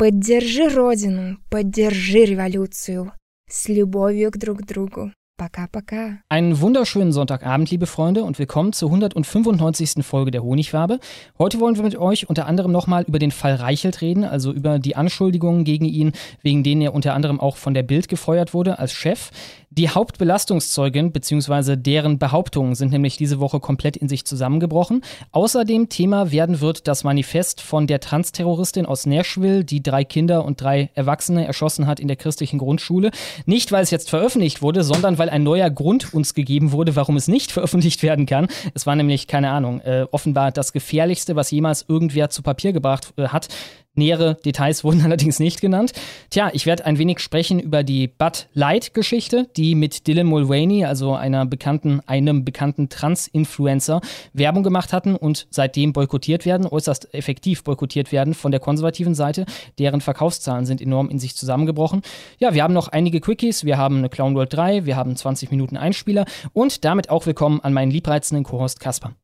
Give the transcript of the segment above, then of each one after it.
Поддержи Родину, поддержи революцию. С любовью к друг другу. Пока-пока. Einen wunderschönen Sonntagabend, liebe Freunde, und willkommen zur 195. Folge der Honigwabe. Heute wollen wir mit euch unter anderem nochmal über den Fall Reichelt reden, also über die Anschuldigungen gegen ihn, wegen denen er unter anderem auch von der Bild gefeuert wurde als Chef. Die Hauptbelastungszeugin bzw. deren Behauptungen sind nämlich diese Woche komplett in sich zusammengebrochen. Außerdem Thema werden wird das Manifest von der Transterroristin aus Nashville, die drei Kinder und drei Erwachsene erschossen hat in der christlichen Grundschule. Nicht, weil es jetzt veröffentlicht wurde, sondern weil ein neuer Grund uns gegeben wurde, warum es nicht veröffentlicht werden kann. Es war nämlich, keine Ahnung, äh, offenbar das gefährlichste, was jemals irgendwer zu Papier gebracht äh, hat. Nähere Details wurden allerdings nicht genannt. Tja, ich werde ein wenig sprechen über die Bud Light-Geschichte, die mit Dylan Mulvaney, also einer bekannten, einem bekannten Trans-Influencer, Werbung gemacht hatten und seitdem boykottiert werden, äußerst effektiv boykottiert werden von der konservativen Seite. Deren Verkaufszahlen sind enorm in sich zusammengebrochen. Ja, wir haben noch einige Quickies, wir haben eine Clown World 3, wir haben 20 Minuten Einspieler und damit auch willkommen an meinen liebreizenden Co-Host Kasper.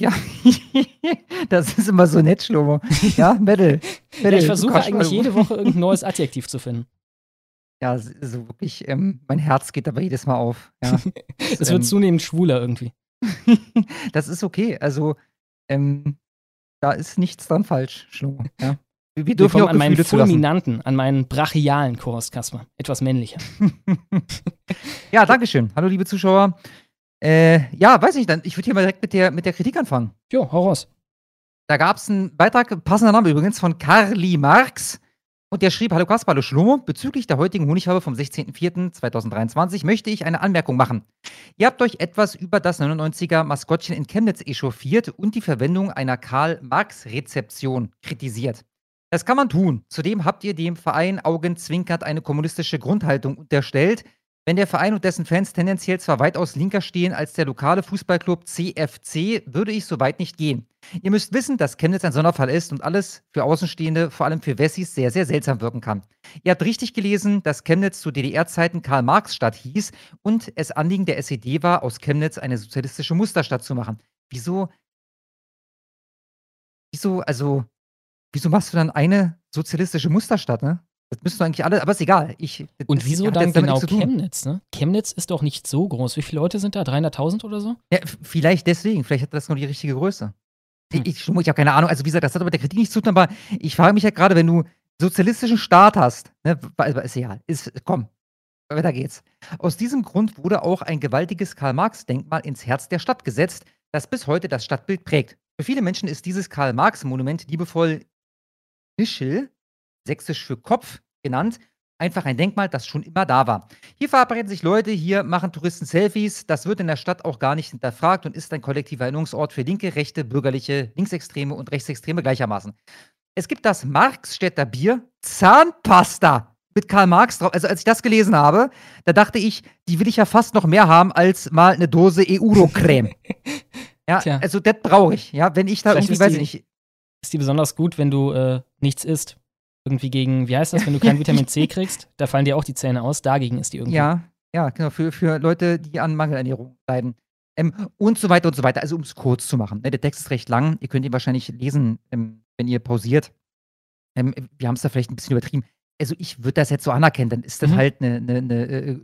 Ja, das ist immer so nett, Schlomo. Ja, Metal. ja, ich versuche eigentlich jede Woche irgendein neues Adjektiv zu finden. Ja, also wirklich, ähm, mein Herz geht aber jedes Mal auf. Ja. es wird ähm, zunehmend schwuler irgendwie. das ist okay. Also, ähm, da ist nichts dran falsch, Schlomo. Ja. Wir, wir dürfen Wir an meinen fulminanten, an meinen brachialen Chorus, Kasper. Etwas männlicher. ja, Dankeschön. Hallo, liebe Zuschauer. Äh, ja, weiß ich dann. Ich würde hier mal direkt mit der, mit der Kritik anfangen. Jo, hau raus. Da gab es einen Beitrag, passender Name übrigens, von Carly Marx. Und der schrieb: Hallo Kaspar, hallo Schlomo. Bezüglich der heutigen Honighaube vom 16.04.2023 möchte ich eine Anmerkung machen. Ihr habt euch etwas über das 99er Maskottchen in Chemnitz echauffiert und die Verwendung einer Karl-Marx-Rezeption kritisiert. Das kann man tun. Zudem habt ihr dem Verein augenzwinkert eine kommunistische Grundhaltung unterstellt, wenn der Verein und dessen Fans tendenziell zwar weitaus linker stehen als der lokale Fußballclub CFC, würde ich so weit nicht gehen. Ihr müsst wissen, dass Chemnitz ein Sonderfall ist und alles für Außenstehende, vor allem für Wessis, sehr, sehr seltsam wirken kann. Ihr habt richtig gelesen, dass Chemnitz zu DDR-Zeiten Karl-Marx-Stadt hieß und es Anliegen der SED war, aus Chemnitz eine sozialistische Musterstadt zu machen. Wieso? Wieso, also, wieso machst du dann eine sozialistische Musterstadt, ne? Das müssten eigentlich alle, aber ist egal. Ich, und wieso dann genau Chemnitz? Ne? Chemnitz ist doch nicht so groß. Wie viele Leute sind da? 300.000 oder so? Ja, vielleicht deswegen. Vielleicht hat das nur die richtige Größe. Hm. Ich, ich, ich habe keine Ahnung. Also, wie gesagt, das hat aber der Kritik nichts zu tun, aber ich frage mich ja gerade, wenn du sozialistischen Staat hast, ne, ist egal. Ist, komm, weiter geht's. Aus diesem Grund wurde auch ein gewaltiges Karl-Marx-Denkmal ins Herz der Stadt gesetzt, das bis heute das Stadtbild prägt. Für viele Menschen ist dieses Karl-Marx-Monument liebevoll Nischel sächsisch für Kopf genannt, einfach ein Denkmal, das schon immer da war. Hier verabreden sich Leute, hier machen Touristen Selfies. Das wird in der Stadt auch gar nicht hinterfragt und ist ein kollektiver Erinnerungsort für linke, rechte, bürgerliche, linksextreme und rechtsextreme gleichermaßen. Es gibt das Marxstädter Bier Zahnpasta mit Karl Marx drauf. Also als ich das gelesen habe, da dachte ich, die will ich ja fast noch mehr haben als mal eine Dose Euro-Creme. ja, Tja. also das brauche ich. Ja, wenn ich da Vielleicht irgendwie, weiß ich nicht. Ist die besonders gut, wenn du äh, nichts isst? Irgendwie gegen, wie heißt das, wenn du kein Vitamin C kriegst, da fallen dir auch die Zähne aus, dagegen ist die irgendwie. Ja, ja, genau, für, für Leute, die an Mangelernährung leiden. Ähm, und so weiter und so weiter. Also, um es kurz zu machen. Ne, der Text ist recht lang. Ihr könnt ihn wahrscheinlich lesen, ähm, wenn ihr pausiert. Ähm, wir haben es da vielleicht ein bisschen übertrieben. Also, ich würde das jetzt so anerkennen. Dann ist das mhm. halt eine, eine, eine, äh,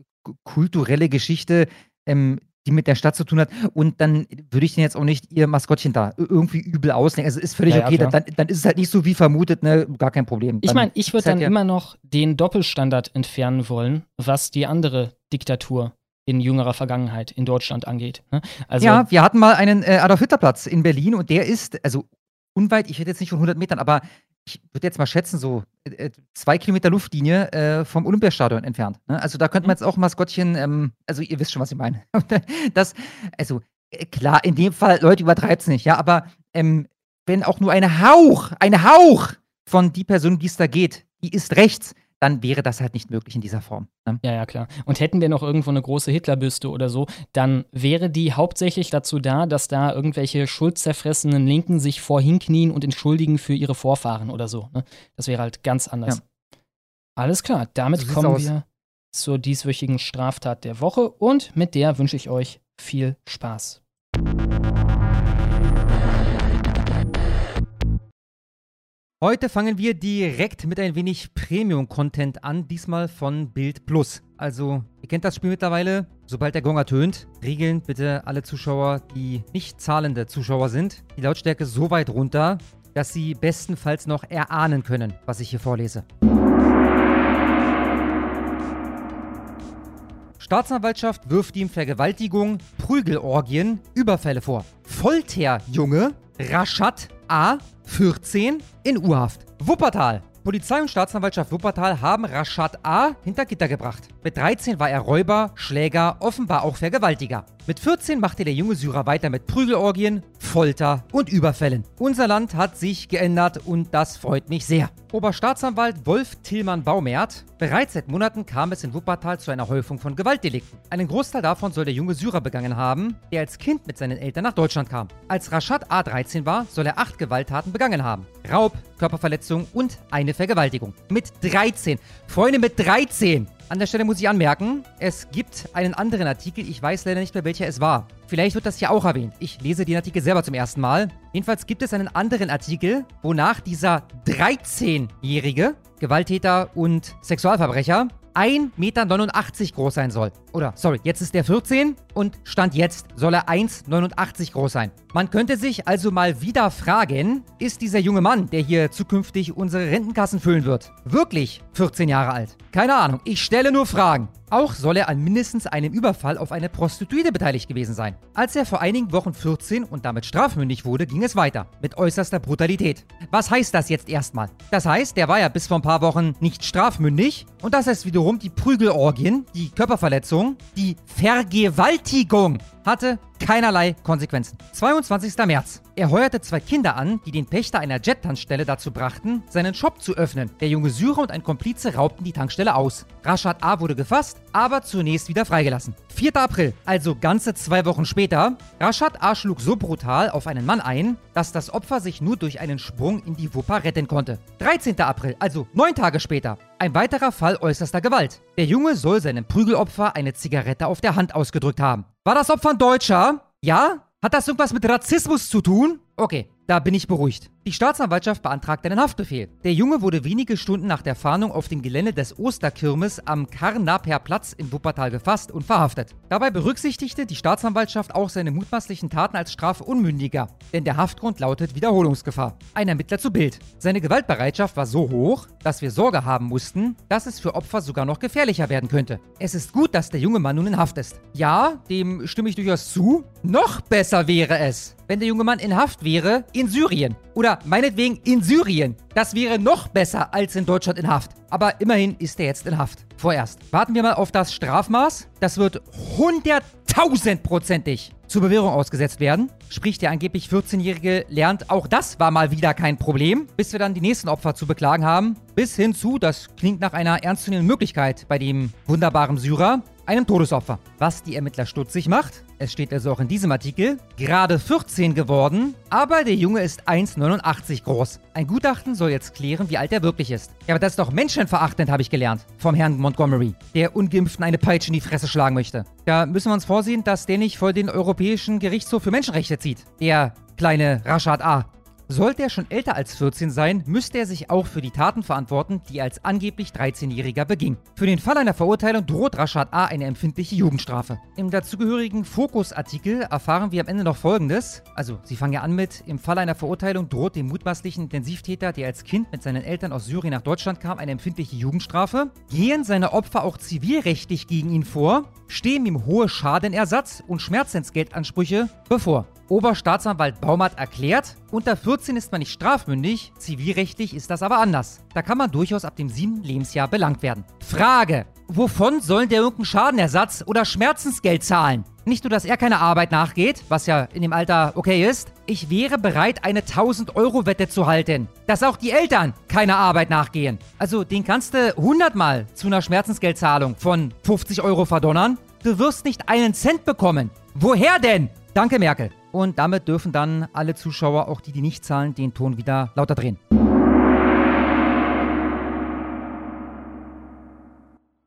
kulturelle Geschichte, ähm, die mit der Stadt zu tun hat. Und dann würde ich den jetzt auch nicht ihr Maskottchen da irgendwie übel auslegen. Also ist völlig ja, okay. Ja, dann, dann, ist es halt nicht so wie vermutet, ne? Gar kein Problem. Ich meine, ich würde dann ja immer noch den Doppelstandard entfernen wollen, was die andere Diktatur in jüngerer Vergangenheit in Deutschland angeht. Ne? Also, ja, wir hatten mal einen äh, Adolf-Hitler-Platz in Berlin und der ist, also unweit, ich rede jetzt nicht von 100 Metern, aber ich würde jetzt mal schätzen, so äh, zwei Kilometer Luftlinie äh, vom Olympiastadion entfernt. Ne? Also da könnte man mhm. jetzt auch Maskottchen, ähm, also ihr wisst schon, was ich meine. das, also äh, klar, in dem Fall, Leute, übertreibt es nicht, ja, aber ähm, wenn auch nur ein Hauch, ein Hauch von die Person, die es da geht, die ist rechts, dann wäre das halt nicht möglich in dieser Form. Ne? Ja, ja, klar. Und hätten wir noch irgendwo eine große Hitlerbüste oder so, dann wäre die hauptsächlich dazu da, dass da irgendwelche schuldzerfressenen Linken sich vorhinknien und entschuldigen für ihre Vorfahren oder so. Ne? Das wäre halt ganz anders. Ja. Alles klar, damit so kommen wir zur dieswöchigen Straftat der Woche und mit der wünsche ich euch viel Spaß. Heute fangen wir direkt mit ein wenig Premium-Content an, diesmal von Bild Plus. Also, ihr kennt das Spiel mittlerweile. Sobald der Gong ertönt, regeln bitte alle Zuschauer, die nicht zahlende Zuschauer sind, die Lautstärke so weit runter, dass sie bestenfalls noch erahnen können, was ich hier vorlese. Staatsanwaltschaft wirft ihm Vergewaltigung, Prügelorgien, Überfälle vor. Folterjunge Rashad A. 14 in U-Haft. Wuppertal. Polizei und Staatsanwaltschaft Wuppertal haben Rashad A. hinter Gitter gebracht. Mit 13 war er Räuber, Schläger, offenbar auch Vergewaltiger. Mit 14 machte der junge Syrer weiter mit Prügelorgien, Folter und Überfällen. Unser Land hat sich geändert und das freut mich sehr. Oberstaatsanwalt Wolf Tillmann Baumert. Bereits seit Monaten kam es in Wuppertal zu einer Häufung von Gewaltdelikten. Einen Großteil davon soll der junge Syrer begangen haben, der als Kind mit seinen Eltern nach Deutschland kam. Als Rashad A13 war, soll er acht Gewalttaten begangen haben. Raub, Körperverletzung und eine Vergewaltigung. Mit 13. Freunde, mit 13! An der Stelle muss ich anmerken, es gibt einen anderen Artikel, ich weiß leider nicht mehr, welcher es war. Vielleicht wird das hier auch erwähnt. Ich lese den Artikel selber zum ersten Mal. Jedenfalls gibt es einen anderen Artikel, wonach dieser 13-jährige Gewalttäter und Sexualverbrecher 1,89 Meter groß sein soll. Oder, sorry, jetzt ist der 14 und Stand jetzt soll er 1,89 groß sein. Man könnte sich also mal wieder fragen, ist dieser junge Mann, der hier zukünftig unsere Rentenkassen füllen wird, wirklich 14 Jahre alt? Keine Ahnung, ich stelle nur Fragen. Auch soll er an mindestens einem Überfall auf eine Prostituierte beteiligt gewesen sein. Als er vor einigen Wochen 14 und damit strafmündig wurde, ging es weiter. Mit äußerster Brutalität. Was heißt das jetzt erstmal? Das heißt, der war ja bis vor ein paar Wochen nicht strafmündig. Und das heißt wiederum, die Prügelorgien, die Körperverletzung, die Vergewaltigung hatte keinerlei Konsequenzen. 22. März. Er heuerte zwei Kinder an, die den Pächter einer Jet-Tankstelle dazu brachten, seinen Shop zu öffnen. Der junge Syrer und ein Komplize raubten die Tankstelle aus. Rashad A. wurde gefasst, aber zunächst wieder freigelassen. 4. April, also ganze zwei Wochen später. Rashad A. schlug so brutal auf einen Mann ein, dass das Opfer sich nur durch einen Sprung in die Wupper retten konnte. 13. April, also neun Tage später. Ein weiterer Fall äußerster Gewalt. Der Junge soll seinem Prügelopfer eine Zigarette auf der Hand ausgedrückt haben. War das Opfer ein Deutscher? Ja? Hat das irgendwas mit Rassismus zu tun? Okay, da bin ich beruhigt. Die Staatsanwaltschaft beantragt einen Haftbefehl. Der Junge wurde wenige Stunden nach der Fahndung auf dem Gelände des Osterkirmes am Karnaper Platz in Wuppertal gefasst und verhaftet. Dabei berücksichtigte die Staatsanwaltschaft auch seine mutmaßlichen Taten als strafunmündiger, denn der Haftgrund lautet Wiederholungsgefahr. Ein Ermittler zu Bild. Seine Gewaltbereitschaft war so hoch, dass wir Sorge haben mussten, dass es für Opfer sogar noch gefährlicher werden könnte. Es ist gut, dass der junge Mann nun in Haft ist. Ja, dem stimme ich durchaus zu. Noch besser wäre es, wenn der junge Mann in Haft wäre in Syrien. Oder meinetwegen in Syrien. Das wäre noch besser als in Deutschland in Haft. Aber immerhin ist er jetzt in Haft. Vorerst. Warten wir mal auf das Strafmaß. Das wird hunderttausendprozentig zur Bewährung ausgesetzt werden. Sprich, der angeblich 14-Jährige lernt, auch das war mal wieder kein Problem, bis wir dann die nächsten Opfer zu beklagen haben. Bis hinzu, das klingt nach einer ernstzunehmenden Möglichkeit bei dem wunderbaren Syrer, einem Todesopfer. Was die Ermittler stutzig macht, es steht also auch in diesem Artikel, gerade 14 geworden, aber der Junge ist 1,89 groß. Ein Gutachten soll jetzt klären, wie alt er wirklich ist. Ja, aber das ist doch menschenverachtend, habe ich gelernt, vom Herrn Montgomery, der Ungeimpften eine Peitsche in die Fresse schlagen möchte. Da müssen wir uns vorsehen, dass der nicht vor den Europäischen Gerichtshof für Menschenrechte zieht. Der kleine Rashad A. Sollte er schon älter als 14 sein, müsste er sich auch für die Taten verantworten, die er als angeblich 13-Jähriger beging. Für den Fall einer Verurteilung droht Rashad A. eine empfindliche Jugendstrafe. Im dazugehörigen Fokus-Artikel erfahren wir am Ende noch folgendes. Also, sie fangen ja an mit, im Fall einer Verurteilung droht dem mutmaßlichen Intensivtäter, der als Kind mit seinen Eltern aus Syrien nach Deutschland kam, eine empfindliche Jugendstrafe. Gehen seine Opfer auch zivilrechtlich gegen ihn vor? Stehen ihm hohe Schadenersatz und Schmerzensgeldansprüche bevor? Oberstaatsanwalt Baumert erklärt, unter 14 ist man nicht strafmündig, zivilrechtlich ist das aber anders. Da kann man durchaus ab dem siebten Lebensjahr belangt werden. Frage: wovon sollen der irgendeinen Schadenersatz oder Schmerzensgeld zahlen? Nicht nur, dass er keine Arbeit nachgeht, was ja in dem Alter okay ist, ich wäre bereit, eine 1000-Euro-Wette zu halten, dass auch die Eltern keine Arbeit nachgehen. Also, den kannst du 100 Mal zu einer Schmerzensgeldzahlung von 50 Euro verdonnern. Du wirst nicht einen Cent bekommen. Woher denn? Danke, Merkel. Und damit dürfen dann alle Zuschauer, auch die, die nicht zahlen, den Ton wieder lauter drehen.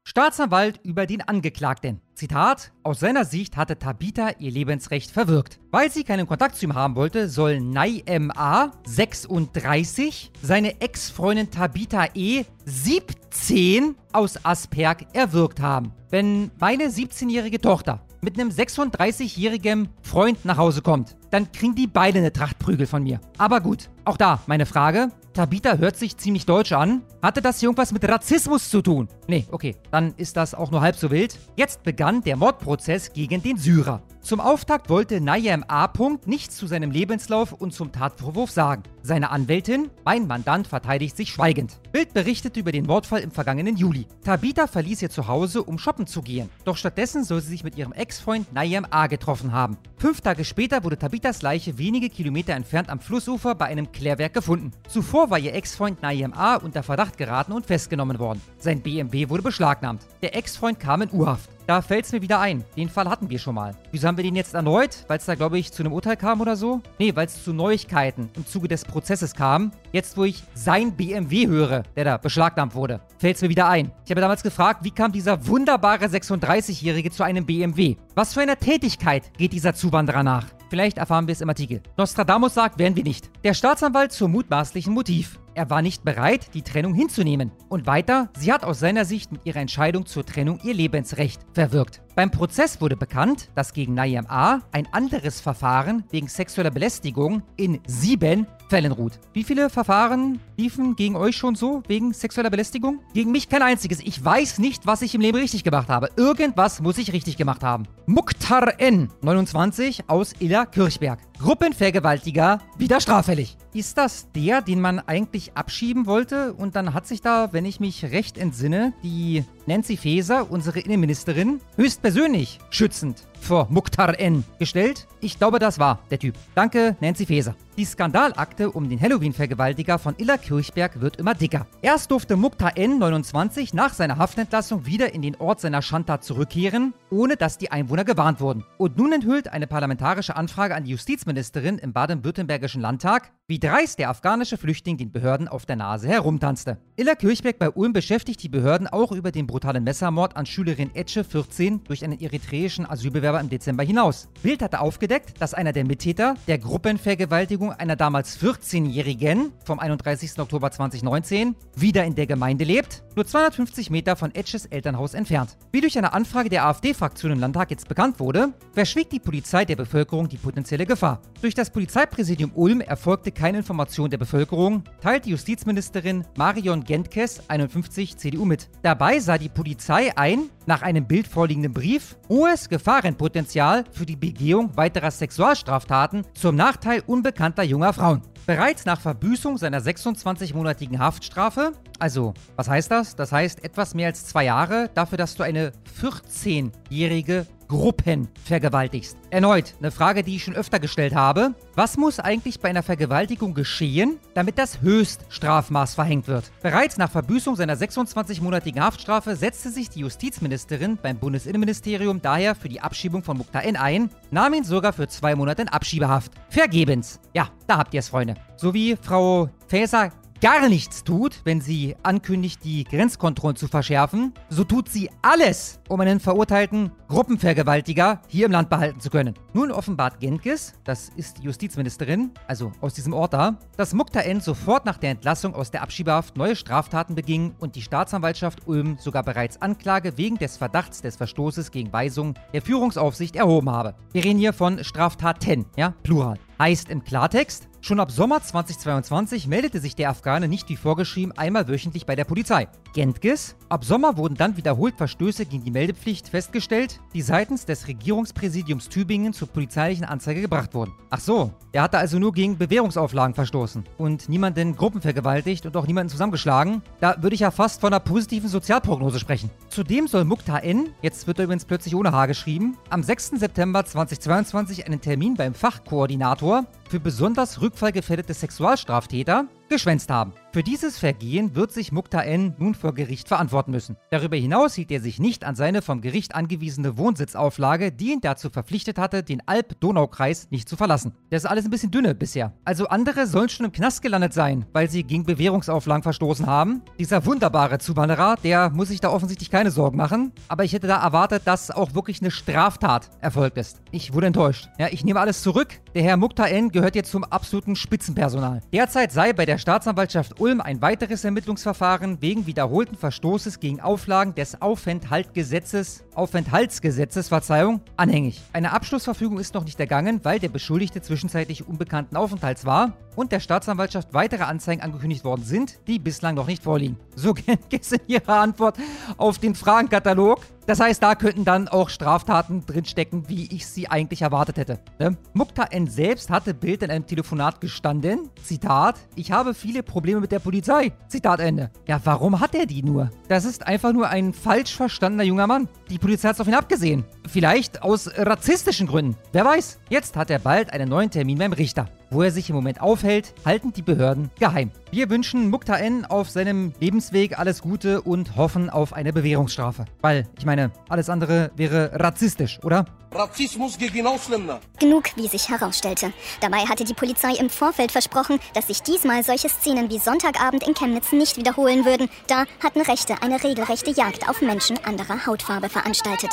Staatsanwalt über den Angeklagten. Zitat: Aus seiner Sicht hatte Tabitha ihr Lebensrecht verwirkt. Weil sie keinen Kontakt zu ihm haben wollte, soll Naim A. 36 seine Ex-Freundin Tabitha E. 17 aus Asperg erwürgt haben. Wenn meine 17-jährige Tochter mit einem 36-jährigen Freund nach Hause kommt, dann kriegen die beide eine Tracht Prügel von mir. Aber gut, auch da meine Frage. Tabitha hört sich ziemlich deutsch an. Hatte das irgendwas mit Rassismus zu tun? Nee, okay, dann ist das auch nur halb so wild. Jetzt begann der Mordprozess gegen den Syrer. Zum Auftakt wollte Nayem A. nichts zu seinem Lebenslauf und zum Tatvorwurf sagen. Seine Anwältin, mein Mandant, verteidigt sich schweigend. Bild berichtete über den Mordfall im vergangenen Juli. Tabitha verließ ihr Zuhause, um shoppen zu gehen. Doch stattdessen soll sie sich mit ihrem Ex-Freund Nayem A. getroffen haben. Fünf Tage später wurde Tabithas Leiche wenige Kilometer entfernt am Flussufer bei einem Klärwerk gefunden. Zuvor war ihr Ex-Freund Nayem A. unter Verdacht geraten und festgenommen worden. Sein BMW wurde beschlagnahmt. Der Ex-Freund kam in Urhaft. Da fällt es mir wieder ein. Den Fall hatten wir schon mal. Wieso haben wir den jetzt erneut? Weil es da, glaube ich, zu einem Urteil kam oder so? Nee, weil es zu Neuigkeiten im Zuge des Prozesses kam. Jetzt, wo ich sein BMW höre, der da beschlagnahmt wurde, fällt es mir wieder ein. Ich habe damals gefragt, wie kam dieser wunderbare 36-Jährige zu einem BMW? Was für eine Tätigkeit geht dieser Zuwanderer nach? Vielleicht erfahren wir es im Artikel. Nostradamus sagt, werden wir nicht. Der Staatsanwalt zum mutmaßlichen Motiv. Er war nicht bereit, die Trennung hinzunehmen. Und weiter, sie hat aus seiner Sicht mit ihrer Entscheidung zur Trennung ihr Lebensrecht verwirkt. Beim Prozess wurde bekannt, dass gegen Nayam A. ein anderes Verfahren wegen sexueller Belästigung in sieben Fällen ruht. Wie viele Verfahren liefen gegen euch schon so wegen sexueller Belästigung? Gegen mich kein einziges. Ich weiß nicht, was ich im Leben richtig gemacht habe. Irgendwas muss ich richtig gemacht haben. Mukhtar N. 29 aus Illa Kirchberg. Gruppenvergewaltiger wieder straffällig. Ist das der, den man eigentlich abschieben wollte? Und dann hat sich da, wenn ich mich recht entsinne, die Nancy Faeser, unsere Innenministerin, höchstpersönlich schützend vor Mukhtar N. gestellt. Ich glaube, das war der Typ. Danke, Nancy Faeser. Die Skandalakte um den Halloween-Vergewaltiger von Illa Kirchberg wird immer dicker. Erst durfte Mukhtar N. 29 nach seiner Haftentlassung wieder in den Ort seiner Schandtat zurückkehren, ohne dass die Einwohner gewarnt wurden. Und nun enthüllt eine parlamentarische Anfrage an die Justizministerin im baden-württembergischen Landtag, wie dreist der afghanische Flüchtling den Behörden auf der Nase herumtanzte. Illa Kirchberg bei Ulm beschäftigt die Behörden auch über den brutalen Messermord an Schülerin Etche 14 durch einen eritreischen Asylbewerber im Dezember hinaus. Bild hatte aufgedeckt, dass einer der Mittäter der Gruppenvergewaltigung einer damals 14-Jährigen vom 31. Oktober 2019 wieder in der Gemeinde lebt, nur 250 Meter von Etches Elternhaus entfernt. Wie durch eine Anfrage der AfD-Fraktion im Landtag jetzt bekannt wurde, verschwieg die Polizei der Bevölkerung die potenzielle Gefahr. Durch das Polizeipräsidium Ulm erfolgte keine Information der Bevölkerung, teilt die Justizministerin Marion Gentkes, 51 CDU mit. Dabei sah die Polizei ein, nach einem Bild vorliegenden Brief, hohes Gefahrenpotenzial für die Begehung weiterer Sexualstraftaten zum Nachteil unbekannter junger Frauen. Bereits nach Verbüßung seiner 26-monatigen Haftstrafe, also was heißt das? Das heißt etwas mehr als zwei Jahre dafür, dass du eine 14-jährige Gruppen vergewaltigst. Erneut eine Frage, die ich schon öfter gestellt habe. Was muss eigentlich bei einer Vergewaltigung geschehen, damit das Höchststrafmaß verhängt wird? Bereits nach Verbüßung seiner 26-monatigen Haftstrafe setzte sich die Justizministerin beim Bundesinnenministerium daher für die Abschiebung von Mukhtar N. ein, nahm ihn sogar für zwei Monate in Abschiebehaft. Vergebens. Ja, da habt ihr es, Freunde. So wie Frau Faeser gar nichts tut, wenn sie ankündigt, die Grenzkontrollen zu verschärfen, so tut sie alles, um einen verurteilten Gruppenvergewaltiger hier im Land behalten zu können. Nun offenbart Genkes, das ist die Justizministerin, also aus diesem Ort da, dass Mukta N. sofort nach der Entlassung aus der Abschiebehaft neue Straftaten beging und die Staatsanwaltschaft Ulm sogar bereits Anklage wegen des Verdachts des Verstoßes gegen Weisungen der Führungsaufsicht erhoben habe. Wir reden hier von Straftaten, ja, plural. Heißt im Klartext, schon ab Sommer 2022 meldete sich der Afghane nicht wie vorgeschrieben einmal wöchentlich bei der Polizei. Gentges, ab Sommer wurden dann wiederholt Verstöße gegen die Meldepflicht festgestellt, die seitens des Regierungspräsidiums Tübingen zur polizeilichen Anzeige gebracht wurden. Ach so, er hatte also nur gegen Bewährungsauflagen verstoßen und niemanden gruppenvergewaltigt und auch niemanden zusammengeschlagen. Da würde ich ja fast von einer positiven Sozialprognose sprechen. Zudem soll Mukta N., jetzt wird er übrigens plötzlich ohne H geschrieben, am 6. September 2022 einen Termin beim Fachkoordinator Москва für besonders rückfallgefährdete Sexualstraftäter geschwänzt haben. Für dieses Vergehen wird sich Mukta N. nun vor Gericht verantworten müssen. Darüber hinaus hielt er sich nicht an seine vom Gericht angewiesene Wohnsitzauflage, die ihn dazu verpflichtet hatte, den Alb-Donau-Kreis nicht zu verlassen. Das ist alles ein bisschen dünne bisher. Also andere sollen schon im Knast gelandet sein, weil sie gegen Bewährungsauflagen verstoßen haben. Dieser wunderbare Zuwanderer, der muss sich da offensichtlich keine Sorgen machen. Aber ich hätte da erwartet, dass auch wirklich eine Straftat erfolgt ist. Ich wurde enttäuscht. Ja, ich nehme alles zurück. Der Herr Mukta N. gehört jetzt zum absoluten Spitzenpersonal. Derzeit sei bei der Staatsanwaltschaft Ulm ein weiteres Ermittlungsverfahren wegen wiederholten Verstoßes gegen Auflagen des Aufenthaltgesetzes, Aufenthaltsgesetzes, Verzeihung, anhängig. Eine Abschlussverfügung ist noch nicht ergangen, weil der Beschuldigte zwischenzeitlich unbekannten Aufenthalts war und der Staatsanwaltschaft weitere Anzeigen angekündigt worden sind, die bislang noch nicht vorliegen. So Gentges in ihrer Antwort auf den Fragenkatalog. Das heißt, da könnten dann auch Straftaten drinstecken, wie ich sie eigentlich erwartet hätte. Ne? Mukta N. selbst hatte Bild in einem Telefonat gestanden. Zitat: Ich habe viele Probleme mit der Polizei. Zitat Ende. Ja, warum hat er die nur? Das ist einfach nur ein falsch verstandener junger Mann. Die Polizei hat auf ihn abgesehen. Vielleicht aus rassistischen Gründen. Wer weiß. Jetzt hat er bald einen neuen Termin beim Richter. Wo er sich im Moment aufhält, halten die Behörden geheim. Wir wünschen Mukta N. auf seinem Lebensweg alles Gute und hoffen auf eine Bewährungsstrafe. Weil, ich meine, alles andere wäre rassistisch, oder? Rassismus gegen Ausländer. Genug, wie sich herausstellte. Dabei hatte die Polizei im Vorfeld versprochen, dass sich diesmal solche Szenen wie Sonntagabend in Chemnitz nicht wiederholen würden. Da hatten Rechte eine regelrechte Jagd auf Menschen anderer Hautfarbe veranstaltet.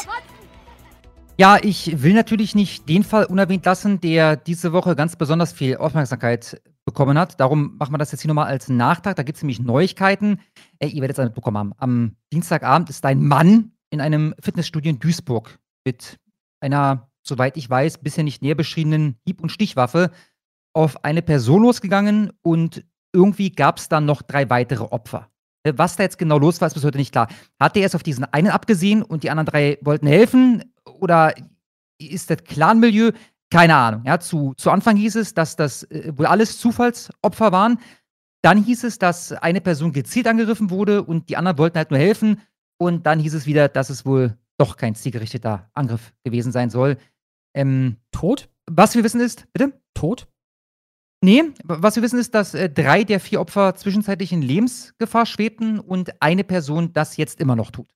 Ja, ich will natürlich nicht den Fall unerwähnt lassen, der diese Woche ganz besonders viel Aufmerksamkeit bekommen hat. Darum machen wir das jetzt hier nochmal als Nachtrag. Da gibt es nämlich Neuigkeiten. Ey, ihr werdet es mitbekommen haben. Am Dienstagabend ist ein Mann in einem Fitnessstudio in Duisburg mit einer, soweit ich weiß, bisher nicht näher beschriebenen Hieb- und Stichwaffe auf eine Person losgegangen und irgendwie gab es dann noch drei weitere Opfer. Was da jetzt genau los war, ist bis heute nicht klar. Hat der erst auf diesen einen abgesehen und die anderen drei wollten helfen? Oder ist das Clan-Milieu? Keine Ahnung. Ja, zu, zu Anfang hieß es, dass das äh, wohl alles Zufallsopfer waren. Dann hieß es, dass eine Person gezielt angegriffen wurde und die anderen wollten halt nur helfen. Und dann hieß es wieder, dass es wohl doch kein zielgerichteter Angriff gewesen sein soll. Ähm, Tot? Was wir wissen ist, bitte? Tot? Nee, was wir wissen ist, dass äh, drei der vier Opfer zwischenzeitlich in Lebensgefahr schwebten und eine Person das jetzt immer noch tut.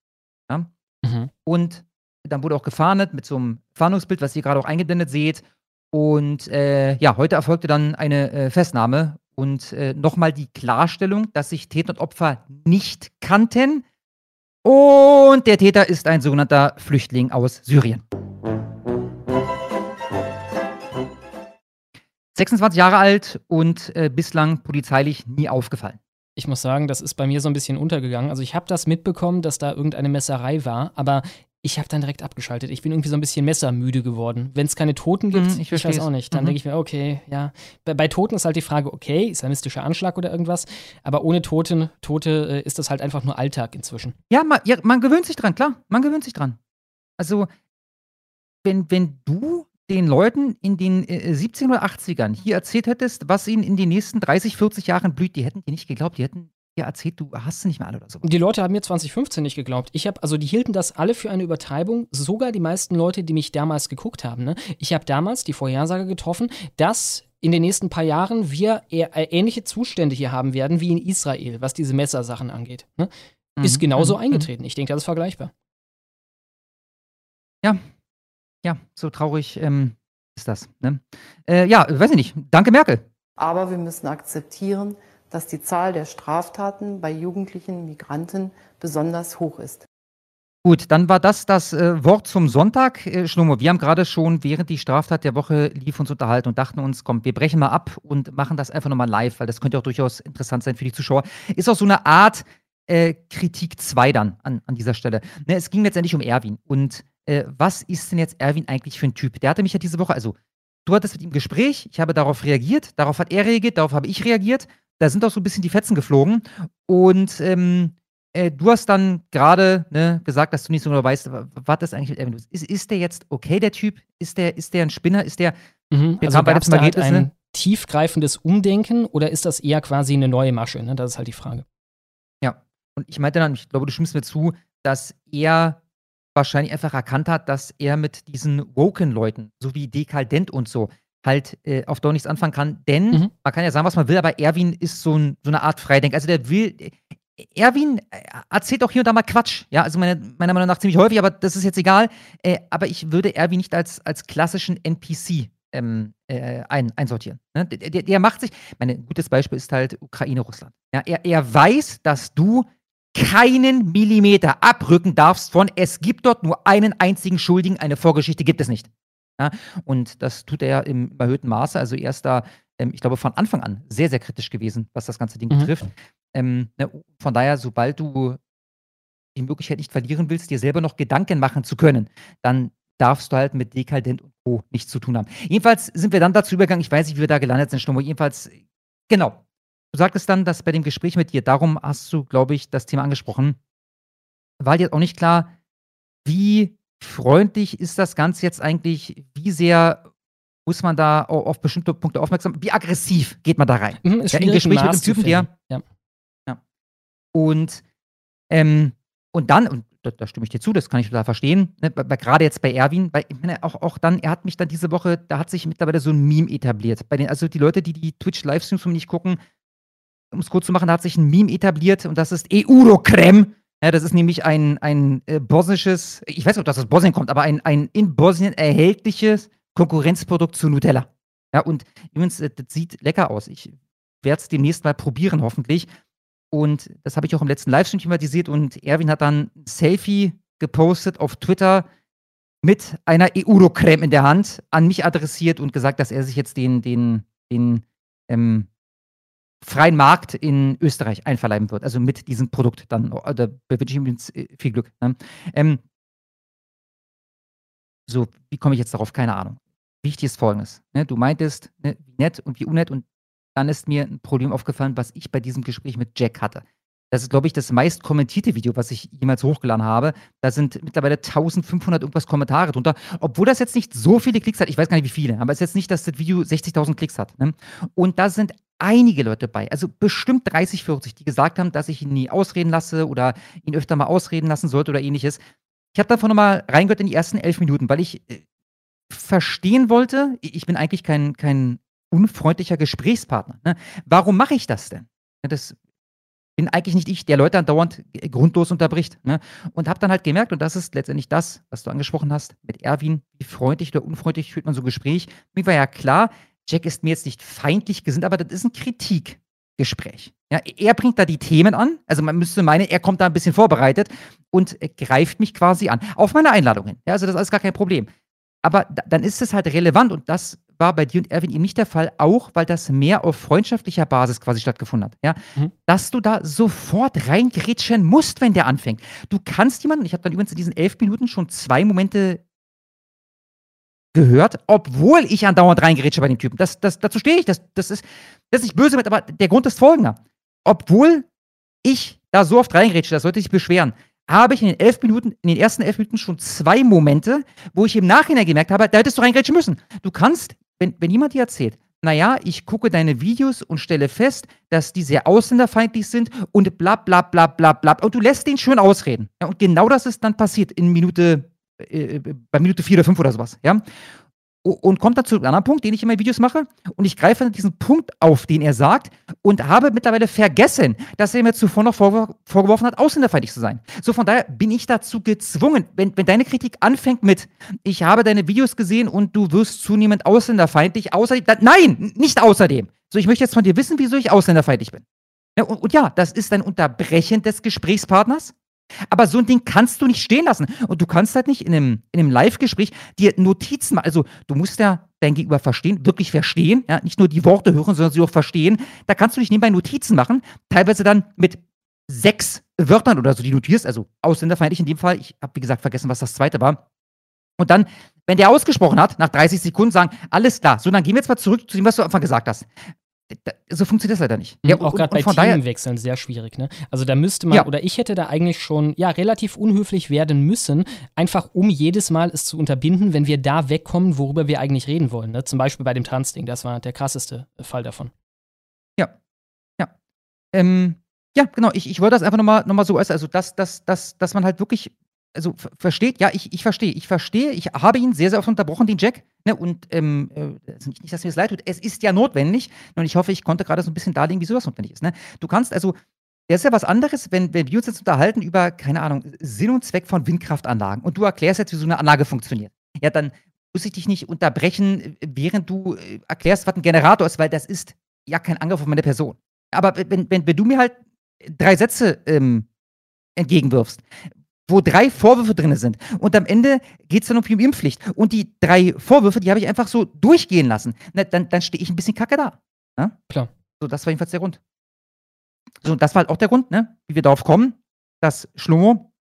Ja? Mhm. Und dann wurde auch gefahndet mit so einem Fahndungsbild, was ihr gerade auch eingeblendet seht. Und äh, ja, heute erfolgte dann eine äh, Festnahme und äh, nochmal die Klarstellung, dass sich Täter und Opfer nicht kannten. Und der Täter ist ein sogenannter Flüchtling aus Syrien. 26 Jahre alt und äh, bislang polizeilich nie aufgefallen. Ich muss sagen, das ist bei mir so ein bisschen untergegangen. Also ich habe das mitbekommen, dass da irgendeine Messerei war, aber ich habe dann direkt abgeschaltet. Ich bin irgendwie so ein bisschen messermüde geworden. Wenn es keine Toten gibt, mhm, ich, ich weiß auch nicht, dann mhm. denke ich mir, okay, ja. Bei, bei, Toten ist halt die Frage, okay, islamistischer Anschlag oder irgendwas, aber ohne Toten, Tote äh, ist das halt einfach nur Alltag inzwischen. Ja man, ja, man gewöhnt sich dran, klar, man gewöhnt sich dran. Also, wenn, wenn du den Leuten in den äh, 70 oder 80ern hier erzählt hättest, was ihnen in den nächsten 30, 40 Jahren blüht, die hätten dir nicht geglaubt, die hätten ja erzählt, du hast sie nicht mehr alle oder so. Die Leute haben mir 2015 nicht geglaubt. Ich habe, also die hielten das alle für eine Übertreibung, sogar die meisten Leute, die mich damals geguckt haben. Ne? Ich habe damals die Vorhersage getroffen, dass in den nächsten paar Jahren wir äh, ähnliche Zustände hier haben werden wie in Israel, was diese Messersachen angeht. Ne? Mhm. Ist genauso mhm. eingetreten. Ich denke, das ist vergleichbar. Ja, ja, so traurig ähm, ist das. Ne? Äh, ja, weiß ich nicht. Danke, Merkel. Aber wir müssen akzeptieren, dass die Zahl der Straftaten bei jugendlichen Migranten besonders hoch ist. Gut, dann war das das äh, Wort zum Sonntag. Äh, Schlummo, wir haben gerade schon, während die Straftat der Woche lief, uns unterhalten und dachten uns, komm, wir brechen mal ab und machen das einfach nochmal live, weil das könnte auch durchaus interessant sein für die Zuschauer. Ist auch so eine Art äh, Kritik 2 dann an, an dieser Stelle. Ne, es ging letztendlich um Erwin. Und äh, was ist denn jetzt Erwin eigentlich für ein Typ? Der hatte mich ja diese Woche, also du hattest mit ihm Gespräch, ich habe darauf reagiert, darauf hat er reagiert, darauf habe ich reagiert. Da sind auch so ein bisschen die Fetzen geflogen. Und ähm, äh, du hast dann gerade ne, gesagt, dass du nicht so genau weißt, was das eigentlich mit Erwin ist. Ist der jetzt okay, der Typ? Ist der, ist der ein Spinner? Ist der. Mhm, also gab es da halt ein tiefgreifendes Umdenken oder ist das eher quasi eine neue Masche? Ne? Das ist halt die Frage. Ja, und ich meinte dann, ich glaube, du stimmst mir zu, dass er wahrscheinlich einfach erkannt hat, dass er mit diesen Woken-Leuten, so wie Dekadent und so, halt äh, auf Dauer nichts anfangen kann. Denn mhm. man kann ja sagen, was man will, aber Erwin ist so, ein, so eine Art Freidenk. Also der will. Erwin äh, erzählt auch hier und da mal Quatsch. Ja, also meine, meiner Meinung nach ziemlich häufig, aber das ist jetzt egal. Äh, aber ich würde Erwin nicht als, als klassischen NPC ähm, äh, ein, einsortieren. Ne? Der, der, macht sich, mein gutes Beispiel ist halt Ukraine-Russland. Ja, er, er weiß, dass du keinen Millimeter abrücken darfst von, es gibt dort nur einen einzigen Schuldigen, eine Vorgeschichte gibt es nicht. Ja? Und das tut er im erhöhten Maße. Also er ist da, ähm, ich glaube, von Anfang an sehr, sehr kritisch gewesen, was das ganze Ding mhm. betrifft. Ähm, ne, von daher, sobald du die Möglichkeit nicht verlieren willst, dir selber noch Gedanken machen zu können, dann darfst du halt mit Dekadent und Co. nichts zu tun haben. Jedenfalls sind wir dann dazu übergegangen, ich weiß nicht, wie wir da gelandet sind, Schlummer. Jedenfalls, genau. Du sagtest dann, dass bei dem Gespräch mit dir, darum hast du, glaube ich, das Thema angesprochen, war dir auch nicht klar, wie freundlich ist das Ganze jetzt eigentlich, wie sehr muss man da auf bestimmte Punkte aufmerksam, wie aggressiv geht man da rein? Mhm, ist ja, Im Gespräch mit dem Typen, der. Ja. ja. Und, ähm, und dann, und da, da, stimme ich dir zu, das kann ich total verstehen. Ne, Gerade jetzt bei Erwin, weil ich meine, auch, auch dann, er hat mich dann diese Woche, da hat sich mittlerweile so ein Meme etabliert. Bei den, also die Leute, die die Twitch-Livestreams von mir nicht gucken, um es kurz zu machen, da hat sich ein Meme etabliert und das ist Eurocreme. Ja, das ist nämlich ein, ein äh, bosnisches, ich weiß nicht, ob das aus Bosnien kommt, aber ein, ein in Bosnien erhältliches Konkurrenzprodukt zu Nutella. Ja, und übrigens, äh, das sieht lecker aus. Ich werde es demnächst mal probieren, hoffentlich. Und das habe ich auch im letzten Livestream thematisiert und Erwin hat dann ein Selfie gepostet auf Twitter mit einer Eurocreme in der Hand an mich adressiert und gesagt, dass er sich jetzt den, den, den ähm, freien Markt in Österreich einverleiben wird. Also mit diesem Produkt dann. Da wünsche ich ihm äh, viel Glück. Ne? Ähm, so, wie komme ich jetzt darauf? Keine Ahnung. Wichtig ist folgendes. Ne? Du meintest, ne, wie nett und wie unnett und dann ist mir ein Problem aufgefallen, was ich bei diesem Gespräch mit Jack hatte. Das ist, glaube ich, das meist kommentierte Video, was ich jemals hochgeladen habe. Da sind mittlerweile 1500 irgendwas Kommentare drunter. Obwohl das jetzt nicht so viele Klicks hat. Ich weiß gar nicht, wie viele. Aber es ist jetzt nicht, dass das Video 60.000 Klicks hat. Ne? Und da sind einige Leute bei, also bestimmt 30, 40, die gesagt haben, dass ich ihn nie ausreden lasse oder ihn öfter mal ausreden lassen sollte oder ähnliches. Ich habe davon nochmal reingehört in die ersten elf Minuten, weil ich äh, verstehen wollte, ich bin eigentlich kein, kein unfreundlicher Gesprächspartner. Ne? Warum mache ich das denn? Das bin eigentlich nicht ich, der Leute andauernd grundlos unterbricht. Ne? Und habe dann halt gemerkt, und das ist letztendlich das, was du angesprochen hast, mit Erwin, wie freundlich oder unfreundlich führt man so ein Gespräch. Mir war ja klar, Jack ist mir jetzt nicht feindlich gesinnt, aber das ist ein Kritikgespräch. Ja, er bringt da die Themen an, also man müsste meinen, er kommt da ein bisschen vorbereitet und greift mich quasi an. Auf meine Einladung hin. Ja, also das ist gar kein Problem. Aber dann ist es halt relevant und das war bei dir und Erwin eben nicht der Fall, auch weil das mehr auf freundschaftlicher Basis quasi stattgefunden hat. Ja? Mhm. Dass du da sofort reingrätschen musst, wenn der anfängt. Du kannst jemanden, ich habe dann übrigens in diesen elf Minuten schon zwei Momente gehört, obwohl ich andauernd reingrätsche bei den Typen. Das, das, dazu stehe ich. Das, das, ist, das ist nicht böse mit, aber der Grund ist folgender. Obwohl ich da so oft reingrätsche, das sollte sich beschweren, habe ich in den elf Minuten, in den ersten elf Minuten schon zwei Momente, wo ich im Nachhinein gemerkt habe, da hättest du reingrätschen müssen. Du kannst, wenn, wenn jemand dir erzählt, naja, ich gucke deine Videos und stelle fest, dass die sehr ausländerfeindlich sind und bla bla bla bla bla. Und du lässt den schön ausreden. Ja, und genau das ist dann passiert in Minute äh, äh, bei Minute 4 oder 5 oder sowas, ja. Und kommt dann zu einem anderen Punkt, den ich in meinen Videos mache. Und ich greife dann diesen Punkt auf, den er sagt, und habe mittlerweile vergessen, dass er mir zuvor noch vorge vorgeworfen hat, ausländerfeindlich zu sein. So, von daher bin ich dazu gezwungen, wenn, wenn deine Kritik anfängt mit, ich habe deine Videos gesehen und du wirst zunehmend ausländerfeindlich, außerdem, nein, nicht außerdem. So, ich möchte jetzt von dir wissen, wieso ich ausländerfeindlich bin. Ja, und, und ja, das ist ein Unterbrechen des Gesprächspartners. Aber so ein Ding kannst du nicht stehen lassen. Und du kannst halt nicht in einem, in einem Live-Gespräch dir Notizen machen. Also du musst ja dein Gegenüber verstehen, wirklich verstehen, ja, nicht nur die Worte hören, sondern sie auch verstehen. Da kannst du nicht nebenbei Notizen machen, teilweise dann mit sechs Wörtern oder so, die notierst, also ausländerfeindlich in dem Fall. Ich habe, wie gesagt, vergessen, was das zweite war. Und dann wenn der ausgesprochen hat, nach 30 Sekunden sagen, alles klar, so, dann gehen wir jetzt mal zurück zu dem, was du am Anfang gesagt hast. So funktioniert das leider nicht. Ja, auch gerade bei Themenwechseln sehr schwierig. Ne? Also da müsste man, ja. oder ich hätte da eigentlich schon ja, relativ unhöflich werden müssen, einfach um jedes Mal es zu unterbinden, wenn wir da wegkommen, worüber wir eigentlich reden wollen. Ne? Zum Beispiel bei dem Trans-Ding, das war der krasseste Fall davon. Ja, ja. Ähm, ja, genau, ich, ich wollte das einfach nochmal noch mal so äußern, also dass, dass, dass, dass man halt wirklich also versteht, ja, ich, ich verstehe, ich verstehe, ich habe ihn sehr, sehr oft unterbrochen, den Jack, ne, und ähm, äh, also nicht, dass mir das leid tut, es ist ja notwendig und ich hoffe, ich konnte gerade so ein bisschen darlegen, wieso das notwendig ist, ne. Du kannst also, das ist ja was anderes, wenn, wenn wir uns jetzt unterhalten über, keine Ahnung, Sinn und Zweck von Windkraftanlagen und du erklärst jetzt, wie so eine Anlage funktioniert. Ja, dann muss ich dich nicht unterbrechen, während du äh, erklärst, was ein Generator ist, weil das ist ja kein Angriff auf meine Person. Aber wenn, wenn, wenn du mir halt drei Sätze ähm, entgegenwirfst, wo drei Vorwürfe drin sind. Und am Ende geht es dann um die Impfpflicht. Und die drei Vorwürfe, die habe ich einfach so durchgehen lassen. Na, dann dann stehe ich ein bisschen kacke da. Ja? Klar. So, das war jedenfalls der Grund. So, das war halt auch der Grund, ne, wie wir darauf kommen, dass Schlomo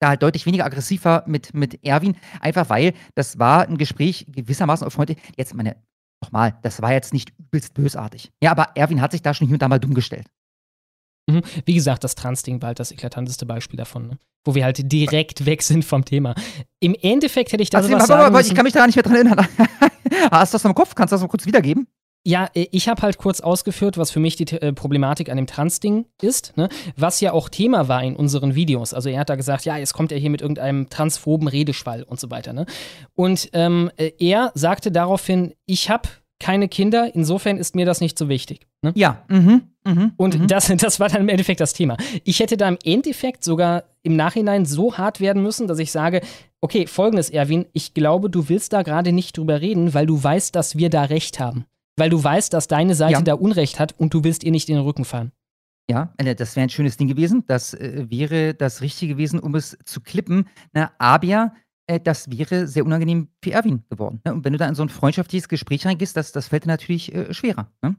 da halt deutlich weniger aggressiv war mit, mit Erwin. Einfach weil das war ein Gespräch gewissermaßen auf heute. Jetzt, meine, nochmal, das war jetzt nicht übelst bösartig. Ja, aber Erwin hat sich da schon hier und da mal dumm gestellt. Mhm. Wie gesagt, das Trans-Ding war halt das eklatanteste Beispiel davon, ne? wo wir halt direkt weg sind vom Thema. Im Endeffekt hätte ich da also, sowas aber, aber, aber ich kann mich da nicht mehr dran erinnern. Hast du das noch im Kopf? Kannst du das mal kurz wiedergeben? Ja, äh, ich habe halt kurz ausgeführt, was für mich die äh, Problematik an dem Trans-Ding ist, ne? was ja auch Thema war in unseren Videos. Also er hat da gesagt, ja, jetzt kommt er hier mit irgendeinem transphoben Redeschwall und so weiter. Ne? Und ähm, äh, er sagte daraufhin, ich habe keine Kinder, insofern ist mir das nicht so wichtig. Ne? Ja. Mhm. Mhm. Und mhm. Das, das war dann im Endeffekt das Thema. Ich hätte da im Endeffekt sogar im Nachhinein so hart werden müssen, dass ich sage, okay, folgendes, Erwin, ich glaube, du willst da gerade nicht drüber reden, weil du weißt, dass wir da Recht haben. Weil du weißt, dass deine Seite ja. da Unrecht hat und du willst ihr nicht in den Rücken fahren. Ja, äh, das wäre ein schönes Ding gewesen. Das äh, wäre das Richtige gewesen, um es zu klippen. Na, aber äh, das wäre sehr unangenehm für Erwin geworden. Ne? Und wenn du da in so ein freundschaftliches Gespräch reingehst, das, das fällt dir natürlich äh, schwerer. Ne?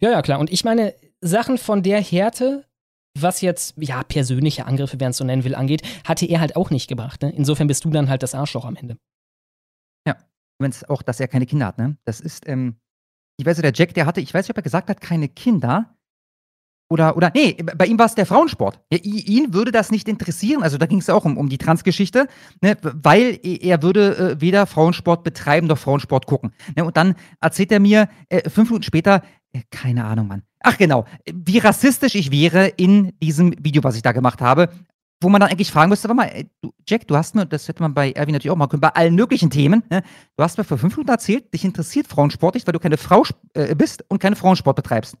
Ja, ja, klar. Und ich meine, Sachen von der Härte, was jetzt, ja, persönliche Angriffe, wer es so nennen will, angeht, hatte er halt auch nicht gebracht. Ne? Insofern bist du dann halt das Arschloch am Ende. Ja, wenn es auch, dass er keine Kinder hat, ne? Das ist, ähm, ich weiß, der Jack, der hatte, ich weiß nicht, ob er gesagt hat, keine Kinder. Oder, oder, nee, bei ihm war es der Frauensport. Ja, ihn würde das nicht interessieren, also da ging es auch um, um die Transgeschichte, ne, weil er würde äh, weder Frauensport betreiben noch Frauensport gucken. Ne, und dann erzählt er mir äh, fünf Minuten später, äh, keine Ahnung, Mann. Ach genau, wie rassistisch ich wäre in diesem Video, was ich da gemacht habe, wo man dann eigentlich fragen müsste, warte mal, ey, du, Jack, du hast mir, das hätte man bei Erwin natürlich auch mal können, bei allen möglichen Themen, ne? du hast mir vor fünf Minuten erzählt, dich interessiert Frauensport nicht, weil du keine Frau äh, bist und keinen Frauensport betreibst.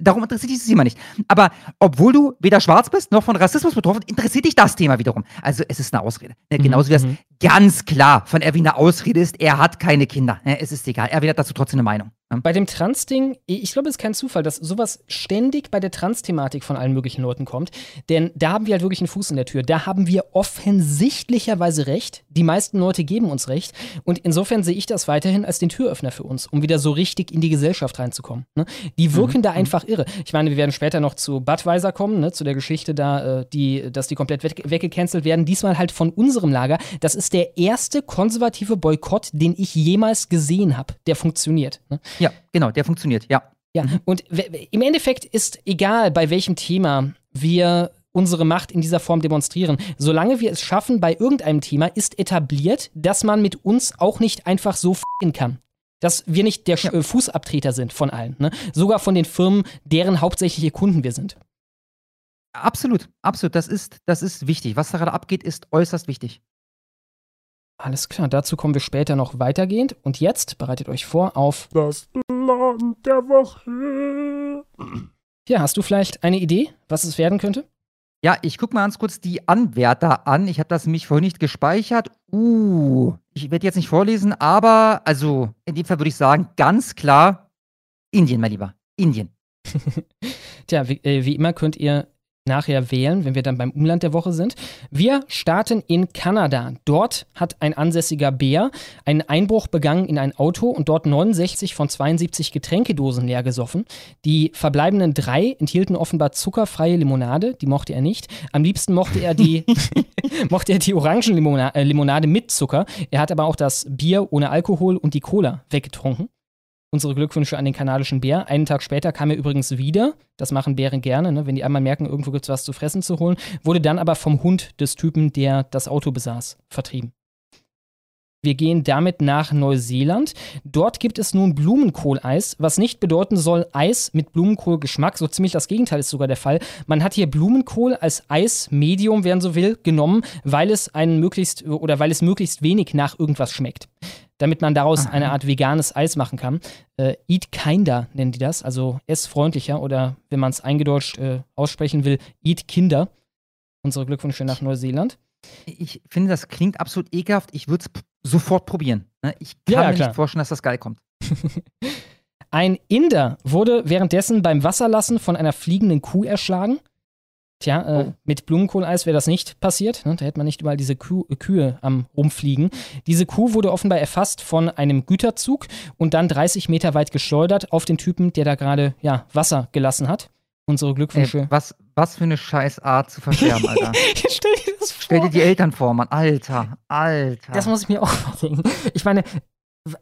Darum interessiert dich das Thema nicht. Aber obwohl du weder schwarz bist noch von Rassismus betroffen, interessiert dich das Thema wiederum. Also es ist eine Ausrede. Ne? Genauso wie das mhm. ganz klar von Erwin eine Ausrede ist, er hat keine Kinder. Ne? Es ist egal. Erwin hat dazu trotzdem eine Meinung. Bei dem Trans-Ding, ich glaube, es ist kein Zufall, dass sowas ständig bei der Trans-Thematik von allen möglichen Leuten kommt. Denn da haben wir halt wirklich einen Fuß in der Tür. Da haben wir offensichtlicherweise recht. Die meisten Leute geben uns recht. Und insofern sehe ich das weiterhin als den Türöffner für uns, um wieder so richtig in die Gesellschaft reinzukommen. Ne? Die wirken mhm. da mhm. einfach irre. Ich meine, wir werden später noch zu Budweiser kommen, ne? zu der Geschichte da, äh, die, dass die komplett weg weggecancelt werden. Diesmal halt von unserem Lager. Das ist der erste konservative Boykott, den ich jemals gesehen habe, der funktioniert. Ne? Ja, genau, der funktioniert, ja. Ja, mhm. und im Endeffekt ist egal, bei welchem Thema wir unsere Macht in dieser Form demonstrieren. Solange wir es schaffen, bei irgendeinem Thema ist etabliert, dass man mit uns auch nicht einfach so f***en kann. Dass wir nicht der ja. Äh, Fußabtreter sind von allen. Ne? Sogar von den Firmen, deren hauptsächliche Kunden wir sind. Absolut, absolut. Das ist, das ist wichtig. Was da gerade abgeht, ist äußerst wichtig. Alles klar, dazu kommen wir später noch weitergehend. Und jetzt bereitet euch vor auf das Land der Woche. Ja, hast du vielleicht eine Idee, was es werden könnte? Ja, ich gucke mal ganz kurz die Anwärter an. Ich habe das nämlich vorhin nicht gespeichert. Uh, ich werde jetzt nicht vorlesen, aber also in dem Fall würde ich sagen, ganz klar Indien, mein Lieber. Indien. Tja, wie, äh, wie immer könnt ihr nachher wählen, wenn wir dann beim Umland der Woche sind. Wir starten in Kanada. Dort hat ein ansässiger Bär einen Einbruch begangen in ein Auto und dort 69 von 72 Getränkedosen leer gesoffen. Die verbleibenden drei enthielten offenbar zuckerfreie Limonade, die mochte er nicht. Am liebsten mochte er die, mochte er die Orangenlimonade äh, Limonade mit Zucker. Er hat aber auch das Bier ohne Alkohol und die Cola weggetrunken unsere Glückwünsche an den kanadischen Bär. Einen Tag später kam er übrigens wieder. Das machen Bären gerne, ne? wenn die einmal merken, irgendwo gibt es was zu fressen zu holen. Wurde dann aber vom Hund des Typen, der das Auto besaß, vertrieben. Wir gehen damit nach Neuseeland. Dort gibt es nun Blumenkohleis, was nicht bedeuten soll Eis mit Blumenkohlgeschmack. So ziemlich das Gegenteil ist sogar der Fall. Man hat hier Blumenkohl als Eismedium, wer so will, genommen, weil es einen möglichst oder weil es möglichst wenig nach irgendwas schmeckt damit man daraus Aha. eine Art veganes Eis machen kann. Äh, eat kinder nennen die das, also essfreundlicher oder wenn man es eingedeutscht äh, aussprechen will, eat Kinder. Unsere Glückwünsche nach Neuseeland. Ich finde, das klingt absolut ekelhaft. Ich würde es sofort probieren. Ne? Ich kann ja, mir klar. nicht vorstellen, dass das geil kommt. Ein Inder wurde währenddessen beim Wasserlassen von einer fliegenden Kuh erschlagen. Tja, äh, oh. mit Blumenkohleis wäre das nicht passiert. Ne? Da hätte man nicht überall diese Kuh, äh, Kühe am Rumfliegen. Diese Kuh wurde offenbar erfasst von einem Güterzug und dann 30 Meter weit geschleudert auf den Typen, der da gerade ja, Wasser gelassen hat. Unsere Glückwünsche. Ey, was, was für eine Scheißart zu versterben, Alter. Stell dir das vor. Stell dir die Eltern vor, Mann. Alter, Alter. Das muss ich mir auch denken. Ich meine,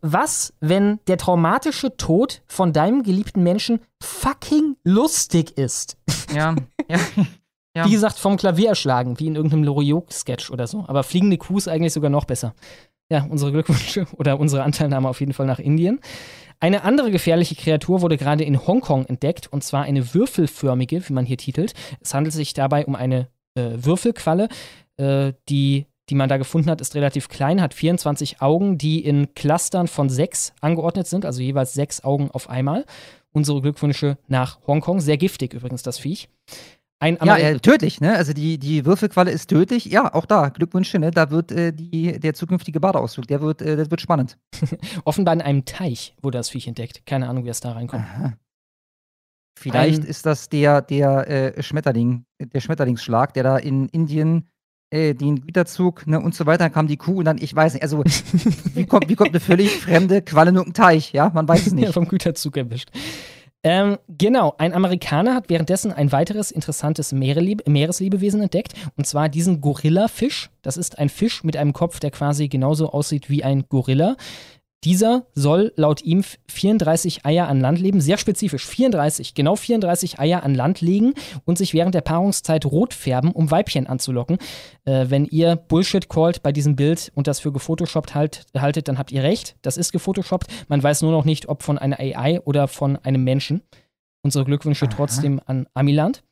was, wenn der traumatische Tod von deinem geliebten Menschen fucking lustig ist? Ja, ja. Ja. Wie gesagt, vom Klavier erschlagen, wie in irgendeinem Loriot-Sketch oder so. Aber fliegende Kuh ist eigentlich sogar noch besser. Ja, unsere Glückwünsche oder unsere Anteilnahme auf jeden Fall nach Indien. Eine andere gefährliche Kreatur wurde gerade in Hongkong entdeckt, und zwar eine würfelförmige, wie man hier titelt. Es handelt sich dabei um eine äh, Würfelqualle, äh, die die man da gefunden hat, ist relativ klein, hat 24 Augen, die in Clustern von sechs angeordnet sind, also jeweils sechs Augen auf einmal. Unsere Glückwünsche nach Hongkong. Sehr giftig übrigens, das Viech. Ein ja, äh, tödlich, ne? Also die, die Würfelqualle ist tödlich. Ja, auch da, Glückwünsche, ne? Da wird äh, die, der zukünftige Badeausflug, der wird, äh, das wird spannend. Offenbar in einem Teich wurde das Viech entdeckt. Keine Ahnung, wie es da reinkommt. Aha. Vielleicht ein, ist das der, der äh, Schmetterling, der Schmetterlingsschlag, der da in Indien äh, den Güterzug ne, und so weiter, dann kam die Kuh und dann, ich weiß nicht, also wie kommt, wie kommt eine völlig fremde Qualle nur im Teich, ja? Man weiß es nicht. ja, vom Güterzug erwischt. Ähm, genau, ein Amerikaner hat währenddessen ein weiteres interessantes Meereslebewesen entdeckt, und zwar diesen Gorillafisch. Das ist ein Fisch mit einem Kopf, der quasi genauso aussieht wie ein Gorilla. Dieser soll laut ihm 34 Eier an Land leben, sehr spezifisch, 34, genau 34 Eier an Land legen und sich während der Paarungszeit rot färben, um Weibchen anzulocken. Äh, wenn ihr Bullshit callt bei diesem Bild und das für gefotoshoppt halt, haltet, dann habt ihr recht. Das ist gefotoshoppt. Man weiß nur noch nicht, ob von einer AI oder von einem Menschen. Unsere Glückwünsche Aha. trotzdem an Amiland.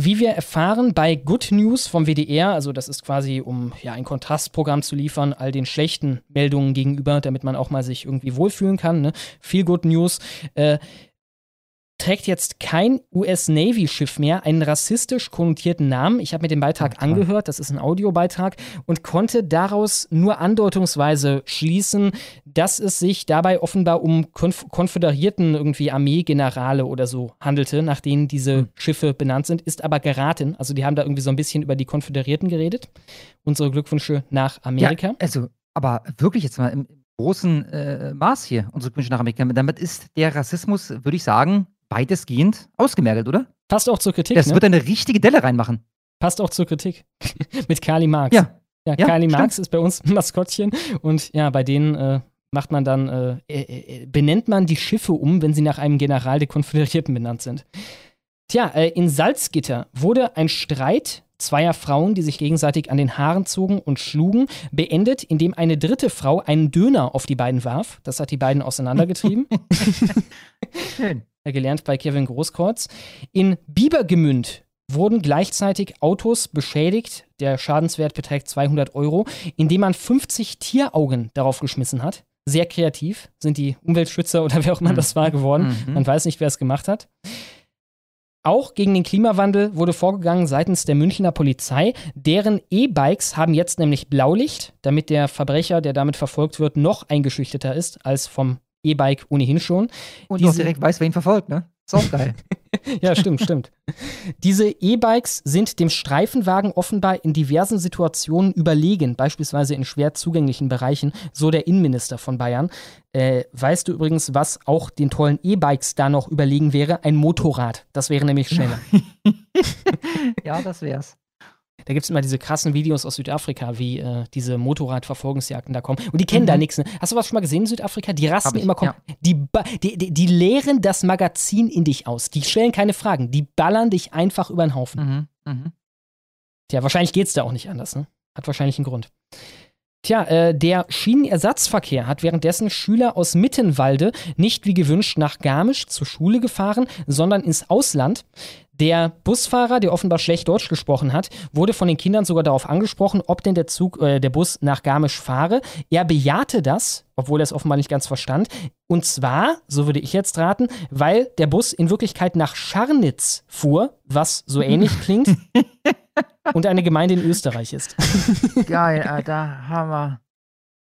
Wie wir erfahren bei Good News vom WDR, also das ist quasi, um ja ein Kontrastprogramm zu liefern, all den schlechten Meldungen gegenüber, damit man auch mal sich irgendwie wohlfühlen kann. Ne? Viel Good News. Äh, trägt jetzt kein US-Navy-Schiff mehr einen rassistisch konnotierten Namen. Ich habe mir den Beitrag Ach, angehört, das ist ein Audiobeitrag, und konnte daraus nur andeutungsweise schließen, dass es sich dabei offenbar um konf konföderierten irgendwie Armeegenerale oder so handelte, nach denen diese hm. Schiffe benannt sind, ist aber geraten. Also die haben da irgendwie so ein bisschen über die Konföderierten geredet. Unsere Glückwünsche nach Amerika. Ja, also, aber wirklich jetzt mal im großen äh, Maß hier, unsere Glückwünsche nach Amerika. Damit ist der Rassismus, würde ich sagen, weitestgehend ausgemergelt, oder? Passt auch zur Kritik. Das ne? wird eine richtige Delle reinmachen. Passt auch zur Kritik. Mit Kali Marx. Ja. Ja, ja Kali Marx ist bei uns ein Maskottchen und ja, bei denen äh, macht man dann, äh, äh, äh, benennt man die Schiffe um, wenn sie nach einem General der Konföderierten benannt sind. Tja, äh, in Salzgitter wurde ein Streit zweier Frauen, die sich gegenseitig an den Haaren zogen und schlugen, beendet, indem eine dritte Frau einen Döner auf die beiden warf. Das hat die beiden auseinandergetrieben. Schön gelernt bei Kevin Großkreuz. In Biebergemünd wurden gleichzeitig Autos beschädigt. Der Schadenswert beträgt 200 Euro, indem man 50 Tieraugen darauf geschmissen hat. Sehr kreativ sind die Umweltschützer oder wer auch immer mhm. das war geworden. Mhm. Man weiß nicht, wer es gemacht hat. Auch gegen den Klimawandel wurde vorgegangen seitens der Münchner Polizei. Deren E-Bikes haben jetzt nämlich Blaulicht, damit der Verbrecher, der damit verfolgt wird, noch eingeschüchterter ist als vom E-Bike ohnehin schon. Und Diese, auch direkt weiß, wer ihn verfolgt, ne? Ist auch geil. ja, stimmt, stimmt. Diese E-Bikes sind dem Streifenwagen offenbar in diversen Situationen überlegen, beispielsweise in schwer zugänglichen Bereichen, so der Innenminister von Bayern. Äh, weißt du übrigens, was auch den tollen E-Bikes da noch überlegen wäre? Ein Motorrad. Das wäre nämlich schneller. ja, das wär's. Da gibt es immer diese krassen Videos aus Südafrika, wie äh, diese Motorradverfolgungsjagden da kommen. Und die kennen mhm. da nichts. Ne? Hast du was schon mal gesehen in Südafrika? Die rasten ich, immer kommen. Ja. Die, die, die, die, leeren das Magazin in dich aus. Die stellen keine Fragen. Die ballern dich einfach über den Haufen. Mhm. Mhm. Tja, wahrscheinlich geht es da auch nicht anders. Ne? Hat wahrscheinlich einen Grund. Tja, äh, der Schienenersatzverkehr hat währenddessen Schüler aus Mittenwalde nicht wie gewünscht nach Garmisch zur Schule gefahren, sondern ins Ausland. Der Busfahrer, der offenbar schlecht Deutsch gesprochen hat, wurde von den Kindern sogar darauf angesprochen, ob denn der Zug, äh, der Bus nach Garmisch fahre. Er bejahte das, obwohl er es offenbar nicht ganz verstand. Und zwar, so würde ich jetzt raten, weil der Bus in Wirklichkeit nach Scharnitz fuhr, was so ähnlich klingt, und eine Gemeinde in Österreich ist. Geil, Alter, Hammer.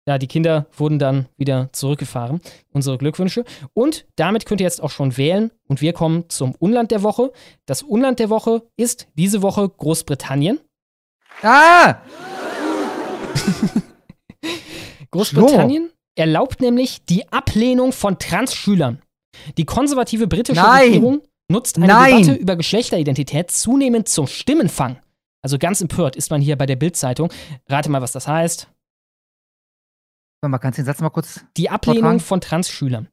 Ja, die Kinder wurden dann wieder zurückgefahren. Unsere Glückwünsche. Und damit könnt ihr jetzt auch schon wählen. Und wir kommen zum Unland der Woche. Das Unland der Woche ist diese Woche Großbritannien. Ah! Großbritannien so. erlaubt nämlich die Ablehnung von Transschülern. Die konservative britische Nein. Regierung nutzt eine Nein. Debatte über Geschlechteridentität zunehmend zum Stimmenfang. Also ganz empört ist man hier bei der Bild-Zeitung. Rate mal, was das heißt. Mal, kannst du den Satz mal kurz. Die Ablehnung vortragen? von Transschülern.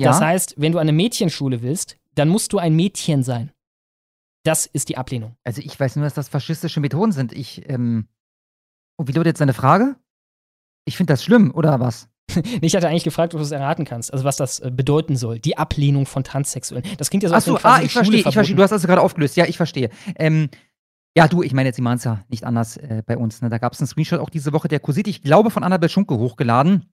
Ja? Das heißt, wenn du eine Mädchenschule willst, dann musst du ein Mädchen sein. Das ist die Ablehnung. Also ich weiß nur, dass das faschistische Methoden sind. Ich, ähm. Und wie lautet jetzt deine Frage? Ich finde das schlimm, oder was? ich hatte eigentlich gefragt, ob du es erraten kannst, also was das äh, bedeuten soll, die Ablehnung von Transsexuellen. Das klingt ja so, Achso, ah, ich verstehe, ich verstehe. Du hast also gerade aufgelöst. Ja, ich verstehe. Ähm, ja, du, ich meine jetzt, die machen es ja nicht anders äh, bei uns. Ne? Da gab es einen Screenshot auch diese Woche, der kursiert, ich glaube, von Annabel Schunke hochgeladen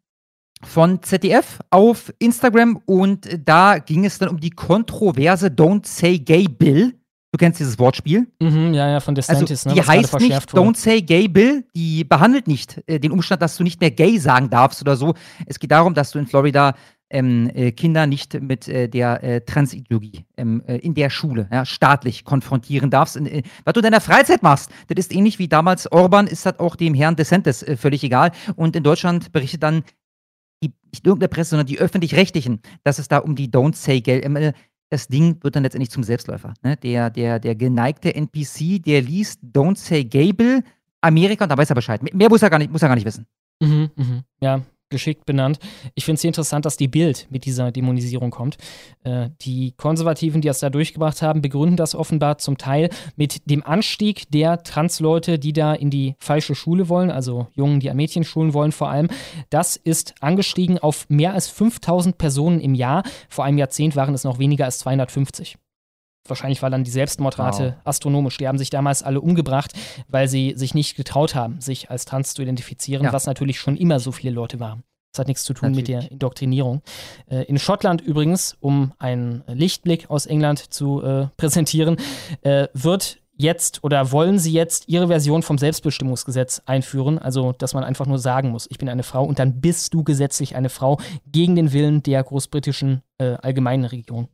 von ZDF auf Instagram und da ging es dann um die kontroverse Don't Say Gay Bill. Du kennst dieses Wortspiel? Mhm, ja, ja, von DeSantis. Also, die ne, heißt nicht Don't Say Gay Bill, die behandelt nicht äh, den Umstand, dass du nicht mehr gay sagen darfst oder so. Es geht darum, dass du in Florida ähm, äh, Kinder nicht mit äh, der äh, Transideologie ähm, äh, in der Schule ja, staatlich konfrontieren darfst. In, in, was du in deiner Freizeit machst, das ist ähnlich wie damals Orban, ist das auch dem Herrn DeSantis äh, völlig egal. Und in Deutschland berichtet dann die, nicht irgendeine Presse, sondern die öffentlich-rechtlichen, dass es da um die Don't Say Gay äh, das Ding wird dann letztendlich zum Selbstläufer. Ne? Der, der, der geneigte NPC, der liest Don't Say Gable, Amerika und da weiß er Bescheid. Mehr muss er gar nicht, muss er gar nicht wissen. Mhm, mh. Ja, geschickt benannt. Ich finde es interessant, dass die Bild mit dieser Dämonisierung kommt. Äh, die Konservativen, die das da durchgebracht haben, begründen das offenbar zum Teil mit dem Anstieg der Transleute, die da in die falsche Schule wollen, also Jungen, die an Mädchenschulen wollen vor allem. Das ist angestiegen auf mehr als 5000 Personen im Jahr. Vor einem Jahrzehnt waren es noch weniger als 250. Wahrscheinlich war dann die Selbstmordrate wow. astronomisch. Die haben sich damals alle umgebracht, weil sie sich nicht getraut haben, sich als trans zu identifizieren, ja. was natürlich schon immer so viele Leute waren. Das hat nichts zu tun natürlich. mit der Indoktrinierung. Äh, in Schottland übrigens, um einen Lichtblick aus England zu äh, präsentieren, äh, wird jetzt oder wollen sie jetzt ihre Version vom Selbstbestimmungsgesetz einführen, also dass man einfach nur sagen muss, ich bin eine Frau und dann bist du gesetzlich eine Frau gegen den Willen der großbritischen äh, allgemeinen Regierung.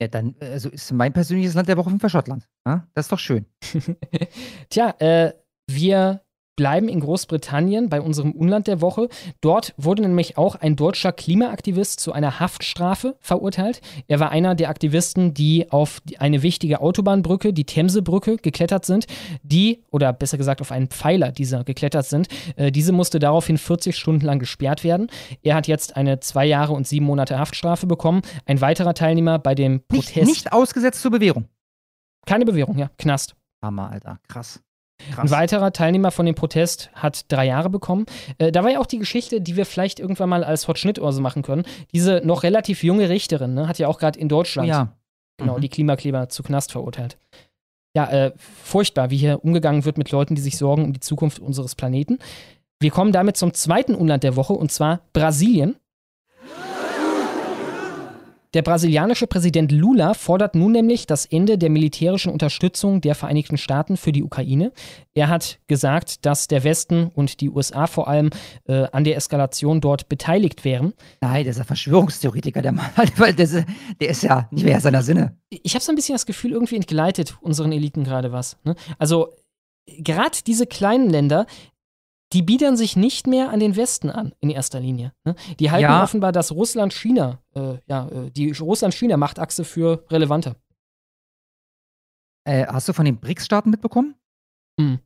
Ja, dann also ist mein persönliches Land der Woche für Schottland. Ja? Das ist doch schön. Tja, äh, wir bleiben in Großbritannien bei unserem Unland der Woche. Dort wurde nämlich auch ein deutscher Klimaaktivist zu einer Haftstrafe verurteilt. Er war einer der Aktivisten, die auf eine wichtige Autobahnbrücke, die Themsebrücke, geklettert sind, die, oder besser gesagt auf einen Pfeiler dieser geklettert sind. Äh, diese musste daraufhin 40 Stunden lang gesperrt werden. Er hat jetzt eine zwei Jahre und sieben Monate Haftstrafe bekommen. Ein weiterer Teilnehmer bei dem Protest. Nicht, nicht ausgesetzt zur Bewährung. Keine Bewährung, ja, Knast. Hammer, Alter, krass. Krass. Ein weiterer Teilnehmer von dem Protest hat drei Jahre bekommen. Äh, da war ja auch die Geschichte, die wir vielleicht irgendwann mal als Hot Schnittorse machen können. Diese noch relativ junge Richterin ne, hat ja auch gerade in Deutschland ja. genau, mhm. die Klimakleber zu Knast verurteilt. Ja, äh, furchtbar, wie hier umgegangen wird mit Leuten, die sich sorgen um die Zukunft unseres Planeten. Wir kommen damit zum zweiten Unland der Woche und zwar Brasilien. Der brasilianische Präsident Lula fordert nun nämlich das Ende der militärischen Unterstützung der Vereinigten Staaten für die Ukraine. Er hat gesagt, dass der Westen und die USA vor allem äh, an der Eskalation dort beteiligt wären. Nein, der ist ein Verschwörungstheoretiker, der Mann. Der ist, der ist ja nicht mehr seiner Sinne. Ich habe so ein bisschen das Gefühl, irgendwie entgleitet unseren Eliten gerade was. Ne? Also gerade diese kleinen Länder, die biedern sich nicht mehr an den Westen an, in erster Linie. Ne? Die halten Ja. offenbar das Russland-China, äh, ja, äh, die Russland-China-Machtachse für relevanter. Äh, hast du von den BRICS-Staaten mitbekommen? Hm.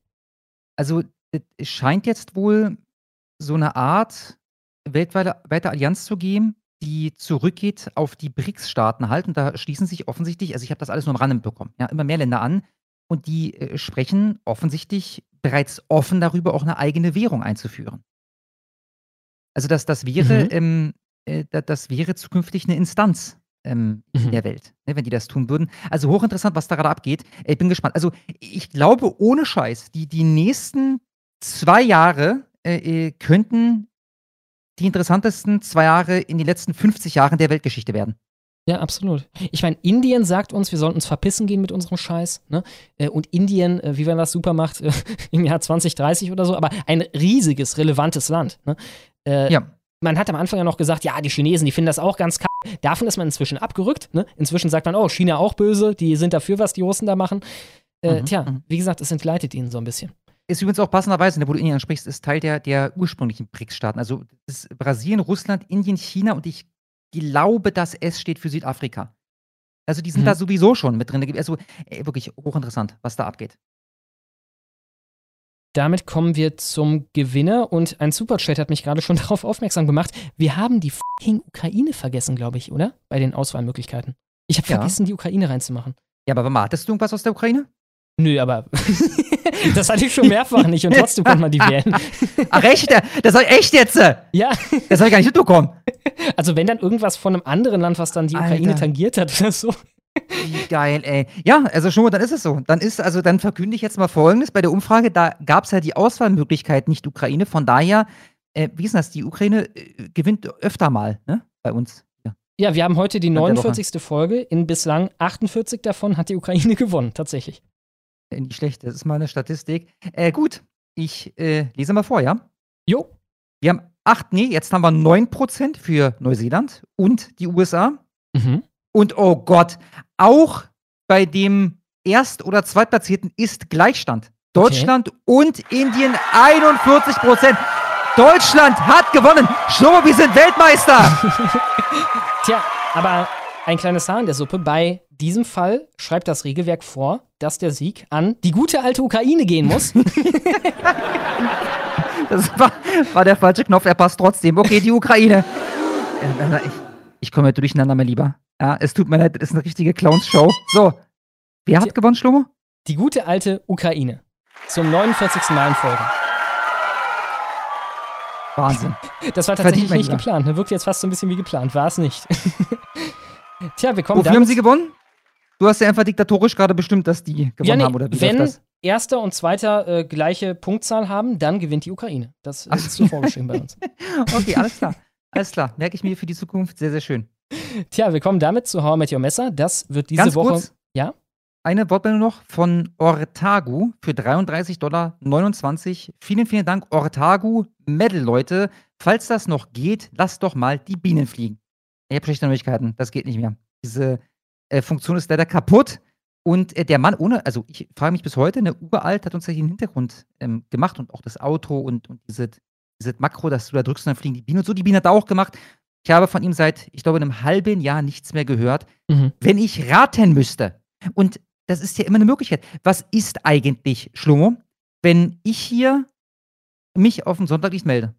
Also, es scheint jetzt wohl so eine Art weltweite weite Allianz zu geben, die zurückgeht auf die BRICS-Staaten halt. Und da schließen sich offensichtlich, also ich habe das alles nur am Rande mitbekommen, ja, immer mehr Länder an. Und die äh, sprechen offensichtlich bereits offen darüber, auch eine eigene Währung einzuführen. Also das, das wäre, Mhm. ähm, äh, da- das wäre zukünftig eine Instanz ähm, Mhm. in der Welt, ne, wenn die das tun würden. Also hochinteressant, was da gerade abgeht. Ich bin gespannt. Also ich glaube, ohne Scheiß, die, die nächsten zwei Jahre äh, äh, könnten die interessantesten zwei Jahre in den letzten 50 Jahren der Weltgeschichte werden. Ja, absolut. Ich meine, Indien sagt uns, wir sollten uns verpissen gehen mit unserem Scheiß. Ne? Äh, Und Indien, äh, wie man das super macht, äh, im Jahr 2030 oder so, aber ein riesiges, relevantes Land. Ne? Äh, Ja. Man hat am Anfang ja noch gesagt, ja, die Chinesen, die finden das auch ganz kacke. Davon ist man inzwischen abgerückt. Ne? Inzwischen sagt man, oh, China auch böse, die sind dafür, was die Russen da machen. Äh, Mhm, tja, mhm. wie gesagt, es entgleitet ihnen so ein bisschen. Ist übrigens auch passenderweise, ne, wo du Indien ansprichst, ist Teil der, der ursprünglichen BRICS-Staaten. Also Brasilien, Russland, Indien, China und ich glaube, das S steht für Südafrika. Also die sind Mhm. da sowieso schon mit drin. Also ey, wirklich hochinteressant, was da abgeht. Damit kommen wir zum Gewinner und ein Superchat hat mich gerade schon darauf aufmerksam gemacht. Wir haben die fucking Ukraine vergessen, glaube ich, oder? Bei den Auswahlmöglichkeiten. Ich habe Ja. vergessen, die Ukraine reinzumachen. Ja, aber warte hattest du irgendwas aus der Ukraine? Nö, aber das hatte ich schon mehrfach nicht und trotzdem konnte man die wählen. Ach echt? Das soll echt jetzt? Das Ja, habe ich gar nicht mitbekommen. also wenn dann irgendwas von einem anderen Land, was dann die Ukraine Alter. tangiert hat oder so. Wie geil, ey. Ja, also schon, dann ist es so. Dann ist, also dann verkünde ich jetzt mal folgendes. Bei der Umfrage, da gab es ja die Auswahlmöglichkeit nicht Ukraine. Von daher, äh, wie ist das? Die Ukraine äh, gewinnt öfter mal, ne? Bei uns. Ja. Wir haben heute die der Woche. 49. Folge. In bislang 48 davon hat die Ukraine gewonnen, tatsächlich. Äh, Nicht schlecht, das ist mal eine Statistik. Äh, gut, ich äh, lese mal vor, ja? Jo, Wir haben acht, nee, jetzt haben wir 9% für Neuseeland und die USA. mhm. Und oh Gott, auch bei dem Erst- oder Zweitplatzierten ist Gleichstand. Deutschland und Indien 41 Prozent. Deutschland hat gewonnen. Schau, wir sind Weltmeister. Tja, aber ein kleines Haar in der Suppe. Bei diesem Fall schreibt das Regelwerk vor, dass der Sieg an die gute alte Ukraine gehen muss. Das war, war der falsche Knopf, er passt trotzdem. Okay, die Ukraine. Äh, Ich, ich komme durcheinander, mein Lieber. Ja, es tut mir leid, das ist eine richtige Clowns-Show. So, wer hat Tja. gewonnen, Schlomo? Die gute alte Ukraine. Zum 49. Mal in Folge. Wahnsinn. Das war tatsächlich nicht lieber. geplant. Ne? Wirkt jetzt fast so ein bisschen wie geplant. War es nicht. Tja, wir kommen Wofür haben sie gewonnen? Du hast ja einfach diktatorisch gerade bestimmt, dass die gewonnen ja, nee, haben, oder wie wenn das? erster und zweiter äh, gleiche Punktzahl haben, dann gewinnt die Ukraine. Das Ach ist so vorgeschrieben bei uns. Okay, alles klar. Alles klar. Merke ich mir für die Zukunft. Sehr, sehr schön. Tja, wir kommen damit zu How I Met Your Messer. Das wird diese Ganz Woche. kurz. Ja? Eine Wortmeldung noch von Ortagu für 33,29 Dollar. Vielen, vielen Dank, Ortagu. Medal, Leute. Falls das noch geht, lasst doch mal die Bienen fliegen. Ich habe schlechte Neuigkeiten. Das geht nicht mehr. Diese äh, Funktion ist leider kaputt. Und äh, der Mann ohne, also ich frage mich bis heute, ne, uralt hat uns ja hier den Hintergrund ähm, gemacht und auch das Auto und, und diese, diese Makro, dass du da drückst und dann fliegen die Bienen und so. Die Biene hat er auch gemacht. Ich habe von ihm seit, ich glaube, einem halben Jahr nichts mehr gehört. Mhm. Wenn ich raten müsste, und das ist ja immer eine Möglichkeit, was ist eigentlich, Schlomo, wenn ich hier mich auf den Sonntag nicht melde?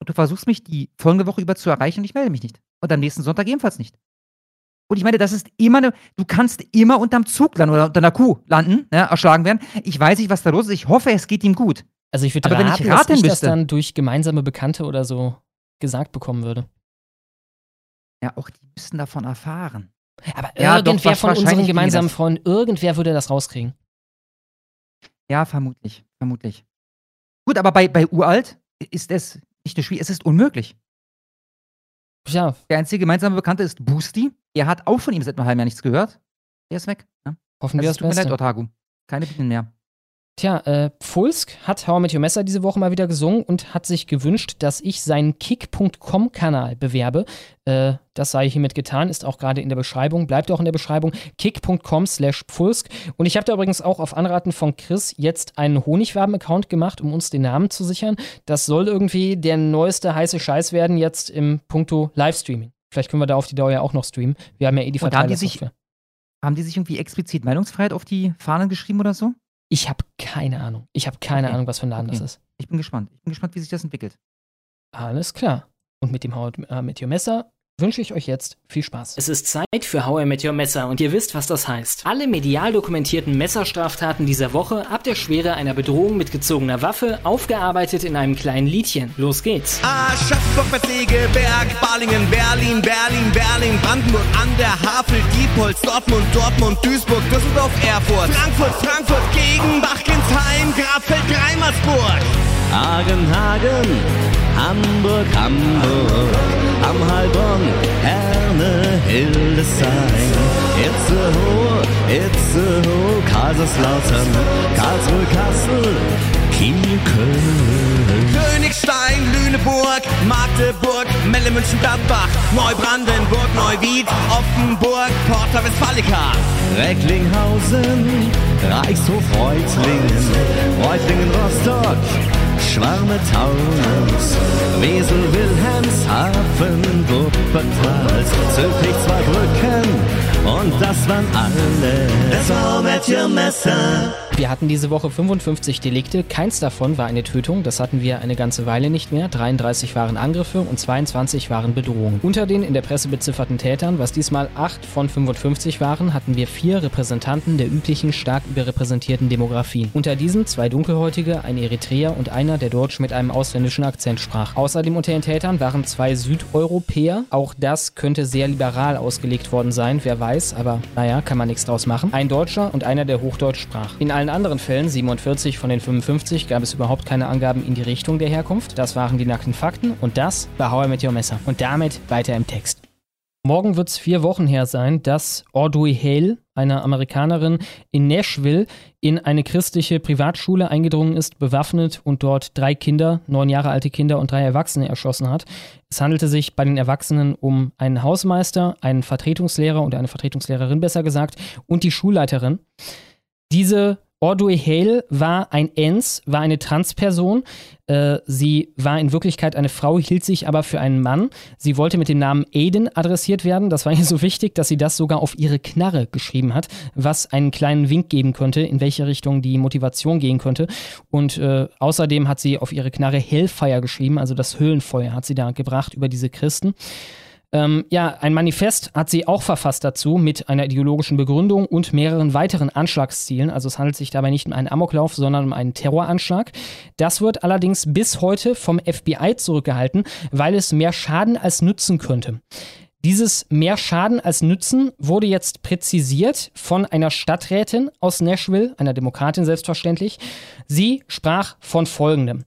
Und du versuchst mich die folgende Woche über zu erreichen und ich melde mich nicht. Und am nächsten Sonntag ebenfalls nicht. Und ich meine, das ist immer eine, du kannst immer unterm Zug landen oder unter einer Kuh landen, ne, erschlagen werden. Ich weiß nicht, was da los ist. Ich hoffe, es geht ihm gut. Also ich würde Aber wenn ich raten, dass raten ich das dann durch gemeinsame Bekannte oder so gesagt bekommen würde. Ja, auch die müssten davon erfahren. Aber Ja, doch, irgendwer von wahrscheinlich unseren gemeinsamen. Freunden, irgendwer würde das rauskriegen. Ja, vermutlich. Vermutlich. Gut, aber bei, bei Uralt ist es nicht nur schwierig, es ist unmöglich. Ja, Der einzige gemeinsame Bekannte ist Boosty. Er hat auch von ihm seit einem halben Jahr nichts gehört. Der ist weg. Ne? hoffen wir Also, das es tut mir leid, Beste. Otagu. Keine Bienen mehr. Tja, äh, Pfulsk hat How I Met Your Messer diese Woche mal wieder gesungen und hat sich gewünscht, dass ich seinen Kick.com-Kanal bewerbe. Äh, das sei hiermit getan, ist auch gerade in der Beschreibung, bleibt auch in der Beschreibung, kick.com slash Pfulsk. Und ich habe da übrigens auch auf Anraten von Chris jetzt einen Honigwaben-Account gemacht, um uns den Namen zu sichern. Das soll irgendwie der neueste heiße Scheiß werden jetzt im Punkto Livestreaming. Vielleicht können wir da auf die Dauer ja auch noch streamen. Wir haben ja eh die Verteilersoftware. Haben die sich irgendwie explizit Meinungsfreiheit auf die Fahnen geschrieben oder so? Ich habe keine Ahnung. Ich habe keine Okay. Ahnung, was für ein Laden Okay. das ist. Ich bin gespannt. Ich bin gespannt, wie sich das entwickelt. Alles klar. Und mit dem How äh, mit Your Messer wünsche ich euch jetzt viel Spaß. Es ist Zeit für How I Met Your Messer und ihr wisst, was das heißt. Alle medial dokumentierten Messerstraftaten dieser Woche ab der Schwere einer Bedrohung mit gezogener Waffe aufgearbeitet in einem kleinen Liedchen. Los geht's. Aschaffenburg, Bad Segeberg, Balingen, Berlin, Berlin, Berlin, Brandenburg, an der Havel, Diepholz, Dortmund, Dortmund, Duisburg, Düsseldorf, Erfurt, Frankfurt, Frankfurt, Gegenbach, Ginsheim, Grafeld, Greimersburg. Hagen, Hagen, Hamburg, Hamburg, am Heilbronn, Herne, Hildesheim, Itzehoe, Itzehoe, Kaiserslautern, Karlsruhe, Kassel, Kiel, Köln. Königstein, Lüneburg, Magdeburg, Melle, München, Gladbach, Neubrandenburg, Neuwied, Offenburg, Porta Westfalica. Recklinghausen, Reichshof, Reutlingen, Reutlingen, Rostock, Schwarme, Taunus, Wesel, Wilhelmshaven, Wuppertal, Zülpich, Zweibrücken und das waren alle. Das war your Messer. Wir hatten diese Woche 55 Delikte, keins davon war eine Tötung, das hatten wir eine ganze Weile nicht mehr. 33 waren Angriffe und 22 waren Bedrohungen. Unter den in der Presse bezifferten Tätern, was diesmal 8 von 55 waren, hatten wir vier Repräsentanten der üblichen stark überrepräsentierten Demografien. Unter diesen zwei Dunkelhäutige, ein Eritreer und einer, der Deutsch mit einem ausländischen Akzent sprach. Außerdem unter den Tätern waren zwei Südeuropäer, auch das könnte sehr liberal ausgelegt worden sein, wer weiß, aber naja, kann man nichts draus machen. Ein Deutscher und einer, der Hochdeutsch sprach. In allen anderen Fällen, 47 von den 55, gab es überhaupt keine Angaben in die Richtung der Herkunft. Das waren die nackten Fakten und das war How I Met Your Messer. Und damit weiter im Text. Morgen wird es vier Wochen her sein, dass Audrey Hale, eine Amerikanerin in Nashville, in eine christliche Privatschule eingedrungen ist, bewaffnet und dort drei Kinder, neun Jahre alte Kinder und drei Erwachsene erschossen hat. Es handelte sich bei den Erwachsenen um einen Hausmeister, einen Vertretungslehrer oder eine Vertretungslehrerin besser gesagt und die Schulleiterin. Diese Audrey Hale war ein Ens, war eine Transperson. Äh, sie war in Wirklichkeit eine Frau, hielt sich aber für einen Mann. Sie wollte mit dem Namen Aiden adressiert werden. Das war ihr so wichtig, dass sie das sogar auf ihre Knarre geschrieben hat, was einen kleinen Wink geben könnte, in welche Richtung die Motivation gehen könnte. Und äh, außerdem hat sie auf ihre Knarre Hellfire geschrieben, also das Höhlenfeuer hat sie da gebracht über diese Christen. Ähm, ja, ein Manifest hat sie auch verfasst dazu mit einer ideologischen Begründung und mehreren weiteren Anschlagszielen. Also es handelt sich dabei nicht um einen Amoklauf, sondern um einen Terroranschlag. Das wird allerdings bis heute vom FBI zurückgehalten, weil es mehr Schaden als nützen könnte. Dieses mehr Schaden als Nützen wurde jetzt präzisiert von einer Stadträtin aus Nashville, einer Demokratin selbstverständlich. Sie sprach von folgendem.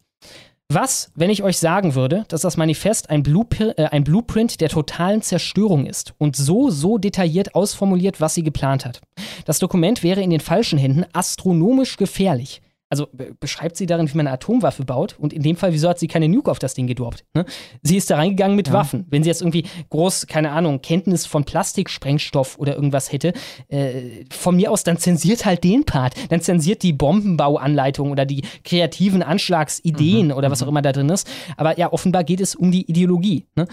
Was, wenn ich euch sagen würde, dass das Manifest ein, Bluepr äh, ein Blueprint der totalen Zerstörung ist und so, so detailliert ausformuliert, was sie geplant hat? Das Dokument wäre in den falschen Händen astronomisch gefährlich. Also be beschreibt sie darin, wie man eine Atomwaffe baut und in dem Fall, wieso hat sie keine Nuke auf das Ding gedroppt? Ne? Sie ist da reingegangen mit Waffen. Wenn sie jetzt irgendwie groß, keine Ahnung, Kenntnis von Plastiksprengstoff oder irgendwas hätte, äh, von mir aus, dann zensiert halt den Part. Dann zensiert die Bombenbauanleitung oder die kreativen Anschlagsideen oder was auch immer da drin ist. Aber ja, offenbar geht es um die Ideologie. Ne?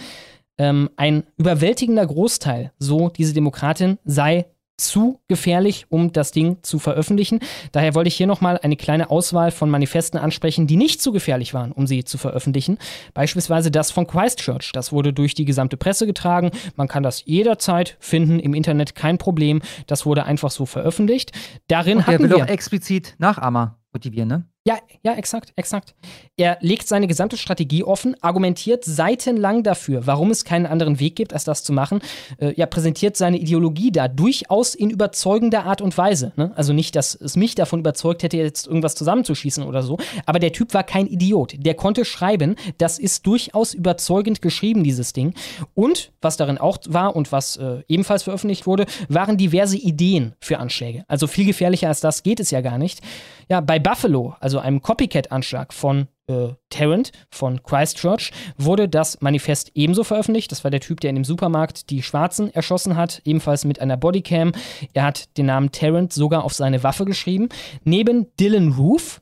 Ähm, ein überwältigender Großteil, so diese Demokratin, sei zu gefährlich, um das Ding zu veröffentlichen. Daher wollte ich hier nochmal eine kleine Auswahl von Manifesten ansprechen, die nicht zu gefährlich waren, um sie zu veröffentlichen. Beispielsweise das von Christchurch. Das wurde durch die gesamte Presse getragen. Man kann das jederzeit finden im Internet, kein Problem. Das wurde einfach so veröffentlicht. Darin Und der hatten will wir auch explizit Nachahmer motivieren, ne? Ja, ja, exakt, exakt. Er legt seine gesamte Strategie offen, argumentiert seitenlang dafür, warum es keinen anderen Weg gibt, als das zu machen. Äh, ja, präsentiert seine Ideologie da durchaus in überzeugender Art und Weise. Ne? Also nicht, dass es mich davon überzeugt hätte, jetzt irgendwas zusammenzuschießen oder so. Aber der Typ war kein Idiot. Der konnte schreiben. Das ist durchaus überzeugend geschrieben, dieses Ding. Und was darin auch war und was äh, ebenfalls veröffentlicht wurde, waren diverse Ideen für Anschläge. Also viel gefährlicher als das geht es ja gar nicht. Ja, bei Buffalo, also einem Copycat-Anschlag von äh, Tarrant von Christchurch, wurde das Manifest ebenso veröffentlicht. Das war der Typ, der in dem Supermarkt die Schwarzen erschossen hat, ebenfalls mit einer Bodycam. Er hat den Namen Tarrant sogar auf seine Waffe geschrieben. Neben Dylan Roof,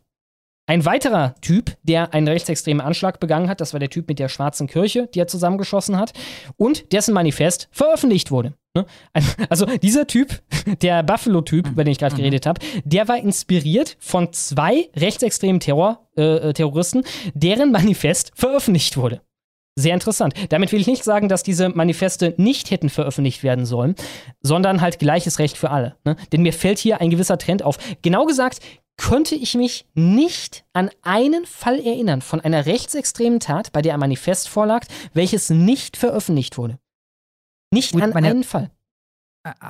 ein weiterer Typ, der einen rechtsextremen Anschlag begangen hat, das war der Typ mit der schwarzen Kirche, die er zusammengeschossen hat, und dessen Manifest veröffentlicht wurde. Ne? Also dieser Typ, der Buffalo-Typ, über den ich gerade mhm. geredet habe, der war inspiriert von zwei rechtsextremen Terror, äh, äh, Terroristen, deren Manifest veröffentlicht wurde. Sehr interessant. Damit will ich nicht sagen, dass diese Manifeste nicht hätten veröffentlicht werden sollen, sondern halt gleiches Recht für alle. Ne? Denn mir fällt hier ein gewisser Trend auf. Genau gesagt, könnte ich mich nicht an einen Fall erinnern von einer rechtsextremen Tat, bei der ein Manifest vorlag, welches nicht veröffentlicht wurde. Nicht Gut, an einen Fall.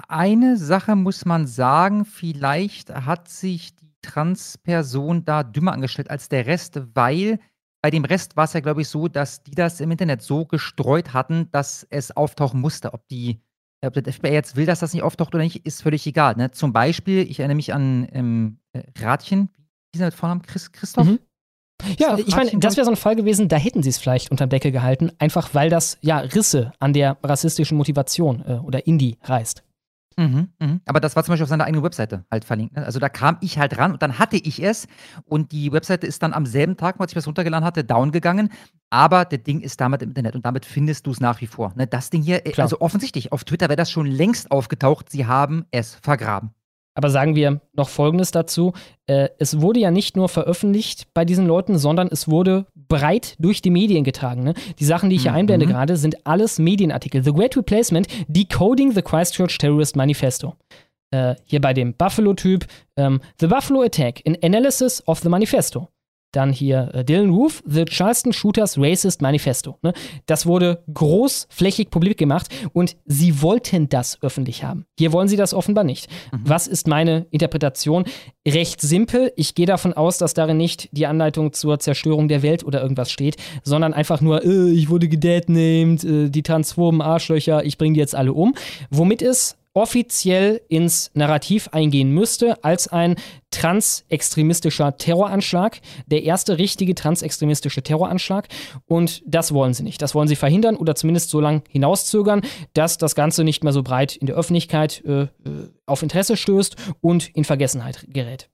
Eine Sache muss man sagen, vielleicht hat sich die Transperson da dümmer angestellt als der Rest, weil bei dem Rest war es ja, glaube ich, so, dass die das im Internet so gestreut hatten, dass es auftauchen musste. Ob die ob der FBI jetzt will, dass das nicht auftaucht oder nicht, ist völlig egal. Ne? Zum Beispiel, ich erinnere mich an ähm, Radchen, wie ist der mit Vornamen? Chris, Christoph? Mhm. Ja, ich meine, das wäre so ein Fall gewesen, da hätten sie es vielleicht unterm Deckel gehalten, einfach weil das ja Risse an der rassistischen Motivation äh, oder Indie reißt. Mhm, mhm. Aber das war zum Beispiel auf seiner eigenen Webseite halt verlinkt. Ne? Also da kam ich halt ran und dann hatte ich es und die Webseite ist dann am selben Tag, als ich das runtergeladen hatte, down gegangen. Aber das Ding ist damit im Internet und damit findest du es nach wie vor. Ne? Das Ding hier, äh, Klar. also offensichtlich, auf Twitter wäre das schon längst aufgetaucht. Sie haben es vergraben. Aber sagen wir noch Folgendes dazu. Äh, es wurde ja nicht nur veröffentlicht bei diesen Leuten, sondern es wurde breit durch die Medien getragen. Ne? Die Sachen, die ich hier mhm. einblende gerade, sind alles Medienartikel. The Great Replacement, Decoding the Christchurch Terrorist Manifesto. Äh, hier bei dem Buffalo-Typ, ähm, The Buffalo Attack, an Analysis of the Manifesto. Dann hier äh, Dylan Roof, The Charleston Shooters Racist Manifesto. Ne? Das wurde großflächig publik gemacht und sie wollten das öffentlich haben. Hier wollen sie das offenbar nicht. Mhm. Was ist meine Interpretation? Recht simpel. Ich gehe davon aus, dass darin nicht die Anleitung zur Zerstörung der Welt oder irgendwas steht, sondern einfach nur, äh, ich wurde gedadnamed, äh, die transphoben Arschlöcher, ich bringe die jetzt alle um. Womit es offiziell ins Narrativ eingehen müsste als ein transextremistischer Terroranschlag, der erste richtige transextremistische Terroranschlag. Und das wollen sie nicht. Das wollen sie verhindern oder zumindest so lange hinauszögern, dass das Ganze nicht mehr so breit in der Öffentlichkeit äh, äh auf Interesse stößt und in Vergessenheit gerät.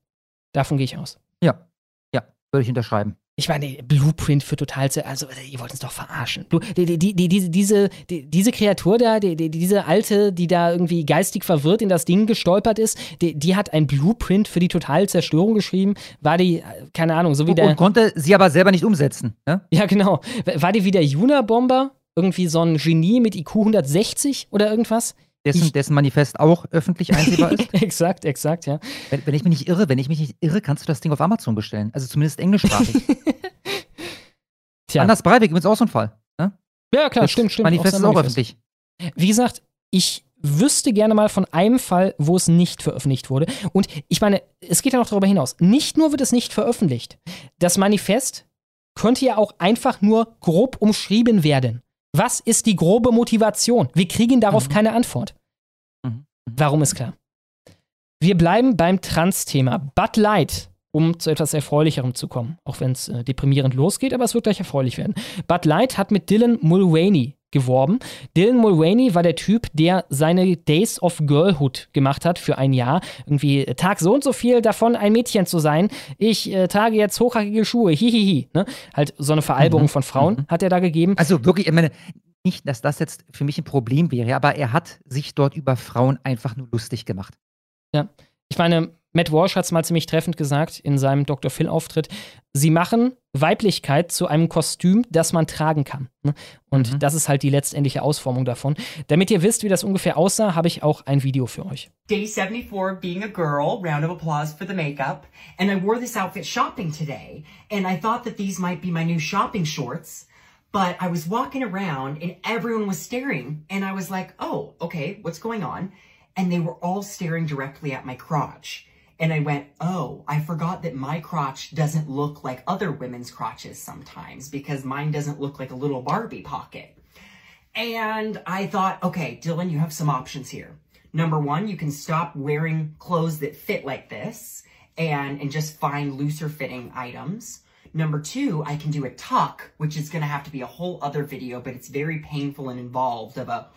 Davon gehe ich aus. Ja, ja, würde ich unterschreiben ich meine, Blueprint für total, also ihr wollt uns doch verarschen. Die, die, die, die, diese, diese Kreatur da, diese alte, die da irgendwie geistig verwirrt in das Ding gestolpert ist, die, hat ein Blueprint für die Totalzerstörung geschrieben. War die, keine Ahnung, so wie der. Und konnte sie aber selber nicht umsetzen. Ne? Ja, genau. War die wie der Juna-Bomber? Irgendwie so ein Genie mit IQ 160 oder irgendwas? Dessen, ich, dessen Manifest auch öffentlich einsehbar ist. exakt, exakt, ja. Wenn, wenn, ich mich nicht irre, wenn ich mich nicht irre, kannst du das Ding auf Amazon bestellen. Also zumindest englischsprachig. Tja. Anders Breivik übrigens auch so ein Fall. Ne? Ja, klar, das stimmt, stimmt. Manifest ist auch öffentlich. Wie gesagt, ich wüsste gerne mal von einem Fall, wo es nicht veröffentlicht wurde. Und ich meine, es geht ja noch darüber hinaus. Nicht nur wird es nicht veröffentlicht. Das Manifest könnte ja auch einfach nur grob umschrieben werden. Was ist die grobe Motivation? Wir kriegen darauf mhm. keine Antwort. Warum ist klar? Wir bleiben beim Trans-Thema. Bud Light, um zu etwas Erfreulicherem zu kommen, auch wenn es äh, deprimierend losgeht, aber es wird gleich erfreulich werden. Bud Light hat mit Dylan Mulvaney geworben. Dylan Mulvaney war der Typ, der seine Days of Girlhood gemacht hat für ein Jahr. Irgendwie äh, Tag so und so viel davon, ein Mädchen zu sein. Ich äh, trage jetzt hochhackige Schuhe. Hihihi. Ne? Halt so eine Veralberung mhm. von Frauen mhm. hat er da gegeben. Also wirklich, ich meine, nicht, dass das jetzt für mich ein Problem wäre, aber er hat sich dort über Frauen einfach nur lustig gemacht. Ja. Ich meine, Matt Walsh hat es mal ziemlich treffend gesagt in seinem Dr. Phil-Auftritt. Sie machen Weiblichkeit zu einem Kostüm, das man tragen kann. Ne? Und mhm. das ist halt die letztendliche Ausformung davon. Damit ihr wisst, wie das ungefähr aussah, habe ich auch ein Video für euch. Day 74 being a girl, round of applause for the makeup. And I wore this outfit shopping today. And I thought that these might be my new shopping shorts. But I was walking around and everyone was staring. And I was like, oh, okay, what's going on? And they were all staring directly at my crotch. And I went, oh, I forgot that my crotch doesn't look like other women's crotches sometimes because mine doesn't look like a little Barbie pocket. And I thought, okay, Dylan, you have some options here. Number one, you can stop wearing clothes that fit like this and, and just find looser fitting items. Number two, I can do a tuck, which is going to have to be a whole other video, but it's very painful and involved of a,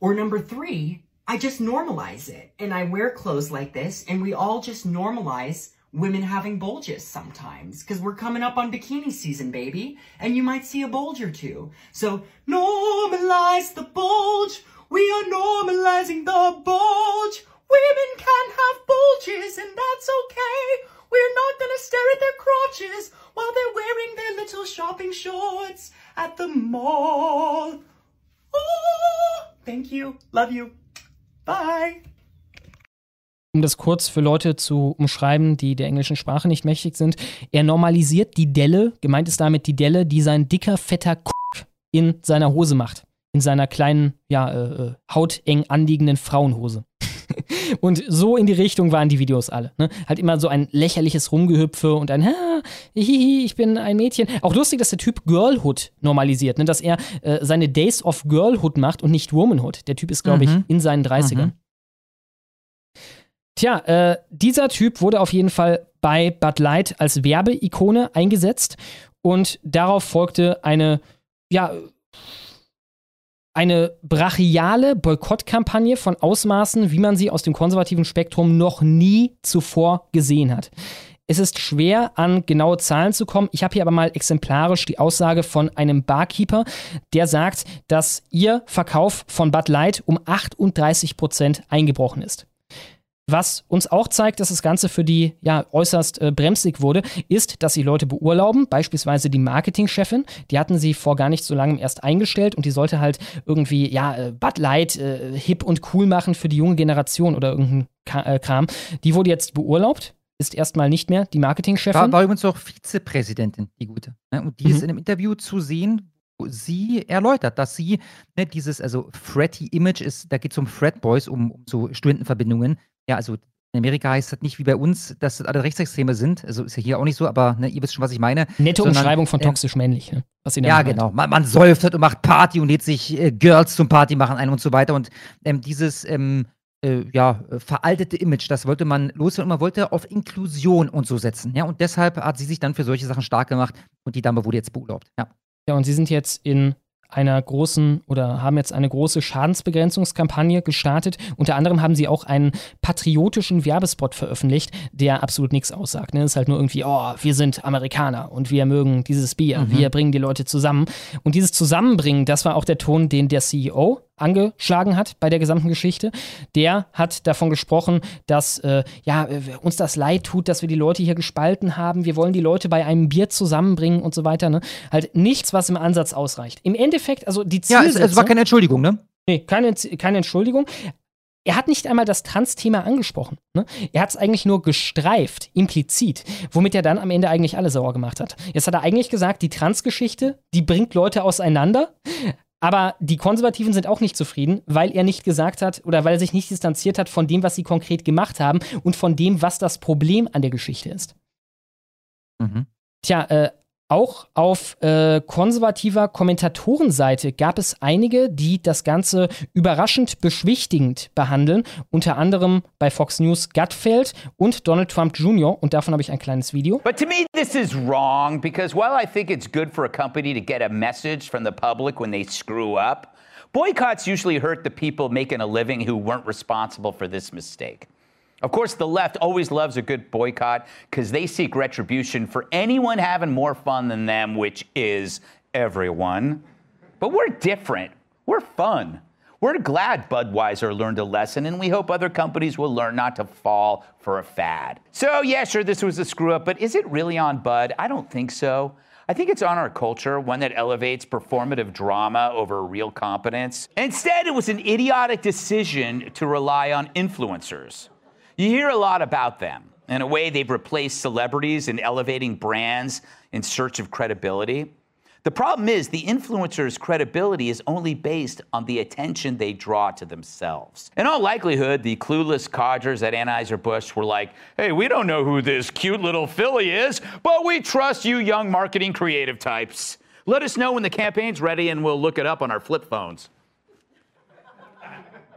or number three, I just normalize it and I wear clothes like this and we all just normalize women having bulges sometimes because we're coming up on bikini season, baby, and you might see a bulge or two. So normalize the bulge. We are normalizing the bulge. Women can have bulges and that's okay. We're not gonna stare at their crotches while they're wearing their little shopping shorts at the mall. Oh, thank you. Love you. Bye. Um das kurz für Leute zu umschreiben, die der englischen Sprache nicht mächtig sind. Er normalisiert die Delle, gemeint ist damit die Delle, die sein dicker, fetter Kuck in seiner Hose macht. In seiner kleinen, ja, äh, äh hauteng anliegenden Frauenhose. und so in die Richtung waren die Videos alle. Ne? Halt immer so ein lächerliches Rumgehüpfe und ein, hihi, ich bin ein Mädchen. Auch lustig, dass der Typ Girlhood normalisiert, ne? dass er äh, seine Days of Girlhood macht und nicht Womanhood. Der Typ ist, glaube mhm. ich, in seinen 30ern. Mhm. Tja, äh, dieser Typ wurde auf jeden Fall bei Bud Light als Werbeikone eingesetzt und darauf folgte eine, ja, eine brachiale Boykottkampagne von Ausmaßen, wie man sie aus dem konservativen Spektrum noch nie zuvor gesehen hat. Es ist schwer, an genaue Zahlen zu kommen. Ich habe hier aber mal exemplarisch die Aussage von einem Barkeeper, der sagt, dass ihr Verkauf von Bud Light um 38 Prozent eingebrochen ist. Was uns auch zeigt, dass das Ganze für die ja äußerst äh, bremsig wurde, ist, dass sie Leute beurlauben, beispielsweise die Marketingchefin, die hatten sie vor gar nicht so langem erst eingestellt und die sollte halt irgendwie, ja, äh, Bud Light äh, hip und cool machen für die junge Generation oder irgendein Ka äh, Kram. Die wurde jetzt beurlaubt, ist erstmal nicht mehr die Marketingchefin. War, war übrigens auch Vizepräsidentin, die gute. Ne? Und die mhm. ist in einem Interview zu sehen, wo sie erläutert, dass sie ne, dieses, also Fretty Image ist, da geht es um Fred Boys, um, um so Studentenverbindungen, ja, also in Amerika heißt das nicht wie bei uns, dass das alle Rechtsextreme sind. Also ist ja hier auch nicht so, aber ne, ihr wisst schon, was ich meine. Nette Sondern, Umschreibung von toxisch männlich, ne? was Ja, meint. genau. Man, man säuft und macht Party und lädt sich äh, Girls zum Party machen ein und so weiter. Und ähm, dieses ähm, äh, ja, veraltete Image, das wollte man loswerden und man wollte auf Inklusion und so setzen. Ja, und deshalb hat sie sich dann für solche Sachen stark gemacht und die Dame wurde jetzt beurlaubt. Ja. Ja, und sie sind jetzt in einer großen oder haben jetzt eine große Schadensbegrenzungskampagne gestartet. Unter anderem haben sie auch einen patriotischen Werbespot veröffentlicht, der absolut nichts aussagt. Ne? ist halt nur irgendwie, oh, wir sind Amerikaner und wir mögen dieses Bier, mhm. wir bringen die Leute zusammen. Und dieses Zusammenbringen, das war auch der Ton, den der CEO angeschlagen hat bei der gesamten Geschichte. Der hat davon gesprochen, dass äh, ja, äh, uns das leid tut, dass wir die Leute hier gespalten haben. Wir wollen die Leute bei einem Bier zusammenbringen und so weiter. Ne? Halt nichts, was im Ansatz ausreicht. Im Endeffekt, also die Zielsetzung... Ja, es, es war keine Entschuldigung, ne? Nee, keine, keine Entschuldigung. Er hat nicht einmal das Trans-Thema angesprochen. Ne? Er hat es eigentlich nur gestreift, implizit, womit er dann am Ende eigentlich alle sauer gemacht hat. Jetzt hat er eigentlich gesagt, die Trans-Geschichte, die bringt Leute auseinander, aber die Konservativen sind auch nicht zufrieden, weil er nicht gesagt hat oder weil er sich nicht distanziert hat von dem, was sie konkret gemacht haben und von dem, was das Problem an der Geschichte ist. Mhm. Tja, äh, auch auf äh, konservativer Kommentatorenseite gab es einige, die das Ganze überraschend beschwichtigend behandeln. Unter anderem bei Fox News Gutfeld und Donald Trump Jr. Und davon habe ich ein kleines Video. But to me this is wrong because while I think it's good for a company to get a message from the public when they screw up, boycotts usually hurt the people making a living who weren't responsible for this mistake. Of course, the left always loves a good boycott because they seek retribution for anyone having more fun than them, which is everyone. But we're different. We're fun. We're glad Budweiser learned a lesson, and we hope other companies will learn not to fall for a fad. So, yeah, sure, this was a screw up, but is it really on Bud? I don't think so. I think it's on our culture, one that elevates performative drama over real competence. Instead, it was an idiotic decision to rely on influencers. You hear a lot about them. In a way, they've replaced celebrities in elevating brands in search of credibility. The problem is the influencer's credibility is only based on the attention they draw to themselves. In all likelihood, the clueless codgers at Anheuser-Busch were like, hey, we don't know who this cute little filly is, but we trust you young marketing creative types. Let us know when the campaign's ready and we'll look it up on our flip phones.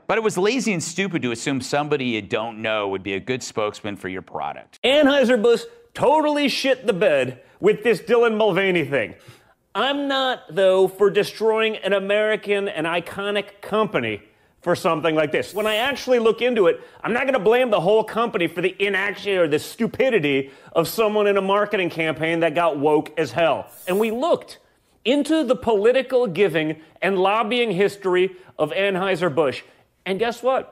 But it was lazy and stupid to assume somebody you don't know would be a good spokesman for your product. Anheuser-Busch totally shit the bed with this Dylan Mulvaney thing. I'm not, though, for destroying an American and iconic company for something like this. When I actually look into it, I'm not going to blame the whole company for the inaction or the stupidity of someone in a marketing campaign that got woke as hell. And we looked into the political giving and lobbying history of Anheuser-Busch. And guess what?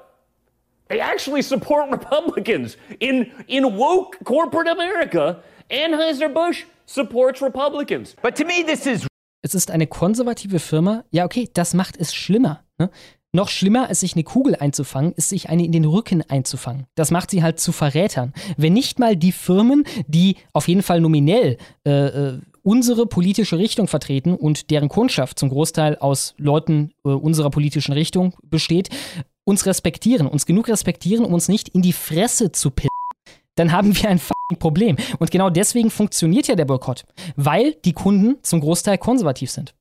They actually support Republicans. In, in woke corporate America, Anheuser-Busch supports Republicans. But to me, this is. Es ist eine konservative Firma. Ja, okay, das macht es schlimmer. Ne? Noch schlimmer, als sich eine Kugel einzufangen, ist sich eine in den Rücken einzufangen. Das macht sie halt zu Verrätern. Wenn nicht mal die Firmen, die auf jeden Fall nominell äh, äh, unsere politische Richtung vertreten und deren Kundschaft zum Großteil aus Leuten äh, unserer politischen Richtung besteht, uns respektieren, uns genug respektieren, um uns nicht in die Fresse zu pissen, dann haben wir ein fucking Problem. Und genau deswegen funktioniert ja der Boykott, weil die Kunden zum Großteil konservativ sind.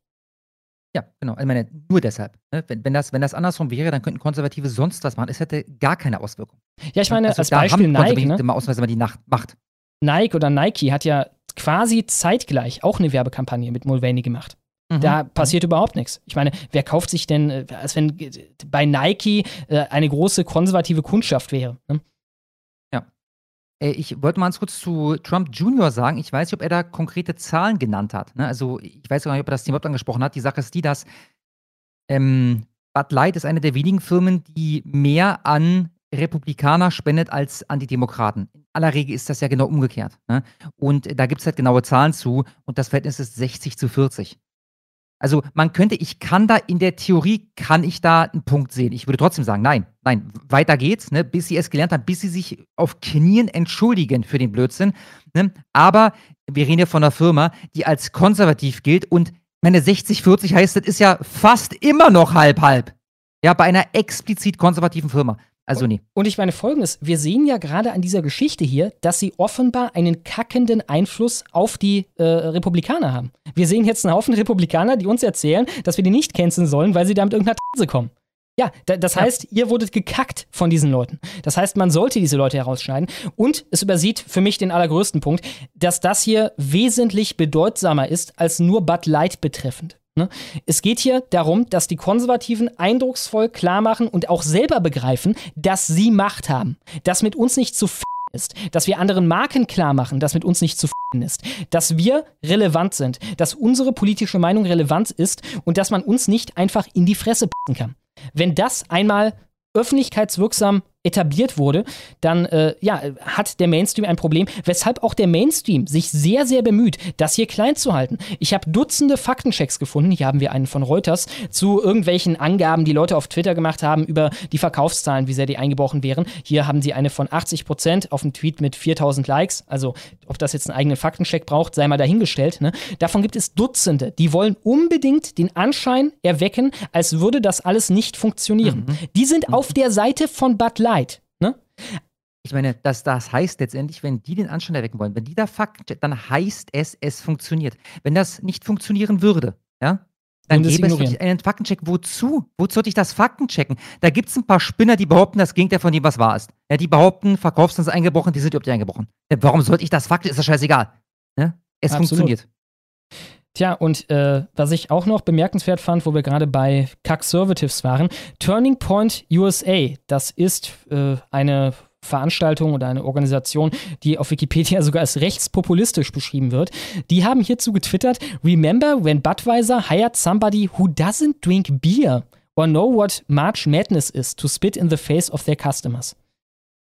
Ja, genau. Ich meine, nur deshalb. Ne? Wenn, wenn, das, wenn das andersrum wäre, dann könnten Konservative sonst was machen. Es hätte gar keine Auswirkung. Ja, ich meine, also, als Beispiel Nike. Ne? Ausweise, wenn man die Nacht macht. Nike oder Nike hat ja quasi zeitgleich auch eine Werbekampagne mit Mulvaney gemacht. Mhm. Da passiert überhaupt nichts. Ich meine, wer kauft sich denn, äh, als wenn äh, bei Nike äh, eine große konservative Kundschaft wäre? Ne? Ich wollte mal ganz kurz zu Trump Jr. sagen. Ich weiß nicht, ob er da konkrete Zahlen genannt hat. Ne? Also, ich weiß gar nicht, ob er das Thema überhaupt angesprochen hat. Die Sache ist die, dass ähm, Bud Light ist eine der wenigen Firmen, die mehr an Republikaner spendet als an die Demokraten. In aller Regel ist das ja genau umgekehrt. Ne? Und da gibt es halt genaue Zahlen zu und das Verhältnis ist 60 zu 40. Also man könnte, ich kann da in der Theorie, kann ich da einen Punkt sehen. Ich würde trotzdem sagen, nein, nein, weiter geht's, ne, bis sie es gelernt haben, bis sie sich auf Knien entschuldigen für den Blödsinn. Ne? Aber wir reden ja von einer Firma, die als konservativ gilt und meine 60-40 heißt, das ist ja fast immer noch halb-halb. Ja, bei einer explizit konservativen Firma. Also nee. Und ich meine folgendes, wir sehen ja gerade an dieser Geschichte hier, dass sie offenbar einen kackenden Einfluss auf die äh, Republikaner haben. Wir sehen jetzt einen Haufen Republikaner, die uns erzählen, dass wir die nicht canceln sollen, weil sie da mit irgendeiner Tase kommen. Ja, da, das Ja. heißt, ihr wurdet gekackt von diesen Leuten. Das heißt, man sollte diese Leute herausschneiden. Und es übersieht für mich den allergrößten Punkt, dass das hier wesentlich bedeutsamer ist als nur Bud Light betreffend. Ne? Es geht hier darum, dass die Konservativen eindrucksvoll klar machen und auch selber begreifen, dass sie Macht haben. Dass mit uns nicht zu f ist. Dass wir anderen Marken klar machen, dass mit uns nicht zu f ist. Dass wir relevant sind. Dass unsere politische Meinung relevant ist und dass man uns nicht einfach in die Fresse pissen kann. Wenn das einmal öffentlichkeitswirksam etabliert wurde, dann äh, ja, hat der Mainstream ein Problem, weshalb auch der Mainstream sich sehr, sehr bemüht, das hier klein zu halten. Ich habe Dutzende Faktenchecks gefunden, hier haben wir einen von Reuters, zu irgendwelchen Angaben, die Leute auf Twitter gemacht haben über die Verkaufszahlen, wie sehr die eingebrochen wären. Hier haben sie eine von 80% auf einen Tweet mit 4000 Likes, also ob das jetzt einen eigenen Faktencheck braucht, sei mal dahingestellt. Ne? Davon gibt es Dutzende, die wollen unbedingt den Anschein erwecken, als würde das alles nicht funktionieren. Die sind auf der Seite von Bud Light. Ne? Ich meine, das, das heißt letztendlich, wenn die den Anschein erwecken wollen, wenn die da Fakten, dann heißt es, es funktioniert. Wenn das nicht funktionieren würde, ja, dann gäbe es wirklich einen Faktencheck. Wozu? Wozu sollte ich das Faktenchecken? Da gibt es ein paar Spinner, die behaupten, das Gegenteil von dem, was wahr ist. Ja, die behaupten, Verkaufszahlen sind eingebrochen, die sind überhaupt nicht eingebrochen. Ja, warum sollte ich das Fakten? Ist das scheißegal. Ja? Es Absolut. funktioniert. Tja, und äh, was ich auch noch bemerkenswert fand, wo wir gerade bei Conservatives waren, Turning Point USA, das ist äh, eine Veranstaltung oder eine Organisation, die auf Wikipedia sogar als rechtspopulistisch beschrieben wird. Die haben hierzu getwittert, Remember when Budweiser hired somebody who doesn't drink beer? or know what March Madness is to spit in the face of their customers.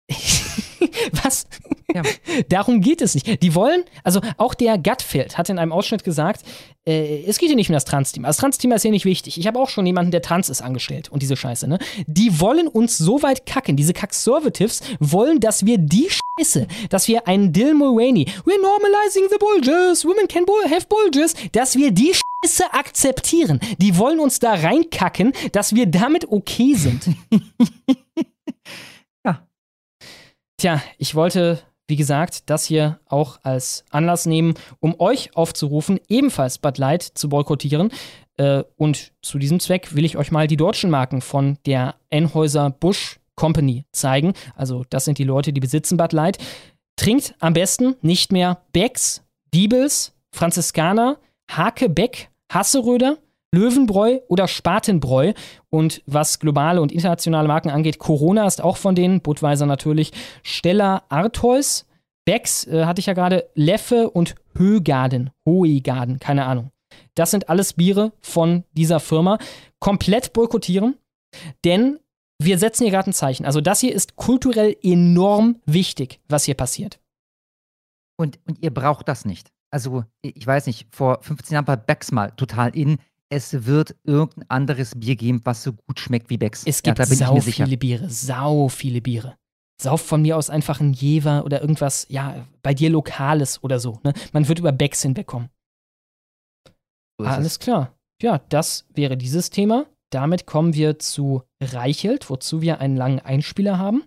Was? Ja. Darum geht es nicht. Die wollen, also auch der Gutfeld hat in einem Ausschnitt gesagt, äh, es geht hier nicht um das Trans-Thema. Das Trans-Thema ist hier nicht wichtig. Ich habe auch schon jemanden, der trans ist, angestellt und diese Scheiße, ne? Die wollen uns so weit kacken. Diese Kack-Conservatives wollen, dass wir die Scheiße, dass wir einen Dylan Mulvaney, we're normalizing the bulges, women can have bulges, dass wir die Scheiße akzeptieren. Die wollen uns da reinkacken, dass wir damit okay sind. Tja, ich wollte, wie gesagt, das hier auch als Anlass nehmen, um euch aufzurufen, ebenfalls Bud Light zu boykottieren. Äh, und zu diesem Zweck will ich euch mal die deutschen Marken von der Enhäuser Busch Company zeigen. Also, das sind die Leute, die besitzen Bud Light. Trinkt am besten nicht mehr Becks, Diebels, Franziskaner, Hake Beck, Hasseröder, Löwenbräu oder Spatenbräu. Und was globale und internationale Marken angeht, Corona ist auch von denen, Budweiser natürlich, Stella Artois, Becks äh, hatte ich ja gerade, Leffe und Högaden, Hoegaden, keine Ahnung. Das sind alles Biere von dieser Firma. Komplett boykottieren, denn wir setzen hier gerade ein Zeichen. Also das hier ist kulturell enorm wichtig, was hier passiert. Und, und ihr braucht das nicht. Also, ich weiß nicht, vor 15 Jahren war Becks mal total in es wird irgendein anderes Bier geben, was so gut schmeckt wie Becks. Es gibt ja, sau viele Biere, sau viele Biere. Sauf von mir aus einfach ein Jever oder irgendwas, ja, bei dir Lokales oder so. Ne? Man wird über Becks hinwegkommen. So Alles es. klar. Ja, das wäre dieses Thema. Damit kommen wir zu Reichelt, wozu wir einen langen Einspieler haben.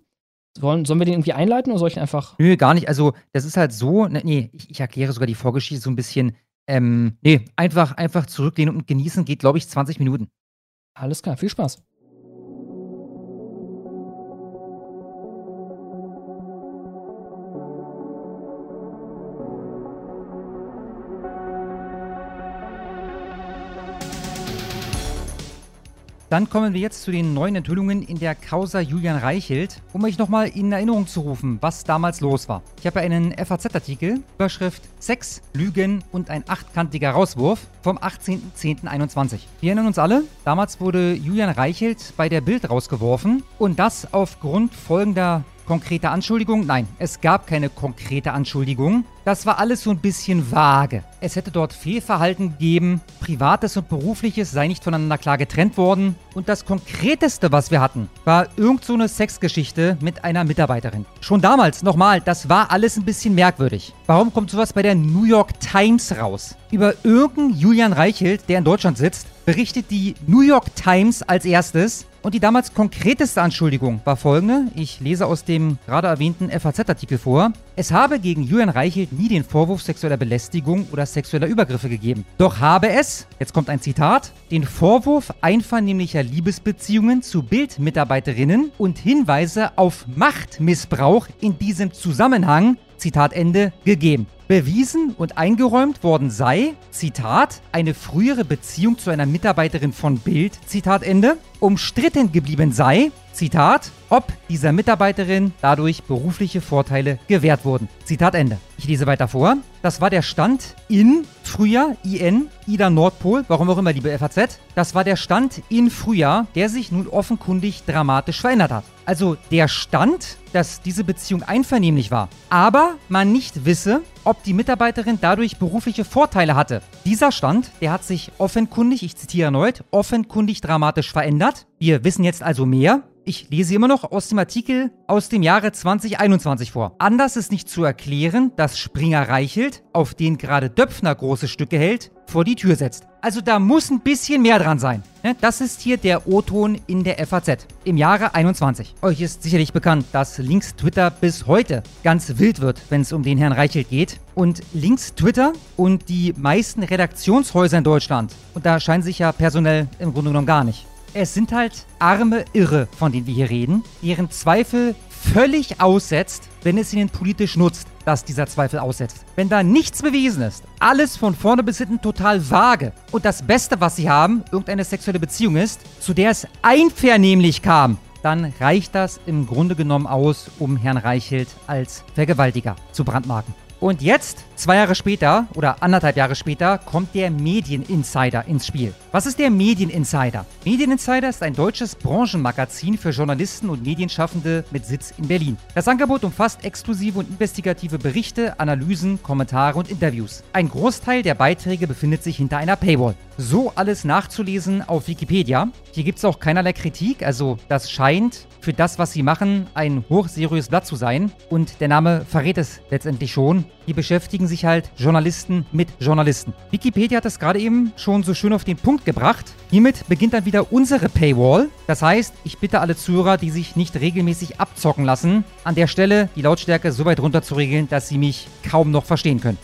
Sollen, sollen wir den irgendwie einleiten oder soll ich einfach. Nö, gar nicht. Also, das ist halt so, ne, nee, ich, ich erkläre sogar die Vorgeschichte so ein bisschen ähm, nee, einfach, einfach zurücklehnen und genießen geht, glaube ich, 20 Minuten. Alles klar, viel Spaß. Dann kommen wir jetzt zu den neuen Enthüllungen in der Causa Julian Reichelt, um euch nochmal in Erinnerung zu rufen, was damals los war. Ich habe einen FAZ-Artikel, Überschrift Sex, Lügen und ein achtkantiger Rauswurf vom 18.10.21. Wir erinnern uns alle, damals wurde Julian Reichelt bei der Bild rausgeworfen und das aufgrund folgender Konkrete Anschuldigung? Nein, es gab keine konkrete Anschuldigung. Das war alles so ein bisschen vage. Es hätte dort Fehlverhalten gegeben, Privates und Berufliches sei nicht voneinander klar getrennt worden. Und das Konkreteste, was wir hatten, war irgend so eine Sexgeschichte mit einer Mitarbeiterin. Schon damals, nochmal, das war alles ein bisschen merkwürdig. Warum kommt sowas bei der New York Times raus? Über irgendeinen Julian Reichelt, der in Deutschland sitzt, berichtet die New York Times als erstes, und die damals konkreteste Anschuldigung war folgende. Ich lese aus dem gerade erwähnten FAZ-Artikel vor. Es habe gegen Julian Reichelt nie den Vorwurf sexueller Belästigung oder sexueller Übergriffe gegeben. Doch habe es, jetzt kommt ein Zitat, den Vorwurf einvernehmlicher Liebesbeziehungen zu Bildmitarbeiterinnen und Hinweise auf Machtmissbrauch in diesem Zusammenhang Zitat Ende, gegeben. Bewiesen und eingeräumt worden sei, Zitat, eine frühere Beziehung zu einer Mitarbeiterin von Bild, Zitat Ende, umstritten geblieben sei, Zitat, ob dieser Mitarbeiterin dadurch berufliche Vorteile gewährt wurden. Zitat Ende. Ich lese weiter vor. Das war der Stand in Frühjahr, IN, Ida Nordpol, warum auch immer, liebe FAZ. Das war der Stand in Frühjahr, der sich nun offenkundig dramatisch verändert hat. Also der Stand, dass diese Beziehung einvernehmlich war, aber man nicht wisse, ob die Mitarbeiterin dadurch berufliche Vorteile hatte. Dieser Stand, der hat sich offenkundig, ich zitiere erneut, offenkundig dramatisch verändert. Wir wissen jetzt also mehr. Ich lese immer noch aus dem Artikel aus dem Jahre 2021 vor. Anders ist nicht zu erklären, dass Springer Reichelt, auf den gerade Döpfner große Stücke hält, vor die Tür setzt. Also da muss ein bisschen mehr dran sein. Ne, das ist hier der O-Ton in der FAZ im Jahre 21. Euch ist sicherlich bekannt, dass Links Twitter bis heute ganz wild wird, wenn es um den Herrn Reichelt geht. Und Links Twitter und die meisten Redaktionshäuser in Deutschland unterscheiden sich ja personell im Grunde genommen gar nicht. Es sind halt arme Irre, von denen wir hier reden, deren Zweifel völlig aussetzt, wenn es ihnen politisch nutzt, dass dieser Zweifel aussetzt. Wenn da nichts bewiesen ist, alles von vorne bis hinten total vage und das Beste, was sie haben, irgendeine sexuelle Beziehung ist, zu der es einvernehmlich kam, dann reicht das im Grunde genommen aus, um Herrn Reichelt als Vergewaltiger zu brandmarken. Und jetzt, zwei Jahre später oder anderthalb Jahre später, kommt der Medieninsider ins Spiel. Was ist der Medieninsider? Medieninsider ist ein deutsches Branchenmagazin für Journalisten und Medienschaffende mit Sitz in Berlin. Das Angebot umfasst exklusive und investigative Berichte, Analysen, Kommentare und Interviews. Ein Großteil der Beiträge befindet sich hinter einer Paywall. So alles nachzulesen auf Wikipedia. Hier gibt es auch keinerlei Kritik, also das scheint für das, was sie machen, ein hochseriöses Blatt zu sein. Und der Name verrät es letztendlich schon. Hier beschäftigen sich halt Journalisten mit Journalisten. Wikipedia hat es gerade eben schon so schön auf den Punkt gebracht. Hiermit beginnt dann wieder unsere Paywall. Das heißt, ich bitte alle Zuhörer, die sich nicht regelmäßig abzocken lassen, an der Stelle die Lautstärke so weit runter zu regeln, dass sie mich kaum noch verstehen können.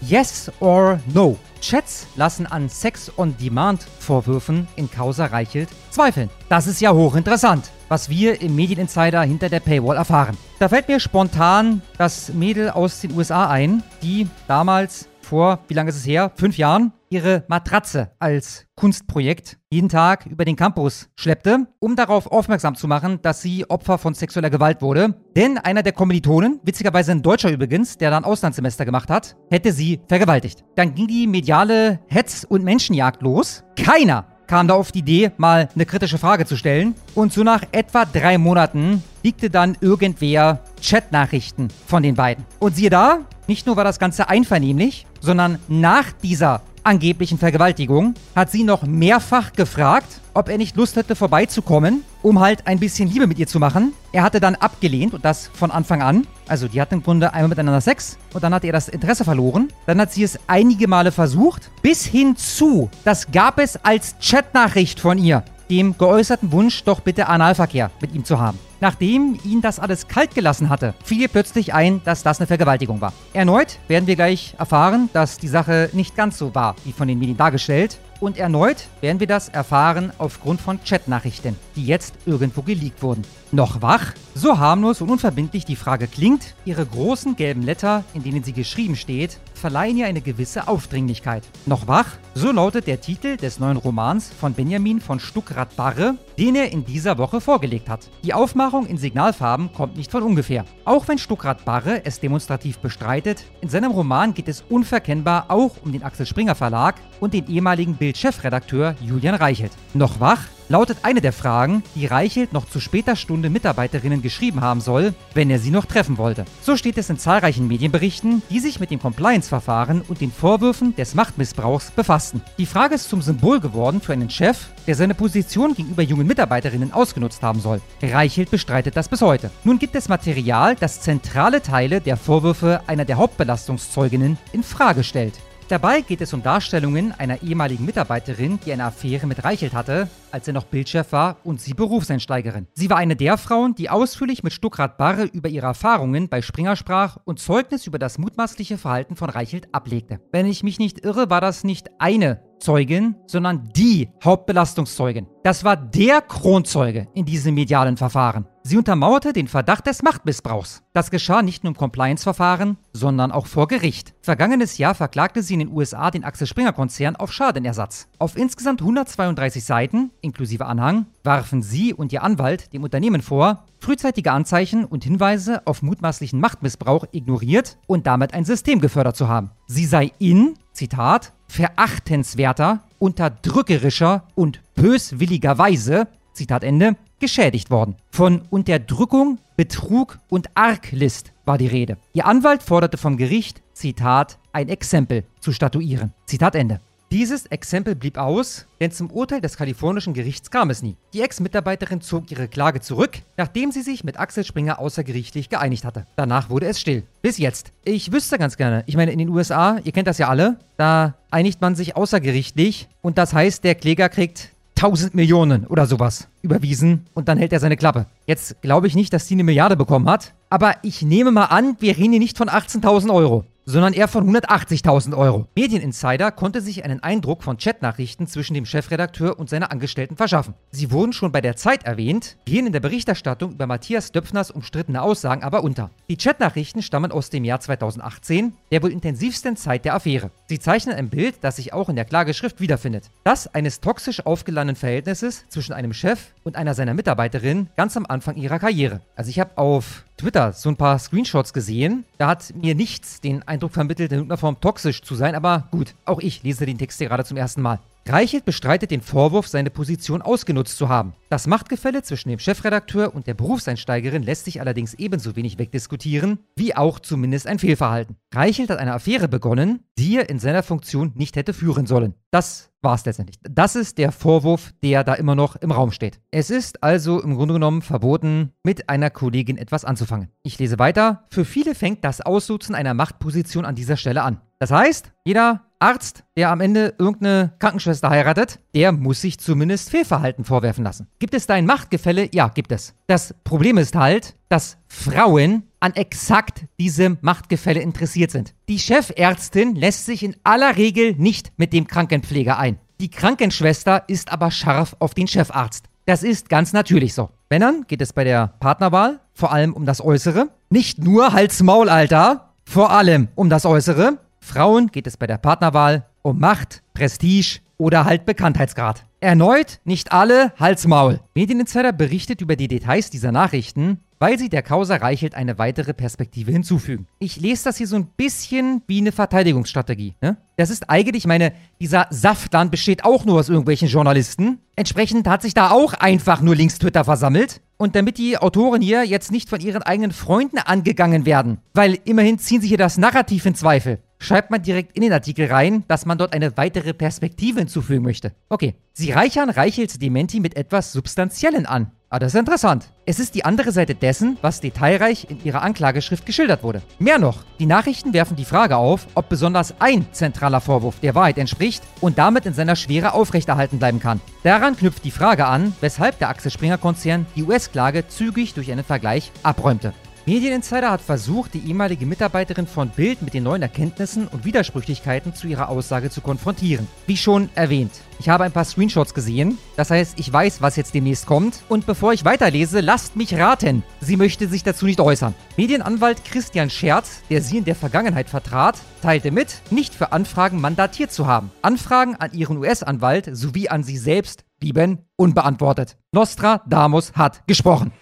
Yes or No. Chats lassen an Sex-on-Demand-Vorwürfen in Causa Reichelt zweifeln. Das ist ja hochinteressant, was wir im Medieninsider hinter der Paywall erfahren. Da fällt mir spontan das Mädel aus den USA ein, die damals vor, wie lange ist es her? Fünf Jahren, ihre Matratze als Kunstprojekt jeden Tag über den Campus schleppte, um darauf aufmerksam zu machen, dass sie Opfer von sexueller Gewalt wurde. Denn einer der Kommilitonen, witzigerweise ein Deutscher übrigens, der dann Auslandssemester gemacht hat, hätte sie vergewaltigt. Dann ging die mediale Hetz- und Menschenjagd los. Keiner kam da auf die Idee, mal eine kritische Frage zu stellen. Und so nach etwa drei Monaten liegte dann irgendwer Chatnachrichten von den beiden. Und siehe da, nicht nur war das Ganze einvernehmlich, sondern nach dieser angeblichen Vergewaltigung hat sie noch mehrfach gefragt, ob er nicht Lust hätte vorbeizukommen, um halt ein bisschen Liebe mit ihr zu machen. Er hatte dann abgelehnt und das von Anfang an. Also die hatten im Grunde einmal miteinander Sex und dann hat er das Interesse verloren. Dann hat sie es einige Male versucht, bis hin zu, das gab es als Chatnachricht von ihr, dem geäußerten Wunsch, doch bitte Analverkehr mit ihm zu haben. Nachdem ihn das alles kalt gelassen hatte, fiel ihr plötzlich ein, dass das eine Vergewaltigung war. Erneut werden wir gleich erfahren, dass die Sache nicht ganz so war, wie von den Medien dargestellt. Und erneut werden wir das erfahren aufgrund von Chatnachrichten, die jetzt irgendwo geleakt wurden. Noch wach? So harmlos und unverbindlich die Frage klingt, ihre großen gelben Letter, in denen sie geschrieben steht, verleihen ihr eine gewisse Aufdringlichkeit. Noch wach? So lautet der Titel des neuen Romans von Benjamin von Stuckrad-Barre, den er in dieser Woche vorgelegt hat. Die Aufmachung in Signalfarben kommt nicht von ungefähr. Auch wenn Stuckrad-Barre es demonstrativ bestreitet, in seinem Roman geht es unverkennbar auch um den Axel Springer Verlag und den ehemaligen Bild-Chefredakteur Julian Reichelt. Noch wach? Lautet eine der Fragen, die Reichelt noch zu später Stunde Mitarbeiterinnen geschrieben haben soll, wenn er sie noch treffen wollte. So steht es in zahlreichen Medienberichten, die sich mit dem Compliance-Verfahren und den Vorwürfen des Machtmissbrauchs befassten. Die Frage ist zum Symbol geworden für einen Chef, der seine Position gegenüber jungen Mitarbeiterinnen ausgenutzt haben soll. Reichelt bestreitet das bis heute. Nun gibt es Material, das zentrale Teile der Vorwürfe einer der Hauptbelastungszeuginnen in Frage stellt. Dabei geht es um Darstellungen einer ehemaligen Mitarbeiterin, die eine Affäre mit Reichelt hatte, als er noch Bildchef war und sie Berufseinsteigerin. Sie war eine der Frauen, die ausführlich mit Stuckrad Barre über ihre Erfahrungen bei Springer sprach und Zeugnis über das mutmaßliche Verhalten von Reichelt ablegte. Wenn ich mich nicht irre, war das nicht eine Zeugin, sondern die Hauptbelastungszeugin. Das war der Kronzeuge in diesem medialen Verfahren. Sie untermauerte den Verdacht des Machtmissbrauchs. Das geschah nicht nur im Compliance-Verfahren, sondern auch vor Gericht. Vergangenes Jahr verklagte sie in den USA den Axel Springer-Konzern auf Schadenersatz. Auf insgesamt 132 Seiten, inklusive Anhang, warfen sie und ihr Anwalt dem Unternehmen vor, frühzeitige Anzeichen und Hinweise auf mutmaßlichen Machtmissbrauch ignoriert und damit ein System gefördert zu haben. Sie sei in, Zitat, verachtenswerter, unterdrückerischer und böswilliger Weise, Zitat Ende, geschädigt worden. Von Unterdrückung, Betrug und Arglist war die Rede. Ihr Anwalt forderte vom Gericht, Zitat, ein Exempel zu statuieren. Zitat Ende. Dieses Exempel blieb aus, denn zum Urteil des kalifornischen Gerichts kam es nie. Die Ex-Mitarbeiterin zog ihre Klage zurück, nachdem sie sich mit Axel Springer außergerichtlich geeinigt hatte. Danach wurde es still. Bis jetzt. Ich wüsste ganz gerne, ich meine, in den USA, ihr kennt das ja alle, da einigt man sich außergerichtlich und das heißt, der Kläger kriegt 1000 Millionen oder sowas überwiesen und dann hält er seine Klappe. Jetzt glaube ich nicht, dass die eine Milliarde bekommen hat, aber ich nehme mal an, wir reden hier nicht von 18.000 Euro. Sondern eher von 180.000 Euro. Medieninsider konnte sich einen Eindruck von Chatnachrichten zwischen dem Chefredakteur und seiner Angestellten verschaffen. Sie wurden schon bei der Zeit erwähnt, gehen in der Berichterstattung über Matthias Döpfners umstrittene Aussagen aber unter. Die Chatnachrichten stammen aus dem Jahr 2018, der wohl intensivsten Zeit der Affäre. Sie zeichnen ein Bild, das sich auch in der Klageschrift wiederfindet. Das eines toxisch aufgeladenen Verhältnisses zwischen einem Chef und einer seiner Mitarbeiterinnen ganz am Anfang ihrer Karriere. Also ich habe auf Twitter so ein paar Screenshots gesehen. Da hat mir nichts den Eindruck vermittelt, in irgendeiner Form toxisch zu sein, aber gut, auch ich lese den Text hier gerade zum ersten Mal. Reichelt bestreitet den Vorwurf, seine Position ausgenutzt zu haben. Das Machtgefälle zwischen dem Chefredakteur und der Berufseinsteigerin lässt sich allerdings ebenso wenig wegdiskutieren, wie auch zumindest ein Fehlverhalten. Reichelt hat eine Affäre begonnen, die er in seiner Funktion nicht hätte führen sollen. Das war es letztendlich. Das ist der Vorwurf, der da immer noch im Raum steht. Es ist also im Grunde genommen verboten, mit einer Kollegin etwas anzufangen. Ich lese weiter. Für viele fängt das Ausnutzen einer Machtposition an dieser Stelle an. Das heißt, jeder Arzt, der am Ende irgendeine Krankenschwester heiratet, der muss sich zumindest Fehlverhalten vorwerfen lassen. Gibt es da ein Machtgefälle? Ja, gibt es. Das Problem ist halt, dass Frauen an exakt diesem Machtgefälle interessiert sind. Die Chefärztin lässt sich in aller Regel nicht mit dem Krankenpfleger ein. Die Krankenschwester ist aber scharf auf den Chefarzt. Das ist ganz natürlich so. Männern geht es bei der Partnerwahl vor allem um das Äußere. Nicht nur Hals-Maul, Alter. Vor allem um das Äußere. Frauen geht es bei der Partnerwahl um Macht, Prestige oder halt Bekanntheitsgrad. Erneut nicht alle Hals-Maul. Medieninsider berichtet über die Details dieser Nachrichten, weil sie der Causa Reichelt eine weitere Perspektive hinzufügen. Ich lese das hier so ein bisschen wie eine Verteidigungsstrategie. Ne? Das ist eigentlich, meine, dieser Saftland besteht auch nur aus irgendwelchen Journalisten. Entsprechend hat sich da auch einfach nur Links-Twitter versammelt. Und damit die Autoren hier jetzt nicht von ihren eigenen Freunden angegangen werden, weil immerhin ziehen sie hier das Narrativ in Zweifel, schreibt man direkt in den Artikel rein, dass man dort eine weitere Perspektive hinzufügen möchte. Okay, sie reichern Reichels Dementi mit etwas Substanziellen an. Ah, das ist interessant. Es ist die andere Seite dessen, was detailreich in ihrer Anklageschrift geschildert wurde. Mehr noch, die Nachrichten werfen die Frage auf, ob besonders ein zentraler Vorwurf der Wahrheit entspricht und damit in seiner Schwere aufrechterhalten bleiben kann. Daran knüpft die Frage an, weshalb der Axel Springer Konzern die US-Klage zügig durch einen Vergleich abräumte. Medieninsider hat versucht, die ehemalige Mitarbeiterin von Bild mit den neuen Erkenntnissen und Widersprüchlichkeiten zu ihrer Aussage zu konfrontieren. Wie schon erwähnt, ich habe ein paar Screenshots gesehen, das heißt, ich weiß, was jetzt demnächst kommt. Und bevor ich weiterlese, lasst mich raten, sie möchte sich dazu nicht äußern. Medienanwalt Christian Scherz, der sie in der Vergangenheit vertrat, teilte mit, nicht für Anfragen mandatiert zu haben. Anfragen an ihren US-Anwalt sowie an sie selbst blieben unbeantwortet. Nostra Damus hat gesprochen.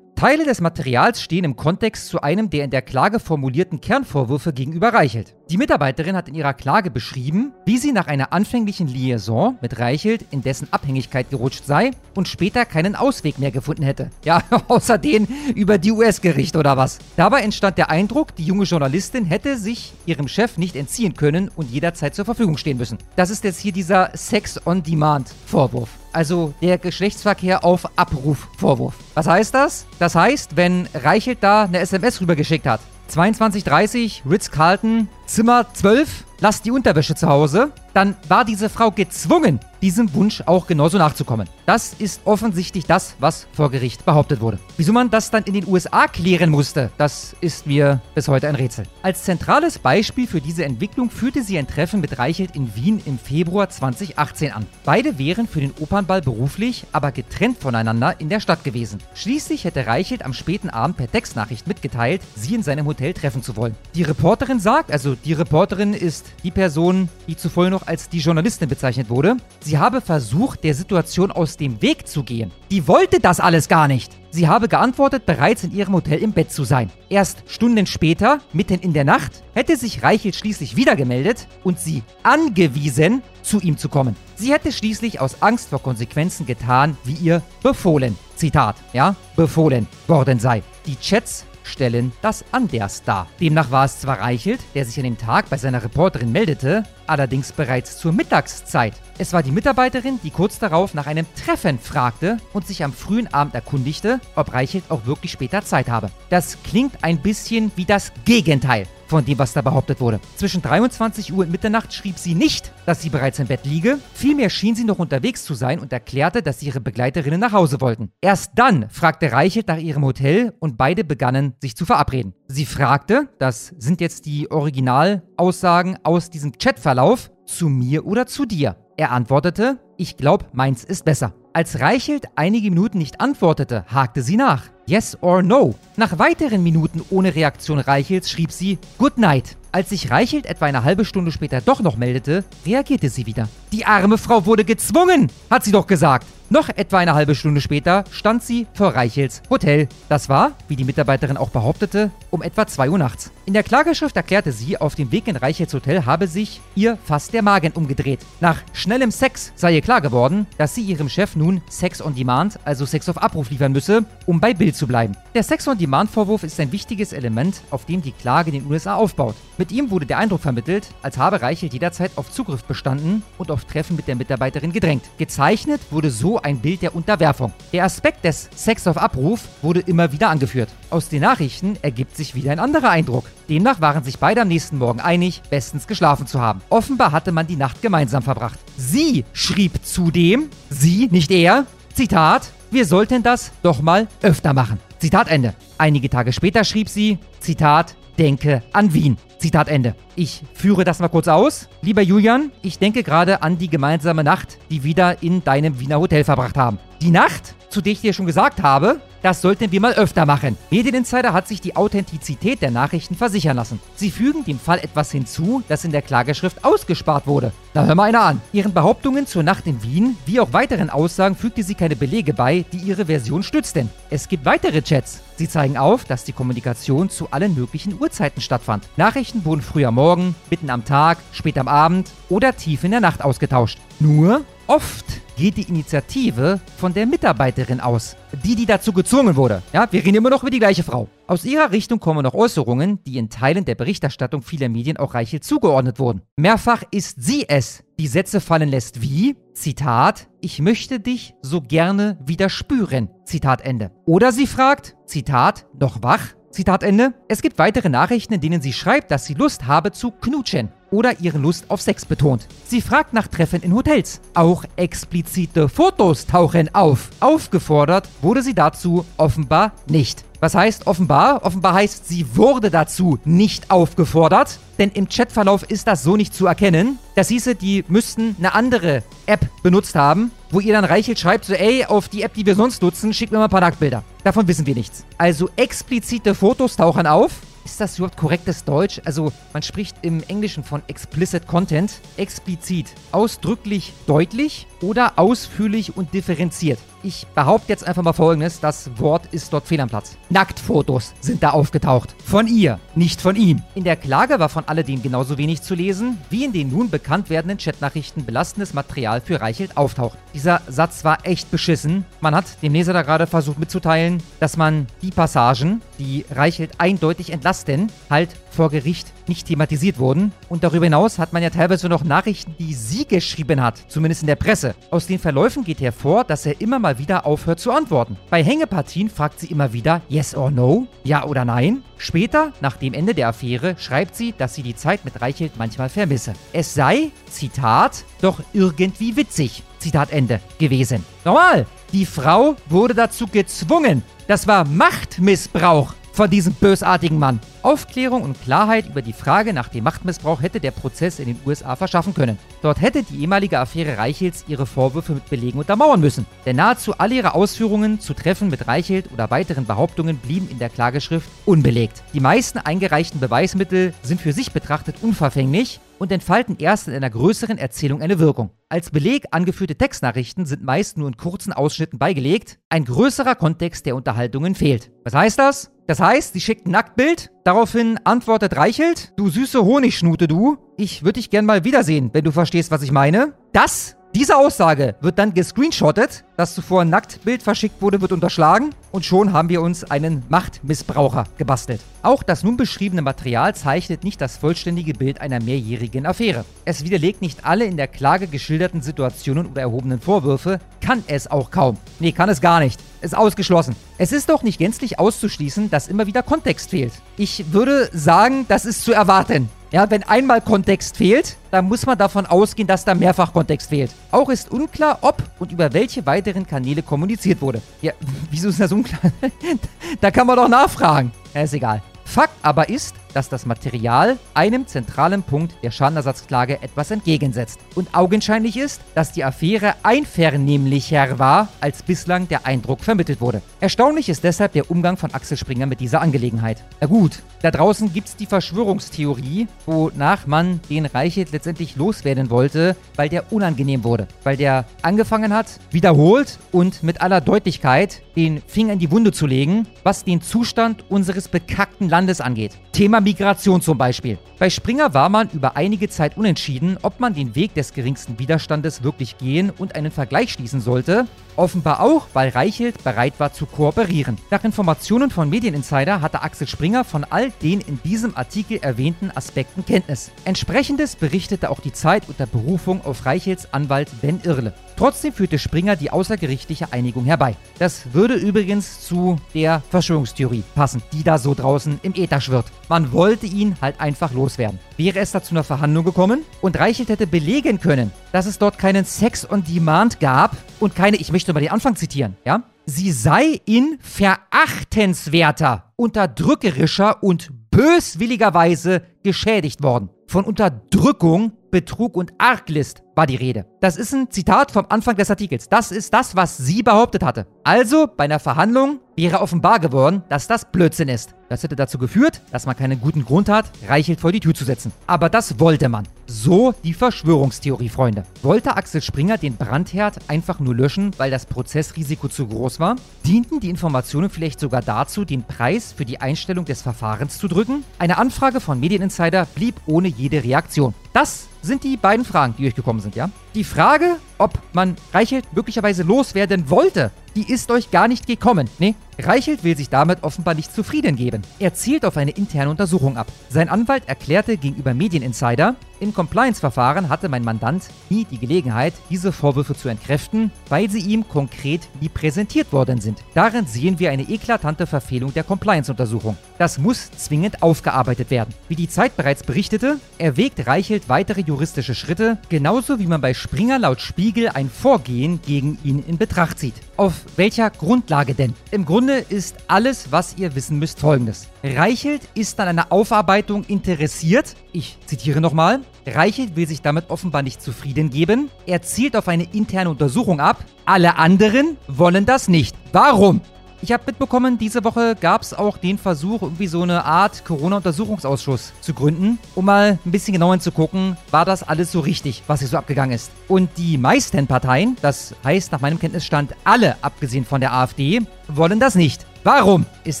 Teile des Materials stehen im Kontext zu einem der in der Klage formulierten Kernvorwürfe gegenüber Reichelt. Die Mitarbeiterin hat in ihrer Klage beschrieben, wie sie nach einer anfänglichen Liaison mit Reichelt in dessen Abhängigkeit gerutscht sei und später keinen Ausweg mehr gefunden hätte. Ja, außer den über die US-Gerichte oder was. Dabei entstand der Eindruck, die junge Journalistin hätte sich ihrem Chef nicht entziehen können und jederzeit zur Verfügung stehen müssen. Das ist jetzt hier dieser Sex-on-Demand-Vorwurf. Also der Geschlechtsverkehr auf Abruf-Vorwurf. Was heißt das? Das heißt, wenn Reichelt da eine SMS rübergeschickt hat. 22.30 Ritz-Carlton, Zimmer 12, lasst die Unterwäsche zu Hause, dann war diese Frau gezwungen, diesem Wunsch auch genauso nachzukommen. Das ist offensichtlich das, was vor Gericht behauptet wurde. Wieso man das dann in den USA klären musste, das ist mir bis heute ein Rätsel. Als zentrales Beispiel für diese Entwicklung führte sie ein Treffen mit Reichelt in Wien im Februar 2018 an. Beide wären für den Opernball beruflich, aber getrennt voneinander in der Stadt gewesen. Schließlich hätte Reichelt am späten Abend per Textnachricht mitgeteilt, sie in seinem Hotel treffen zu wollen. Die Reporterin sagt, also die Reporterin ist die Person, die zuvor noch als die Journalistin bezeichnet wurde, sie habe versucht, der Situation aus dem Weg zu gehen. Die wollte das alles gar nicht. Sie habe geantwortet, bereits in ihrem Hotel im Bett zu sein. Erst Stunden später, mitten in der Nacht, hätte sich Reichelt schließlich wieder gemeldet und sie angewiesen, zu ihm zu kommen. Sie hätte schließlich aus Angst vor Konsequenzen getan, wie ihr befohlen, Zitat, ja, befohlen worden sei. Die Chats stellen das anders dar. Demnach war es zwar Reichelt, der sich an dem Tag bei seiner Reporterin meldete, allerdings bereits zur Mittagszeit. Es war die Mitarbeiterin, die kurz darauf nach einem Treffen fragte und sich am frühen Abend erkundigte, ob Reichelt auch wirklich später Zeit habe. Das klingt ein bisschen wie das Gegenteil von dem, was da behauptet wurde. Zwischen 23 Uhr und Mitternacht schrieb sie nicht, dass sie bereits im Bett liege. Vielmehr schien sie noch unterwegs zu sein und erklärte, dass ihre Begleiterinnen nach Hause wollten. Erst dann fragte Reichelt nach ihrem Hotel und beide begannen sich zu verabreden. Sie fragte, das sind jetzt die Originalaussagen aus diesem Chatverlauf, zu mir oder zu dir? Er antwortete, ich glaube, meins ist besser. Als Reichelt einige Minuten nicht antwortete, hakte sie nach. Yes or no? Nach weiteren Minuten ohne Reaktion Reichels schrieb sie Good night. Als sich Reichelt etwa eine halbe Stunde später doch noch meldete, reagierte sie wieder. Die arme Frau wurde gezwungen, hat sie doch gesagt. Noch etwa eine halbe Stunde später stand sie vor Reichels Hotel. Das war, wie die Mitarbeiterin auch behauptete, um etwa 2 Uhr nachts. In der Klageschrift erklärte sie, auf dem Weg in Reichels Hotel habe sich ihr fast der Magen umgedreht. Nach schnellem Sex sei ihr klar geworden, dass sie ihrem Chef nun Sex on Demand, also Sex auf Abruf liefern müsse, um bei Bild zu bleiben. Der Sex on Demand Vorwurf ist ein wichtiges Element, auf dem die Klage in den USA aufbaut. Mit ihm wurde der Eindruck vermittelt, als habe Reichelt jederzeit auf Zugriff bestanden und auf Treffen mit der Mitarbeiterin gedrängt. Gezeichnet wurde so ein Bild der Unterwerfung. Der Aspekt des Sex auf Abruf wurde immer wieder angeführt. Aus den Nachrichten ergibt sich wieder ein anderer Eindruck. Demnach waren sich beide am nächsten Morgen einig, bestens geschlafen zu haben. Offenbar hatte man die Nacht gemeinsam verbracht. Sie schrieb zudem, sie, nicht er, Zitat, wir sollten das doch mal öfter machen. Zitat Ende. Einige Tage später schrieb sie, Zitat, denke an Wien. Zitat Ende. Ich führe das mal kurz aus. Lieber Julian, ich denke gerade an die gemeinsame Nacht, die wir wieder in deinem Wiener Hotel verbracht haben. Die Nacht, zu der ich dir schon gesagt habe, das sollten wir mal öfter machen. Medieninsider hat sich die Authentizität der Nachrichten versichern lassen. Sie fügen dem Fall etwas hinzu, das in der Klageschrift ausgespart wurde. Na, hör mal einer an. Ihren Behauptungen zur Nacht in Wien, wie auch weiteren Aussagen, fügte sie keine Belege bei, die ihre Version stützten. Es gibt weitere Chats. Sie zeigen auf, dass die Kommunikation zu allen möglichen Uhrzeiten stattfand. Nachrichten wurden früh am Morgen, mitten am Tag, spät am Abend oder tief in der Nacht ausgetauscht. Nur oft geht die Initiative von der Mitarbeiterin aus, die, die dazu gezwungen wurde. Ja, wir reden immer noch über die gleiche Frau. Aus ihrer Richtung kommen noch Äußerungen, die in Teilen der Berichterstattung vieler Medien auch Reichel zugeordnet wurden. Mehrfach ist sie es, die Sätze fallen lässt wie, Zitat, ich möchte dich so gerne wieder spüren, Zitat Ende. Oder sie fragt, Zitat, noch wach, Zitat Ende. Es gibt weitere Nachrichten, in denen sie schreibt, dass sie Lust habe zu knutschen oder ihre Lust auf Sex betont. Sie fragt nach Treffen in Hotels. Auch explizite Fotos tauchen auf. Aufgefordert wurde sie dazu offenbar nicht. Was heißt offenbar? Offenbar heißt, sie wurde dazu nicht aufgefordert, denn im Chatverlauf ist das so nicht zu erkennen. Das hieße, die müssten eine andere App benutzt haben, wo ihr dann Reichelt schreibt, so ey, auf die App, die wir sonst nutzen, schickt mir mal ein paar Nacktbilder. Davon wissen wir nichts. Also explizite Fotos tauchen auf. Ist das überhaupt korrektes Deutsch? Also man spricht im Englischen von explicit Content, explizit, ausdrücklich deutlich oder ausführlich und differenziert. Ich behaupte jetzt einfach mal folgendes: Das Wort ist dort fehl am Platz. Nacktfotos sind da aufgetaucht. Von ihr, nicht von ihm. In der Klage war von alledem genauso wenig zu lesen, wie in den nun bekannt werdenden Chatnachrichten belastendes Material für Reichelt auftaucht. Dieser Satz war echt beschissen. Man hat dem Leser da gerade versucht mitzuteilen, dass man die Passagen, die Reichelt eindeutig entlasten, halt vor Gericht nicht thematisiert wurden. Und darüber hinaus hat man ja teilweise noch Nachrichten, die sie geschrieben hat, zumindest in der Presse. Aus den Verläufen geht hervor, dass er immer mal wieder aufhört zu antworten. Bei Hängepartien fragt sie immer wieder Yes or No, ja oder nein. Später, nach dem Ende der Affäre, schreibt sie, dass sie die Zeit mit Reichelt manchmal vermisse. Es sei, Zitat, doch irgendwie witzig, Zitat Ende, gewesen. Normal, die Frau wurde dazu gezwungen. Das war Machtmissbrauch von diesem bösartigen Mann. Aufklärung und Klarheit über die Frage nach dem Machtmissbrauch hätte der Prozess in den USA verschaffen können. Dort hätte die ehemalige Affäre Reichels ihre Vorwürfe mit Belegen untermauern müssen. Denn nahezu alle ihre Ausführungen zu Treffen mit Reichelt oder weiteren Behauptungen blieben in der Klageschrift unbelegt. Die meisten eingereichten Beweismittel sind für sich betrachtet unverfänglich und entfalten erst in einer größeren Erzählung eine Wirkung. Als Beleg angeführte Textnachrichten sind meist nur in kurzen Ausschnitten beigelegt. Ein größerer Kontext der Unterhaltungen fehlt. Was heißt das? Das heißt, sie schickt ein Nacktbild, daraufhin antwortet Reichelt, du süße Honigschnute, du, ich würde dich gern mal wiedersehen, wenn du verstehst, was ich meine. Das Diese Aussage wird dann gescreenshottet, das zuvor ein Nacktbild verschickt wurde, wird unterschlagen und schon haben wir uns einen Machtmissbraucher gebastelt. Auch das nun beschriebene Material zeichnet nicht das vollständige Bild einer mehrjährigen Affäre. Es widerlegt nicht alle in der Klage geschilderten Situationen oder erhobenen Vorwürfe, kann es auch kaum. Nee, kann es gar nicht. Ist ausgeschlossen. Es ist doch nicht gänzlich auszuschließen, dass immer wieder Kontext fehlt. Ich würde sagen, das ist zu erwarten. Ja, wenn einmal Kontext fehlt, dann muss man davon ausgehen, dass da mehrfach Kontext fehlt. Auch ist unklar, ob und über welche weiteren Kanäle kommuniziert wurde. Ja, wieso ist das unklar? da kann man doch nachfragen. Ja, ist egal. Fakt aber ist, dass das Material einem zentralen Punkt der Schadenersatzklage etwas entgegensetzt. Und augenscheinlich ist, dass die Affäre einvernehmlicher war, als bislang der Eindruck vermittelt wurde. Erstaunlich ist deshalb der Umgang von Axel Springer mit dieser Angelegenheit. Na gut, da draußen gibt es die Verschwörungstheorie, wonach man den Reichelt letztendlich loswerden wollte, weil der unangenehm wurde. Weil der angefangen hat, wiederholt und mit aller Deutlichkeit den Finger in die Wunde zu legen, was den Zustand unseres bekackten Landes angeht. Thema Migration zum Beispiel. Bei Springer war man über einige Zeit unentschieden, ob man den Weg des geringsten Widerstandes wirklich gehen und einen Vergleich schließen sollte. Offenbar auch, weil Reichelt bereit war zu kooperieren. Nach Informationen von Medieninsider hatte Axel Springer von all den in diesem Artikel erwähnten Aspekten Kenntnis. Entsprechendes berichtete auch die Zeit unter Berufung auf Reichelts Anwalt Ben Irle. Trotzdem führte Springer die außergerichtliche Einigung herbei. Das würde übrigens zu der Verschwörungstheorie passen, die da so draußen im Äther schwirrt. Man wollte ihn halt einfach loswerden. Wäre es da zu einer Verhandlung gekommen und Reichelt hätte belegen können, dass es dort keinen Sex on Demand gab und keine, ich möchte mal den Anfang zitieren, ja? Sie sei in verachtenswerter, unterdrückerischer und böswilliger Weise geschädigt worden. Von Unterdrückung, Betrug und Arglist war die Rede. Das ist ein Zitat vom Anfang des Artikels. Das ist das, was sie behauptet hatte. Also, bei einer Verhandlung wäre offenbar geworden, dass das Blödsinn ist. Das hätte dazu geführt, dass man keinen guten Grund hat, Reichelt vor die Tür zu setzen. Aber das wollte man. So die Verschwörungstheorie, Freunde. Wollte Axel Springer den Brandherd einfach nur löschen, weil das Prozessrisiko zu groß war? Dienten die Informationen vielleicht sogar dazu, den Preis für die Einstellung des Verfahrens zu drücken? Eine Anfrage von Medieninsider blieb ohne jede Reaktion. Das sind die beiden Fragen, die durchgekommen sind, ja? Die Frage, ob man Reichelt möglicherweise loswerden wollte, die ist euch gar nicht gekommen. Nee, Reichelt will sich damit offenbar nicht zufrieden geben. Er zielt auf eine interne Untersuchung ab. Sein Anwalt erklärte gegenüber Medieninsider, im Compliance-Verfahren hatte mein Mandant nie die Gelegenheit, diese Vorwürfe zu entkräften, weil sie ihm konkret nie präsentiert worden sind. Darin sehen wir eine eklatante Verfehlung der Compliance-Untersuchung. Das muss zwingend aufgearbeitet werden. Wie die Zeit bereits berichtete, erwägt Reichelt weitere juristische Schritte, genauso wie man bei Springer laut Spiegel ein Vorgehen gegen ihn in Betracht zieht. Auf welcher Grundlage denn? Im Grunde ist alles, was ihr wissen müsst, folgendes. Reichelt ist an einer Aufarbeitung interessiert. Ich zitiere nochmal. Reichelt will sich damit offenbar nicht zufrieden geben. Er zielt auf eine interne Untersuchung ab. Alle anderen wollen das nicht. Warum? Ich habe mitbekommen, diese Woche gab es auch den Versuch, irgendwie so eine Art Corona-Untersuchungsausschuss zu gründen, um mal ein bisschen genauer zu gucken, war das alles so richtig, was hier so abgegangen ist. Und die meisten Parteien, das heißt nach meinem Kenntnisstand alle, abgesehen von der AfD, wollen das nicht. Warum, ist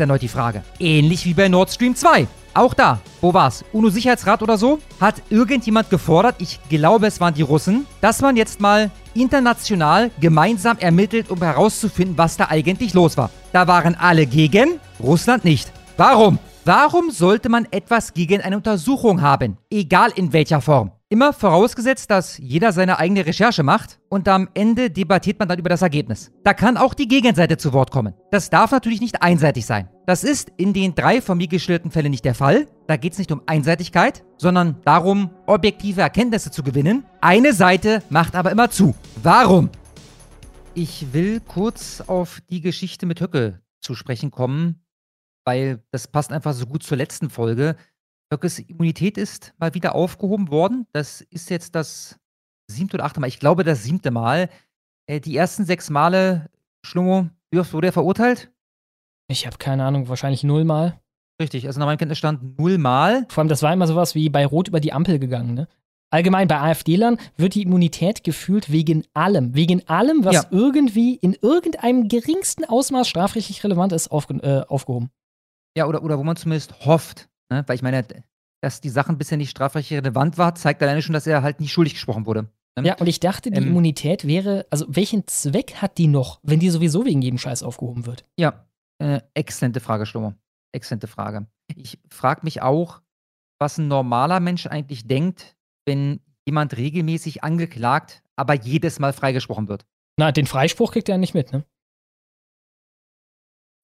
erneut die Frage. Ähnlich wie bei Nord Stream 2. Auch da, wo war's? UNO-Sicherheitsrat oder so? Hat irgendjemand gefordert, ich glaube es waren die Russen, dass man jetzt mal international gemeinsam ermittelt, um herauszufinden, was da eigentlich los war. Da waren alle gegen, Russland nicht. Warum? Warum sollte man etwas gegen eine Untersuchung haben? Egal in welcher Form. Immer vorausgesetzt, dass jeder seine eigene Recherche macht und am Ende debattiert man dann über das Ergebnis. Da kann auch die Gegenseite zu Wort kommen. Das darf natürlich nicht einseitig sein. Das ist in den drei von mir geschilderten Fällen nicht der Fall. Da geht es nicht um Einseitigkeit, sondern darum, objektive Erkenntnisse zu gewinnen. Eine Seite macht aber immer zu. Warum? Ich will kurz auf die Geschichte mit Höcke zu sprechen kommen, weil das passt einfach so gut zur letzten Folge. Höckes Immunität ist mal wieder aufgehoben worden. Das ist jetzt das siebte oder achte Mal. Ich glaube, das siebte Mal. Äh, die ersten sechs Male, Schlummo, wie oft wurde er verurteilt? Ich habe keine Ahnung, wahrscheinlich nullmal. Richtig, also nach meinem Kenntnisstand nullmal. Vor allem, das war immer sowas wie bei Rot über die Ampel gegangen, ne? Allgemein bei AfD-Lern wird die Immunität gefühlt wegen allem. Wegen allem, was Ja. irgendwie in irgendeinem geringsten Ausmaß strafrechtlich relevant ist, aufge äh, aufgehoben. Ja, oder, oder wo man zumindest hofft. Ne? Weil ich meine, dass die Sachen bisher nicht strafrechtlich relevant war, zeigt alleine schon, dass er halt nicht schuldig gesprochen wurde. Ne? Ja, und ich dachte, die Ähm. Immunität wäre, also welchen Zweck hat die noch, wenn die sowieso wegen jedem Scheiß aufgehoben wird? Ja, äh, exzellente Frage, Schlummer. Exzellente Frage. Ich frage mich auch, was ein normaler Mensch eigentlich denkt, wenn jemand regelmäßig angeklagt, aber jedes Mal freigesprochen wird. Na, den Freispruch kriegt er ja nicht mit, ne?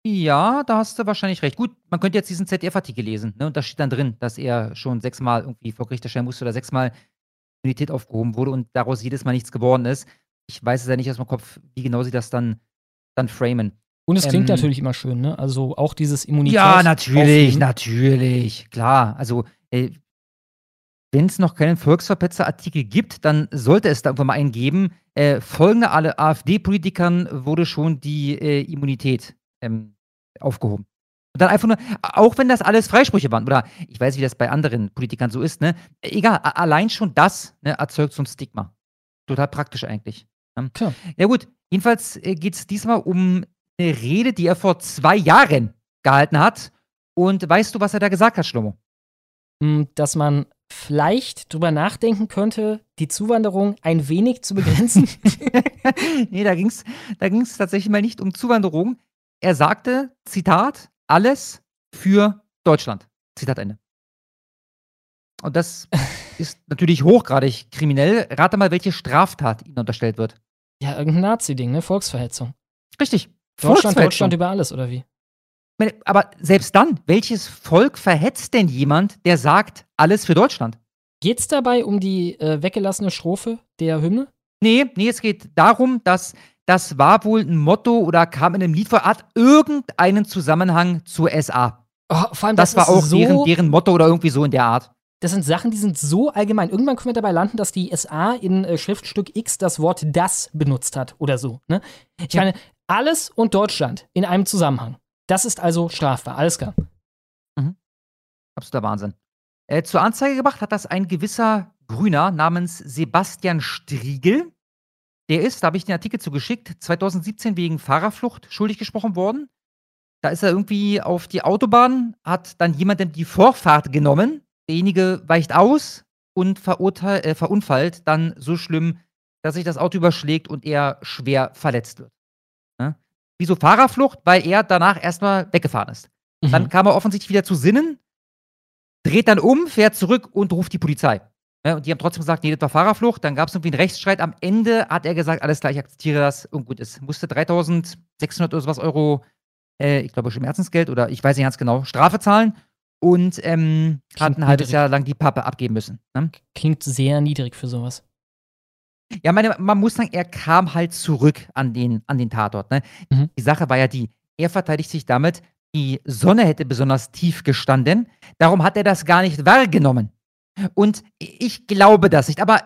Ja, da hast du wahrscheinlich recht. Gut, man könnte jetzt diesen ZDF-Artikel lesen, ne? Und da steht dann drin, dass er schon sechsmal irgendwie vor Gericht erscheinen musste oder sechsmal Immunität aufgehoben wurde und daraus jedes Mal nichts geworden ist. Ich weiß es ja nicht aus meinem Kopf, wie genau sie das dann, dann framen. Und es klingt Ähm, natürlich immer schön, ne? Also auch dieses Immunität. Ja, natürlich, aufheben. natürlich, klar. Also, äh, wenn es noch keinen Volksverpetzer-Artikel gibt, dann sollte es da irgendwann mal einen geben. Äh, folgende alle AfD-Politikern wurde schon die äh, Immunität ähm, aufgehoben. Und dann einfach nur, auch wenn das alles Freisprüche waren, oder ich weiß, wie das bei anderen Politikern so ist, ne? Egal, allein schon das ne, erzeugt so ein Stigma. Total praktisch eigentlich. Ne? Klar. Ja, gut, jedenfalls äh, geht es diesmal um eine Rede, die er vor zwei Jahren gehalten hat. Und weißt du, was er da gesagt hat, Schlomo? Mm, Dass man vielleicht drüber nachdenken könnte, die Zuwanderung ein wenig zu begrenzen. nee, da ging es da ging's tatsächlich mal nicht um Zuwanderung. Er sagte, Zitat, alles für Deutschland. Zitat Ende. Und das ist natürlich hochgradig kriminell. Rate mal, welche Straftat ihm unterstellt wird. ja, irgendein Nazi-Ding, ne? Volksverhetzung. Richtig. Deutschland, Volksverhetzung. Deutschland über alles, oder wie? Aber selbst dann, welches Volk verhetzt denn jemand, der sagt, alles für Deutschland? Geht's dabei um die äh, weggelassene Strophe der Hymne? Nee, nee, es geht darum, dass das war wohl ein Motto oder kam in einem Lied vor, hat irgendeinen Zusammenhang zur SA. Oh, vor allem, Das, das, war auch so, deren, deren Motto oder irgendwie so in der Art. Das sind Sachen, die sind so allgemein. Irgendwann können wir dabei landen, dass die SA in äh, Schriftstück X das Wort das benutzt hat oder so. Ne? Ich Ja. meine, alles und Deutschland in einem Zusammenhang. Das ist also strafbar. Alles klar. Absoluter Wahnsinn. Äh, zur Anzeige gebracht hat das ein gewisser Grüner namens Sebastian Striegel. Der ist, da habe ich den Artikel zugeschickt, 2017 wegen Fahrerflucht schuldig gesprochen worden. Da ist er irgendwie auf die Autobahn, hat dann jemandem die Vorfahrt genommen. Derjenige weicht aus und verurteil, äh, verunfallt dann so schlimm, dass sich das Auto überschlägt und er schwer verletzt wird. Ne? Wieso Fahrerflucht? Weil er danach erstmal weggefahren ist. Dann Mhm. kam er offensichtlich wieder zu Sinnen, dreht dann um, fährt zurück und ruft die Polizei. Ja, und die haben trotzdem gesagt, nee, das war Fahrerflucht. Dann gab es irgendwie einen Rechtsstreit. Am Ende hat er gesagt, alles klar, ich akzeptiere das und gut ist. Musste 3600 oder sowas Euro, äh, ich glaube, Schmerzensgeld oder ich weiß nicht ganz genau, Strafe zahlen und ähm, hat ein halbes niedrig. Jahr lang die Pappe abgeben müssen. Ne? Klingt sehr niedrig für sowas. Ja, meine, man muss sagen, er kam halt zurück an den, an den Tatort. Ne? Mhm. Die Sache war ja die, er verteidigt sich damit, die Sonne hätte besonders tief gestanden, darum hat er das gar nicht wahrgenommen. Und ich glaube das nicht, aber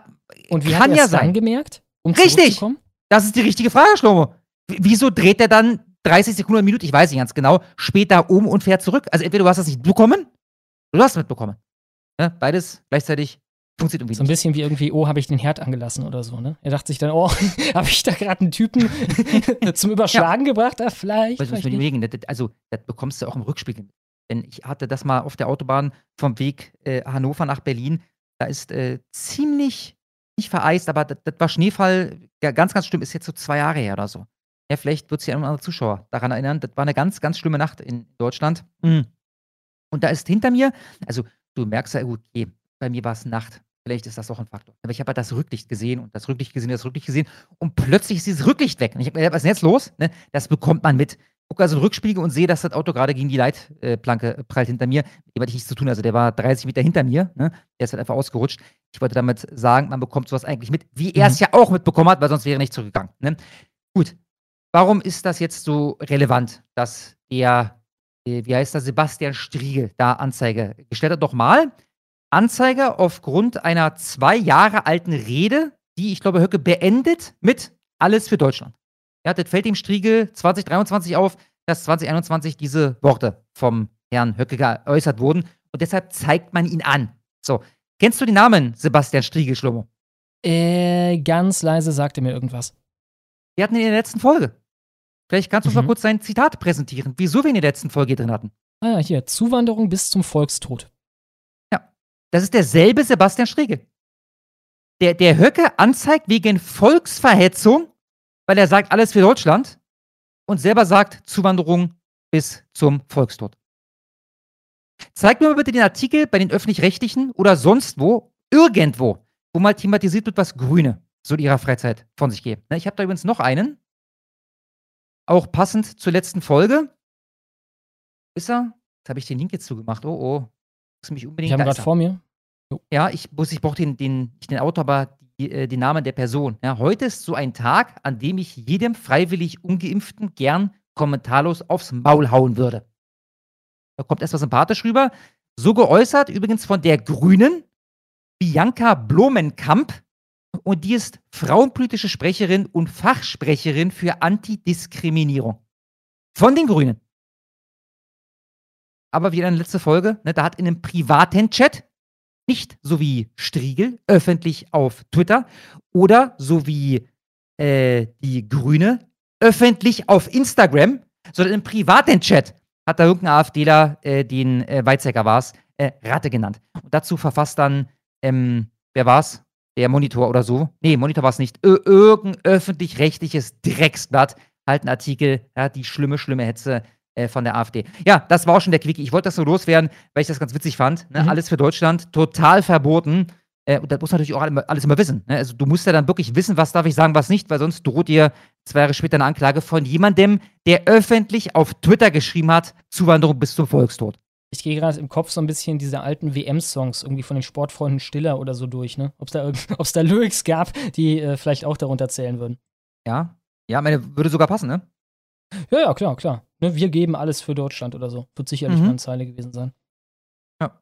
Und wie kann hat ja sein. gemerkt? Um Richtig. Das ist die richtige Frage, Schlomo. W- Wieso dreht er dann 30 Sekunden eine Minute, ich weiß nicht ganz genau, später um und fährt zurück? Also entweder du hast das nicht bekommen, oder du hast es mitbekommen. Ja, beides gleichzeitig funktioniert irgendwie So ein bisschen wie irgendwie, oh, habe ich den Herd angelassen oder so, ne? Er dachte sich dann, oh, habe ich da gerade einen Typen zum Überschlagen gebracht? Ah, vielleicht. Du musst vielleicht nicht. das- also das bekommst du auch im Rückspiegel. Denn ich hatte das mal auf der Autobahn vom Weg äh, Hannover nach Berlin. Da ist äh, ziemlich, nicht vereist, aber das, das war Schneefall, ja, ganz, ganz schlimm, ist jetzt so zwei Jahre her oder so. Ja, vielleicht wird sich ein oder andere Zuschauer daran erinnern. Das war eine ganz, ganz schlimme Nacht in Deutschland. Mhm. Und da ist hinter mir, also du merkst ja, gut, okay, bei mir war es Nacht. Vielleicht ist das auch ein Faktor. Aber ich habe halt das Rücklicht gesehen und das Rücklicht gesehen, das Rücklicht gesehen und plötzlich ist dieses Rücklicht weg. Und ich habe mir gedacht, was ist denn jetzt los? Ne? Das bekommt man mit. Gucke also in den Rückspiegel und sehe, dass das Auto gerade gegen die Leitplanke prallt hinter mir. Dem hatte ich nichts zu tun. Also der war 30 Meter hinter mir. Ne? Der ist halt einfach ausgerutscht. Ich wollte damit sagen, man bekommt sowas eigentlich mit, wie er es ja auch mitbekommen hat, weil sonst wäre er nicht zurückgegangen. Ne? Gut. Warum ist das jetzt so relevant, dass der, äh, wie heißt der, Sebastian Striegel da Anzeige gestellt hat? Doch mal. Anzeige aufgrund einer zwei Jahre alten Rede, die, ich glaube, Höcke beendet mit Alles für Deutschland. Ja, das fällt dem Striegel 2023 auf, dass 2021 diese Worte vom Herrn Höcke geäußert wurden und deshalb zeigt man ihn an. So, kennst du den Namen Sebastian Striegel, Schlomo? Äh, ganz leise sagte mir irgendwas. Wir hatten ihn in der letzten Folge. Vielleicht kannst du uns Mhm. mal kurz sein Zitat präsentieren, wieso wir ihn in der letzten Folge drin hatten. Ah ja, hier, Zuwanderung bis zum Volkstod. Das ist derselbe Sebastian Striegel. der, der Höcke anzeigt wegen Volksverhetzung, weil er sagt, alles für Deutschland und selber sagt, Zuwanderung bis zum Volkstod. Zeig mir mal bitte den Artikel bei den Öffentlich-Rechtlichen oder sonst wo, irgendwo, wo mal thematisiert wird, was Grüne so in ihrer Freizeit von sich geben. Ich habe da übrigens noch einen, auch passend zur letzten Folge. Ist er? Jetzt habe ich den Link jetzt zugemacht. Oh, oh. Muss mich unbedingt Ich habe gerade er. vor mir. Ja, ich muss, ich brauche den, den, den Autor, aber die, äh, den Namen der Person. Ja, heute ist so ein Tag, an dem ich jedem freiwillig Ungeimpften gern kommentarlos aufs Maul hauen würde. Da kommt erstmal sympathisch rüber. So geäußert, übrigens von der Grünen, Bianca Blumenkamp. Und die ist frauenpolitische Sprecherin und Fachsprecherin für Antidiskriminierung. Von den Grünen. Aber wie in der letzten Folge, ne, da hat in einem privaten Chat nicht so wie Striegel öffentlich auf Twitter oder so wie äh, die Grüne öffentlich auf Instagram, sondern im privaten Chat hat da irgendein AfDler äh, den äh, Weizsäcker war's, äh, Ratte genannt. Und dazu verfasst dann, ähm, wer war's? Der Monitor oder so. Nee, Monitor war es nicht. Ir irgendein öffentlich-rechtliches Drecksblatt halt einen Artikel, ja, die schlimme, schlimme Hetze äh, von der AfD. Ja, das war auch schon der Quickie. Ich wollte das nur loswerden, weil ich das ganz witzig fand. Ne? Mhm. Alles für Deutschland, total verboten. Äh, und das muss man natürlich auch alle- alles immer wissen. Ne? Also du musst ja dann wirklich wissen, was darf ich sagen, was nicht, weil sonst droht dir zwei Jahre später eine Anklage von jemandem, der öffentlich auf Twitter geschrieben hat, Zuwanderung bis zum Volkstod. Ich gehe gerade im Kopf so ein bisschen diese alten WM-Songs irgendwie von den Sportfreunden Stiller oder so durch, ne? Ob es da, ob's da Lyrics gab, die äh, vielleicht auch darunter zählen würden. Ja, ja, meine, würde sogar passen, ne? Ja, ja, klar, klar. Ne, wir geben alles für Deutschland oder so. Wird sicherlich Mhm. mal eine Zeile gewesen sein. Ja.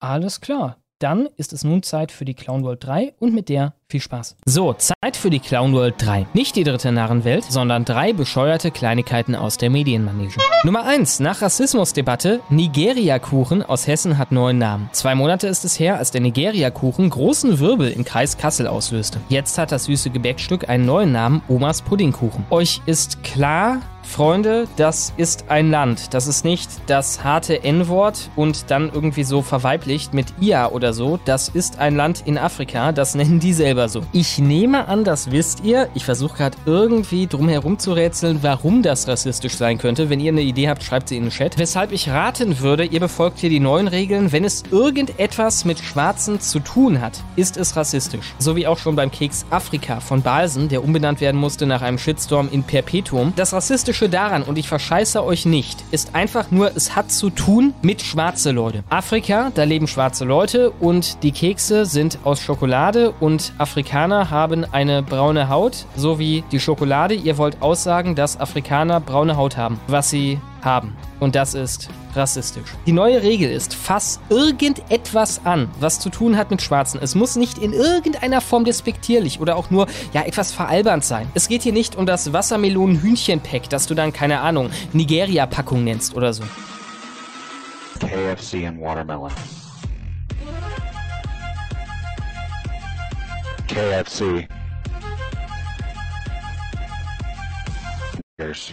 Alles klar. Dann ist es nun Zeit für die Clown World 3 und mit der viel Spaß. So, Zeit für die Clown World 3. Nicht die dritte Narrenwelt, sondern drei bescheuerte Kleinigkeiten aus der Medienmanege. Nummer 1. Nach Rassismusdebatte. Nigeria-Kuchen aus Hessen hat neuen Namen. Zwei Monate ist es her, als der Nigeria-Kuchen großen Wirbel im Kreis Kassel auslöste. Jetzt hat das süße Gebäckstück einen neuen Namen, Omas Puddingkuchen. Euch ist klar, Freunde, das ist ein Land. Das ist nicht das harte N-Wort und dann irgendwie so verweiblicht mit IA oder so. Das ist ein Land in Afrika, das nennen die selber so. Ich nehme an, das wisst ihr. Ich versuche gerade irgendwie drum herum zu rätseln, warum das rassistisch sein könnte. Wenn ihr eine Idee habt, schreibt sie in den Chat. Weshalb ich raten würde, ihr befolgt hier die neuen Regeln. Wenn es irgendetwas mit Schwarzen zu tun hat, ist es rassistisch. So wie auch schon beim Keks Afrika von Balsen, der umbenannt werden musste nach einem Shitstorm in Perpetuum. Das Rassistische daran, und ich verscheiße euch nicht, ist einfach nur, es hat zu tun mit schwarze Leute. Afrika, da leben schwarze Leute und die Kekse sind aus Schokolade und Afrikaner haben eine braune Haut, so wie die Schokolade. Ihr wollt aussagen, dass Afrikaner braune Haut haben, was sie haben. Und das ist rassistisch. Die neue Regel ist, fass irgendetwas an, was zu tun hat mit Schwarzen. Es muss nicht in irgendeiner Form despektierlich oder auch nur, ja, etwas veralbernd sein. Es geht hier nicht um das Wassermelonen-Hühnchen-Pack, das du dann, keine Ahnung, Nigeria-Packung nennst oder so. KFC and watermelon. KFC. Years.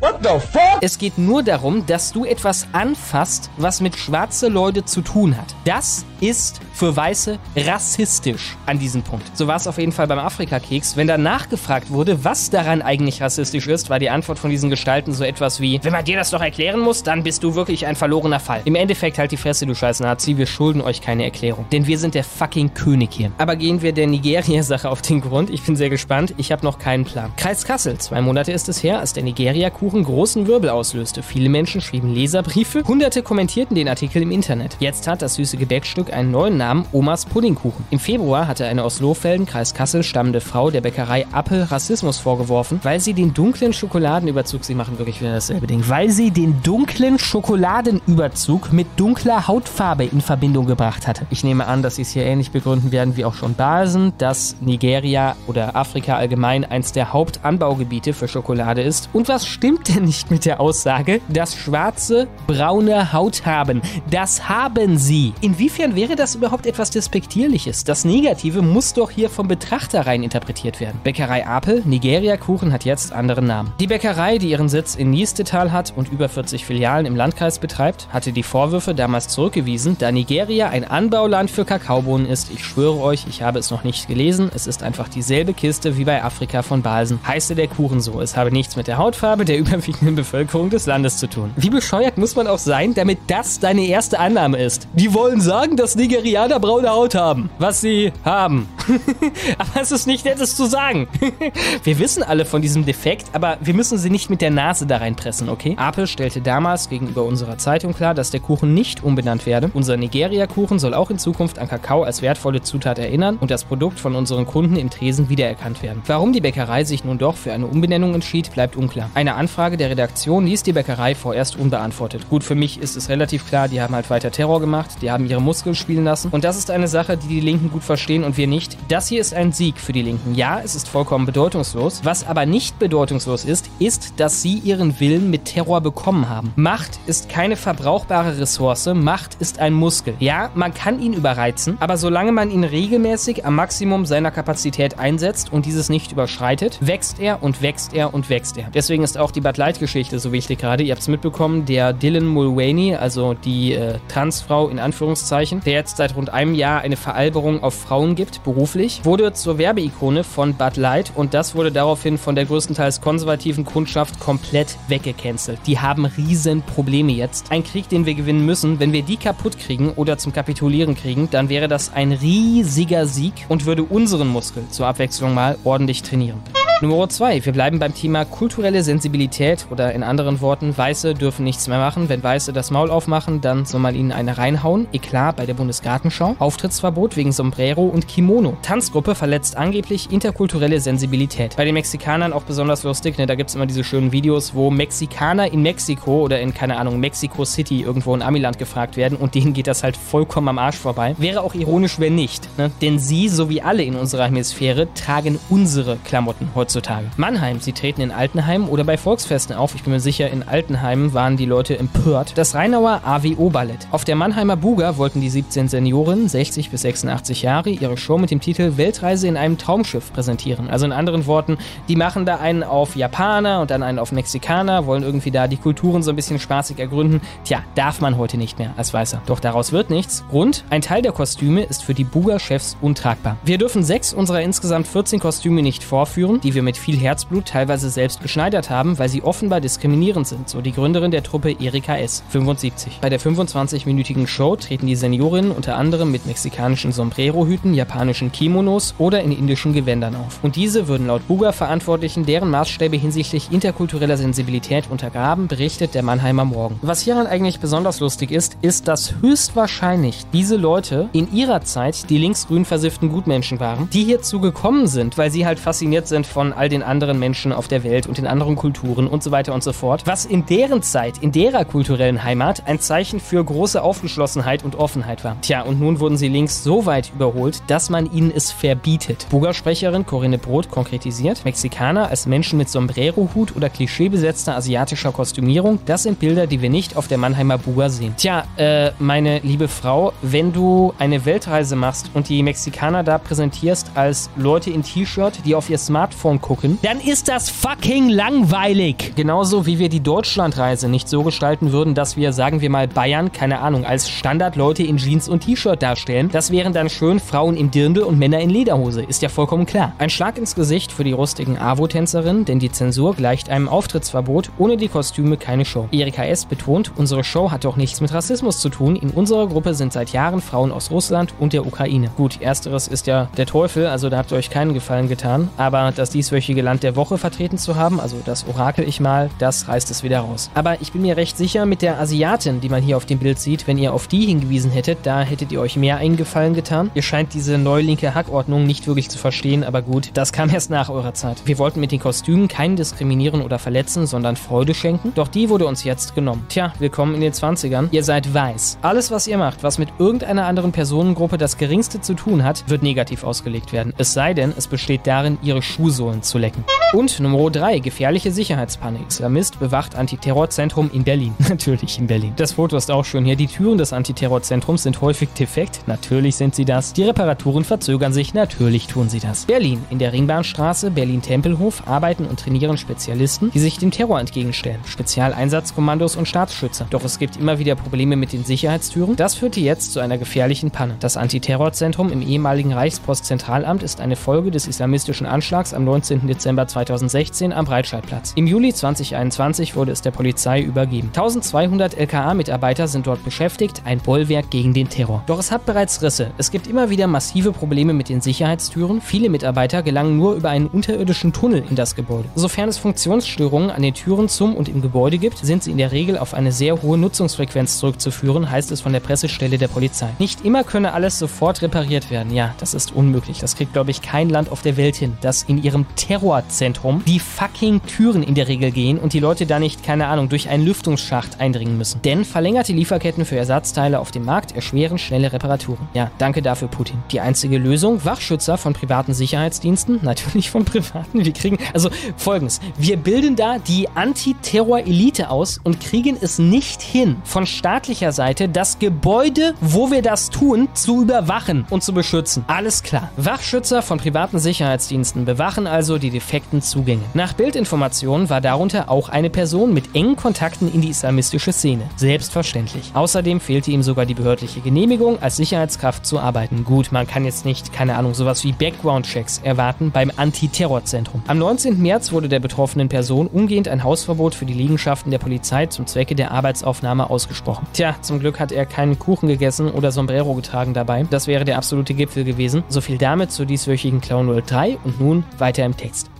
What the fuck? Es geht nur darum, dass du etwas anfasst, was mit schwarze Leute zu tun hat. Das ist für Weiße rassistisch an diesem Punkt. So war es auf jeden Fall beim Afrika-Keks. Wenn danach gefragt wurde, was daran eigentlich rassistisch ist, war die Antwort von diesen Gestalten so etwas wie, wenn man dir das doch erklären muss, dann bist du wirklich ein verlorener Fall. Im Endeffekt halt die Fresse, du scheiß Nazi, wir schulden euch keine Erklärung. Denn wir sind der fucking König hier. Aber gehen wir der Nigeria-Sache auf den Grund. Ich bin sehr gespannt. Ich habe noch keinen Plan. Kreis Kassel. Zwei Monate ist es her, als der Nigeria-Kuchen großen Wirbel auslöste. Viele Menschen schrieben Leserbriefe, hunderte kommentierten den Artikel im Internet. Jetzt hat das süße Gebäckstück einen neuen Namen, Omas Puddingkuchen. Im Februar hatte eine aus Lohfelden, Kreis Kassel stammende Frau der Bäckerei Appel Rassismus vorgeworfen, weil sie den dunklen Schokoladenüberzug, sie machen wirklich wieder dasselbe Ding, weil sie den dunklen Schokoladenüberzug mit dunkler Hautfarbe in Verbindung gebracht hatte. Ich nehme an, dass sie es hier ähnlich begründen werden wie auch schon Basen, dass Nigeria oder Afrika allgemein eins der Hauptanbaugebiete für Schokolade ist. Und was stimmt denn nicht mit der Aussage, dass Schwarze braune Haut haben? Das haben sie. Inwiefern wäre das überhaupt etwas Despektierliches. Das Negative muss doch hier vom Betrachter rein interpretiert werden. Bäckerei Apel, Nigeria-Kuchen hat jetzt anderen Namen. Die Bäckerei, die ihren Sitz in Niestetal hat und über 40 Filialen im Landkreis betreibt, hatte die Vorwürfe damals zurückgewiesen, da Nigeria ein Anbauland für Kakaobohnen ist. Ich schwöre euch, ich habe es noch nicht gelesen. Es ist einfach dieselbe Kiste wie bei Afrika von Balsen. Heiße der Kuchen so. Es habe nichts mit der Hautfarbe der überwiegenden Bevölkerung des Landes zu tun. Wie bescheuert muss man auch sein, damit das deine erste Annahme ist? Die wollen sagen, dass Nigerianer braune Haut haben. Was sie haben. aber es ist nicht nettes zu sagen. wir wissen alle von diesem Defekt, aber wir müssen sie nicht mit der Nase da reinpressen, okay? Apple stellte damals gegenüber unserer Zeitung klar, dass der Kuchen nicht umbenannt werde. Unser Nigeria-Kuchen soll auch in Zukunft an Kakao als wertvolle Zutat erinnern und das Produkt von unseren Kunden im Tresen wiedererkannt werden. Warum die Bäckerei sich nun doch für eine Umbenennung entschied, bleibt unklar. Eine Anfrage der Redaktion ließ die Bäckerei vorerst unbeantwortet. Gut, für mich ist es relativ klar, die haben halt weiter Terror gemacht, die haben ihre Muskeln spielen lassen und das ist eine Sache, die die Linken gut verstehen und wir nicht. Das hier ist ein Sieg für die Linken. Ja, es ist vollkommen bedeutungslos. Was aber nicht bedeutungslos ist, ist, dass sie ihren Willen mit Terror bekommen haben. Macht ist keine verbrauchbare Ressource, Macht ist ein Muskel. Ja, man kann ihn überreizen, aber solange man ihn regelmäßig am Maximum seiner Kapazität einsetzt und dieses nicht überschreitet, wächst er und wächst er und wächst er. Deswegen ist auch die Bud Light Geschichte so wichtig gerade. Ihr habt es mitbekommen, der Dylan Mulvaney, also die äh, Transfrau in Anführungszeichen, der jetzt seit rund einem Jahr eine Veralberung auf Frauen gibt, beruflich, wurde zur Werbeikone von Bud Light und das wurde daraufhin von der größtenteils konservativen Kundschaft komplett weggecancelt. Die haben riesen Probleme jetzt. Ein Krieg, den wir gewinnen müssen. Wenn wir die kaputt kriegen oder zum Kapitulieren kriegen, dann wäre das ein riesiger Sieg und würde unseren Muskel zur Abwechslung mal ordentlich trainieren. Nummer 2. Wir bleiben beim Thema kulturelle Sensibilität oder in anderen Worten, Weiße dürfen nichts mehr machen. Wenn Weiße das Maul aufmachen, dann soll man ihnen eine reinhauen. Eklar bei der Bundesgartenschau. Auftrittsverbot wegen Sombrero und Kimono. Tanzgruppe verletzt angeblich interkulturelle Sensibilität. Bei den Mexikanern auch besonders lustig, ne? da gibt es immer diese schönen Videos, wo Mexikaner in Mexiko oder in, keine Ahnung, Mexico City irgendwo in Amiland gefragt werden und denen geht das halt vollkommen am Arsch vorbei. Wäre auch ironisch, wenn nicht. Ne? Denn sie, so wie alle in unserer Hemisphäre, tragen unsere Klamotten heutzutage. Mannheim, sie treten in Altenheim oder bei Volksfesten auf. Ich bin mir sicher, in Altenheim waren die Leute empört. Das Rheinauer AWO-Ballett. Auf der Mannheimer Buga wollten die 17 Senioren, 60 bis 86 Jahre, ihre Show mit dem Titel Weltreise in einem Traumschiff präsentieren. Also in anderen Worten, die machen da einen auf Japaner und dann einen auf Mexikaner, wollen irgendwie da die Kulturen so ein bisschen spaßig ergründen. Tja, darf man heute nicht mehr als Weißer. Doch daraus wird nichts. Grund, ein Teil der Kostüme ist für die Buga-Chefs untragbar. Wir dürfen sechs unserer insgesamt 14 Kostüme nicht vorführen, die wir mit viel Herzblut teilweise selbst geschneidert haben, weil sie offenbar diskriminierend sind, so die Gründerin der Truppe Erika S. 75. Bei der 25-minütigen Show treten die Seniorinnen unter anderem mit mexikanischen Sombrero-Hüten, japanischen Kimonos oder in indischen Gewändern auf. Und diese würden laut Buga-Verantwortlichen deren Maßstäbe hinsichtlich interkultureller Sensibilität untergraben, berichtet der Mannheimer Morgen. Was hieran eigentlich besonders lustig ist, ist, dass höchstwahrscheinlich diese Leute in ihrer Zeit die linksgrün versifften Gutmenschen waren, die hierzu gekommen sind, weil sie halt fasziniert sind von all den anderen Menschen auf der Welt und den anderen Kulturen und so weiter und so fort, was in deren Zeit, in derer kulturellen Heimat ein Zeichen für große Aufgeschlossenheit und Offenheit war. Tja, und nun wurden sie links so weit überholt, dass man ihnen es verbietet. Buga-Sprecherin Corinne Brot konkretisiert, Mexikaner als Menschen mit Sombrero-Hut oder klischeebesetzter asiatischer Kostümierung, das sind Bilder, die wir nicht auf der Mannheimer Buga sehen. Tja, äh, meine liebe Frau, wenn du eine Weltreise machst und die Mexikaner da präsentierst als Leute in T-Shirt, die auf ihr Smartphone gucken, dann ist das fucking langweilig. Genauso wie wir die Deutschlandreise nicht so gestalten würden, dass wir, sagen wir mal, Bayern, keine Ahnung, als Standardleute in Jeans und T-Shirt darstellen. Das wären dann schön Frauen im Dirndl und Männer in Lederhose. Ist ja vollkommen klar. Ein Schlag ins Gesicht für die rustigen AWO-Tänzerinnen, denn die Zensur gleicht einem Auftrittsverbot. Ohne die Kostüme keine Show. Erika S. betont, unsere Show hat doch nichts mit Rassismus zu tun. In unserer Gruppe sind seit Jahren Frauen aus Russland und der Ukraine. Gut, ersteres ist ja der Teufel, also da habt ihr euch keinen Gefallen getan. Aber das dieswöchige Land der Woche vertreten zu haben, also das Orakel ich mal, das reißt es wieder raus. Aber ich bin mir recht sicher, mit der Asiatin, die man hier auf dem Bild sieht, wenn ihr auf die hingewiesen hättet, da hättet ihr euch mehr einen Gefallen getan. Ihr scheint diese neulinke Hackordnung nicht wirklich zu verstehen, aber gut, das kam erst nach eurer Zeit. Wir wollten mit den Kostümen keinen diskriminieren oder verletzen, sondern Freude schenken. Doch die wurde uns jetzt genommen. Tja, willkommen in den 20ern. Ihr seid weiß. Alles, was ihr macht, was mit irgendeiner anderen Personengruppe das geringste zu tun hat, wird negativ ausgelegt werden. Es sei denn, es besteht darin, ihre Schuhsohlen Pistolen zu lecken. Und Nummer 3, gefährliche Sicherheitspanne. Islamist bewacht Antiterrorzentrum in Berlin. Natürlich in Berlin. Das Foto ist auch schön hier. Die Türen des Antiterrorzentrums sind häufig defekt. Natürlich sind sie das. Die Reparaturen verzögern sich. Natürlich tun sie das. Berlin. In der Ringbahnstraße, Berlin-Tempelhof, arbeiten und trainieren Spezialisten, die sich dem Terror entgegenstellen. Spezialeinsatzkommandos und Staatsschützer. Doch es gibt immer wieder Probleme mit den Sicherheitstüren. Das führte jetzt zu einer gefährlichen Panne. Das Antiterrorzentrum im ehemaligen Reichspostzentralamt ist eine Folge des islamistischen Anschlags am 19. Dezember 2016 am Breitscheidplatz. Im Juli 2021 wurde es der Polizei übergeben. 1200 LKA-Mitarbeiter sind dort beschäftigt, ein Bollwerk gegen den Terror. Doch es hat bereits Risse. Es gibt immer wieder massive Probleme mit den Sicherheitstüren. Viele Mitarbeiter gelangen nur über einen unterirdischen Tunnel in das Gebäude. Sofern es Funktionsstörungen an den Türen zum und im Gebäude gibt, sind sie in der Regel auf eine sehr hohe Nutzungsfrequenz zurückzuführen, heißt es von der Pressestelle der Polizei. Nicht immer könne alles sofort repariert werden. Ja, das ist unmöglich. Das kriegt, glaube ich, kein Land auf der Welt hin, dass in ihrem Terrorzentrum die fucking Türen in der Regel gehen und die Leute da nicht, keine Ahnung, durch einen Lüftungsschacht eindringen müssen. Denn verlängerte Lieferketten für Ersatzteile auf dem Markt erschweren schnelle Reparaturen. Ja, danke dafür, Putin. Die einzige Lösung, Wachschützer von privaten Sicherheitsdiensten, natürlich von privaten. Wir kriegen, also folgendes, wir bilden da die Antiterror-Elite aus und kriegen es nicht hin, von staatlicher Seite das Gebäude, wo wir das tun, zu überwachen und zu beschützen. Alles klar. Wachschützer von privaten Sicherheitsdiensten bewachen also die defekten Zugänge. Nach Bildinformationen war darunter auch eine Person mit engen Kontakten in die islamistische Szene. Selbstverständlich. Außerdem fehlte ihm sogar die behördliche Genehmigung, als Sicherheitskraft zu arbeiten. Gut, man kann jetzt nicht, keine Ahnung, sowas wie Background-Checks erwarten beim Antiterrorzentrum. Am 19. März wurde der betroffenen Person umgehend ein Hausverbot für die Liegenschaften der Polizei zum Zwecke der Arbeitsaufnahme ausgesprochen. Tja, zum Glück hat er keinen Kuchen gegessen oder Sombrero getragen dabei. Das wäre der absolute Gipfel gewesen. So viel damit zur dieswöchigen Clown 03 und nun weiter im Text.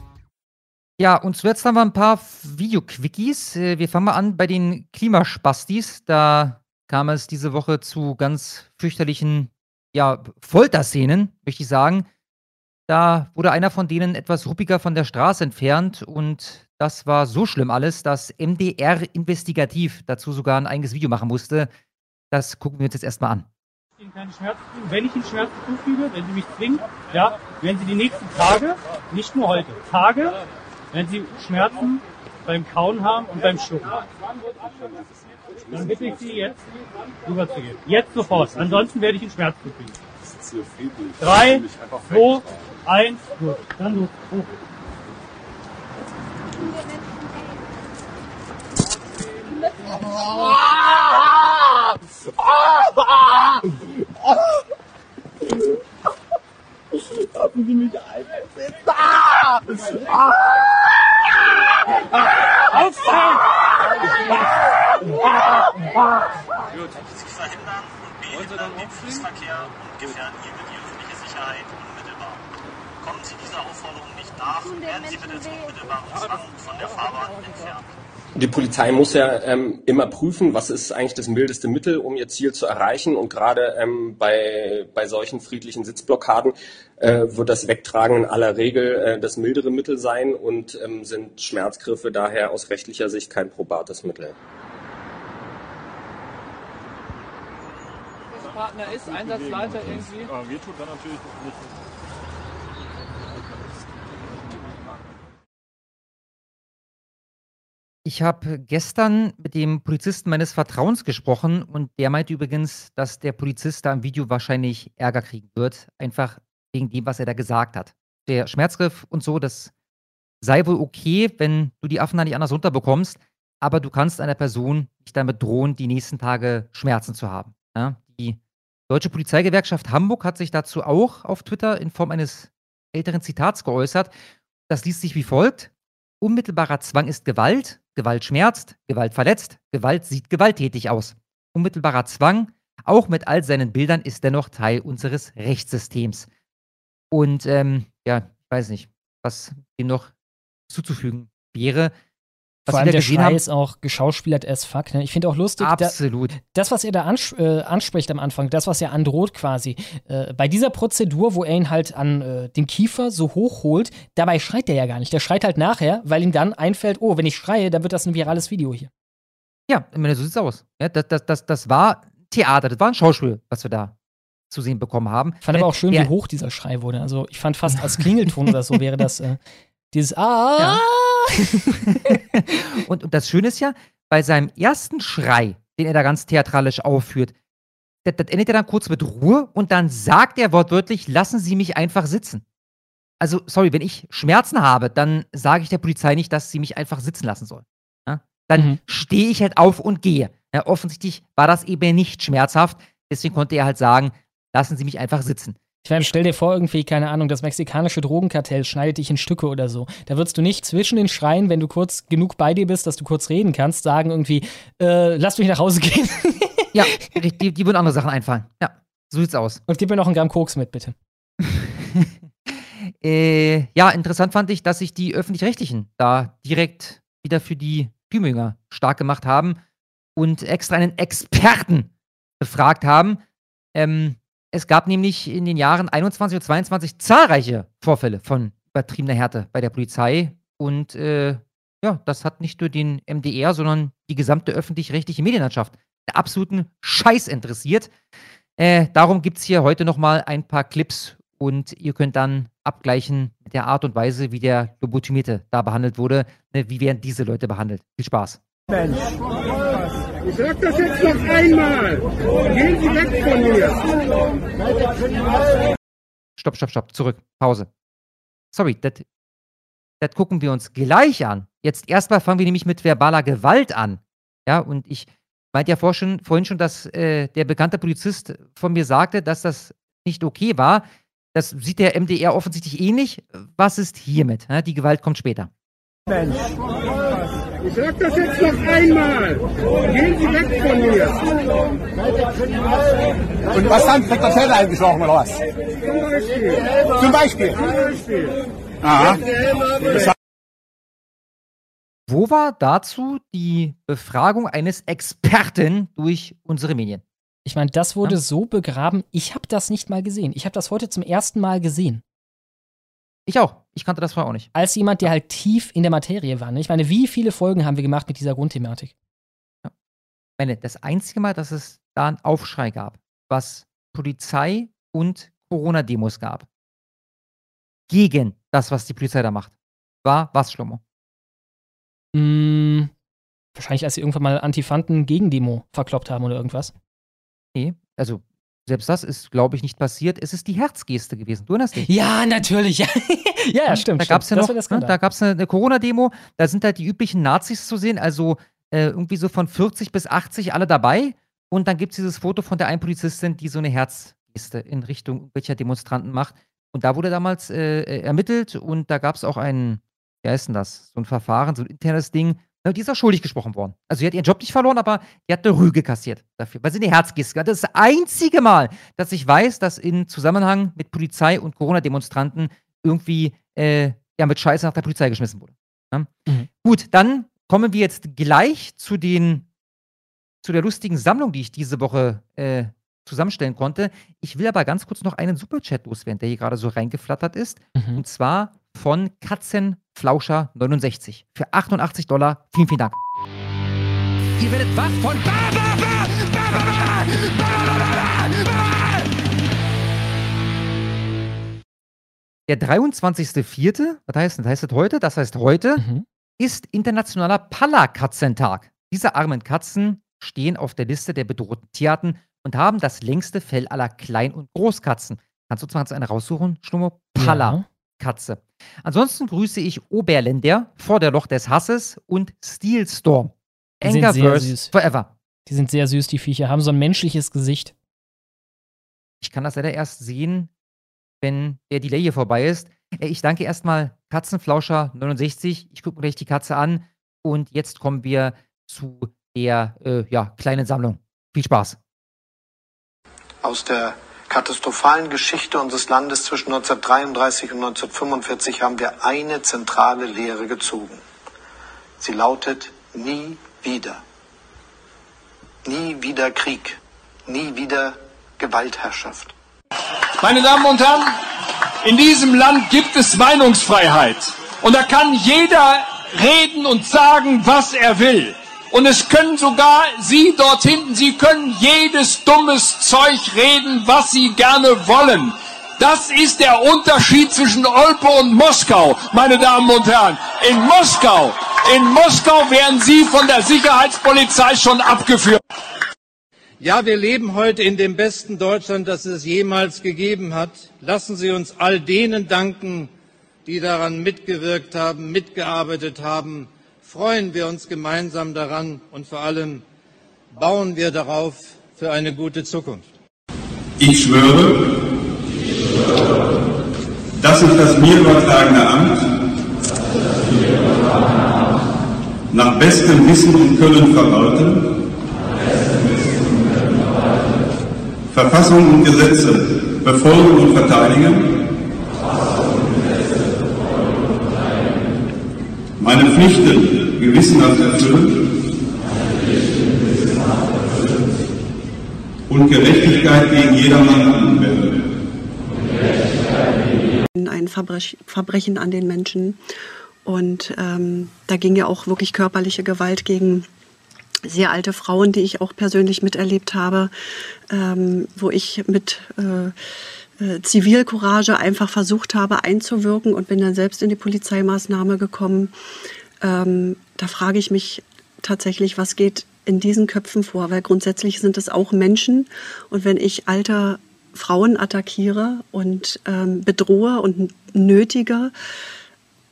Ja, und zuletzt haben wir ein paar Video-Quickies. Äh, Wir fangen mal an bei den Klimaspastis. Da kam es diese Woche zu ganz fürchterlichen ja, Folterszenen, möchte ich sagen. Da wurde einer von denen etwas ruppiger von der Straße entfernt und das war so schlimm alles, dass MDR Investigativ dazu sogar ein eigenes Video machen musste. Das gucken wir uns jetzt erstmal an. Ihnen keine Schmerzen zufügen. Wenn ich Ihnen Schmerzen zufüge, wenn Sie mich zwingen, ja, werden Sie die nächsten Tage, nicht nur heute, Tage, wenn Sie Schmerzen beim Kauen haben und beim Schlucken. Dann bitte ich Sie jetzt rüberzugehen. Jetzt sofort. Ansonsten werde ich Ihnen Schmerzen zufügen. Drei, zwei, eins, gut. Dann los. Lassen Sie mich. Ah! Ah! Gut. Verhindern und behindern den Fußverkehr und gefährden hiermit die öffentliche Sicherheit unmittelbar. Kommen Sie dieser Aufforderung nicht nach, werden Sie zum unmittelbaren Zwang von der Fahrbahn entfernt. Die Polizei muss ja ähm, immer prüfen, was ist eigentlich das mildeste Mittel, um ihr Ziel zu erreichen. Und gerade ähm, bei, bei solchen friedlichen Sitzblockaden äh, wird das Wegtragen in aller Regel äh, das mildere Mittel sein und ähm, sind Schmerzgriffe daher aus rechtlicher Sicht kein probates Mittel. Partner ist, Einsatzleiter irgendwie. Aber mir tut dann natürlich nicht. Ich habe gestern mit dem Polizisten meines Vertrauens gesprochen und der meinte übrigens, dass der Polizist da im Video wahrscheinlich Ärger kriegen wird, einfach wegen dem, was er da gesagt hat. Der Schmerzgriff und so, das sei wohl okay, wenn du die Affen da nicht anders runterbekommst, aber du kannst einer Person nicht damit drohen, die nächsten Tage Schmerzen zu haben. Ja? Die Deutsche Polizeigewerkschaft Hamburg hat sich dazu auch auf Twitter in Form eines älteren Zitats geäußert. Das liest sich wie folgt. Unmittelbarer Zwang ist Gewalt, Gewalt schmerzt, Gewalt verletzt, Gewalt sieht gewalttätig aus. Unmittelbarer Zwang, auch mit all seinen Bildern, ist dennoch Teil unseres Rechtssystems. Und ähm, ja, ich weiß nicht, was dem noch zuzufügen wäre. Was Vor allem der Schrei haben- ist auch geschauspielert as fuck. Ne? Ich finde auch lustig, Absolut. Da, das, was er da ans äh, anspricht am Anfang, das, was er androht quasi, äh, bei dieser Prozedur, wo er ihn halt an äh, den Kiefer so hoch holt, dabei schreit er ja gar nicht. Der schreit halt nachher, weil ihm dann einfällt, oh, wenn ich schreie, dann wird das ein virales Video hier. Ja, ich meine, so sieht's aus. Ja, das, das, das, das war Theater, das war ein Schauspiel, was wir da zu sehen bekommen haben. Ich fand aber auch schön, Ja, wie hoch dieser Schrei wurde. Also ich fand fast als Klingelton oder so wäre das. Äh, Dieses Ah. Und, und das Schöne ist ja, bei seinem ersten Schrei, den er da ganz theatralisch aufführt, das, das endet ja dann kurz mit Ruhe und dann sagt er wortwörtlich, lassen Sie mich einfach sitzen. Also, sorry, wenn ich Schmerzen habe, dann sage ich der Polizei nicht, dass sie mich einfach sitzen lassen soll. Ja? Dann Mhm. stehe ich halt auf und gehe. Ja, offensichtlich war das eben nicht schmerzhaft, deswegen konnte er halt sagen, lassen Sie mich einfach sitzen. Ich meine, stell dir vor, irgendwie, keine Ahnung, das mexikanische Drogenkartell schneidet dich in Stücke oder so. Da würdest du nicht zwischen den Schreien, wenn du kurz genug bei dir bist, dass du kurz reden kannst, sagen irgendwie, äh, lass mich nach Hause gehen. Ja, die, die würden andere Sachen einfallen. Ja, so sieht's aus. Und gib mir noch einen Gramm Koks mit, bitte. Äh, ja, interessant fand ich, dass sich die Öffentlich-Rechtlichen da direkt wieder für die Tübinger stark gemacht haben und extra einen Experten befragt haben. Ähm, es gab nämlich in den Jahren 21 und 22 zahlreiche Vorfälle von übertriebener Härte bei der Polizei. Und äh, ja, das hat nicht nur den MDR, sondern die gesamte öffentlich-rechtliche Medienlandschaft der absoluten Scheiß interessiert. Äh, darum gibt es hier heute nochmal ein paar Clips und ihr könnt dann abgleichen mit der Art und Weise, wie der Lobotomierte da behandelt wurde. Ne, wie werden diese Leute behandelt? Viel Spaß. Mensch. Ich sag das jetzt noch einmal. Gehen Sie weg von mir. Stopp, stopp, stopp. Zurück. Pause. Sorry, das gucken wir uns gleich an. Jetzt erstmal fangen wir nämlich mit verbaler Gewalt an. Ja, und ich meinte ja vor schon, vorhin schon, dass äh, der bekannte Polizist von mir sagte, dass das nicht okay war. Das sieht der MDR offensichtlich ähnlich. Was ist hiermit? Ja, die Gewalt kommt später. Mensch. Ich sag das jetzt noch einmal. Gehen Sie weg von mir. Und was haben Sie der Zelle eingeschlagen oder was? Zum Beispiel. Zum Beispiel. Zum Beispiel. Aha. Wo war dazu die Befragung eines Experten durch unsere Medien? Ich meine, das wurde so begraben, ich habe das nicht mal gesehen. Ich habe das heute zum ersten Mal gesehen. Ich auch. Ich kannte das vorher auch nicht. Als jemand, der halt tief in der Materie war. Ne? Ich meine, wie viele Folgen haben wir gemacht mit dieser Grundthematik? Ich meine, das einzige Mal, dass es da einen Aufschrei gab, was Polizei und Corona-Demos gab, gegen das, was die Polizei da macht, war was, Schlomo? Mm, wahrscheinlich, als sie irgendwann mal Antifanten Gegendemo verkloppt haben oder irgendwas. Nee, also selbst das ist, glaube ich, nicht passiert. Es ist die Herzgeste gewesen. Du erinnerst dich? Ja, natürlich. Ja, ja, ja stimmt. Da gab es ja noch, ne, da gab es eine, eine Corona-Demo, da sind halt die üblichen Nazis zu sehen, also äh, irgendwie so von 40 bis 80 alle dabei. Und dann gibt es dieses Foto von der einen Polizistin, die so eine Herzgeste in Richtung welcher Demonstranten macht. Und da wurde damals äh, äh, ermittelt und da gab es auch ein, wie heißt denn das? So ein Verfahren, so ein internes Ding. Na, Die ist auch schuldig gesprochen worden. Also, die hat ihren Job nicht verloren, aber die hat eine Rüge kassiert dafür, weil sie eine Herzgeste hat. Das ist das einzige Mal, dass ich weiß, dass in Zusammenhang mit Polizei und Corona-Demonstranten irgendwie äh, ja, mit Scheiße nach der Polizei geschmissen wurde. Ja? Gut, dann kommen wir jetzt gleich zu den zu der lustigen Sammlung, die ich diese Woche äh, zusammenstellen konnte. Ich will aber ganz kurz noch einen Superchat loswerden, der hier gerade so reingeflattert ist. Und zwar von Katzenflauscher69 für 88 Dollar. Vielen, vielen Dank. Ihr werdet wach von Der 23.04., was heißt das? Heißt das heute? Das heißt heute ist internationaler Palla-Katzentag. Diese armen Katzen stehen auf der Liste der bedrohten Tierarten und haben das längste Fell aller Klein- und Großkatzen. Kannst du zwar eine raussuchen, Schlummer? Palla-Katze. Ansonsten grüße ich Oberländer vor der Loch des Hasses und Steelstorm. Die sind sehr Angerverse süß. Forever. Die sind sehr süß, die Viecher. Haben so ein menschliches Gesicht. Ich kann das leider erst sehen, wenn der Delay hier vorbei ist. Äh, Ich danke erstmal Katzenflauscher69. Ich gucke mir gleich die Katze an. Und jetzt kommen wir zu der äh, ja, kleinen Sammlung. Viel Spaß. Aus der katastrophalen Geschichte unseres Landes zwischen 1933 und 1945 haben wir eine zentrale Lehre gezogen. Sie lautet nie wieder. Nie wieder Krieg. Nie wieder Gewaltherrschaft. Meine Damen und Herren, in diesem Land gibt es Meinungsfreiheit. Und da kann jeder reden und sagen, was er will. Und es können sogar Sie dort hinten, Sie können jedes dummes Zeug reden, was Sie gerne wollen. Das ist der Unterschied zwischen Olpe und Moskau, meine Damen und Herren. In Moskau, in Moskau werden Sie von der Sicherheitspolizei schon abgeführt. Ja, wir leben heute in dem besten Deutschland, das es jemals gegeben hat. Lassen Sie uns all denen danken, die daran mitgewirkt haben, mitgearbeitet haben. Freuen wir uns gemeinsam daran und vor allem bauen wir darauf für eine gute Zukunft. Ich schwöre, dass ich das mir übertragene Amt. Nach bestem Wissen und Können verwalten, Verfassung und Gesetze befolgen und verteidigen, meine Pflichten gewissenhaft erfüllen und Gerechtigkeit gegen jedermann anwenden. Ein Verbrech Verbrechen an den Menschen. Und ähm, da ging ja auch wirklich körperliche Gewalt gegen sehr alte Frauen, die ich auch persönlich miterlebt habe, ähm, wo ich mit äh, äh, Zivilcourage einfach versucht habe einzuwirken und bin dann selbst in die Polizeimaßnahme gekommen. Ähm, da frage ich mich tatsächlich, was geht in diesen Köpfen vor, weil grundsätzlich sind es auch Menschen und wenn ich alte Frauen attackiere und ähm, bedrohe und nötige,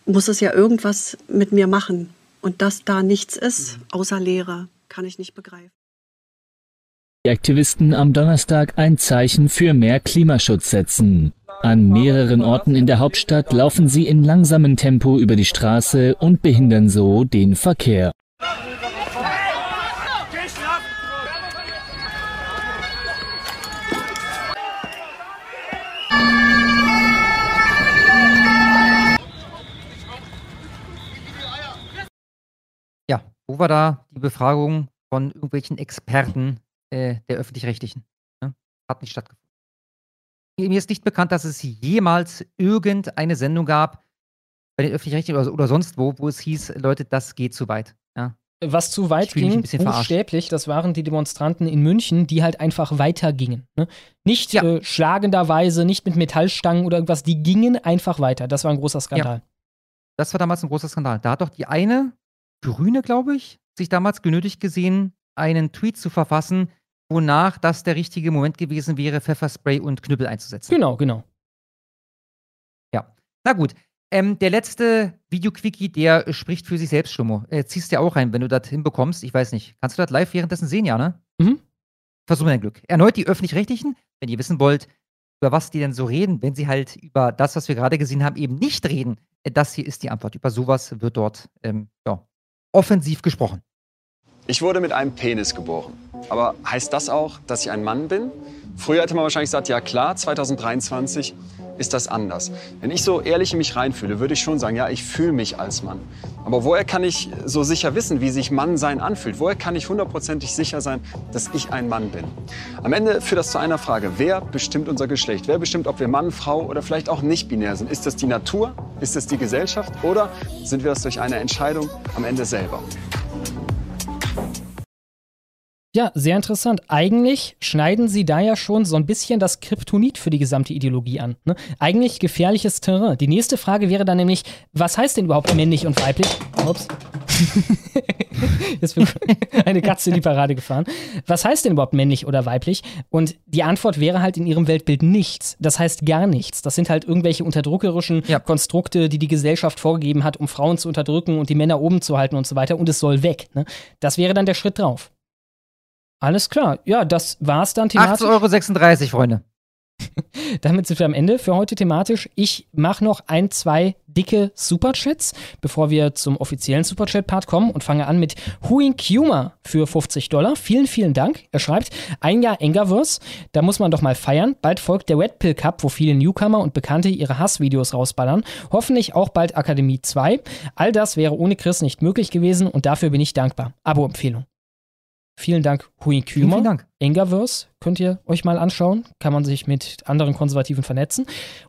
muss es ja irgendwas mit mir machen. Und dass da nichts ist, außer Leere, kann ich nicht begreifen. Die Aktivisten am Donnerstag ein Zeichen für mehr Klimaschutz setzen. An mehreren Orten in der Hauptstadt laufen sie in langsamem Tempo über die Straße und behindern so den Verkehr. Ja, wo war da die Befragung von irgendwelchen Experten äh, der Öffentlich-Rechtlichen? Ne? Hat nicht stattgefunden. Mir ist nicht bekannt, dass es jemals irgendeine Sendung gab bei den Öffentlich-Rechtlichen oder, oder sonst wo, wo es hieß, Leute, das geht zu weit. Ja. Was zu weit ging, ein bisschen verarscht. buchstäblich, das waren die Demonstranten in München, die halt einfach weitergingen. Ne? Nicht äh, schlagenderweise, nicht mit Metallstangen oder irgendwas, die gingen einfach weiter. Das war ein großer Skandal. Das war damals ein großer Skandal. Da hat doch die eine Grüne, glaube ich, sich damals genötigt gesehen, einen Tweet zu verfassen, wonach das der richtige Moment gewesen wäre, Pfefferspray und Knüppel einzusetzen. Genau, genau. Ja. Na gut. Ähm, der letzte Videoquickie, der spricht für sich selbst, Schlummo. Äh, ziehst dir auch rein, wenn du das hinbekommst. Ich weiß nicht. Kannst du das live währenddessen sehen, ja, ne? Mhm. Versuch mal dein Glück. Erneut die Öffentlich-Rechtlichen, wenn ihr wissen wollt, über was die denn so reden, wenn sie halt über das, was wir gerade gesehen haben, eben nicht reden. Äh, das hier ist die Antwort. Über sowas wird dort ähm, ja, offensiv gesprochen. Ich wurde mit einem Penis geboren. Aber heißt das auch, dass ich ein Mann bin? Früher hätte man wahrscheinlich gesagt, ja klar, 2023 ist das anders. Wenn ich so ehrlich in mich reinfühle, würde ich schon sagen, ja, ich fühle mich als Mann. Aber woher kann ich so sicher wissen, wie sich Mannsein anfühlt? Woher kann ich hundertprozentig sicher sein, dass ich ein Mann bin? Am Ende führt das zu einer Frage. Wer bestimmt unser Geschlecht? Wer bestimmt, ob wir Mann, Frau oder vielleicht auch nicht binär sind? Ist das die Natur? Ist das die Gesellschaft? Oder sind wir das durch eine Entscheidung am Ende selber? Ja, sehr interessant. Eigentlich schneiden sie da ja schon so ein bisschen das Kryptonit für die gesamte Ideologie an. Ne? Eigentlich gefährliches Terrain. Die nächste Frage wäre dann nämlich, was heißt denn überhaupt männlich und weiblich? Ups. Jetzt wird eine Katze in die Parade gefahren. Was heißt denn überhaupt männlich oder weiblich? Und die Antwort wäre halt in ihrem Weltbild nichts. Das heißt gar nichts. Das sind halt irgendwelche unterdrückerischen Konstrukte, die die Gesellschaft vorgegeben hat, um Frauen zu unterdrücken und die Männer oben zu halten und so weiter. Und es soll weg. Ne? Das wäre dann der Schritt drauf. Alles klar. Ja, das war's dann thematisch. 8,36 Euro, Freunde. Damit sind wir am Ende für heute thematisch. Ich mache noch ein, zwei dicke Superchats, bevor wir zum offiziellen Superchat-Part kommen und fange an mit Huing Kuma für 50 Dollar. Vielen, vielen Dank. Er schreibt, ein Jahr Engaverse, da muss man doch mal feiern. Bald folgt der Red Pill Cup, wo viele Newcomer und Bekannte ihre Hassvideos rausballern. Hoffentlich auch bald Akademie 2. All das wäre ohne Chris nicht möglich gewesen und dafür bin ich dankbar. Abo-Empfehlung. Vielen Dank, Hui Kümer. vielen Dank. Engaverse könnt ihr euch mal anschauen. Kann man sich mit anderen Konservativen vernetzen.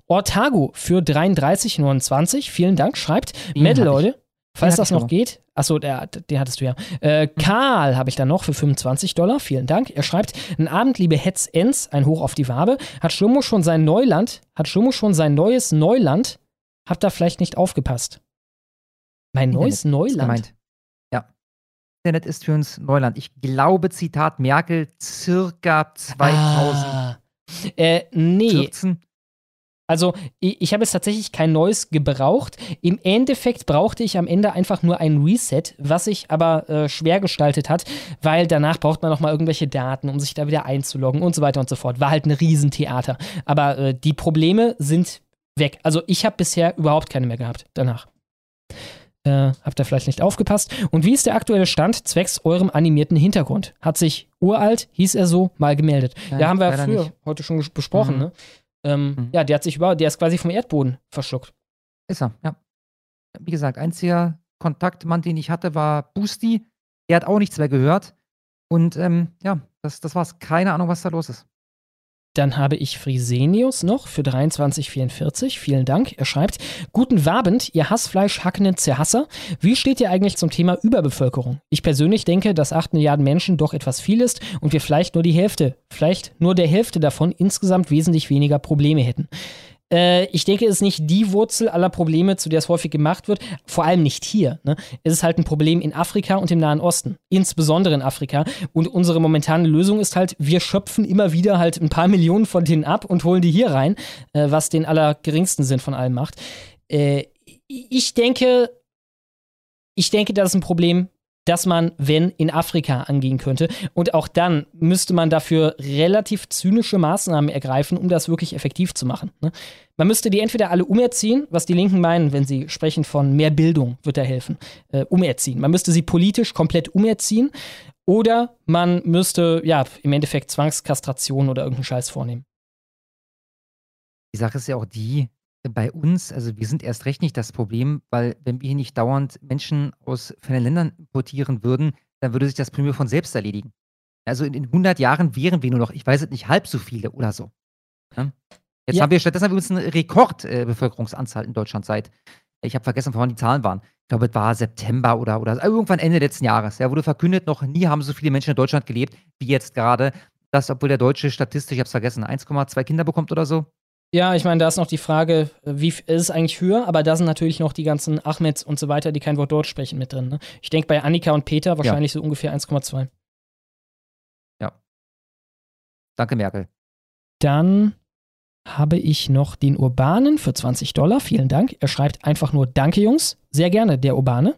Ortago für 33,29. Vielen Dank. Schreibt, Metal. Leute. Falls das noch geht, achso, der, den hattest du ja. Äh, Karl habe ich dann noch für 25 Dollar. Vielen Dank. Er schreibt: Ein Abend, liebe Hetz Enz, ein Hoch auf die Wabe. Hat Schlummo schon sein Neuland, hat Schlummo schon sein neues Neuland? Habt da vielleicht nicht aufgepasst? Mein neues Neuland? gemeint. Internet ist für uns Neuland. Ich glaube, Zitat Merkel, circa 2014. Ah. Äh, nee. Also, ich, ich habe jetzt tatsächlich kein neues gebraucht. Im Endeffekt brauchte ich am Ende einfach nur ein Reset, was sich aber äh, schwer gestaltet hat, weil danach braucht man nochmal irgendwelche Daten, um sich da wieder einzuloggen und so weiter und so fort. War halt ein Riesentheater. Aber äh, die Probleme sind weg. Also, ich habe bisher überhaupt keine mehr gehabt danach. Äh, habt ihr vielleicht nicht aufgepasst? Und wie ist der aktuelle Stand zwecks eurem animierten Hintergrund? Hat sich uralt, hieß er so, mal gemeldet. Nein, ja, haben wir ja früher nicht. heute schon besprochen, Mhm. ne? Ähm, Ja, der hat sich über, der ist quasi vom Erdboden verschluckt. Ist er, ja. Wie gesagt, einziger Kontaktmann, den ich hatte, war Boosty. Der hat auch nichts mehr gehört. Und ähm, ja, das, das war's. Keine Ahnung, was da los ist. Dann habe ich Frisenius noch für 2344. Vielen Dank. Er schreibt: Guten Abend, ihr Hassfleisch hackenden Zerhasser. Wie steht ihr eigentlich zum Thema Überbevölkerung? Ich persönlich denke, dass 8 Milliarden Menschen doch etwas viel ist und wir vielleicht nur die Hälfte, vielleicht nur der Hälfte davon insgesamt wesentlich weniger Probleme hätten. Äh, ich denke, es ist nicht die Wurzel aller Probleme, zu der es häufig gemacht wird. Vor allem nicht hier. Ne? Es ist halt ein Problem in Afrika und im Nahen Osten. Insbesondere in Afrika. Und unsere momentane Lösung ist halt, wir schöpfen immer wieder halt ein paar Millionen von denen ab und holen die hier rein, äh, was den allergeringsten Sinn von allem macht. Äh, ich denke, ich denke, das ist ein Problem, das man, wenn, in Afrika angehen könnte. Und auch dann müsste man dafür relativ zynische Maßnahmen ergreifen, um das wirklich effektiv zu machen. Ne? Man müsste die entweder alle umerziehen, was die Linken meinen, wenn sie sprechen von mehr Bildung, wird da helfen, äh, umerziehen. Man müsste sie politisch komplett umerziehen oder man müsste, ja, im Endeffekt Zwangskastration oder irgendeinen Scheiß vornehmen. Die Sache ist ja auch die, bei uns, also wir sind erst recht nicht das Problem, weil wenn wir hier nicht dauernd Menschen aus fernen Ländern importieren würden, dann würde sich das Problem von selbst erledigen. Also in, in 100 Jahren wären wir nur noch, ich weiß es nicht, halb so viele oder so. Ja? Jetzt Ja. haben wir stattdessen haben wir uns eine Rekordbevölkerungsanzahl äh, in Deutschland seit, ich habe vergessen, wann die Zahlen waren. Ich glaube, es war September oder, oder irgendwann Ende letzten Jahres. Ja, wurde verkündet, noch nie haben so viele Menschen in Deutschland gelebt, wie jetzt gerade. Das, obwohl der deutsche Statistisch, ich habe es vergessen, 1,2 Kinder bekommt oder so. Ja, ich meine, da ist noch die Frage, wie f- ist es eigentlich höher, aber da sind natürlich noch die ganzen Ahmeds und so weiter, die kein Wort Deutsch sprechen, mit drin. Ne? Ich denke bei Annika und Peter wahrscheinlich so ungefähr 1,2. Danke, Merkel. Dann habe ich noch den Urbanen für 20 Dollar. Vielen Dank. Er schreibt einfach nur Danke, Jungs. Sehr gerne, der Urbane.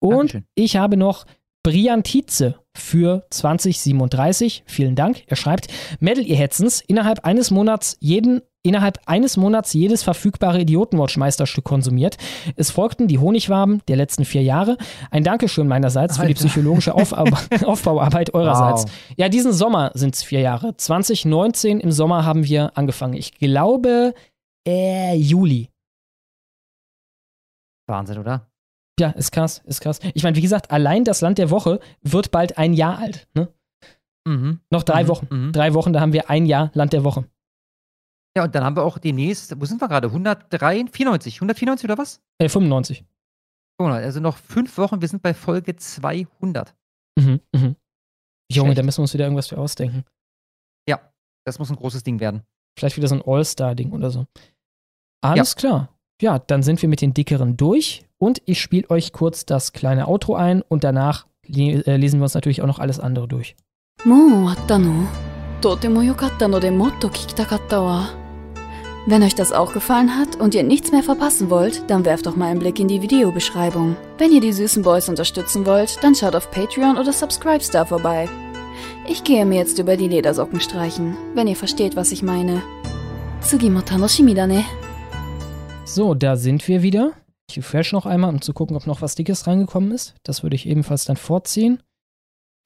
Und Dankeschön. ich habe noch Briantize für 2037. Vielen Dank. Er schreibt, Mädel, ihr Hetzens, innerhalb eines Monats jeden, innerhalb eines Monats jedes verfügbare Idiotenwatch-Meisterstück konsumiert. Es folgten die Honigwaben der letzten vier Jahre. Ein Dankeschön meinerseits für die Alter. psychologische Aufau Aufbauarbeit eurerseits. Wow. Ja, diesen Sommer sind es vier Jahre. 2019 im Sommer haben wir angefangen. Ich glaube, äh, Juli. Wahnsinn, oder? Ja, ist krass, ist krass. Ich meine, wie gesagt, allein das Land der Woche wird bald ein Jahr alt. Ne? Mhm. Noch drei Mhm, Wochen. mhm. Drei Wochen, da haben wir ein Jahr Land der Woche. Ja, und dann haben wir auch demnächst, wo sind wir gerade? 103, 94, 194 oder was? Äh, 95. Also noch fünf Wochen, wir sind bei Folge 200. Mhm, mhm. Junge, Schlecht. da müssen wir uns wieder irgendwas für ausdenken. Ja, das muss ein großes Ding werden. Vielleicht wieder so ein All-Star-Ding oder so. Alles klar. Ja, dann sind wir mit den dickeren durch und ich spiele euch kurz das kleine Outro ein und danach le äh, lesen wir uns natürlich auch noch alles andere durch. もう終わったのとても良かったのでもっと聞きたかったわ。 wenn euch das auch gefallen hat und ihr nichts mehr verpassen wollt, dann werft doch mal einen Blick in die Videobeschreibung. Wenn ihr die süßen Boys unterstützen wollt, dann schaut auf Patreon oder Subscribestar vorbei. Ich gehe mir jetzt über die Ledersocken streichen, wenn ihr versteht, was ich meine. Ne? So, da sind wir wieder. Ich refresh noch einmal, um zu gucken, ob noch was Dickes reingekommen ist. Das würde ich ebenfalls dann vorziehen.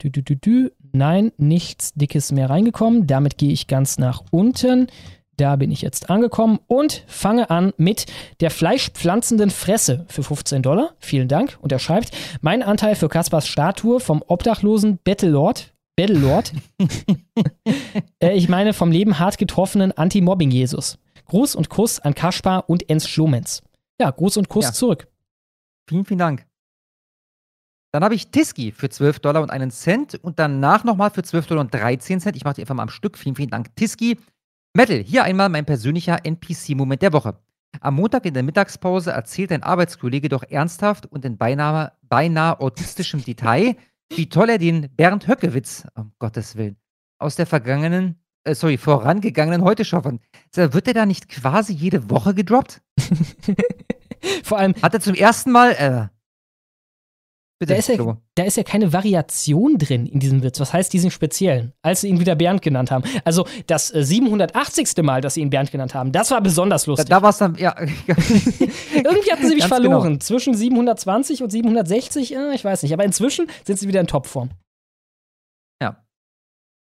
Du, du, du, du. Nein, nichts Dickes mehr reingekommen. Damit gehe ich ganz nach unten. Da bin ich jetzt angekommen und fange an mit der fleischpflanzenden Fresse für 15 Dollar. Vielen Dank. Und er schreibt, mein Anteil für Kaspers Statue vom obdachlosen Battlelord. Battlelord. äh, ich meine vom Leben hart getroffenen Anti-Mobbing-Jesus. Gruß und Kuss an Kaspar und Ens Schlomenz. Ja, Gruß und Kuss Ja. zurück. Vielen, vielen Dank. Dann habe ich Tiski für 12 Dollar und einen Cent und danach nochmal für 12 Dollar und 13 Cent. Ich mache die einfach mal am Stück. Vielen, vielen Dank, Tiski. Metal, hier einmal mein persönlicher NPC-Moment der Woche. Am Montag in der Mittagspause erzählt ein Arbeitskollege doch ernsthaft und in beinahe, beinahe autistischem Detail, wie toll er den Bernd Höckewitz, um Gottes Willen, aus der vergangenen, äh, sorry, vorangegangenen heute schaffen. Wird er da nicht quasi jede Woche gedroppt? Vor allem. Hat er zum ersten Mal, äh, Bitte, da, ist ja, da ist ja keine Variation drin in diesem Witz. Was heißt diesen speziellen? Als sie ihn wieder Bernd genannt haben. Also das äh, 780. Mal, dass sie ihn Bernd genannt haben, das war besonders lustig. Da, da war es dann, ja. Irgendwie hatten sie mich Ganz verloren. genau. Zwischen 720 und 760, äh, ich weiß nicht. Aber inzwischen sind sie wieder in Topform. Ja.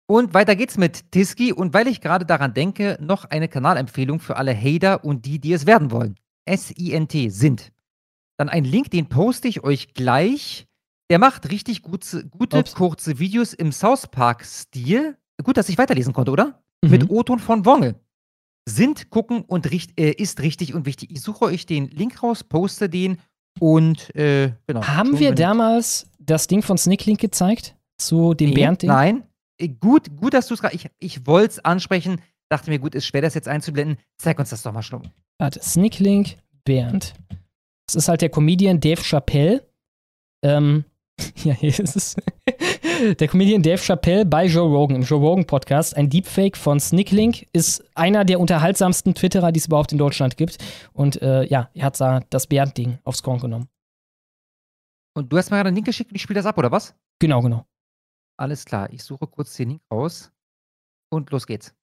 Und weiter geht's mit Tiski. Und weil ich gerade daran denke, noch eine Kanalempfehlung für alle Hater und die, die es werden wollen. S-I-N-T sind. Dann ein Link, den poste ich euch gleich. Der macht richtig gut, gute, Ups. kurze Videos im South Park-Stil. Gut, dass ich weiterlesen konnte, oder? Mhm. Mit O-Ton von Wongel. Sind, gucken und richt, äh, ist richtig und wichtig. Ich suche euch den Link raus, poste den und äh, genau. Haben wir damals das Ding von Snicklink gezeigt? Zu dem Nee, Bernd-Ding? Nein. Äh, Gut, gut, dass du es gerade. Ich, ich wollte es ansprechen. Dachte mir, gut, ist schwer, das jetzt einzublenden. Zeig uns das doch mal, Schlumm. Warte, Snicklink, Bernd. Das ist halt der Comedian Dave Chappelle. Ähm, ja, hier ist es. der Comedian Dave Chappelle bei Joe Rogan, im Joe Rogan Podcast. Ein Deepfake von Snicklink ist einer der unterhaltsamsten Twitterer, die es überhaupt in Deutschland gibt. Und äh, ja, er hat da das Bernd-Ding aufs Korn genommen. Und du hast mir gerade einen Link geschickt und ich spiele das ab, oder was? Genau, genau. Alles klar. Ich suche kurz den Link raus. Und los geht's.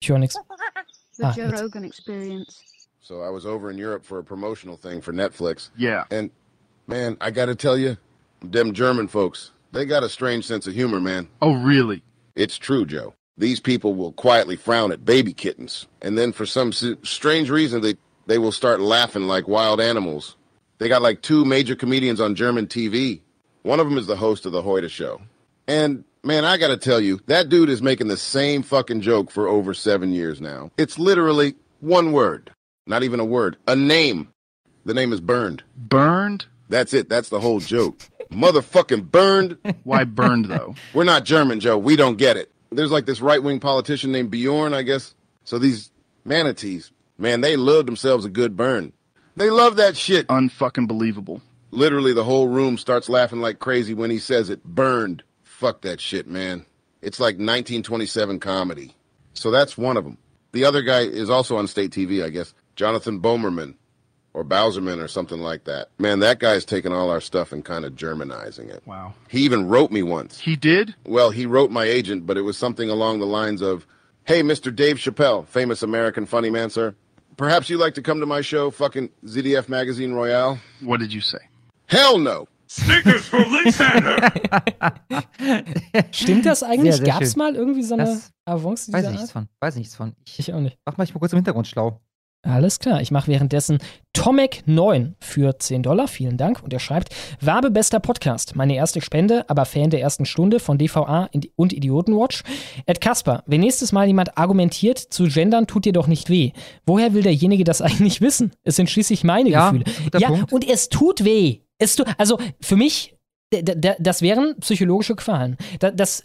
Ich höre nichts. The Ah, Joe. Rogan experience. So I was over in Europe for a promotional thing for Netflix. Yeah. And man, I got to tell you, them German folks, they got a strange sense of humor, man. Oh, really? It's true, Joe. These people will quietly frown at baby kittens, and then for some strange reason, they they will start laughing like wild animals. They got like two major comedians on German TV. One of them is the host of the Hoyta Show, and man, I got to tell you, that dude is making the same fucking joke for over seven years now. It's literally one word, not even a word, a name. The name is burned. Burned? That's it. That's the whole joke. Motherfucking burned. Why burned, though? We're not German, Joe. We don't get it. There's like this right wing politician named Bjorn, I guess. So these manatees, man, they love themselves a good burn. They love that shit. Unfucking believable. Literally, the whole room starts laughing like crazy when he says it. Burned. Fuck that shit, man. It's like 1927 comedy. So that's one of them. The other guy is also on state TV, I guess. Jonathan Bomerman or Bowserman or something like that. Man, that guy's taking all our stuff and kind of Germanizing it. Wow. He even wrote me once. He did? Well, he wrote my agent, but it was something along the lines of, "Hey, Mr. Dave Chappelle, famous American funny man, sir. Perhaps you'd like to come to my show, fucking ZDF Magazine Royale." What did you say? Hell no. Snickers for Linksander! Stimmt das eigentlich? Sehr, sehr Gab es mal irgendwie so eine Das Avance Weiß dieser ich nichts von. Weiß ich nichts von. Ich, Ich auch nicht. mach mal, ich mal kurz im Hintergrund schlau. Alles klar, ich mache währenddessen Tomek9 für 10 Dollar. Vielen Dank. Und er schreibt: Wabe bester Podcast. Meine erste Spende, aber Fan der ersten Stunde von DVA und Idiotenwatch. Ed Kasper, wenn nächstes Mal jemand argumentiert, zu gendern tut dir doch nicht weh. Woher will derjenige das eigentlich wissen? Es sind schließlich meine Ja, Gefühle. Ja, Punkt. und es tut weh. Es tu, also für mich, das wären psychologische Qualen. Da- Das,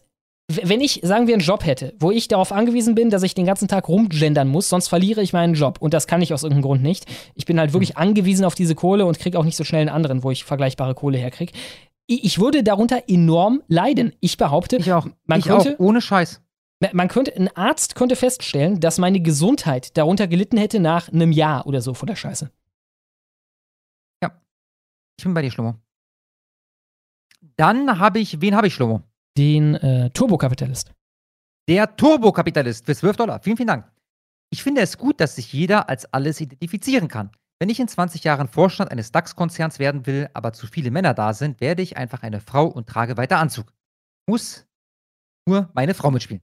wenn ich, sagen wir, einen Job hätte, wo ich darauf angewiesen bin, dass ich den ganzen Tag rumgendern muss, sonst verliere ich meinen Job. Und das kann ich aus irgendeinem Grund nicht. Ich bin halt Hm. wirklich angewiesen auf diese Kohle und kriege auch nicht so schnell einen anderen, wo ich vergleichbare Kohle herkriege. Ich würde darunter enorm leiden. Ich behaupte, Ich auch. man ich könnte, auch. Ohne Scheiß. Man könnte, ein Arzt könnte feststellen, dass meine Gesundheit darunter gelitten hätte nach einem Jahr oder so von der Scheiße. Ich bin bei dir, Schlomo. Dann habe ich, wen habe ich, Schlomo? Den äh, Turbokapitalist. Der Turbokapitalist für 12 Dollar. Vielen, vielen Dank. Ich finde es gut, dass sich jeder als alles identifizieren kann. Wenn ich in 20 Jahren Vorstand eines DAX-Konzerns werden will, aber zu viele Männer da sind, werde ich einfach eine Frau und trage weiter Anzug. Muss nur meine Frau mitspielen.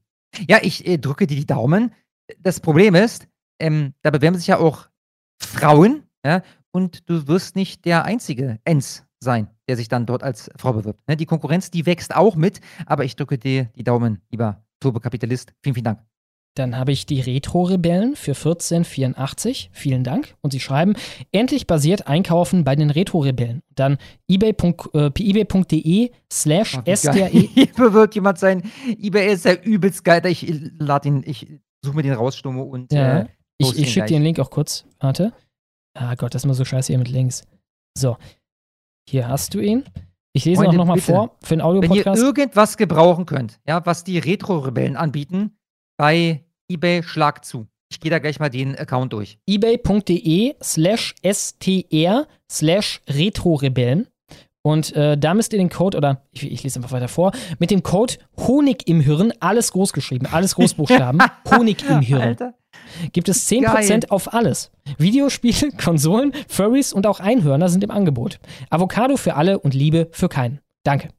Ja, ich äh, drücke dir die Daumen. Das Problem ist, ähm, da bewerben sich ja auch Frauen, ja, und du wirst nicht der einzige Ens sein, der sich dann dort als Frau bewirbt. Ne? Die Konkurrenz, die wächst auch mit, aber ich drücke dir die Daumen, lieber Turbokapitalist. Vielen, vielen Dank. Dann habe ich die Retro-Rebellen für 14,84. Vielen Dank. Und sie schreiben, endlich basiert einkaufen bei den Retro-Rebellen. Dann ebay.de äh, slash Oh, SDRE. geil. Hier bewirbt jemand sein. eBay ist ja übelst geil. Ich lade ihn, ich suche mir den raus, Stumme, und Ja. äh, Ich, ich schicke dir den Link auch kurz. Warte. Ah Gott, das ist immer so scheiße hier mit Links. So. Hier hast du ihn. Ich lese ihn auch Freunde, nochmal vor für den Wenn ihr Audio-Podcast. irgendwas gebrauchen könnt, ja, was die Retro-Rebellen anbieten, bei eBay schlag zu. Ich gehe da gleich mal den Account durch. ebay.de slash str slash retrorebellen. Und äh, da müsst ihr den Code, oder ich, ich lese einfach weiter vor, mit dem Code Honig im Hirn, alles groß geschrieben, alles Großbuchstaben, Honig im Hirn, Alter. gibt es 10% Geil. auf alles. Videospiele, Konsolen, Furries und auch Einhörner sind im Angebot. Avocado für alle und Liebe für keinen. Danke.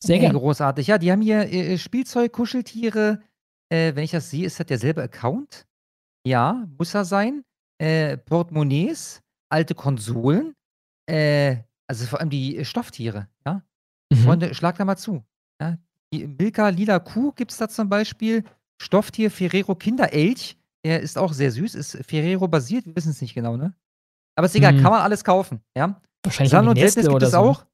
Sehr gerne. Großartig. Ja, die haben hier äh, Spielzeug, Kuscheltiere. Äh, wenn ich das sehe, ist das derselbe Account? Ja, muss er sein. Äh, Portemonnaies, alte Konsolen. Äh, also vor allem die äh, Stofftiere, ja. Mhm. Freunde, schlag da mal zu. Ja? Die Milka Lila Kuh gibt es da zum Beispiel. Stofftier Ferrero Kinderelch. Der ist auch sehr süß. Ist Ferrero basiert. Wir wissen es nicht genau, ne? Aber ist egal, Mhm. kann man alles kaufen, ja. Wahrscheinlich Sammel und Seltenes gibt es so. auch.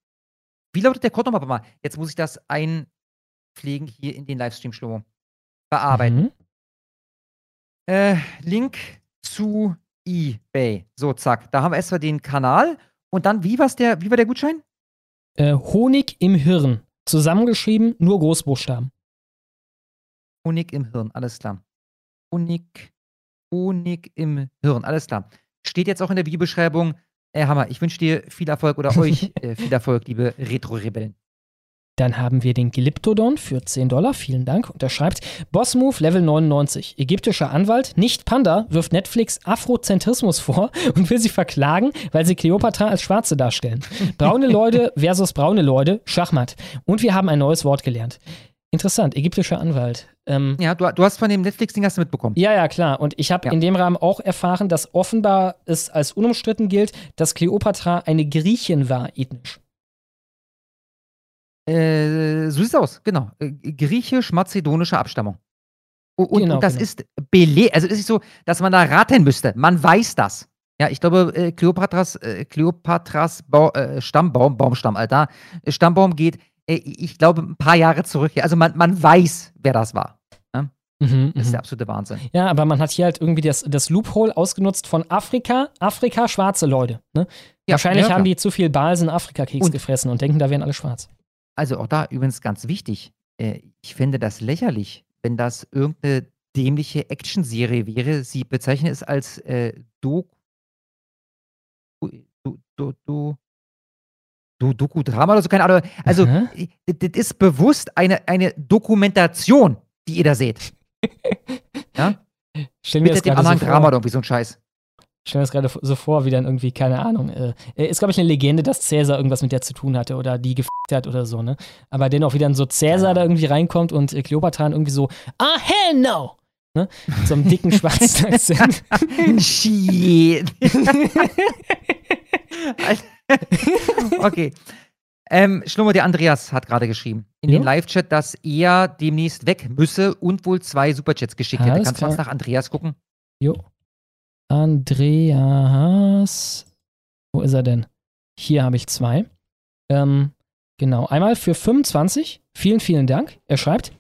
Wie lautet der Code nochmal? Mal. Jetzt muss ich das einpflegen hier in den Livestream, Schlomo. Bearbeiten. Mhm. Äh, Link zu eBay. So, zack. Da haben wir erstmal den Kanal. Und dann, wie, war's der, wie war der Gutschein? Äh, Honig im Hirn. Zusammengeschrieben, nur Großbuchstaben. Honig im Hirn, alles klar. Honig, Honig im Hirn, alles klar. Steht jetzt auch in der Videobeschreibung. Äh, Hammer, ich wünsche dir viel Erfolg oder euch äh, viel Erfolg, liebe Retro-Rebellen. Dann haben wir den Glyptodon für 10 Dollar. Vielen Dank. Und er schreibt: Bossmove Level 99. Ägyptischer Anwalt, nicht Panda, wirft Netflix Afrozentrismus vor und will sie verklagen, weil sie Kleopatra als Schwarze darstellen. Braune Leute versus braune Leute, Schachmatt. Und wir haben ein neues Wort gelernt. Interessant, ägyptischer Anwalt. Ähm, Ja, du, du hast von dem Netflix-Ding hast du mitbekommen. ja, ja, klar. Und ich habe Ja. in dem Rahmen auch erfahren, dass offenbar es als unumstritten gilt, dass Kleopatra eine Griechin war, ethnisch. Äh, so sieht's aus, genau. Äh, Griechisch-mazedonische Abstammung. Und, Genau, und das genau. ist belegt, also es ist nicht so, dass man da raten müsste. Man weiß das. Ja, ich glaube, äh, Kleopatras, äh, Kleopatras Bau, äh, Stammbaum, Baumstamm, Alter, äh, Stammbaum geht, äh, ich glaube, ein paar Jahre zurück. Also man, man weiß, wer das war. Ja? Mhm, Das ist mhm. der absolute Wahnsinn. Ja, aber man hat hier halt irgendwie das, das Loophole ausgenutzt von Afrika, Afrika, schwarze Leute. Ne? Ja, Wahrscheinlich ja, haben die zu viel Balsen Afrika-Keks gefressen und denken, da wären alle schwarz. Also auch da übrigens ganz wichtig. Äh, ich finde das lächerlich, wenn das irgendeine dämliche Actionserie wäre. Sie bezeichnen es als äh, Doku. Du, du, du, du, Doku-Drama oder so, keine Ahnung. Also, das ist bewusst eine, eine Dokumentation, die ihr da seht. Ja? Stell mir das Mit dem gerade Anhang so Drama oder irgendwie so ein Scheiß. Ich stelle mir das gerade so vor, wie dann irgendwie, keine Ahnung, äh, ist, glaube ich, eine Legende, dass Cäsar irgendwas mit der zu tun hatte oder die gefickt hat oder so, ne? Aber dennoch wieder dann so Cäsar da irgendwie reinkommt und äh, Kleopatra irgendwie so, ah, hell no! Ne? Mit so einem dicken schwarzen Akzent. Shit. okay. Ähm, Schlummer, der Andreas hat gerade geschrieben in den Ja. Live-Chat, dass er demnächst weg müsse und wohl zwei Superchats geschickt hätte. Kannst du mal nach Andreas gucken? Jo. Andreas. Wo ist er denn? Hier habe ich zwei. Ähm, genau. Einmal für 25. Vielen, vielen Dank. Er schreibt.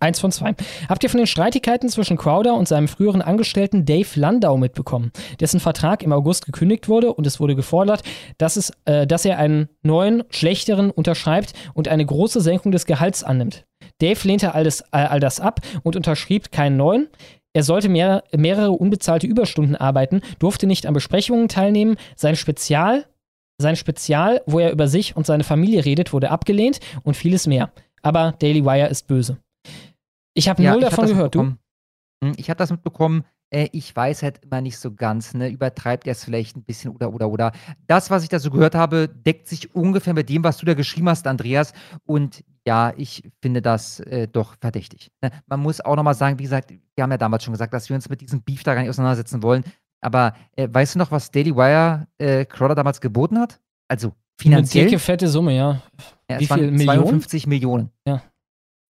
Eins von zwei. Habt ihr von den Streitigkeiten zwischen Crowder und seinem früheren Angestellten Dave Landau mitbekommen, dessen Vertrag im August gekündigt wurde und es wurde gefordert, dass, es, äh, dass er einen neuen, schlechteren unterschreibt und eine große Senkung des Gehalts annimmt. Dave lehnte all all all das ab und unterschrieb keinen neuen. Er sollte mehr, mehrere unbezahlte Überstunden arbeiten, durfte nicht an Besprechungen teilnehmen. Sein Spezial, sein Spezial, wo er über sich und seine Familie redet, wurde abgelehnt und vieles mehr. Aber Daily Wire ist böse. Ich habe null ich davon gehört. Du? Hm, Ich habe das mitbekommen. Äh, ich weiß halt immer nicht so ganz, ne? Übertreibt er es vielleicht ein bisschen oder oder oder. Das, was ich da so gehört habe, deckt sich ungefähr mit dem, was du da geschrieben hast, Andreas. Und ja, ich finde das äh, doch verdächtig. Ne? Man muss auch nochmal sagen, wie gesagt, wir haben ja damals schon gesagt, dass wir uns mit diesem Beef da gar nicht auseinandersetzen wollen. Aber äh, weißt du noch, was Daily Wire äh, Crowder damals geboten hat? Also Eine finanziell. dicke, fette Summe, ja. Ja, Wie viel Millionen? 52 Millionen. Ja.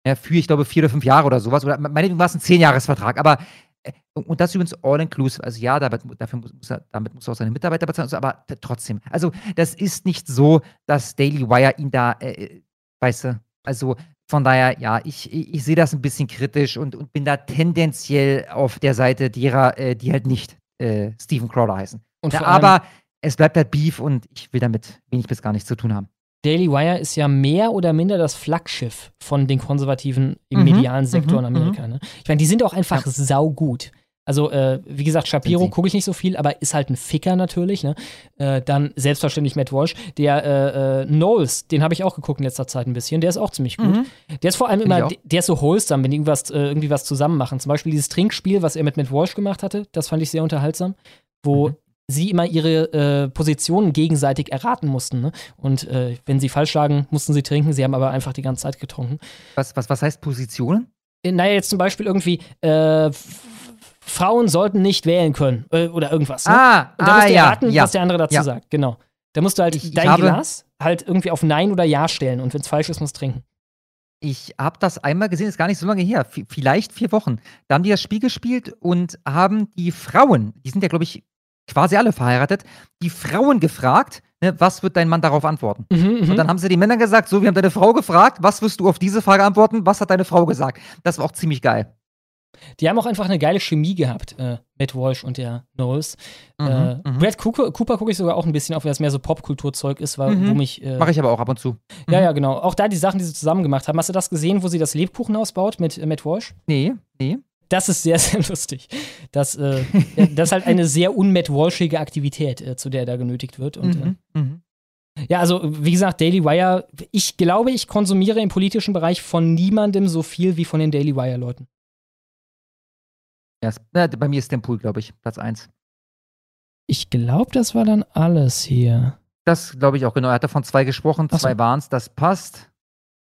Ja, für, ich glaube, vier oder fünf Jahre oder sowas. Oder meinetwegen war es ein Zehn-Jahres-Vertrag. Aber, äh, und das übrigens all-inclusive. Also ja, damit, dafür muss, muss er, damit muss er auch seine Mitarbeiter bezahlen, so, aber trotzdem. Also das ist nicht so, dass Daily Wire ihn da, äh, weißt du, also von daher, ja, ich, ich, ich sehe das ein bisschen kritisch und, und bin da tendenziell auf der Seite derer, äh, die halt nicht äh, Stephen Crowder heißen. Ja, allem- aber es bleibt halt Beef und ich will damit wenig bis gar nichts zu tun haben. Daily Wire ist ja mehr oder minder das Flaggschiff von den Konservativen im Mhm, medialen Sektor mhm, in Amerika. Ne? Ich meine, die sind auch einfach saugut. Also, äh, wie gesagt, Shapiro gucke ich nicht so viel, aber ist halt ein Ficker natürlich. Ne? Äh, dann selbstverständlich Matt Walsh. Der äh, äh, Knowles, den habe ich auch geguckt in letzter Zeit ein bisschen. Der ist auch ziemlich gut. Mhm. Der ist vor allem immer, der ist so wholesome, wenn die irgendwas, äh, irgendwie was zusammen machen. Zum Beispiel dieses Trinkspiel, was er mit Matt Walsh gemacht hatte, das fand ich sehr unterhaltsam. Wo Mhm. sie immer ihre äh, Positionen gegenseitig erraten mussten. Ne? Und wenn sie falsch lagen, mussten sie trinken. Sie haben aber einfach die ganze Zeit getrunken. Was, was, was heißt Positionen? Naja, jetzt zum Beispiel irgendwie, äh, Frauen sollten nicht wählen können äh, oder irgendwas. Ne? Ah, Und da ah, musst du ja, erraten, ja. was der andere dazu Ja. sagt. Genau. Da musst du halt Ich- ich dein habe- Glas halt irgendwie auf Nein oder Ja stellen. Und wenn es falsch ist, musst du trinken. Ich habe das einmal gesehen, ist gar nicht so lange her, v- vielleicht vier Wochen. Da haben die das Spiel gespielt und haben die Frauen, die sind ja, glaube ich, quasi alle verheiratet, die Frauen gefragt, ne, was wird dein Mann darauf antworten? Mhm, Und dann haben sie die Männer gesagt, so, wir haben deine Frau gefragt, was wirst du auf diese Frage antworten? Was hat deine Frau gesagt? Das war auch ziemlich geil. Die haben auch einfach eine geile Chemie gehabt, äh, Matt Walsh und der Knowles. Mhm, äh, mhm. Brad Cooper, Cooper gucke ich sogar auch ein bisschen auf, weil das mehr so Popkulturzeug ist, weil, Mhm. wo mich. Äh, Mache ich aber auch ab und zu. Ja, Mhm. ja, genau. Auch da die Sachen, die sie zusammen gemacht haben. Hast du das gesehen, wo sie das Lebkuchenhaus baut mit äh, Matt Walsh? Nee, nee. Das ist sehr, sehr lustig. Das, äh, ja, das ist halt eine sehr un-Matt Walshige Aktivität, äh, zu der er da genötigt wird. Und, Mhm, mhm. ja, also wie gesagt, Daily Wire, ich glaube, ich konsumiere im politischen Bereich von niemandem so viel wie von den Daily Wire-Leuten. Ja, bei mir ist Pool, glaube ich, Platz 1. Ich glaube, das war dann alles hier. Das glaube ich auch, genau. Er hat davon zwei gesprochen, Ach so. zwei waren es, das passt.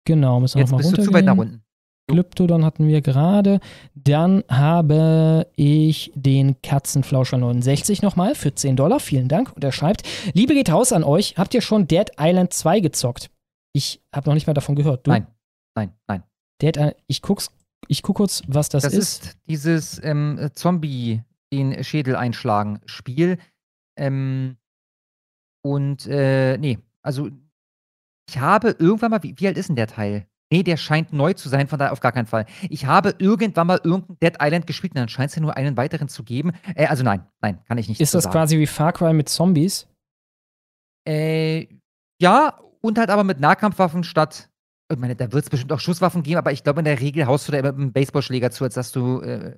Genau, müssen wir Jetzt noch mal bist du zu weit nach unten. Glyptodon hatten wir gerade. Dann habe ich den Katzenflauscher 69 nochmal für 10 Dollar. Vielen Dank. Und er schreibt: Liebe geht raus an euch. Habt ihr schon Dead Island 2 gezockt? Ich habe noch nicht mal davon gehört. Du? Nein, nein, nein. Dead Island, ich guck's, ich guck kurz, was das, Das ist. ist dieses ähm, Zombie, den Schädel einschlagen Spiel. Ähm, und, äh, nee, also ich habe irgendwann mal, wie, wie alt ist denn der Teil? Nee, der scheint neu zu sein, von daher auf gar keinen Fall. Ich habe irgendwann mal irgendein Dead Island gespielt und dann scheint es ja nur einen weiteren zu geben. Äh, also nein, nein, kann ich nicht Ist das sagen. quasi wie Far Cry mit Zombies? Äh, ja, und halt aber mit Nahkampfwaffen statt. Ich meine, da wird es bestimmt auch Schusswaffen geben, aber ich glaube, in der Regel haust du da immer mit einem Baseballschläger zu, als dass du äh,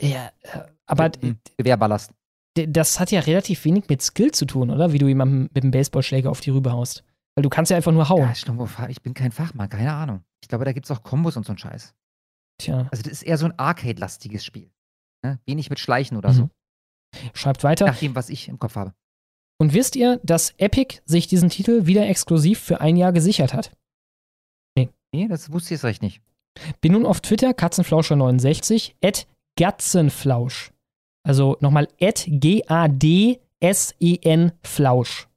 Ja, äh, aber mit einem Gewehr ballerst. d- das hat ja relativ wenig mit Skill zu tun, oder? Wie du jemandem mit dem Baseballschläger auf die Rübe haust. Weil du kannst ja einfach nur hauen. Ja, Schlumbo, ich bin kein Fachmann, keine Ahnung. Ich glaube, da gibt es auch Kombos und so einen Scheiß. Tja. Also, das ist eher so ein Arcade-lastiges Spiel. Ne? Wenig mit Schleichen oder Mhm. so. Schreibt weiter. Nach dem, was ich im Kopf habe. Und wisst ihr, dass Epic sich diesen Titel wieder exklusiv für ein Jahr gesichert hat? Nee, das wusste ich jetzt recht nicht. Bin nun auf Twitter, Katzenflauscher69, at Gatzenflausch. Also nochmal at G-A-D-S-E-N Flausch.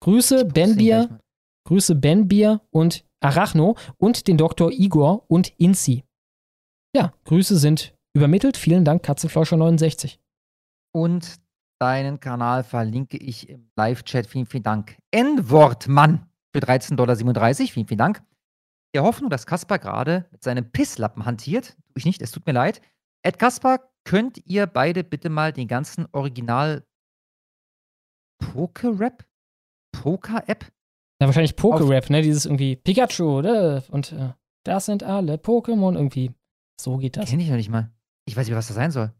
Grüße Ben Bier, Grüße Ben Bier und Arachno und den Dr. Igor und Inzi. Ja, Grüße sind übermittelt. Vielen Dank, Katzenflauscher69. Und deinen Kanal verlinke ich im Live-Chat. Vielen, vielen Dank. N-Wortmann für 13,37 Dollar. Vielen, vielen Dank. Der Hoffnung, dass Kaspar gerade mit seinem Pisslappen hantiert. Tue ich nicht, es tut mir leid. Ed Kaspar, könnt ihr beide bitte mal den ganzen Original Poker-Rap? Poker-App? Ja, wahrscheinlich Pokerap, ne? Dieses irgendwie Pikachu, oder? Und äh, das sind alle Pokémon irgendwie. So geht das. Kenne ich noch nicht mal. Ich weiß nicht, was das sein soll.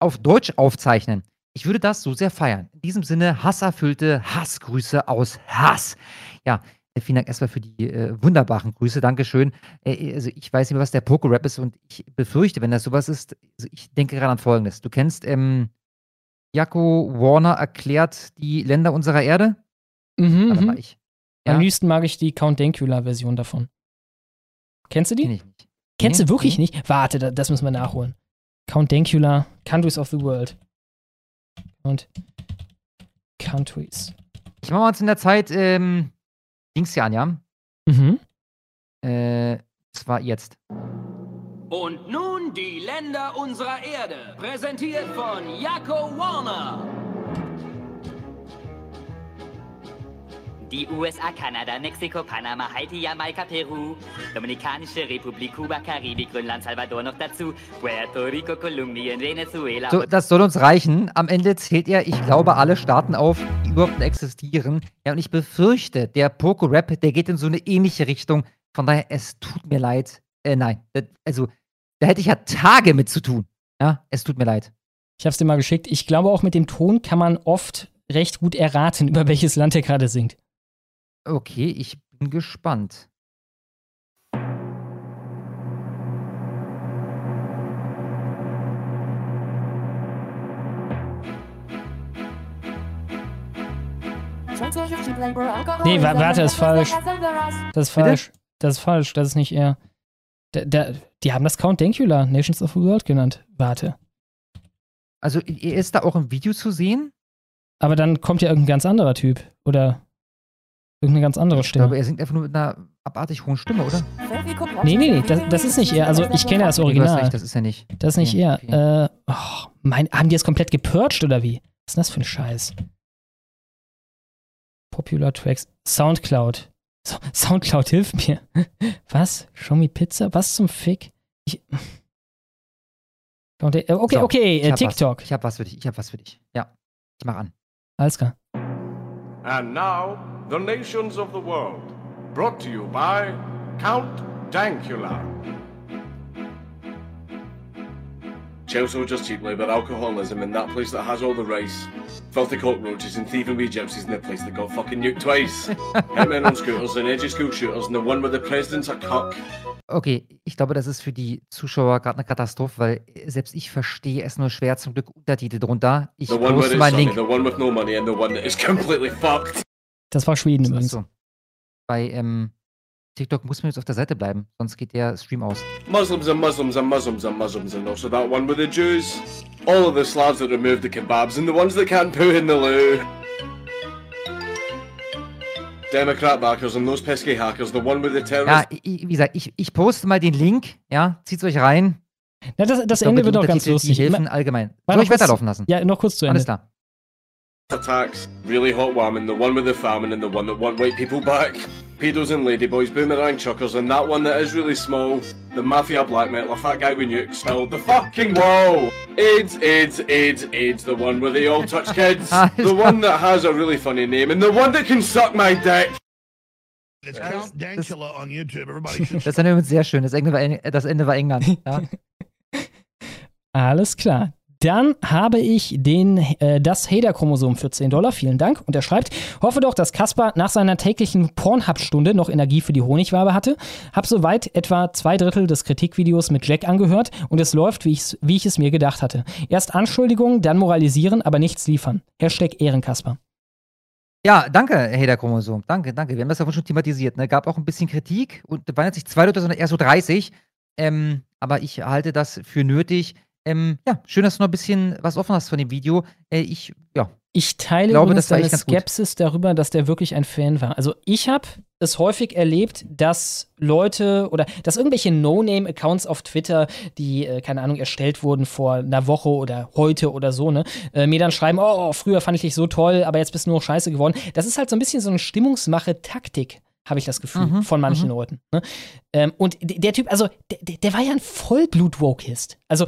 Auf Deutsch aufzeichnen. Ich würde das so sehr feiern. In diesem Sinne, hasserfüllte Hassgrüße aus Hass. Ja, vielen Dank erstmal für die äh, wunderbaren Grüße. Dankeschön. Äh, also ich weiß nicht mehr, was der Pokerap ist und ich befürchte, wenn das sowas ist, also ich denke gerade an Folgendes. Du kennst ähm, Jaco Warner erklärt die Länder unserer Erde? Mhm, Warte mhm. mal, ich. Am Ja? liebsten mag ich die Count Dankula-Version davon. Kennst du die? Kenn ich nicht. Kennst Nee, du wirklich nee. nicht? Warte, da, das müssen wir nachholen. Count Dankula, Countries of the World. Und Countries. Ich mache mal uns in der Zeit ähm, Dings hier an, ja? Mhm. Äh, das war jetzt. Und nun die Länder unserer Erde, präsentiert von Jaco Warner. Die USA, Kanada, Mexiko, Panama, Haiti, Jamaika, Peru, Dominikanische Republik, Kuba, Karibik, Grönland, Salvador noch dazu, Puerto Rico, Kolumbien, Venezuela. So, das soll uns reichen. Am Ende zählt er, ich glaube, alle Staaten auf, die überhaupt existieren. Ja, und ich befürchte, der Poco-Rap, der geht in so eine ähnliche Richtung. Von daher, es tut mir leid. Äh, nein. Also, da hätte ich ja Tage mit zu tun. Ja, es tut mir leid. Ich hab's dir mal geschickt. Ich glaube, auch mit dem Ton kann man oft recht gut erraten, über welches Land er gerade singt. Okay, ich bin gespannt. Nee, wa warte, das ist falsch. Das ist Bitte? falsch. Das ist falsch. Das ist nicht er. Da, da, die haben das Count Dankula, Nations of the World genannt. Warte. Also, er ist da auch im Video zu sehen? Aber dann kommt ja irgendein ganz anderer Typ. Oder irgendeine ganz andere Ich Stimme. glaube, er singt einfach nur mit einer abartig hohen Stimme, oder? Nee, nee, nee, das, das ist nicht er. Also ich kenne das Nee, Original. recht, das ist er nicht. Das ist nicht Okay, er. Äh, oh, mein, haben die das komplett gepurcht oder wie? Was ist denn das für ein Scheiß? Popular Tracks. Soundcloud. So, Soundcloud, hilf mir. Was? Show me Pizza? Was zum Fick? Ich, Count- äh, okay, So, okay, ich äh, hab TikTok. Was. Ich habe was für dich. Ich habe was für dich. Ja, ich mach an. Alles klar. And now, the nations of the world, brought to you by Count Dankula. Chelsea will just cheap labour, alcoholism, in that place that has all the rice. Filthy cockroaches and thieving wee gypsies in the place that got fucking nuked twice. Hitmen on scooters and edgy school shooters and the one where the president's a cuck. Okay, ich glaube, das ist für die Zuschauer gerade eine Katastrophe, weil selbst ich verstehe es nur schwer. Zum Glück Untertitel drunter. Ich The one poste it's mal sunny, Link. the one with no money and the one that is completely fucked. Das war Schweden übrigens. Achso. Bei ähm, TikTok muss man jetzt auf der Seite bleiben, sonst geht der Stream aus. Muslims and Muslims and Muslims and Muslims and also that one with the Jews. All of the Slavs that remove the kebabs and the ones that can't poo in the loo. Democrat backers and those pesky hackers, the one with the Ja, terrorist. i- wie gesagt, ich, ich poste mal den Link. Ja, zieht's euch rein. Na, das das Ende wird auch ganz lustig. Die helfen allgemein. Soll ich weiterlaufen lassen? Ja, noch kurz zu Ende. Alles klar. Attacks, really hot whamming, the one with the famine and the one that want white people back. Pedos and ladyboys, boomerang chuckers, and that one that is really small. The mafia blackmail, a fat guy with nukes, spelled the fucking wall. AIDS, AIDS, AIDS, AIDS, the one where they all touch kids. the one that has a really funny name, and the one that can suck my dick. It's Count Dankula on YouTube. Everybody should Das Ende wird sehr schön. Das Ende war, Eng- das Ende war England. Ja. Alles klar. Dann habe ich den, äh, das Hader-Chromosom für 10 Dollar. Vielen Dank. Und er schreibt, hoffe doch, dass Kaspar nach seiner täglichen Pornhub-Stunde noch Energie für die Honigwabe hatte. Hab soweit etwa zwei Drittel des Kritikvideos mit Jack angehört und es läuft, wie, wie ich es mir gedacht hatte. Erst Anschuldigungen, dann moralisieren, aber nichts liefern. Hashtag Ehrenkaspar. Ja, danke, Hater Chromosom. Danke, danke. Wir haben das ja schon thematisiert. Ne? Gab auch ein bisschen Kritik und da waren jetzt nicht zwei Leute, sondern eher so 30. Ähm, aber ich halte das für nötig. Ähm, ja, schön, dass du noch ein bisschen was offen hast von dem Video. Äh, ich, ja. Ich teile glaube, übrigens deine ganz gut. Skepsis darüber, dass der wirklich ein Fan war. Also ich habe es häufig erlebt, dass Leute oder dass irgendwelche No-Name-Accounts auf Twitter, die, äh, keine Ahnung, erstellt wurden vor einer Woche oder heute oder so, ne, äh, mir dann schreiben, oh, früher fand ich dich so toll, aber jetzt bist du nur noch scheiße geworden. Das ist halt so ein bisschen so eine Stimmungsmache-Taktik. Habe ich das Gefühl, Mhm, von manchen mhm. Leuten. Ne? Ähm, und der Typ, also, der, der- war ja ein Vollblut-Wokist. Also,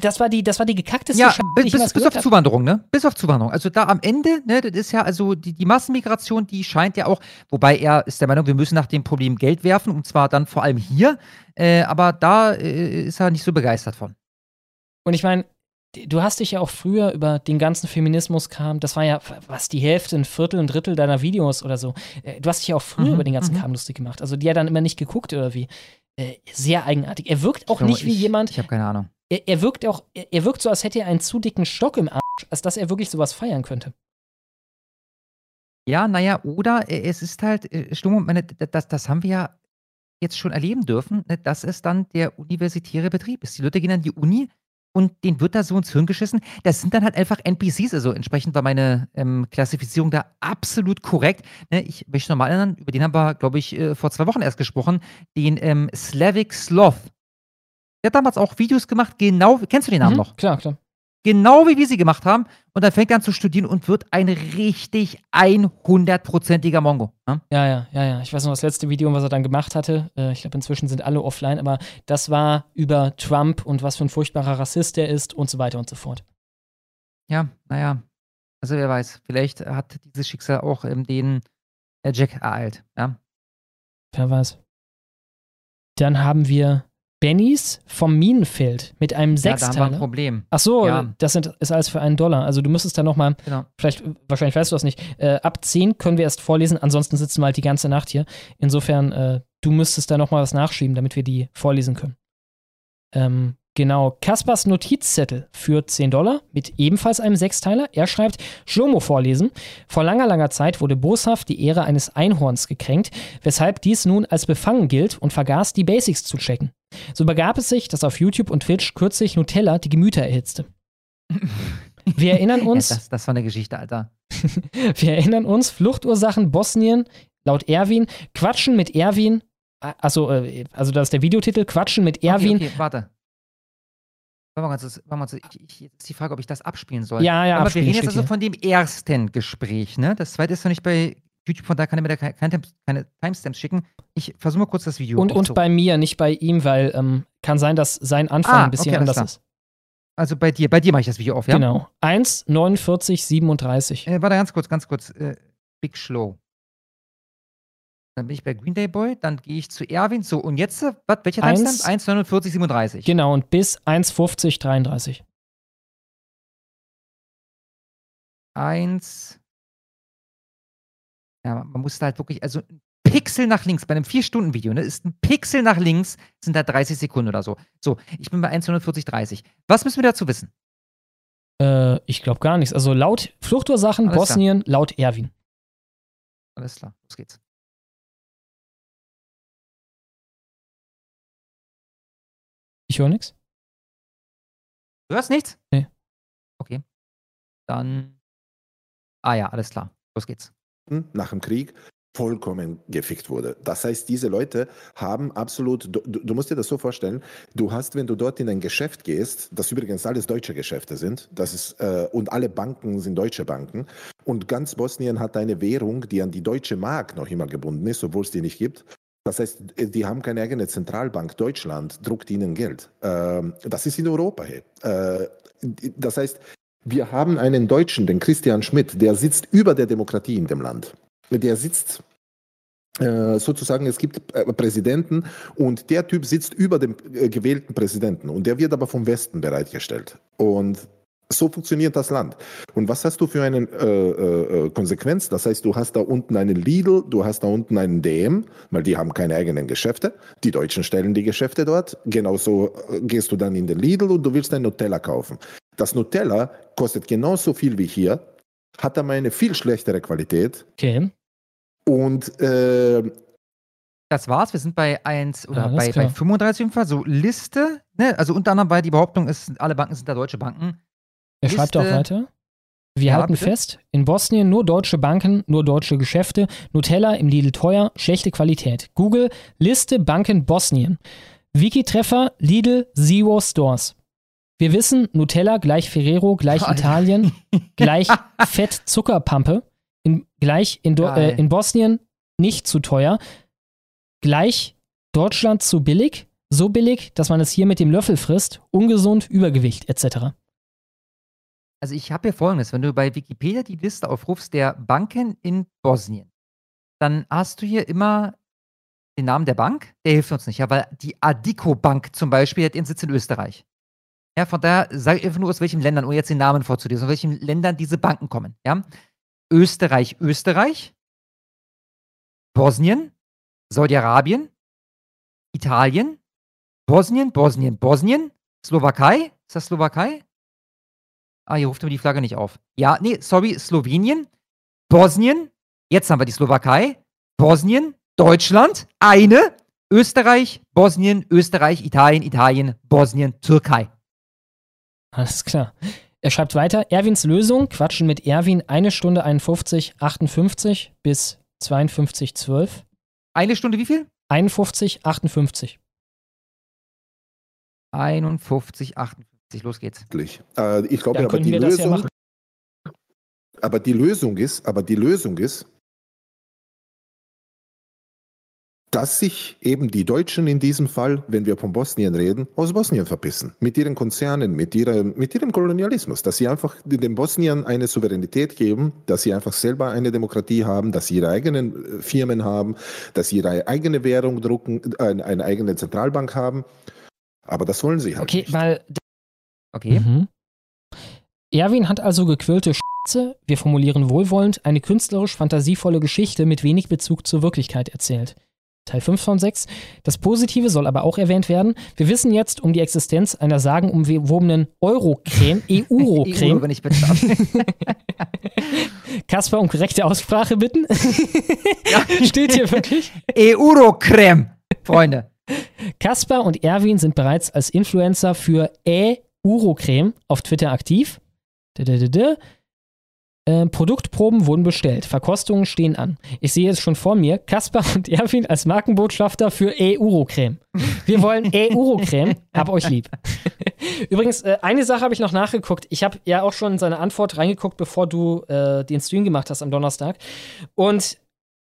das war die, das war die gekackteste Ja, Scheiße, bis, bis, auf hab. Zuwanderung, ne? Bis auf Zuwanderung. Also da am Ende, ne, das ist ja, also die, die Massenmigration, die scheint ja auch, wobei er ist der Meinung, wir müssen nach dem Problem Geld werfen, und zwar dann vor allem hier. Äh, aber da äh, ist er nicht so begeistert von. Und ich meine, du hast dich ja auch früher über den ganzen Feminismus kam, das war ja was die Hälfte, ein Viertel, ein Drittel deiner Videos oder so. Äh, Du hast dich ja auch früher Mhm, über den ganzen mhm. Kram lustig gemacht. Also die hat dann immer nicht geguckt oder wie. Äh, Sehr eigenartig. Er wirkt auch glaube, nicht wie ich- jemand. Ich habe keine Ahnung. Er, er wirkt auch, er, wirkt so, als hätte er einen zu dicken Stock im Arsch, als dass er wirklich sowas feiern könnte. Ja, naja, oder äh, es ist halt, Stimmung, meine, das, das haben wir ja jetzt schon erleben dürfen, ne, dass es dann der universitäre Betrieb ist. Die Leute gehen an die Uni, und den wird da so ins Hirn geschissen. Das sind dann halt einfach NPCs, also entsprechend war meine ähm, Klassifizierung da absolut korrekt. Ne, ich möchte nochmal erinnern, über den haben wir, glaube ich, äh, vor zwei Wochen erst gesprochen, den ähm, Slavic Sloth. Der hat damals auch Videos gemacht, genau, kennst du den Namen Mhm, noch? Klar, klar. Genau wie wir sie gemacht haben. Und dann fängt er an zu studieren und wird ein richtig 100%iger Mongo. Ne? Ja, ja, ja, ja. Ich weiß noch das letzte Video, was er dann gemacht hatte. Äh, ich glaube, inzwischen sind alle offline, aber das war über Trump und was für ein furchtbarer Rassist er ist und so weiter und so fort. Ja, naja. Also wer weiß, vielleicht hat dieses Schicksal auch ähm, den äh, Jack ereilt. Ja? Wer weiß. Dann haben wir Bennys vom Minenfeld mit einem Ja, da haben wir ein Sechsteiler. Problem. Ach so, Ja. das sind, ist alles für einen Dollar. Also du müsstest da nochmal, Genau. vielleicht, wahrscheinlich weißt du das nicht, äh, ab 10 können wir erst vorlesen, ansonsten sitzen wir halt die ganze Nacht hier. Insofern, äh, du müsstest da nochmal was nachschieben, damit wir die vorlesen können. Ähm, genau, Kaspers Notizzettel für 10 Dollar mit ebenfalls einem Sechsteiler. Er schreibt, Schlomo vorlesen. Vor langer, langer Zeit wurde boshaft die Ehre eines Einhorns gekränkt, weshalb dies nun als befangen gilt und vergaß, die Basics zu checken. So begab es sich, dass auf YouTube und Twitch kürzlich Nutella die Gemüter erhitzte. Wir erinnern uns, Ja, das, das war eine Geschichte, Alter. wir erinnern uns, Fluchtursachen Bosnien, laut Erwin, Quatschen mit Erwin, also, äh, also das ist der Videotitel, Quatschen mit Erwin. Okay, okay, warte. Warte mal warte mal, ich, ich, jetzt ist die Frage, ob ich das abspielen soll. Ja, ja, Aber wir reden jetzt also von dem ersten Gespräch, ne? Das zweite ist noch nicht bei YouTube, von da kann er mir da keine, keine, Timestamps schicken. Ich versuche mal kurz das Video Und, und bei mir, nicht bei ihm, weil ähm, kann sein, dass sein Anfang Ah, ein bisschen okay, anders klar. ist. Also bei dir, bei dir mache ich das Video auf, ja? Genau. 1, 49, 37. Äh, warte, ganz kurz, ganz kurz. Äh, Big Slow. Dann bin ich bei Green Day Boy, dann gehe ich zu Erwin. So, und jetzt, äh, was, welcher Timestamp? 1,49, 37. Genau, und bis 1,50, 33. 1. Ja, man muss da halt wirklich, also ein Pixel nach links, bei einem 4-Stunden-Video, ne, ist ein Pixel nach links, sind da 30 Sekunden oder so. So, ich bin bei 1,49, 30. Was müssen wir dazu wissen? Äh, ich glaube gar nichts. Also laut Fluchtursachen Alles klar. Bosnien, laut Erwin. Alles klar, los geht's. Ich höre nichts. Du hörst nichts? Nee. Okay. Dann. Ah ja, alles klar. Los geht's. Nach dem Krieg vollkommen gefickt wurde. Das heißt, diese Leute haben absolut, du, du musst dir das so vorstellen, du hast, wenn du dort in ein Geschäft gehst, das übrigens alles deutsche Geschäfte sind, das ist, äh, und alle Banken sind deutsche Banken, und ganz Bosnien hat eine Währung, die an die deutsche Mark noch immer gebunden ist, obwohl es die nicht gibt. Das heißt, die haben keine eigene Zentralbank. Deutschland druckt ihnen Geld. Ähm, das ist in Europa. Äh, das heißt, wir haben einen Deutschen, den Christian Schmidt, der sitzt über der Demokratie in dem Land. Der sitzt äh, sozusagen, es gibt äh, Präsidenten und der Typ sitzt über dem äh, gewählten Präsidenten und der wird aber vom Westen bereitgestellt. Und so funktioniert das Land. Und was hast du für eine äh, äh, Konsequenz? Das heißt, du hast da unten einen Lidl, du hast da unten einen DM, weil die haben keine eigenen Geschäfte. Die Deutschen stellen die Geschäfte dort. Genauso gehst du dann in den Lidl und du willst ein Nutella kaufen. Das Nutella kostet genauso viel wie hier, hat aber eine viel schlechtere Qualität. Okay. Und äh, Das war's. Wir sind bei 1 oder Alles bei, bei klar. 35 auf jeden Fall. So Liste. Ne? Also unter anderem war die Behauptung, es, alle Banken sind da deutsche Banken. Er schreibt auch weiter. Wir Ja, halten bitte? fest, in Bosnien nur deutsche Banken, nur deutsche Geschäfte, Nutella im Lidl teuer, schlechte Qualität. Google Liste Banken Bosnien. Wiki-Treffer Lidl Zero Stores. Wir wissen, Nutella gleich Ferrero gleich Alter. Italien gleich Fett Zuckerpampe. In, gleich in, äh, in Bosnien nicht zu teuer. Gleich Deutschland zu billig. So billig, dass man es hier mit dem Löffel frisst. Ungesund, Übergewicht etc. Also ich habe hier folgendes, wenn du bei Wikipedia die Liste aufrufst der Banken in Bosnien, dann hast du hier immer den Namen der Bank, der hilft uns nicht, ja, weil die Adico Bank zum Beispiel hat ihren Sitz in Österreich. Ja, von daher sage ich einfach nur, aus welchen Ländern, ohne jetzt den Namen vorzulesen, aus welchen Ländern diese Banken kommen, ja. Österreich, Österreich, Bosnien, Saudi-Arabien, Italien, Bosnien, Bosnien, Bosnien, Slowakei, ist das Slowakei? Ah, hier ruft mir die Flagge nicht auf. Ja, nee, sorry, Slowenien, Bosnien, jetzt haben wir die Slowakei, Bosnien, Deutschland, eine, Österreich, Bosnien, Österreich, Italien, Italien, Bosnien, Türkei. Alles klar. Er schreibt weiter, Erwins Lösung, quatschen mit Erwin eine Stunde 51, 58 bis 52, 12. Eine Stunde wie viel? 51, 58. 51, 58, los geht's. Äh, ich glaube Da aber die ja aber die Lösung ist, aber die Lösung ist, dass sich eben die Deutschen in diesem Fall, wenn wir von Bosnien reden, aus Bosnien verpissen. Mit ihren Konzernen, mit, ihrer, mit ihrem Kolonialismus. Dass sie einfach den Bosnien eine Souveränität geben, dass sie einfach selber eine Demokratie haben, dass sie ihre eigenen äh, Firmen haben, dass sie ihre eigene Währung drucken, äh, eine, eine eigene Zentralbank haben. Aber das wollen sie halt. Okay, weil. Okay. Mhm. Erwin hat also gequirlte Schätze, wir formulieren wohlwollend, eine künstlerisch fantasievolle Geschichte mit wenig Bezug zur Wirklichkeit erzählt. Teil 5 von 6. Das Positive soll aber auch erwähnt werden. Wir wissen jetzt um die Existenz einer sagenumwobenen Euro-Creme, Euro, Euro-Creme. wenn ich bitte. Kasper um korrekte Aussprache bitten. Steht hier wirklich. Euro-Creme, Freunde. Kaspar und Erwin sind bereits als Influencer für E-Urocreme auf Twitter aktiv. Äh, Produktproben wurden bestellt. Verkostungen stehen an. Ich sehe es schon vor mir. Kaspar und Erwin als Markenbotschafter für E-Urocreme. Wir wollen E-Urocreme. Hab euch lieb. Übrigens, äh, eine Sache habe ich noch nachgeguckt. Ich habe ja auch schon in seine Antwort reingeguckt, bevor du äh, den Stream gemacht hast am Donnerstag. Und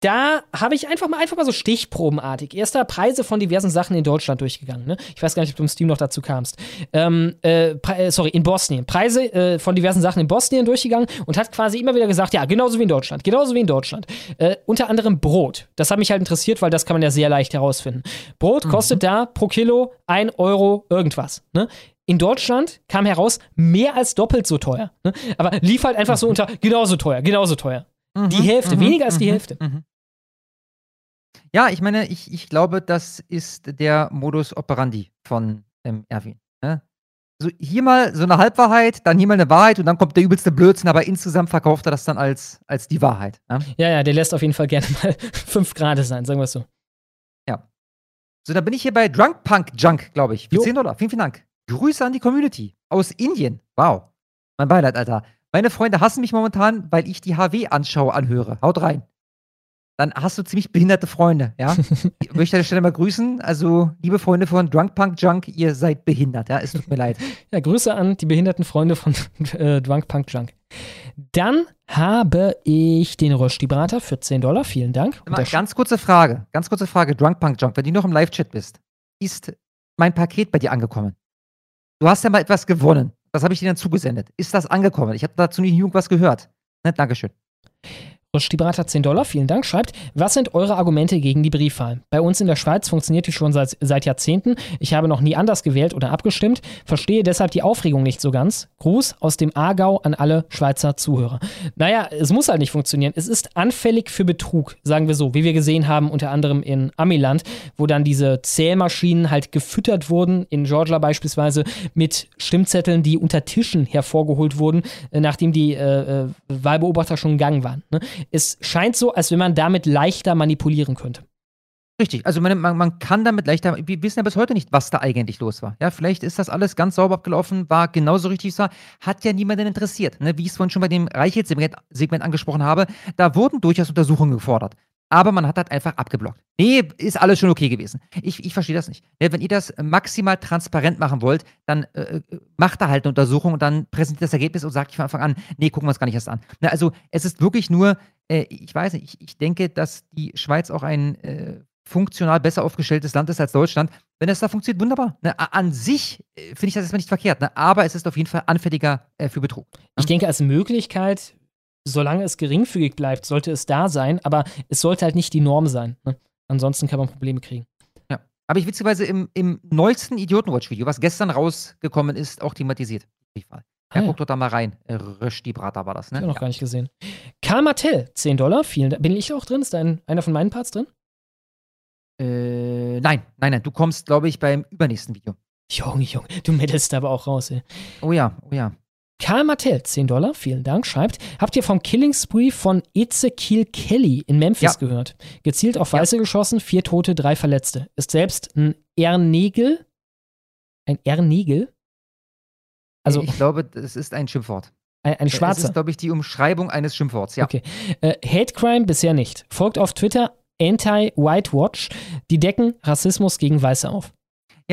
da habe ich einfach mal einfach mal so stichprobenartig erster Preise von diversen Sachen in Deutschland durchgegangen. Ne? Ich weiß gar nicht, ob du im Stream noch dazu kamst. Ähm, äh, äh, sorry, in Bosnien. Preise äh, von diversen Sachen in Bosnien durchgegangen und hat quasi immer wieder gesagt, ja, genauso wie in Deutschland, genauso wie in Deutschland. Äh, unter anderem Brot. Das hat mich halt interessiert, weil das kann man ja sehr leicht herausfinden. Brot kostet da pro Kilo 1 Euro irgendwas. Ne? In Deutschland kam heraus, mehr als doppelt so teuer. Ne? Aber lief halt einfach so unter genauso teuer, genauso teuer. die Hälfte, mhm, weniger als die mhm, Hälfte. Ja, ich meine, ich, ich glaube, das ist der Modus operandi von ähm, Erwin. Ne? So hier mal so eine Halbwahrheit, dann hier mal eine Wahrheit und dann kommt der übelste Blödsinn, aber insgesamt verkauft er das dann als, als die Wahrheit. Ne? Ja, ja, der lässt auf jeden Fall gerne mal 5 Grad sein, sagen wir es so. Ja. So, dann bin ich hier bei Drunk Punk Junk, glaube ich. Für 10 Dollar. Vielen, vielen Dank. Grüße an die Community aus Indien. Wow. Mein Beileid, Alter. Meine Freunde hassen mich momentan, weil ich die HW-Anschau anhöre. Haut rein. Dann hast du ziemlich behinderte Freunde, ja? ich möchte an der Stelle mal grüßen. Also, liebe Freunde von Drunk Punk Junk, ihr seid behindert, ja? Es tut mir leid. Ja, Grüße an die behinderten Freunde von äh, Drunk Punk Junk. Dann habe ich den Rösti-Brater für 10 Dollar. Vielen Dank. Mal, ganz kurze Frage, ganz kurze Frage, Drunk Punk Junk, wenn du noch im Live-Chat bist, ist mein Paket bei dir angekommen? Du hast ja mal etwas gewonnen. Das habe ich dir dann zugesendet. Ist das angekommen? Ich habe dazu nicht irgendwas gehört. Ne, Dankeschön. Rösti-Brater 10 Dollar, vielen Dank, schreibt, was sind eure Argumente gegen die Briefwahl? Bei uns in der Schweiz funktioniert die schon seit, seit Jahrzehnten. Ich habe noch nie anders gewählt oder abgestimmt, verstehe deshalb die Aufregung nicht so ganz. Gruß aus dem Aargau an alle Schweizer Zuhörer. Naja, es muss halt nicht funktionieren. Es ist anfällig für Betrug, sagen wir so, wie wir gesehen haben, unter anderem in Amiland, wo dann diese Zählmaschinen halt gefüttert wurden, in Georgia beispielsweise, mit Stimmzetteln, die unter Tischen hervorgeholt wurden, äh, nachdem die äh, äh, Wahlbeobachter schon gegangen waren. Ne? Es scheint so, als wenn man damit leichter manipulieren könnte. Richtig, also man, man, man kann damit leichter, wir wissen ja bis heute nicht, was da eigentlich los war. Ja, vielleicht ist das alles ganz sauber abgelaufen, war genauso richtig, war, hat ja niemanden interessiert. Ne? Wie ich es vorhin schon bei dem Reichheitssegment Segment angesprochen habe, da wurden durchaus Untersuchungen gefordert. Aber man hat das einfach abgeblockt. Nee, ist alles schon okay gewesen. Ich, ich verstehe das nicht. Ja, wenn ihr das maximal transparent machen wollt, dann äh, äh, macht da halt eine Untersuchung und dann präsentiert das Ergebnis und sagt von Anfang an, nee, gucken wir uns gar nicht erst an. Na, also es ist wirklich nur, äh, ich weiß nicht, ich, ich denke, dass die Schweiz auch ein äh, funktional besser aufgestelltes Land ist als Deutschland. Wenn es da funktioniert, wunderbar. Ne, an sich äh, finde ich das erstmal nicht verkehrt, ne? aber es ist auf jeden Fall anfälliger äh, für Betrug. Ich denke, als Möglichkeit, solange es geringfügig bleibt, sollte es da sein, aber es sollte halt nicht die Norm sein. Ne? Ansonsten kann man Probleme kriegen. Ja. Aber ich witzigerweise im, im neuesten Idiotenwatch-Video, was gestern rausgekommen ist, auch thematisiert. Ja, Ah, ja. guckt doch da mal rein. Äh, Rösti-Brater war das, ne? Ich habe noch Ja. gar nicht gesehen. Karl Martell, 10 Dollar, vielen Dank. Bin ich auch drin? Ist da ein, einer von meinen Parts drin? Äh, nein, nein, nein. Du kommst, glaube ich, beim übernächsten Video. Junge, Junge, du meddelst aber auch raus, ey. Oh ja, oh ja. Karl Martell, 10 Dollar, vielen Dank, schreibt, habt ihr vom Killing Spree von Ezekiel Kelly in Memphis Ja. gehört? Gezielt auf Weiße geschossen, vier Tote, drei Verletzte. Ist selbst ein Ernegel, ein Ernegel, Also ich glaube, es ist ein Schimpfwort. ein, ein schwarzer. ist, glaube ich, die Umschreibung eines Schimpfworts, ja. Okay. Äh, Hate Crime bisher nicht. Folgt auf Twitter Anti-White Watch. Die decken Rassismus gegen Weiße auf.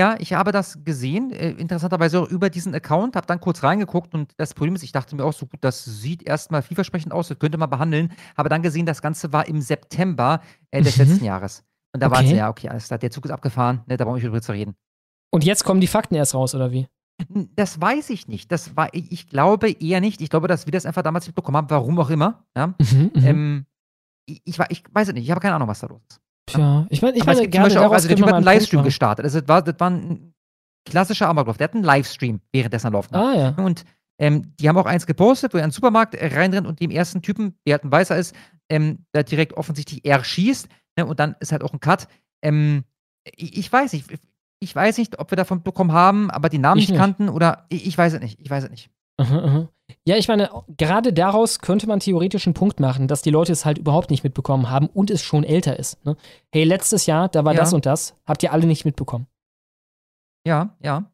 Ja, ich habe das gesehen, äh, interessanterweise auch über diesen Account, habe dann kurz reingeguckt und das Problem ist, ich dachte mir auch so gut, das sieht erstmal vielversprechend aus, das könnte man behandeln, habe dann gesehen, das Ganze war im September äh, des Mhm. letzten Jahres. Und da war es Okay. ja, okay, alles klar, der Zug ist abgefahren, ne, da brauche ich drüber zu reden. Und jetzt kommen die Fakten erst raus, oder wie? Das weiß ich nicht. Das war, ich glaube eher nicht. Ich glaube, dass wir das einfach damals mitbekommen haben, warum auch immer. Ja? Mhm, mhm. Ähm, ich, ich, ich weiß es nicht, ich habe keine Ahnung, was da los ist. Tja, ich meine, ich meine, gibt zum gerade Beispiel auch, also der Typ hat einen Livestream gestartet. Also das war, das war ein klassischer Amoklauf. Der hat einen Livestream währenddessen er laufen. Ah, ja. Und ähm, die haben auch eins gepostet, wo er in den Supermarkt äh, reinrennt und dem ersten Typen, der halt ein Weißer ist, ähm, der direkt offensichtlich erschießt. Ne, und dann ist halt auch ein Cut. Ähm, ich, ich weiß nicht. Ich weiß nicht, ob wir davon bekommen haben, aber die Namen Ich nicht nicht. kannten oder ich, ich weiß es nicht. Ich weiß es nicht. Aha, aha. Ja, ich meine, gerade daraus könnte man theoretisch einen Punkt machen, dass die Leute es halt überhaupt nicht mitbekommen haben und es schon älter ist. Ne? Hey, letztes Jahr, da war Ja. das und das, habt ihr alle nicht mitbekommen. Ja, ja.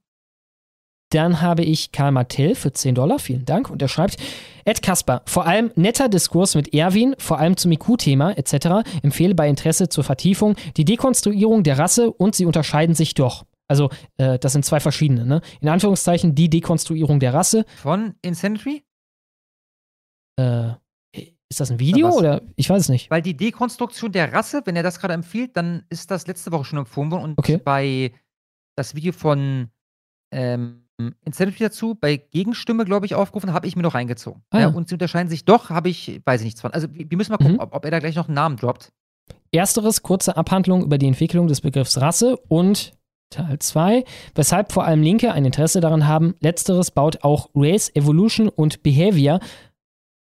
Dann habe ich Karl Martell für 10 Dollar, vielen Dank. Und er schreibt, Ed Kasper, vor allem netter Diskurs mit Erwin, vor allem zum IQ-Thema etc. Empfehle bei Interesse zur Vertiefung die Dekonstruierung der Rasse und sie unterscheiden sich doch. Also, äh, das sind zwei verschiedene, ne? In Anführungszeichen die Dekonstruierung der Rasse. Von Insanity? Äh, ist das ein Video was? oder? Ich weiß es nicht. Weil die Dekonstruktion der Rasse, wenn er das gerade empfiehlt, dann ist das letzte Woche schon empfohlen worden. Und Okay. bei das Video von ähm, Insanity dazu, bei Gegenstimme, glaube ich, aufgerufen, habe ich mir noch reingezogen. Ah, ja. ja. Und sie unterscheiden sich doch, habe ich, weiß ich nichts von. Also wir wir müssen mal gucken, Mhm. ob, ob er da gleich noch einen Namen droppt. Ersteres kurze Abhandlung über die Entwicklung des Begriffs Rasse und Teil 2, weshalb vor allem Linke ein Interesse daran haben. Letzteres baut auch Race, Evolution und Behavior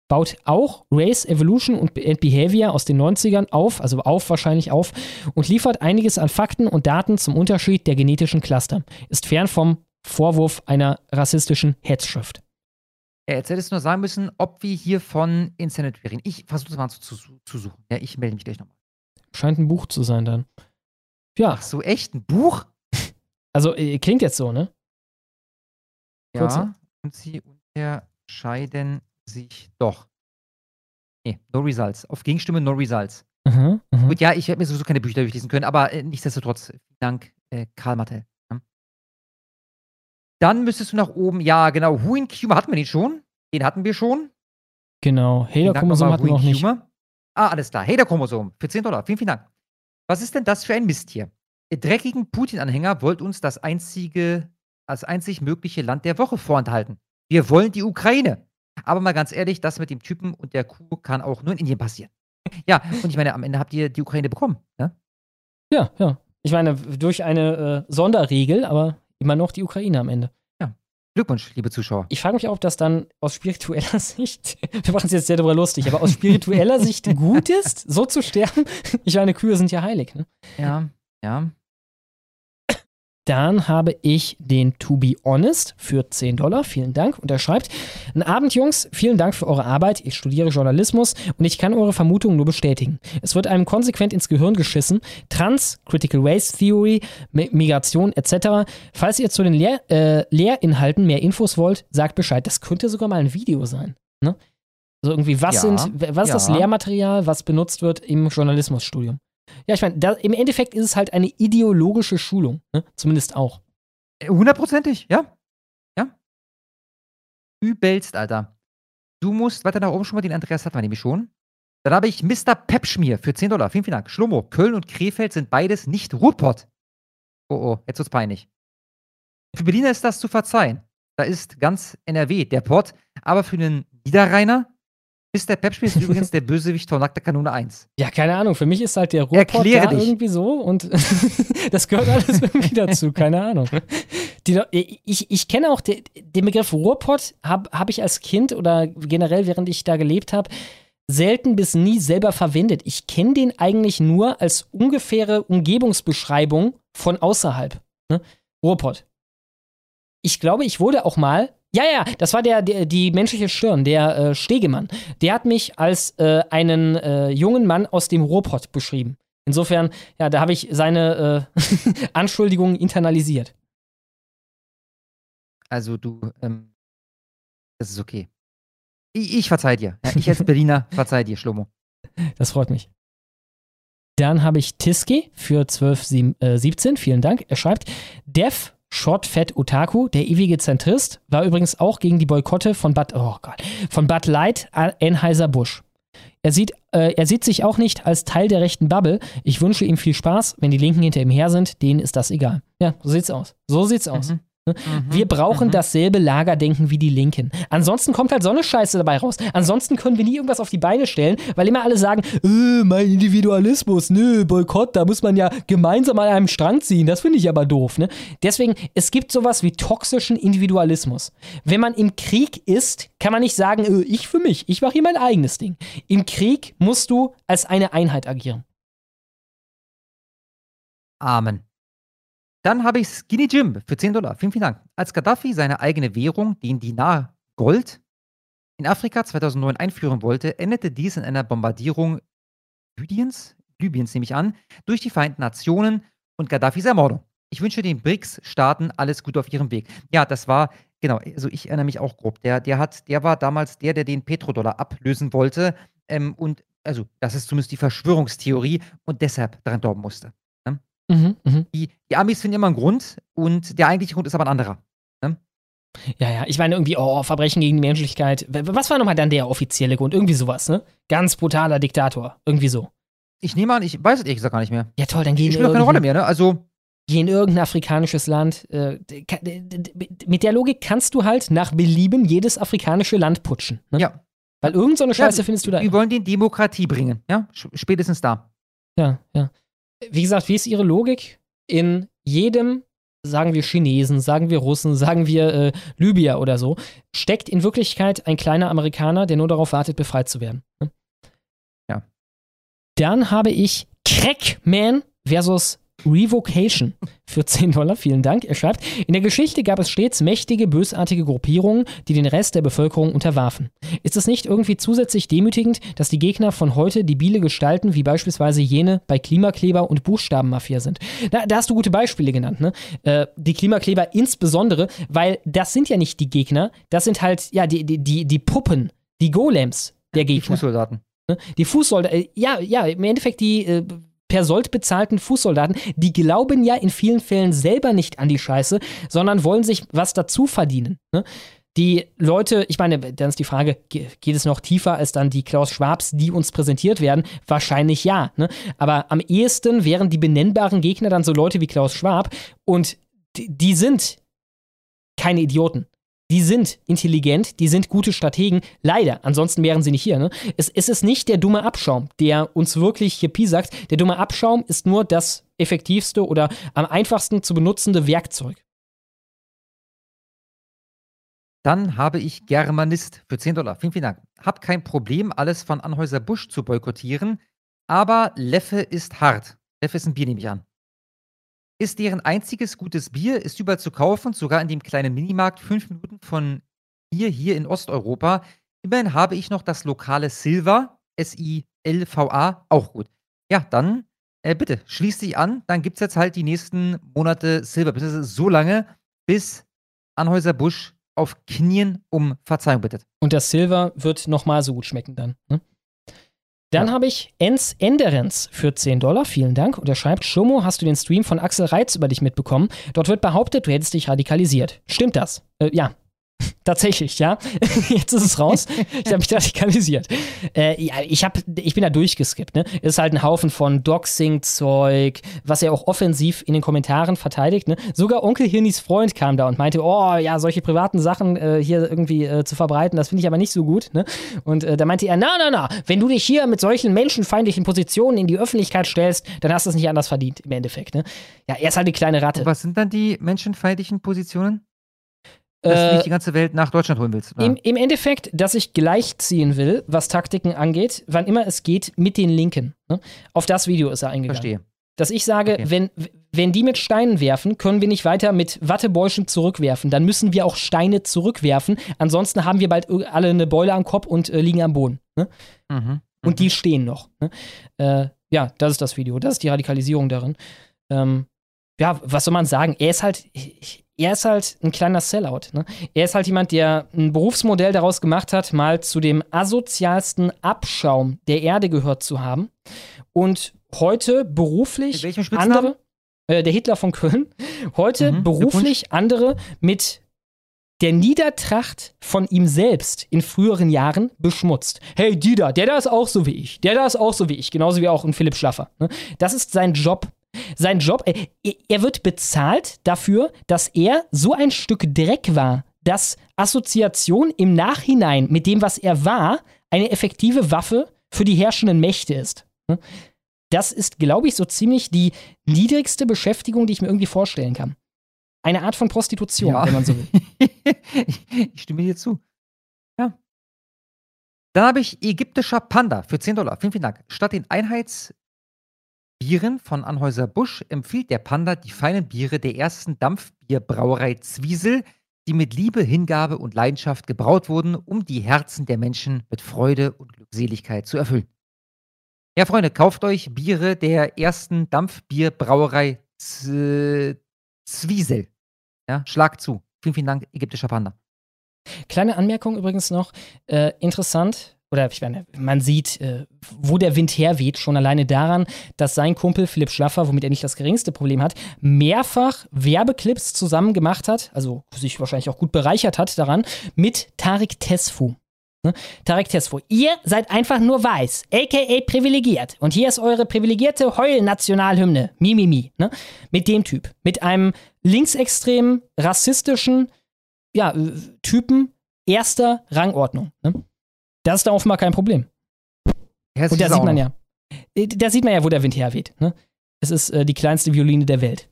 baut auch Race, Evolution und Be- Behavior aus den 90ern auf, also auf wahrscheinlich auf, und liefert einiges an Fakten und Daten zum Unterschied der genetischen Cluster. Ist fern vom Vorwurf einer rassistischen Hetzschrift. Er jetzt hättest du nur sagen müssen, ob wir hier von Insanity reden. Ich versuche das mal zu, zu, zu suchen. Ja, ich melde mich gleich nochmal. Scheint ein Buch zu sein dann. Ja, Ach so, echt? Ein Buch? Also äh, klingt jetzt so, ne? Kurze. Ja. Und sie unterscheiden sich doch. Nee, no results. Auf Gegenstimme no results. Mhm, mhm. Gut, ja, ich werde mir sowieso keine Bücher durchlesen können, aber äh, nichtsdestotrotz, vielen Dank, äh, Karl Martell. Ja. Dann müsstest du nach oben, ja, genau, Huin Kuma hatten wir den schon. Den hatten wir schon. Genau. Nochmal, hatten wir noch nicht. Ah, alles klar. Hader-Chromosom für 10 Dollar. Vielen, vielen Dank. Was ist denn das für ein Misttier? Ihr dreckigen Putin-Anhänger wollt uns das einzige, das einzig mögliche Land der Woche vorenthalten. Wir wollen die Ukraine. Aber mal ganz ehrlich, das mit dem Typen und der Kuh kann auch nur in Indien passieren. Ja, und ich meine, am Ende habt ihr die Ukraine bekommen. Ne? Ja, ja. Ich meine, durch eine äh, Sonderregel, aber immer noch die Ukraine am Ende. Glückwunsch, liebe Zuschauer. Ich frage mich auch, ob das dann aus spiritueller Sicht, wir machen es jetzt sehr darüber lustig, aber aus spiritueller Sicht gut ist, so zu sterben. Ich meine, Kühe sind ja heilig, ne? Ja, ja. Dann habe ich den To Be Honest für 10 Dollar. Vielen Dank. Und er schreibt: Einen Abend, Jungs. Vielen Dank für eure Arbeit. Ich studiere Journalismus und ich kann eure Vermutungen nur bestätigen. Es wird einem konsequent ins Gehirn geschissen. Trans, Critical Race Theory, Mi- Migration etc. Falls ihr zu den Lehr äh, Lehrinhalten mehr Infos wollt, sagt Bescheid. Das könnte sogar mal ein Video sein. Ne? Also irgendwie, was, Ja, sind, was ist das ja. Lehrmaterial, was benutzt wird im Journalismusstudium? Ja, ich meine, im Endeffekt ist es halt eine ideologische Schulung. Ne? Zumindest auch. Hundertprozentig, ja. Ja. Übelst, Alter. Du musst weiter nach oben schon mal den Andreas hatten wir nämlich schon. Dann habe ich Mr. Pepschmier für 10 Dollar. Vielen, vielen Dank. Schlummo, Köln und Krefeld sind beides nicht Ruhrpott. Oh, oh, jetzt wird's peinlich. Für Berliner ist das zu verzeihen. Da ist ganz NRW der Pott. Aber für einen Niederrheiner Mr. Pepschmier ist übrigens der Bösewicht von Nackter Kanone 1. Ja, keine Ahnung. Für mich ist halt der Ruhrpott da dich. irgendwie so und das gehört alles irgendwie dazu. Keine Ahnung. Die, ich, ich kenne auch de, den Begriff Ruhrpott, habe hab ich als Kind oder generell, während ich da gelebt habe, selten bis nie selber verwendet. Ich kenne den eigentlich nur als ungefähre Umgebungsbeschreibung von außerhalb. Ne? Ruhrpott. Ich glaube, ich wurde auch mal. Ja, ja, das war der, der die menschliche Stirn, der äh, Stegemann. Der hat mich als äh, einen äh, jungen Mann aus dem Ruhrpott beschrieben. Insofern, ja, da habe ich seine äh, Anschuldigungen internalisiert. Also du ähm, Das ist okay. Ich, ich verzeih dir. Ja, ich als Berliner verzeih dir, Schlomo. Das freut mich. Dann habe ich Tiski für 1217. Vielen Dank. Er schreibt, Dev Short Fat Otaku, der ewige Zentrist, war übrigens auch gegen die Boykotte von Bud, oh Gott, von Bud Light Anheuser-Busch. Er sieht, äh, er sieht sich auch nicht als Teil der rechten Bubble. Ich wünsche ihm viel Spaß. Wenn die Linken hinter ihm her sind, denen ist das egal. Ja, so sieht's aus. So sieht's aus. Mhm. Wir brauchen dasselbe Lagerdenken wie die Linken. Ansonsten kommt halt so eine Scheiße dabei raus. Ansonsten können wir nie irgendwas auf die Beine stellen, weil immer alle sagen, äh, mein Individualismus, nö, Boykott, da muss man ja gemeinsam an einem Strang ziehen. Das finde ich aber doof. Ne? Deswegen, es gibt sowas wie toxischen Individualismus. Wenn man im Krieg ist, kann man nicht sagen, äh, ich für mich, ich mache hier mein eigenes Ding. Im Krieg musst du als eine Einheit agieren. Amen. Dann habe ich Skinny Jim für 10 Dollar. Vielen, vielen Dank. Als Gaddafi seine eigene Währung, den Dinar Gold, in Afrika 2009 einführen wollte, endete dies in einer Bombardierung Libyens, Libyens nehme ich an, durch die Vereinten Nationen und Gaddafis Ermordung. Ich wünsche den BRICS-Staaten alles Gute auf ihrem Weg. Ja, das war, genau, also ich erinnere mich auch grob. Der, der, hat, der war damals der, der den Petrodollar ablösen wollte. Ähm, und also, das ist zumindest die Verschwörungstheorie und deshalb daran glauben musste. Mhm, mhm. Die, die Amis finden immer einen Grund und der eigentliche Grund ist aber ein anderer. Ne? Ja, ja, ich meine irgendwie, oh, Verbrechen gegen die Menschlichkeit. Was war nochmal dann der offizielle Grund? Irgendwie sowas, ne? Ganz brutaler Diktator. Irgendwie so. Ich nehme an, ich weiß es ehrlich gesagt gar nicht mehr. Ja, toll, dann gehen Die spielt auch keine Rolle mehr, ne? Also, Geh in irgendein afrikanisches Land. Äh, mit der Logik kannst du halt nach Belieben jedes afrikanische Land putschen. Ne? Ja. Weil irgend so eine Scheiße ja, findest du da. Die wollen den Demokratie bringen, ja? Spätestens da. Ja, ja. Wie gesagt, wie ist ihre Logik? In jedem, sagen wir Chinesen, sagen wir Russen, sagen wir äh, Libyer oder so, steckt in Wirklichkeit ein kleiner Amerikaner, der nur darauf wartet, befreit zu werden. Ne? Ja. Dann habe ich Crackman versus Revocation für 10 Dollar. Vielen Dank. Er schreibt, in der Geschichte gab es stets mächtige, bösartige Gruppierungen, die den Rest der Bevölkerung unterwarfen. Ist es nicht irgendwie zusätzlich demütigend, dass die Gegner von heute debile Gestalten wie beispielsweise jene bei Klimakleber und Buchstabenmafia sind? Da, da hast du gute Beispiele genannt, ne? Äh, die Klimakleber insbesondere, weil das sind ja nicht die Gegner, das sind halt, ja, die, die, die, die Puppen, die Golems der Gegner. Die Fußsoldaten. Ne? Die Fußsoldaten, äh, ja, ja, im Endeffekt die äh, per Sold bezahlten Fußsoldaten, die glauben ja in vielen Fällen selber nicht an die Scheiße, sondern wollen sich was dazu verdienen. Ne? Die Leute, ich meine, dann ist die Frage, ge- geht es noch tiefer als dann die Klaus Schwabs, die uns präsentiert werden? Wahrscheinlich ja. Ne? Aber am ehesten wären die benennbaren Gegner dann so Leute wie Klaus Schwab und die, die sind keine Idioten. Die sind intelligent, die sind gute Strategen. Leider, ansonsten wären sie nicht hier. Ne? Es, es ist nicht der dumme Abschaum, der uns wirklich hier piesackt. Der dumme Abschaum ist nur das effektivste oder am einfachsten zu benutzende Werkzeug. Dann habe ich Germanist für 10 Dollar. Vielen, vielen Dank. Hab kein Problem, alles von Anhäuser-Busch zu boykottieren, aber Leffe ist hart. Leffe ist ein Bier, nehme ich an. Ist deren einziges gutes Bier, ist überall zu kaufen, sogar in dem kleinen Minimarkt, fünf Minuten von hier, hier in Osteuropa. Immerhin habe ich noch das lokale Silva, S-I-L-V-A, auch gut. Ja, dann äh, bitte, schließ dich an, dann gibt es jetzt halt die nächsten Monate Silber, beziehungsweise so lange, bis Anhäuser-Busch auf Knien um Verzeihung bittet. Und das Silver wird nochmal so gut schmecken dann. Ne? Dann habe ich Ens Enderens für 10 Dollar. Vielen Dank. Und er schreibt: Schomo, hast du den Stream von Axel Reitz über dich mitbekommen? Dort wird behauptet, du hättest dich radikalisiert. Stimmt das? Äh, ja. Tatsächlich, ja. Jetzt ist es raus. Ich habe mich radikalisiert. Äh, ja, ich, hab, ich bin da durchgeskippt. Ne? Es ist halt ein Haufen von Doxing-Zeug, was er auch offensiv in den Kommentaren verteidigt. Ne? Sogar Onkel Hirnis Freund kam da und meinte, oh ja, solche privaten Sachen äh, hier irgendwie äh, zu verbreiten, das finde ich aber nicht so gut. Ne? Und äh, da meinte er, na, na, na, wenn du dich hier mit solchen menschenfeindlichen Positionen in die Öffentlichkeit stellst, dann hast du es nicht anders verdient, im Endeffekt. Ne? Ja, er ist halt eine kleine Ratte. Und was sind dann die menschenfeindlichen Positionen? Dass du Äh, nicht die ganze Welt nach Deutschland holen willst. Im, Im Endeffekt, dass ich gleichziehen will, was Taktiken angeht, wann immer es geht, mit den Linken. Ne? Auf das Video ist er eingegangen. Verstehe. Dass ich sage, Okay. wenn, wenn die mit Steinen werfen, können wir nicht weiter mit Wattebäuschen zurückwerfen. Dann müssen wir auch Steine zurückwerfen. Ansonsten haben wir bald alle eine Beule am Kopf und äh, liegen am Boden. Ne? Mhm. Und die stehen noch. Ne? Äh, ja, das ist das Video. Das ist die Radikalisierung darin. Ähm, ja, was soll man sagen? Er ist halt, er ist halt ein kleiner Sellout. Ne? Er ist halt jemand, der ein Berufsmodell daraus gemacht hat, mal zu dem asozialsten Abschaum der Erde gehört zu haben. Und heute beruflich andere, äh, der Hitler von Köln, heute Mhm, beruflich andere mit der Niedertracht von ihm selbst in früheren Jahren beschmutzt. Hey, die da, der da ist auch so wie ich. Der da ist auch so wie ich. Genauso wie auch ein Philipp Schlaffer. Ne? Das ist sein Job. Sein Job, äh, er wird bezahlt dafür, dass er so ein Stück Dreck war, dass Assoziation im Nachhinein mit dem, was er war, eine effektive Waffe für die herrschenden Mächte ist. Ne? Das ist, glaube ich, so ziemlich die niedrigste Beschäftigung, die ich mir irgendwie vorstellen kann. Eine Art von Prostitution, Ja. wenn man so will. ich stimme dir zu. Ja. Dann habe ich ägyptischer Panda für 10 Dollar. Vielen, vielen Dank. Statt den Einheitsbieren von Anhäuser-Busch empfiehlt der Panda die feinen Biere der ersten Dampfbierbrauerei Zwiesel, die mit Liebe, Hingabe und Leidenschaft gebraut wurden, um die Herzen der Menschen mit Freude und Glückseligkeit zu erfüllen. Ja, Freunde, kauft euch Biere der ersten Dampfbierbrauerei Zwiesel. Ja, schlag zu. Vielen, vielen Dank, ägyptischer Panda. Kleine Anmerkung übrigens noch. Äh, interessant, oder ich meine, man sieht, äh, wo der Wind herweht, schon alleine daran, dass sein Kumpel Philipp Schlaffer, womit er nicht das geringste Problem hat, mehrfach Werbeclips zusammen gemacht hat, also sich wahrscheinlich auch gut bereichert hat daran, mit Tarek Tesfu. Ne? Tarek Tesfu, ihr seid einfach nur weiß, aka privilegiert. Und hier ist eure privilegierte Heul-Nationalhymne, Mimimi. Ne? Mit dem Typ. Mit einem linksextremen, rassistischen ja, äh, Typen erster Rangordnung. Ne? Das ist da offenbar kein Problem. Hässlich Und da sieht man ja. äh, Da sieht man ja, wo der Wind herweht. Ne? Es ist äh, die kleinste Violine der Welt.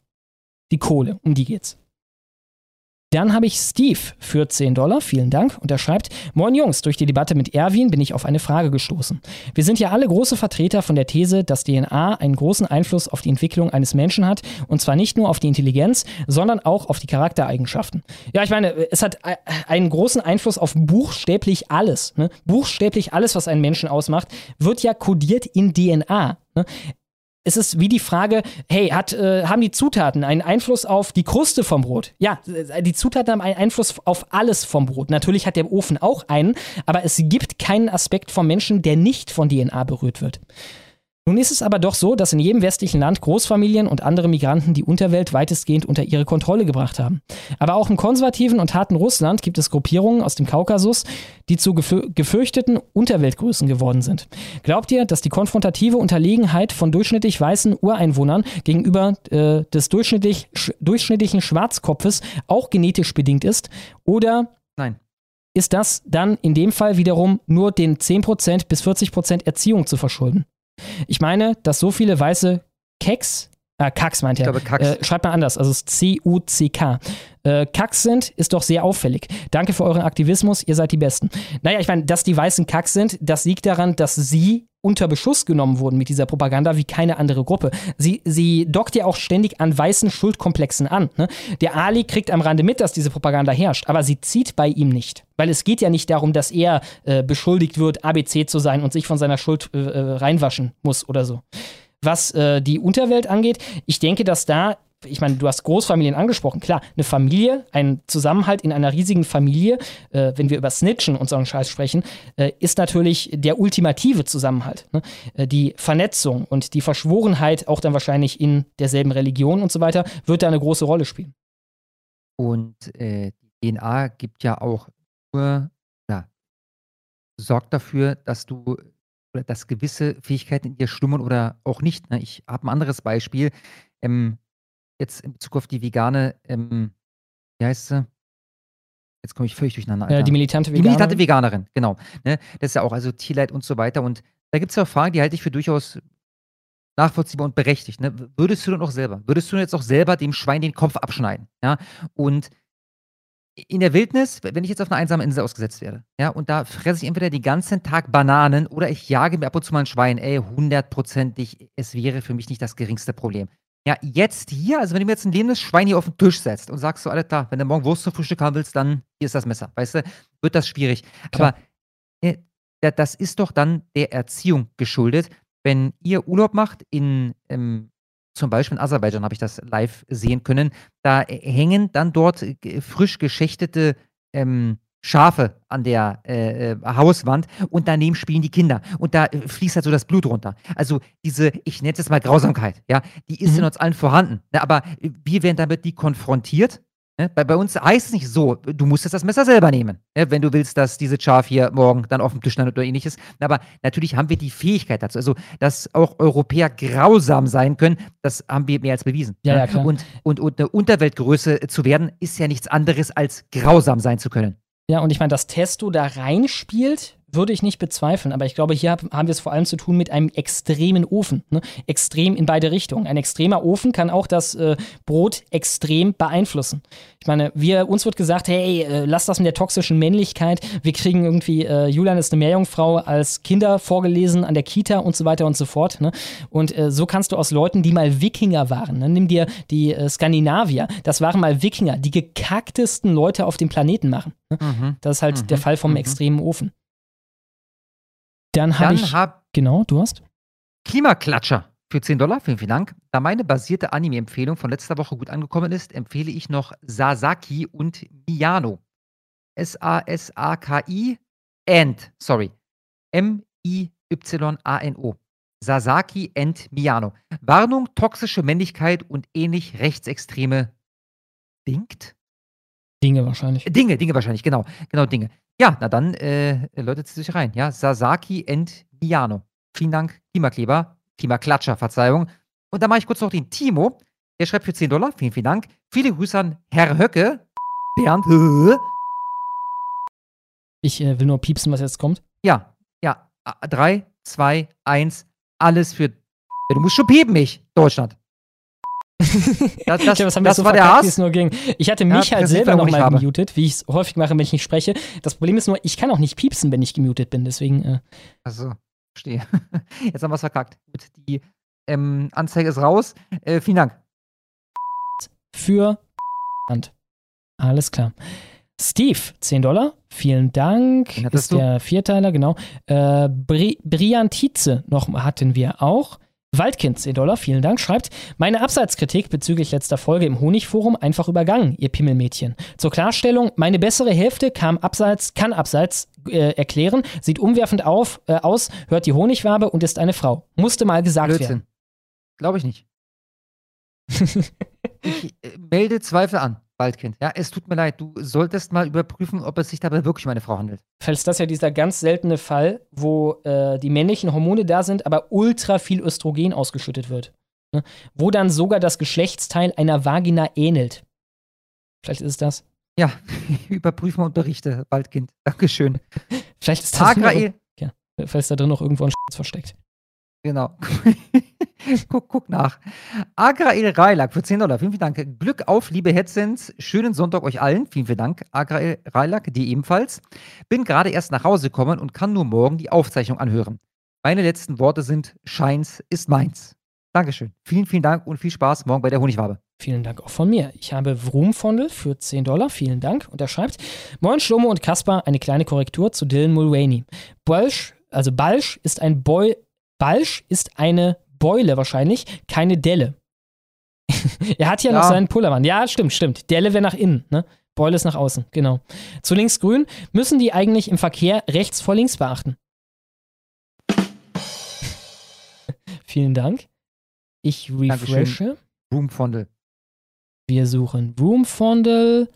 Die Kohle, um die geht's. Dann habe ich Steve für 10 Dollar, vielen Dank. Und er schreibt: Moin Jungs, durch die Debatte mit Erwin bin ich auf eine Frage gestoßen. Wir sind ja alle große Vertreter von der These, dass DNA einen großen Einfluss auf die Entwicklung eines Menschen hat. Und zwar nicht nur auf die Intelligenz, sondern auch auf die Charaktereigenschaften. Ja, ich meine, es hat einen großen Einfluss auf buchstäblich alles. Ne? Buchstäblich alles, was einen Menschen ausmacht, wird ja kodiert in DNA. Ne? Es ist wie die Frage, hey, hat, äh, haben die Zutaten einen Einfluss auf die Kruste vom Brot? Ja, äh, die Zutaten haben einen Einfluss auf alles vom Brot. Natürlich hat der Ofen auch einen, aber es gibt keinen Aspekt vom Menschen, der nicht von DNA berührt wird. Nun ist es aber doch so, dass in jedem westlichen Land Großfamilien und andere Migranten die Unterwelt weitestgehend unter ihre Kontrolle gebracht haben. Aber auch im konservativen und harten Russland gibt es Gruppierungen aus dem Kaukasus, die zu gefü gefürchteten Unterweltgrößen geworden sind. Glaubt ihr, dass die konfrontative Unterlegenheit von durchschnittlich weißen Ureinwohnern gegenüber äh, des durchschnittlich, sch durchschnittlichen Schwarzkopfes auch genetisch bedingt ist? Oder Nein. ist das dann in dem Fall wiederum nur den 10% bis 40% Erziehung zu verschulden? Ich meine, dass so viele weiße Keks, äh, Kacks meint er, glaube, Kacks. Äh, schreibt mal anders, also C-U-C-K, äh, Kacks sind, ist doch sehr auffällig. Danke für euren Aktivismus, ihr seid die Besten. Naja, ich meine, dass die weißen Kacks sind, das liegt daran, dass sie unter Beschuss genommen wurden mit dieser Propaganda wie keine andere Gruppe. Sie, sie dockt ja auch ständig an weißen Schuldkomplexen an. Ne? Der Ali kriegt am Rande mit, dass diese Propaganda herrscht, aber sie zieht bei ihm nicht. Weil es geht ja nicht darum, dass er äh, beschuldigt wird, ABC zu sein und sich von seiner Schuld äh, äh, reinwaschen muss oder so. Was äh, die Unterwelt angeht, ich denke, dass da ich meine, du hast Großfamilien angesprochen. Klar, eine Familie, ein Zusammenhalt in einer riesigen Familie, äh, wenn wir über Snitchen und so einen Scheiß sprechen, äh, ist natürlich der ultimative Zusammenhalt. Ne? Äh, die Vernetzung und die Verschworenheit, auch dann wahrscheinlich in derselben Religion und so weiter, wird da eine große Rolle spielen. Und äh, die DNA gibt ja auch nur, ja, sorgt dafür, dass du oder dass gewisse Fähigkeiten in dir schlummern oder auch nicht. Ne? Ich habe ein anderes Beispiel. Ähm, jetzt in Bezug auf die vegane, ähm, wie heißt sie? Jetzt komme ich völlig durcheinander. Äh, Alter. die militante Die militante Veganerin. Veganerin, genau. Ne? Das ist ja auch also Tierleid und so weiter. Und da gibt es ja auch Fragen, die halte ich für durchaus nachvollziehbar und berechtigt. Ne? Würdest du denn auch selber, würdest du jetzt auch selber dem Schwein den Kopf abschneiden? Ja? Und in der Wildnis, wenn ich jetzt auf einer einsamen Insel ausgesetzt werde, ja, und da fresse ich entweder den ganzen Tag Bananen oder ich jage mir ab und zu mal ein Schwein, ey, hundertprozentig, es wäre für mich nicht das geringste Problem. Ja, jetzt hier, also wenn du mir jetzt ein lebendes Schwein hier auf den Tisch setzt und sagst so, Alter, wenn du morgen Wurst zum Frühstück haben willst, dann hier ist das Messer, weißt du, wird das schwierig. Klar. Aber äh, da- das ist doch dann der Erziehung geschuldet, wenn ihr Urlaub macht in, ähm, zum Beispiel in Aserbaidschan habe ich das live sehen können, da äh, hängen dann dort äh, frisch geschächtete ähm, Schafe an der äh, äh, Hauswand und daneben spielen die Kinder und da äh, fließt halt so das Blut runter. Also diese, ich nenne es jetzt mal Grausamkeit, ja, die ist Mhm. in uns allen vorhanden. Ne? Aber äh, wir werden damit die konfrontiert. Ne? Bei, bei uns heißt es nicht so, du musst jetzt das Messer selber nehmen, ne? wenn du willst, dass diese Schaf hier morgen dann auf dem Tisch landet oder ähnliches. Aber natürlich haben wir die Fähigkeit dazu. Also, dass auch Europäer grausam sein können, das haben wir mehr als bewiesen. Ja, ne? ja, klar. Und, und, und eine Unterweltgröße zu werden, ist ja nichts anderes als grausam sein zu können. Ja, und ich meine, dass Testo da reinspielt, würde ich nicht bezweifeln. Aber ich glaube, hier hab- haben wir es vor allem zu tun mit einem extremen Ofen. Ne? Extrem in beide Richtungen. Ein extremer Ofen kann auch das äh, Brot extrem beeinflussen. Ich meine, wir, uns wird gesagt, hey, äh, lass das mit der toxischen Männlichkeit. Wir kriegen irgendwie, äh, Julian ist eine Meerjungfrau als Kinder vorgelesen an der Kita und so weiter und so fort. Ne? Und äh, so kannst du aus Leuten, die mal Wikinger waren, ne? nimm dir die äh, Skandinavier, das waren mal Wikinger, die gekacktesten Leute auf dem Planeten machen. Ne? Mhm. Das ist halt Mhm. der Fall vom Mhm. extremen Ofen. Dann habe ich. hab genau, du hast? Klimaklatscher für 10 Dollar, vielen, vielen Dank. Da meine basierte Anime-Empfehlung von letzter Woche gut angekommen ist, empfehle ich noch Sasaki und Miyano. S-A-S-A-K-I and, sorry, M-I-Y-A-N-O. Sasaki and Miyano. Warnung, toxische Männlichkeit und ähnlich rechtsextreme Dingt? Dinge wahrscheinlich. Dinge, Dinge wahrscheinlich, genau. Genau, Dinge. Ja, na dann, äh, Leute, zieht sich rein. Ja, Sasaki and Miyano. Vielen Dank, Klimakleber, Klimaklatscher, Verzeihung. Und dann mache ich kurz noch den Timo. Der schreibt für 10 Dollar. Vielen, vielen Dank. Viele Grüße an Herr Höcke. Bernd. Ich äh, will nur piepsen, was jetzt kommt. Ja, ja. 3, 2, 1. Alles für. Du musst schon piepen, mich, Deutschland. Das, das, haben wir das so war der Hass. nur ging. Ich hatte Ja, mich halt Präsident selber nochmal gemutet, wie ich es häufig mache, wenn ich nicht spreche. Das Problem ist nur, ich kann auch nicht piepsen, wenn ich gemutet bin. Deswegen. Äh, Also, verstehe. Jetzt haben wir es verkackt. Gut, die ähm, Anzeige ist raus. Äh, vielen Dank. für Hand. Alles klar. Steve, 10 Dollar. Vielen Dank. Ist du? der Vierteiler, genau. Äh, Bri Briantize noch hatten wir auch. Waldkind, 10 Dollar, vielen Dank, schreibt, meine Abseitskritik bezüglich letzter Folge im Honigforum einfach übergangen, ihr Pimmelmädchen. Zur Klarstellung, meine bessere Hälfte kam abseits, kann abseits äh, erklären, sieht umwerfend auf, äh, aus, hört die Honigwabe und ist eine Frau. Musste mal gesagt werden. Blödsinn. Glaube ich nicht. ich äh, melde Zweifel an, Waldkind. Ja, es tut mir leid. Du solltest mal überprüfen, ob es sich dabei wirklich um eine Frau handelt. Falls das ja dieser ganz seltene Fall, wo äh, die männlichen Hormone da sind, aber ultra viel Östrogen ausgeschüttet wird. Ne? Wo dann sogar das Geschlechtsteil einer Vagina ähnelt. Vielleicht ist es das. Ja, überprüfen und berichte, Waldkind. Dankeschön. Vielleicht ist das Agrael. ja, vielleicht ist da drin noch irgendwo ein Schatz versteckt. Genau. guck, guck nach. Agrael Reilak für 10 Dollar. Vielen, vielen Dank. Glück auf, liebe Headsens. Schönen Sonntag euch allen. Vielen, vielen Dank. Agrael Reilak, die ebenfalls. Bin gerade erst nach Hause gekommen und kann nur morgen die Aufzeichnung anhören. Meine letzten Worte sind: Scheins ist meins. Dankeschön. Vielen, vielen Dank und viel Spaß morgen bei der Honigwabe. Vielen Dank auch von mir. Ich habe Vroomfondel für 10 Dollar. Vielen Dank. Und er schreibt: Moin Schlomo und Kaspar, eine kleine Korrektur zu Dylan Mulvaney. Balsch, also Balsch ist ein Boy. Balsch ist eine Beule wahrscheinlich, keine Delle. er hat ja, noch Ja. seinen Pullermann. Ja, stimmt, stimmt. Delle wäre nach innen, ne? Beule ist nach außen, genau. Zu linksgrün müssen die eigentlich im Verkehr rechts vor links beachten. Vielen Dank. Ich refreshe. Boomfondel. Wir suchen Roomfondel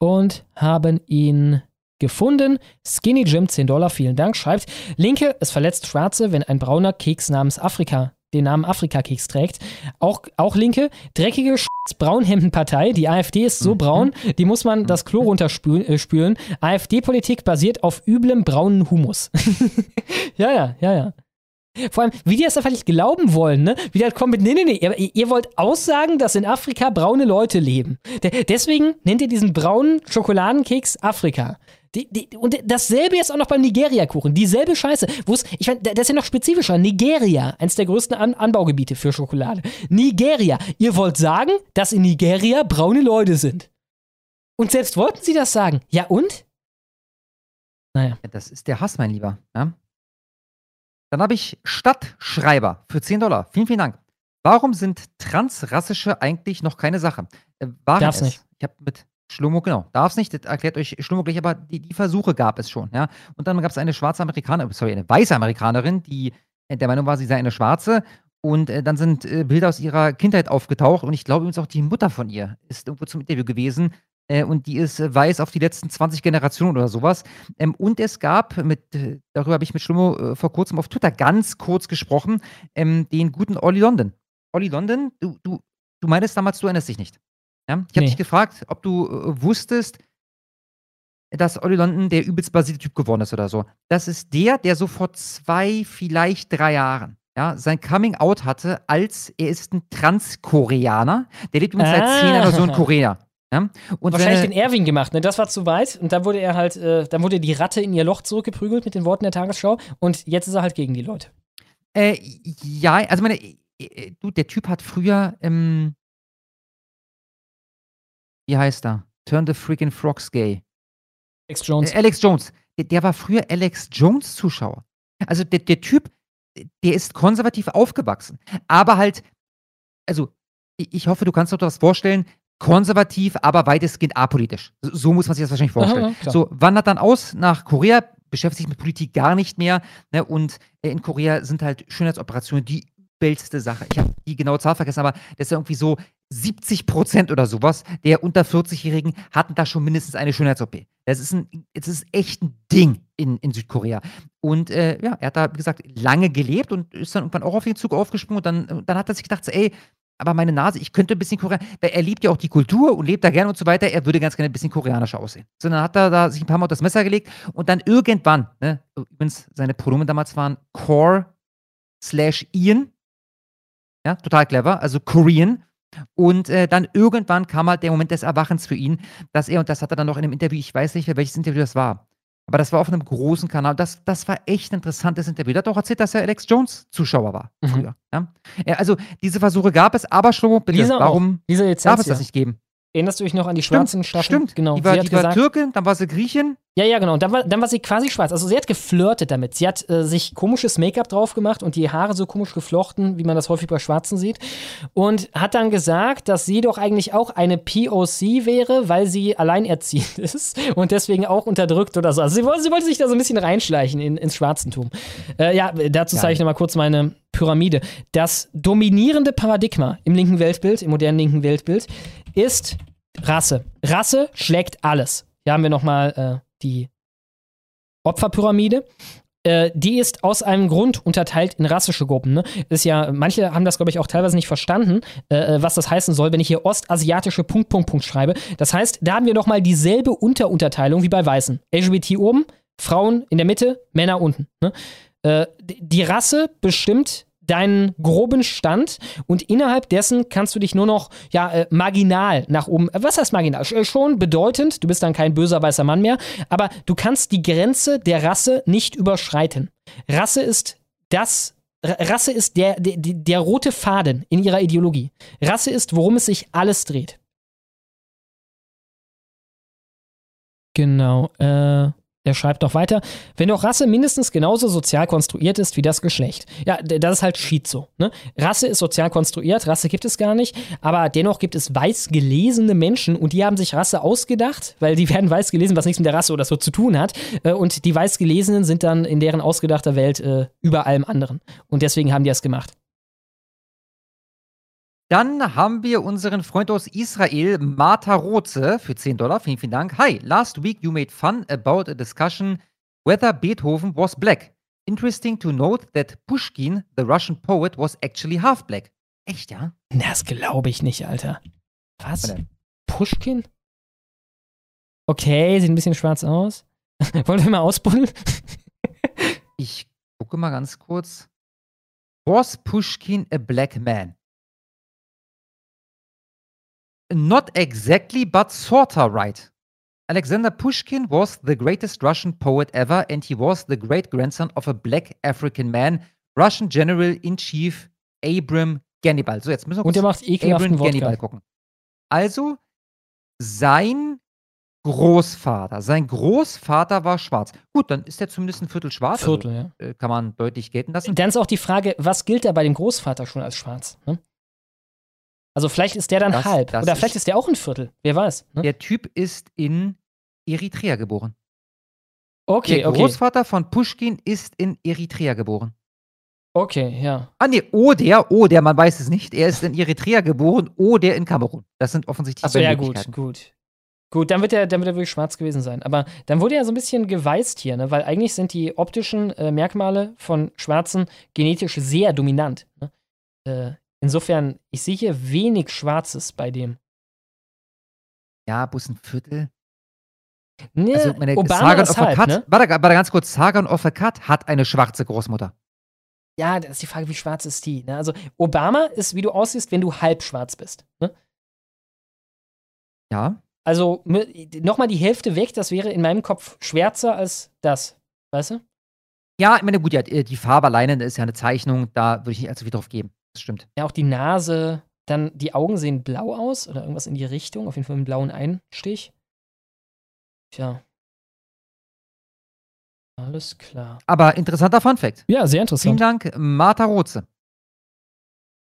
und haben ihn gefunden. Skinny Jim, 10 Dollar, vielen Dank, schreibt, Linke, es verletzt Schwarze, wenn ein brauner Keks namens Afrika den Namen Afrika-Keks trägt. Auch, auch Linke, dreckige Braunhemdenpartei. Die AfD ist so braun, die muss man das Klo runterspülen. Äh. AfD-Politik basiert auf üblem braunen Humus. ja, ja, ja, ja. Vor allem, wie die das einfach nicht glauben wollen, ne? Wie die halt kommen mit, nee, nee, nee, ihr, ihr wollt aussagen, dass in Afrika braune Leute leben. De deswegen nennt ihr diesen braunen Schokoladenkeks Afrika. Die, die, und dasselbe jetzt auch noch beim Nigeria-Kuchen. Dieselbe Scheiße. Ich meine, das ist ja noch spezifischer. Nigeria, eines der größten An Anbaugebiete für Schokolade. Nigeria. Ihr wollt sagen, dass in Nigeria braune Leute sind. Und selbst wollten sie das sagen. Ja und? Naja. Ja, das ist der Hass, mein Lieber. Ja? Dann habe ich Stadtschreiber für 10 Dollar. Vielen, vielen Dank. Warum sind Transrassische eigentlich noch keine Sache? Äh, waren Darf's es? nicht. Ich habe mit Schlummo, genau, darf's nicht, das erklärt euch Schlummo gleich, aber die, die Versuche gab es schon, ja. Und dann gab es eine schwarze Amerikanerin, sorry, eine weiße Amerikanerin, die äh, der Meinung war, sie sei eine schwarze. Und äh, dann sind äh, Bilder aus ihrer Kindheit aufgetaucht und ich glaube übrigens auch die Mutter von ihr ist irgendwo zum Interview gewesen. Äh, und die ist äh, weiß auf die letzten 20 Generationen oder sowas. Ähm, und es gab, mit, äh, darüber habe ich mit Schlummo äh, vor kurzem auf Twitter ganz kurz gesprochen, ähm, den guten Olli London. Olli London, du, du, du meintest damals, du erinnerst dich nicht. Ja? Ich habe Nee. dich gefragt, ob du äh, wusstest, dass Olli London der übelst basierte Typ geworden ist oder so. Das ist der, der so vor zwei, vielleicht drei Jahren ja, sein Coming Out hatte, als er ist ein Transkoreaner. Der lebt übrigens seit zehn Jahren so in Ah. Korea. Ja? Und Wahrscheinlich seine- den Erwin gemacht, ne? Das war zu weit. Und dann wurde er halt, äh, dann wurde die Ratte in ihr Loch zurückgeprügelt mit den Worten der Tagesschau. Und jetzt ist er halt gegen die Leute. Äh, ja, also meine, äh, äh, du, der Typ hat früher, ähm, wie heißt er? Turn the freaking frogs gay. Alex Jones. Äh, Alex Jones. Der, der war früher Alex Jones Zuschauer. Also der, der Typ, der ist konservativ aufgewachsen. Aber halt, also ich hoffe, du kannst dir das vorstellen, konservativ, aber weitestgehend apolitisch. So, muss man sich das wahrscheinlich vorstellen. Aha, so, wandert dann aus nach Korea, beschäftigt sich mit Politik gar nicht mehr. Ne, und äh, in Korea sind halt Schönheitsoperationen die übelste Sache. Ich habe die genaue Zahl vergessen, aber das ist ja irgendwie so 70 Prozent oder sowas der unter 40-Jährigen hatten da schon mindestens eine Schönheits-OP. Das ist es ist echt ein Ding in, in Südkorea. Und äh, ja, er hat da, wie gesagt, lange gelebt und ist dann irgendwann auch auf den Zug aufgesprungen. Und dann, dann hat er sich gedacht, so, ey, aber meine Nase, ich könnte ein bisschen Koreanisch, er liebt ja auch die Kultur und lebt da gerne und so weiter. Er würde ganz gerne ein bisschen koreanischer aussehen. So, dann hat er da sich ein paar Mal auf das Messer gelegt und dann irgendwann, ne, übrigens, seine Pronomen damals waren Core slash Ian. Ja, total clever, also Korean. Und äh, dann irgendwann kam halt der Moment des Erwachens für ihn, dass er, und das hat er dann noch in einem Interview, ich weiß nicht mehr, welches Interview das war, aber das war auf einem großen Kanal. Das, das war echt ein interessantes Interview. Er hat auch erzählt, dass er Alex Jones Zuschauer war früher. Ja? Also diese Versuche gab es, aber Schlomo, bitte, Lisa auch. warum Lisa darf es das nicht geben? Erinnerst du dich noch an die schwarzen Stimmt, Staffeln? stimmt. Genau. Die war, sie hat die war gesagt, Türkin, dann war sie Griechin. Ja, ja, genau. Und dann war, dann war sie quasi schwarz. Also sie hat geflirtet damit. Sie hat äh, sich komisches Make-up drauf gemacht und die Haare so komisch geflochten, wie man das häufig bei Schwarzen sieht. Und hat dann gesagt, dass sie doch eigentlich auch eine POC wäre, weil sie alleinerziehend ist und deswegen auch unterdrückt oder so. Also sie, wollte- sie wollte sich da so ein bisschen reinschleichen in, ins Schwarzentum. Äh, ja, dazu zeige ich nochmal kurz meine Pyramide. Das dominierende Paradigma im linken Weltbild, im modernen linken Weltbild, ist Rasse. Rasse schlägt alles. Hier haben wir nochmal äh, die Opferpyramide. Äh, die ist aus einem Grund unterteilt in rassische Gruppen. Ne? Ist ja, manche haben das, glaube ich, auch teilweise nicht verstanden, äh, was das heißen soll, wenn ich hier ostasiatische Punkt, Punkt, Punkt schreibe. Das heißt, da haben wir nochmal dieselbe Unterunterteilung wie bei Weißen. LGBT oben, Frauen in der Mitte, Männer unten. Ne? Äh, die Rasse bestimmt deinen groben Stand und innerhalb dessen kannst du dich nur noch ja äh, marginal nach oben. äh, Was heißt marginal? Äh, Schon bedeutend, du bist dann kein böser weißer Mann mehr, aber du kannst die Grenze der Rasse nicht überschreiten. Rasse ist das Rasse ist der, der, der, der rote Faden in ihrer Ideologie. Rasse ist, worum es sich alles dreht. Genau. Äh, er schreibt noch weiter, wenn doch Rasse mindestens genauso sozial konstruiert ist wie das Geschlecht. Ja, das ist halt Schizo. Ne? Rasse ist sozial konstruiert, Rasse gibt es gar nicht, aber dennoch gibt es weiß gelesene Menschen und die haben sich Rasse ausgedacht, weil die werden weiß gelesen, was nichts mit der Rasse oder so zu tun hat. Äh, Und die weiß gelesenen sind dann in deren ausgedachter Welt äh, über allem anderen. Und deswegen haben die das gemacht. Dann haben wir unseren Freund aus Israel, Martha Rotze, für 10 Dollar. Vielen, vielen Dank. Hi, last week you made fun about a discussion whether Beethoven was black. Interesting to note that Pushkin, the Russian poet, was actually half black. Echt, ja? Das glaube ich nicht, Alter. Was? Pushkin? Okay, sieht ein bisschen schwarz aus. Wollen wir mal ausbuddeln? Ich gucke mal ganz kurz. Was Pushkin a black man? Not exactly, but sorta right. Alexander Pushkin was the greatest Russian poet ever, and he was the great grandson of a black African man, Russian General in Chief Abram Gannibal. So, jetzt müssen wir Und kurz ekelhaften Abram Gannibal gucken. Also, sein Großvater, sein Großvater war schwarz. Gut, dann ist er zumindest ein Viertel schwarz. Viertel, also, äh, Kann man deutlich gelten lassen. Dann ist auch die Frage, was gilt da bei dem Großvater schon als schwarz? Ne? Also vielleicht ist der dann Das- halb. das Oder ist- vielleicht ist der auch ein Viertel. Wer weiß. Ne? Der Typ ist in Eritrea geboren. Okay, der okay. Großvater von Pushkin ist in Eritrea geboren. Okay, ja. Ah, nee, O der, O der, man weiß es nicht. Er ist in Eritrea geboren, O der in Kamerun. Das sind offensichtlich Achso, die ja, gut, gut. Gut, dann wird, er, dann wird er wirklich schwarz gewesen sein. Aber dann wurde er so ein bisschen geweißt hier, ne? weil eigentlich sind die optischen äh, Merkmale von Schwarzen genetisch sehr dominant. Ne? Äh, insofern, ich sehe hier wenig Schwarzes bei dem. Ja, bloß ein Viertel. Ne, Also, meine, Obama Sagan ist of a halb, Cut, ne? warte, warte ganz kurz, Sagan of a Cut hat eine schwarze Großmutter. Ja, das ist die Frage, wie schwarz ist die? Ne? Also Obama ist, wie du aussiehst, wenn du halb schwarz bist. Ne? Ja. Also nochmal die Hälfte weg, das wäre in meinem Kopf schwärzer als das. Weißt du? Ja, ich meine, gut, ja, die Farbe alleine ist ja eine Zeichnung, da würde ich nicht allzu viel drauf geben. Das stimmt. Ja, auch die Nase, dann die Augen sehen blau aus oder irgendwas in die Richtung, auf jeden Fall einen blauen Einstich. Tja. Alles klar. Aber interessanter Funfact. Ja, sehr Vielen interessant. Dank, Martha Rotze.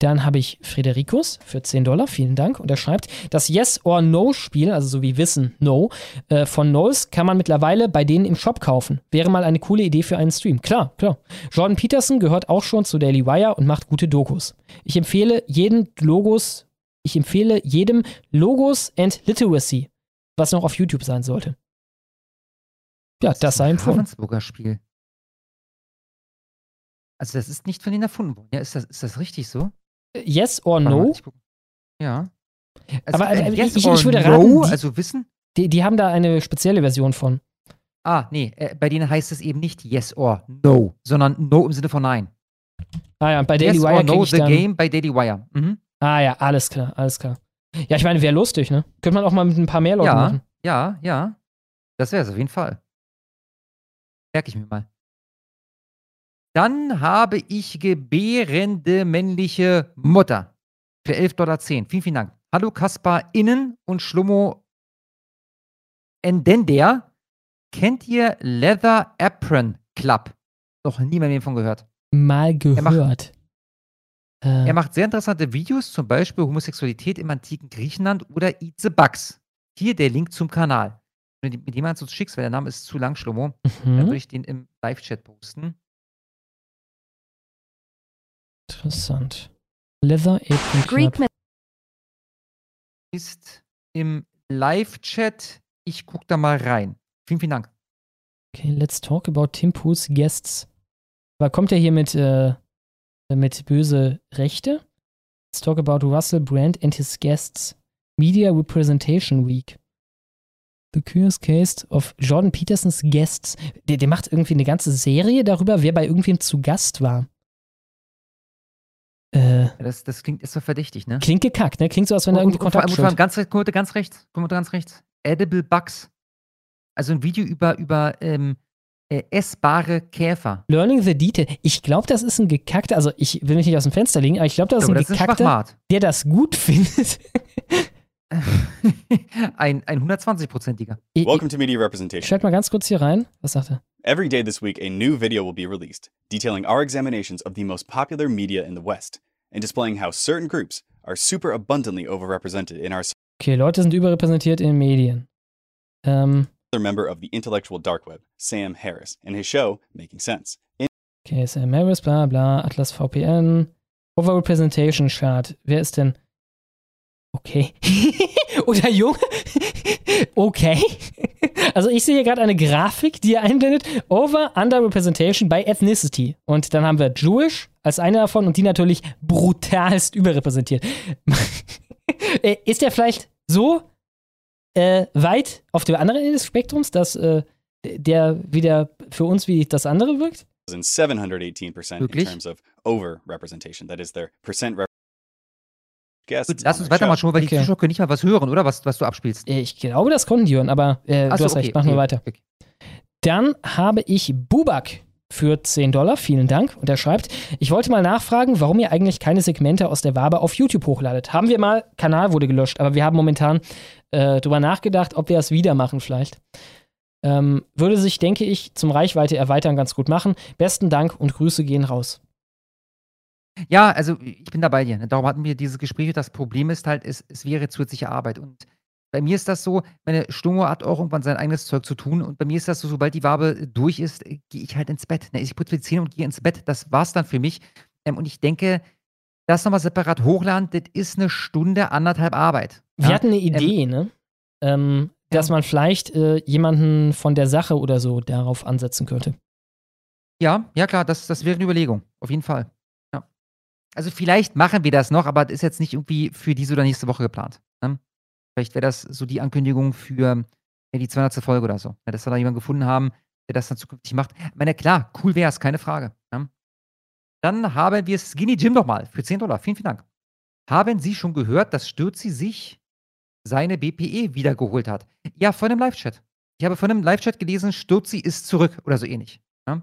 Dann habe ich Frederikus für 10 Dollar, vielen Dank. Und er schreibt, das Yes or No-Spiel, also so wie Wissen No, äh, von Knowles kann man mittlerweile bei denen im Shop kaufen. Wäre mal eine coole Idee für einen Stream. Klar, klar. Jordan Peterson gehört auch schon zu Daily Wire und macht gute Dokus. Ich empfehle jeden Logos, ich empfehle jedem Logos and Literacy, was noch auf YouTube sein sollte. Ja, das sei empfohlen. Ravensburger Spiel. Also, das ist nicht von denen erfunden worden. Ja, ist das, ist das richtig so? Yes or No? Ja. Also, Aber äh, äh, yes ich, ich würde no, raten, die, also wissen. die, die haben da eine spezielle Version von. Ah, nee, äh, bei denen heißt es eben nicht yes or no, sondern no im Sinne von nein. Ah ja, bei Daily yes Wire or no ich the dann, game bei Daily Wire. Mhm. Ah ja, alles klar, alles klar. Ja, ich meine, wäre lustig, ne? Könnte man auch mal mit ein paar mehr Leuten Ja, machen. ja, ja. Das wäre es auf jeden Fall. Merke ich mir mal. Dann habe ich gebärende männliche Mutter. Für 11,10 Dollar. Vielen, vielen Dank. Hallo Kaspar Innen und Schlummo Endender. Kennt ihr Leather Apron Club? Noch nie mehr von gehört. Mal gehört. Äh, Er macht sehr interessante Videos, zum Beispiel Homosexualität im antiken Griechenland oder Eat the Bugs. Hier der Link zum Kanal. Wenn du mit jemandem so schickst, weil der Name ist zu lang, Schlomo, dann Mhm. würde ich den im Live-Chat posten. Interessant. Leather Apron Greek Club. Ist im Live-Chat. Ich gucke da mal rein. Vielen, vielen Dank. Okay, let's talk about Tim Pools Guests. Aber kommt er hier mit, äh, mit böse Rechte? Let's talk about Russell Brand and his guests. Media Representation Week. The Curious Case of Jordan Petersons Guests. Der, der macht irgendwie eine ganze Serie darüber, wer bei irgendwem zu Gast war. Äh, Das, das klingt ist so verdächtig, ne? klingt gekackt, ne? Klingt so, als wenn er irgendwie Kontakt steht. ganz, ganz rechts. Guck mal, ganz rechts. Edible Bugs. Also ein Video über, über ähm, äh, essbare Käfer. Learning the Detail. Ich glaube, das ist ein gekackter, also ich will mich nicht aus dem Fenster legen, aber ich glaube, das ist ein das ist ein gekackter, Schwachmat. der das gut findet. ein, ein 120-prozentiger. Welcome to Media Representation. Schalt mal ganz kurz hier rein. Was sagt er? Every day this week, a new video will be released detailing our examinations of the most popular media in the West and displaying how certain groups are super abundantly overrepresented in our Okay, Leute sind überrepräsentiert in den Medien. Ähm, Another member of the intellectual dark web, Sam Harris, and his show Making Sense. In okay, Sam Harris, bla bla, Atlas VPN, Overrepresentation Chart. Wer ist denn? Okay. Oder Junge? okay. Also ich sehe hier gerade eine Grafik, die er einblendet. Over Underrepresentation by Ethnicity. Und dann haben wir Jewish als eine davon und die natürlich brutalst überrepräsentiert. Äh, ist der vielleicht so äh, weit auf der anderen Ende des Spektrums, dass äh, der wieder für uns wie das andere wirkt? 718% in terms of overrepresentation. That is their percent Gut, lass uns weitermachen, show. schon, weil die Okay. Zuschauer können nicht mal was hören, oder? Was, was du abspielst. Ich glaube, das konnten die hören, aber äh, Ach du so, hast okay, recht, machen wir okay, weiter. Dann habe ich Bubak für 10 Dollar, vielen Dank. Und er schreibt, ich wollte mal nachfragen, warum ihr eigentlich keine Segmente aus der Wabe auf YouTube hochladet. Haben wir mal, Kanal wurde gelöscht, aber wir haben momentan äh, drüber nachgedacht, ob wir das wieder machen vielleicht. Ähm, würde sich, denke ich, zum Reichweite erweitern ganz gut machen. Besten Dank und Grüße gehen raus. Ja, also ich bin da bei dir. Ne? Darum hatten wir dieses Gespräch. Das Problem ist halt, es, es wäre zusätzliche Arbeit. Und bei mir ist das so, meine Stungo hat auch irgendwann sein eigenes Zeug zu tun. Und bei mir ist das so, sobald die Wabe durch ist, äh, gehe ich halt ins Bett. Ne? Ich putze die Zähne und gehe ins Bett. Das war's dann für mich. Ähm, und ich denke, das nochmal separat hochladen, das ist eine Stunde, anderthalb Arbeit. Wir ja? hatten eine Idee, Ähm, ne? Ähm, dass man vielleicht äh, jemanden von der Sache oder so darauf ansetzen könnte. Ja, ja klar, das, das wäre eine Überlegung. Auf jeden Fall. Also vielleicht machen wir das noch, aber das ist jetzt nicht irgendwie für diese oder nächste Woche geplant. Ne? Vielleicht wäre das so die Ankündigung für ja, die 200. Folge oder so. Ja, dass wir da jemanden gefunden haben, der das dann zukünftig macht. Ich meine, klar, cool wäre es, keine Frage. Ne? Dann haben wir Skinny Jim nochmal für 10 Dollar. Vielen, vielen Dank. Haben Sie schon gehört, dass Stürzi sich seine BPE wiedergeholt hat? Ja, von einem Live-Chat. Ich habe von einem Live-Chat gelesen, Stürzi ist zurück oder so ähnlich. Ja?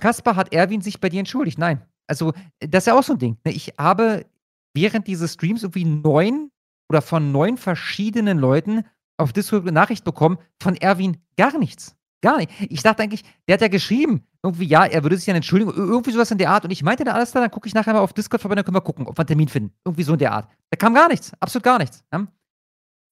Kaspar, hat Erwin sich bei dir entschuldigt? Nein. Also, das ist ja auch so ein Ding. ne? Ich habe während dieses Streams irgendwie neun oder von neun verschiedenen Leuten auf Discord eine Nachricht bekommen, von Erwin gar nichts. Gar nicht. Ich dachte eigentlich, der hat ja geschrieben, irgendwie, ja, er würde sich dann entschuldigen, ir- irgendwie sowas in der Art. Und ich meinte dann alles klar, dann gucke ich nachher mal auf Discord vorbei, dann können wir gucken, ob wir einen Termin finden. Irgendwie so in der Art. Da kam gar nichts, absolut gar nichts. Ja?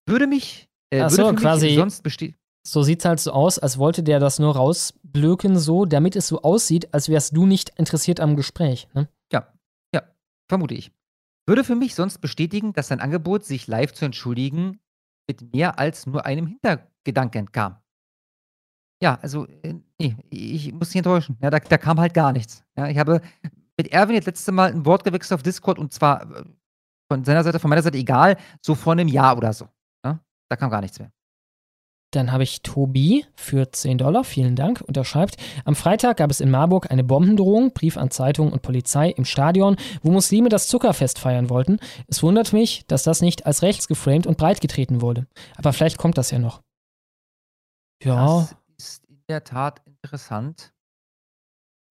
Würde mich, äh, würde so, für mich quasi- sonst bestehen. So sieht's halt so aus, als wollte der das nur rausblöken, so, damit es so aussieht, als wärst du nicht interessiert am Gespräch. Ne? Ja, ja, vermute ich. Würde für mich sonst bestätigen, dass sein Angebot, sich live zu entschuldigen, mit mehr als nur einem Hintergedanken kam. Ja, also, äh, nee, ich muss dich enttäuschen. Ja, da, da kam halt gar nichts. Ja, ich habe mit Erwin das letzte Mal ein Wort gewechselt auf Discord und zwar äh, von seiner Seite, von meiner Seite egal, so vor einem Jahr oder so. Ja, da kam gar nichts mehr. Dann habe ich Tobi für 10 Dollar, vielen Dank, und er schreibt, am Freitag gab es in Marburg eine Bombendrohung, Brief an Zeitung und Polizei im Stadion, wo Muslime das Zuckerfest feiern wollten. Es wundert mich, dass das nicht als rechts geframed und breitgetreten wurde. Aber vielleicht kommt das ja noch. Ja, Das ist in der Tat interessant.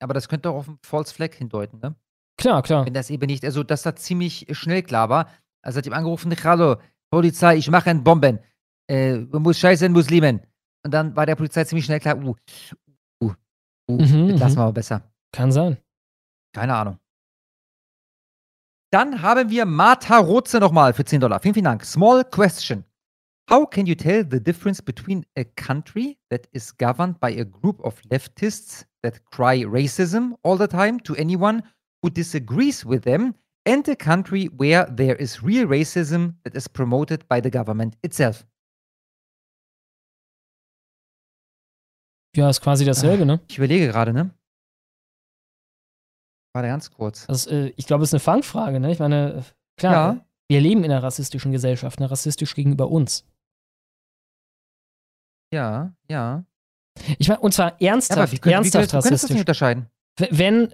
Aber das könnte auch auf einen False Flag hindeuten, ne? klar, klar. Wenn das eben nicht, also dass das ziemlich schnell klar war. Also hat ihm angerufen, hallo, Polizei, ich mache einen Bomben. Äh, muss scheißen Muslimen. Und dann war der Polizei ziemlich schnell klar, uh, uh, uh, Mhm, das lassen mhm. wir aber besser. Kann sein. Keine Ahnung. Dann haben wir Martha Rotze nochmal für 10 Dollar. Vielen, vielen Dank. Small question. How can you tell the difference between a country that is governed by a group of leftists that cry racism all the time to anyone who disagrees with them and a country where there is real racism that is promoted by the government itself? Ja, ist quasi dasselbe, ne? Ich überlege gerade, ne? Warte ganz kurz. Äh, ich glaube, es ist eine Fangfrage, ne? Ich meine, äh, klar, Ja. wir leben in einer rassistischen Gesellschaft, ne? rassistisch gegenüber uns. Ja, ja. Ich meine, und zwar ernsthaft, Ja, wie wie ernsthaft könntest- du könntest das rassistisch. nicht unterscheiden. Wenn,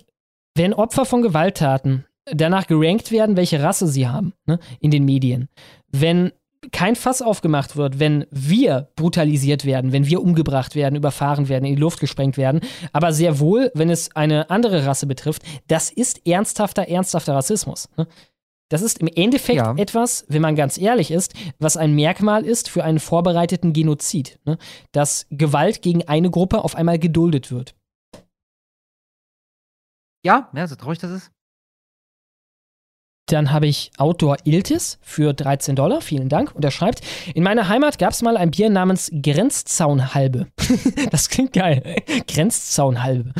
wenn Opfer von Gewalttaten danach gerankt werden, welche Rasse sie haben, ne, in den Medien, wenn kein Fass aufgemacht wird, wenn wir brutalisiert werden, wenn wir umgebracht werden, überfahren werden, in die Luft gesprengt werden, aber sehr wohl, wenn es eine andere Rasse betrifft, das ist ernsthafter, ernsthafter Rassismus. Ne? Das ist im Endeffekt Ja. etwas, wenn man ganz ehrlich ist, was ein Merkmal ist für einen vorbereiteten Genozid, ne? dass Gewalt gegen eine Gruppe auf einmal geduldet wird. Ja, ja, so traurig das ist. Dann habe ich Outdoor Iltis für 13 Dollar, vielen Dank. Und er schreibt, in meiner Heimat gab es mal ein Bier namens Grenzzaunhalbe. das klingt geil. Grenzzaunhalbe.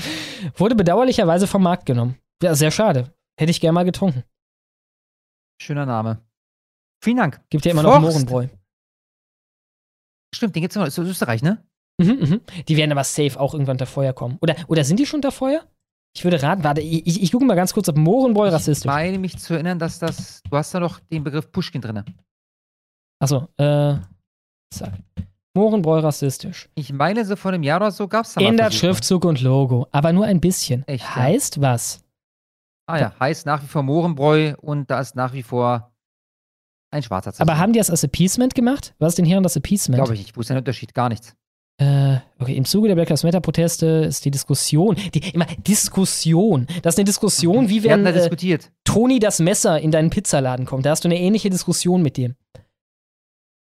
Wurde bedauerlicherweise vom Markt genommen. Ja, sehr schade. Hätte ich gerne mal getrunken. Schöner Name. Vielen Dank. Gibt ja immer noch Forst. Mohrenbräu. Stimmt, den gibt's noch. Ist Österreich, ne? Mhm, mhm. Die werden aber safe auch irgendwann da Feuer kommen. Oder, oder sind die schon da Feuer? Ich würde raten, warte, ich, ich, ich gucke mal ganz kurz, ob Mohrenbräu rassistisch Ich meine mich zu erinnern, dass das. Du hast da noch den Begriff Pushkin drin. Achso, äh. Zack. Mohrenbräu rassistisch. Ich meine, so vor einem Jahr oder so gab es da Ändert. Schriftzug und Logo, aber nur ein bisschen. Echt, ja? heißt was? Ah ja, heißt nach wie vor Mohrenbräu und da ist nach wie vor ein schwarzer Aber haben die das als Appeasement gemacht? Was ist denn hier das Appeasement? Glaube ich nicht. Wo ist der Unterschied? Gar nichts. Äh, okay, im Zuge der Black Lives Matter Proteste ist die Diskussion, die, immer Diskussion. Das ist eine Diskussion, wie wenn da äh, diskutiert. Toni das Messer in deinen Pizzaladen kommt. Da hast du eine ähnliche Diskussion mit dem.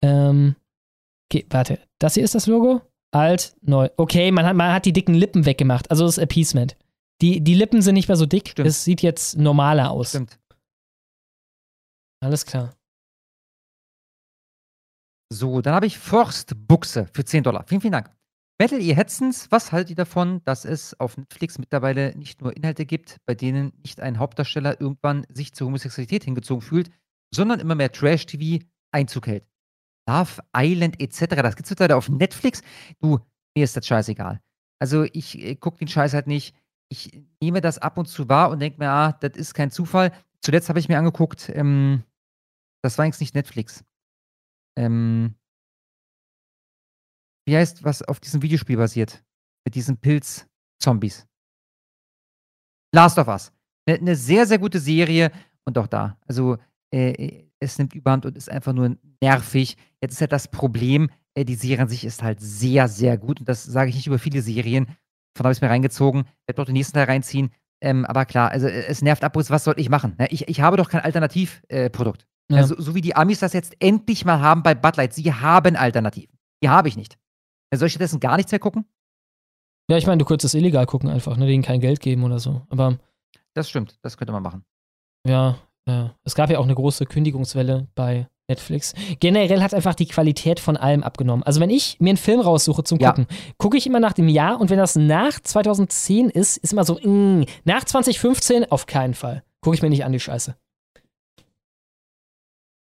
Ähm, okay, warte. Das hier ist das Logo? Alt, neu. Okay, man hat, man hat die dicken Lippen weggemacht. Also das ist Appeasement. Die, die Lippen sind nicht mehr so dick. Es sieht jetzt normaler aus. Stimmt. Alles klar. So, dann habe ich Forstbuchse für 10 Dollar. Vielen, vielen Dank. Metal, ihr Hetzens, was haltet ihr davon, dass es auf Netflix mittlerweile nicht nur Inhalte gibt, bei denen nicht ein Hauptdarsteller irgendwann sich zur Homosexualität hingezogen fühlt, sondern immer mehr Trash-TV Einzug hält? Love Island etc. Das gibt's mittlerweile auf Netflix. Du, mir ist das scheißegal. Also ich äh, gucke den Scheiß halt nicht. Ich nehme das ab und zu wahr und denke mir, ah, das ist kein Zufall. Zuletzt habe ich mir angeguckt, ähm, das war eigentlich nicht Netflix. Ähm, wie heißt, was auf diesem Videospiel basiert? Mit diesen Pilz-Zombies. Last of Us. Eine ne sehr, sehr gute Serie und auch da. Also, äh, es nimmt Überhand und ist einfach nur nervig. Jetzt ist halt das Problem, äh, die Serie an sich ist halt sehr, sehr gut. Und das sage ich nicht über viele Serien. Von habe ich es mir reingezogen. Werde auch den nächsten Teil reinziehen. Ähm, aber klar, also äh, es nervt ab, was soll ich machen? Ne? Ich, ich habe doch kein Alternativprodukt. Ja. also, so wie die Amis das jetzt endlich mal haben bei Bud Light. Sie haben Alternativen. Die habe ich nicht. Soll ich stattdessen gar nichts mehr gucken? Ja, ich meine, du könntest es illegal gucken einfach, ne? Denen kein Geld geben oder so. Aber Das stimmt, das könnte man machen. ja, ja. Es gab ja auch eine große Kündigungswelle bei Netflix. Generell hat einfach die Qualität von allem abgenommen. Also wenn ich mir einen Film raussuche zum Ja. Gucken, gucke ich immer nach dem Jahr und wenn das nach 2010 ist, ist immer so, mm, nach 2015 auf keinen Fall. Gucke ich mir nicht an die Scheiße.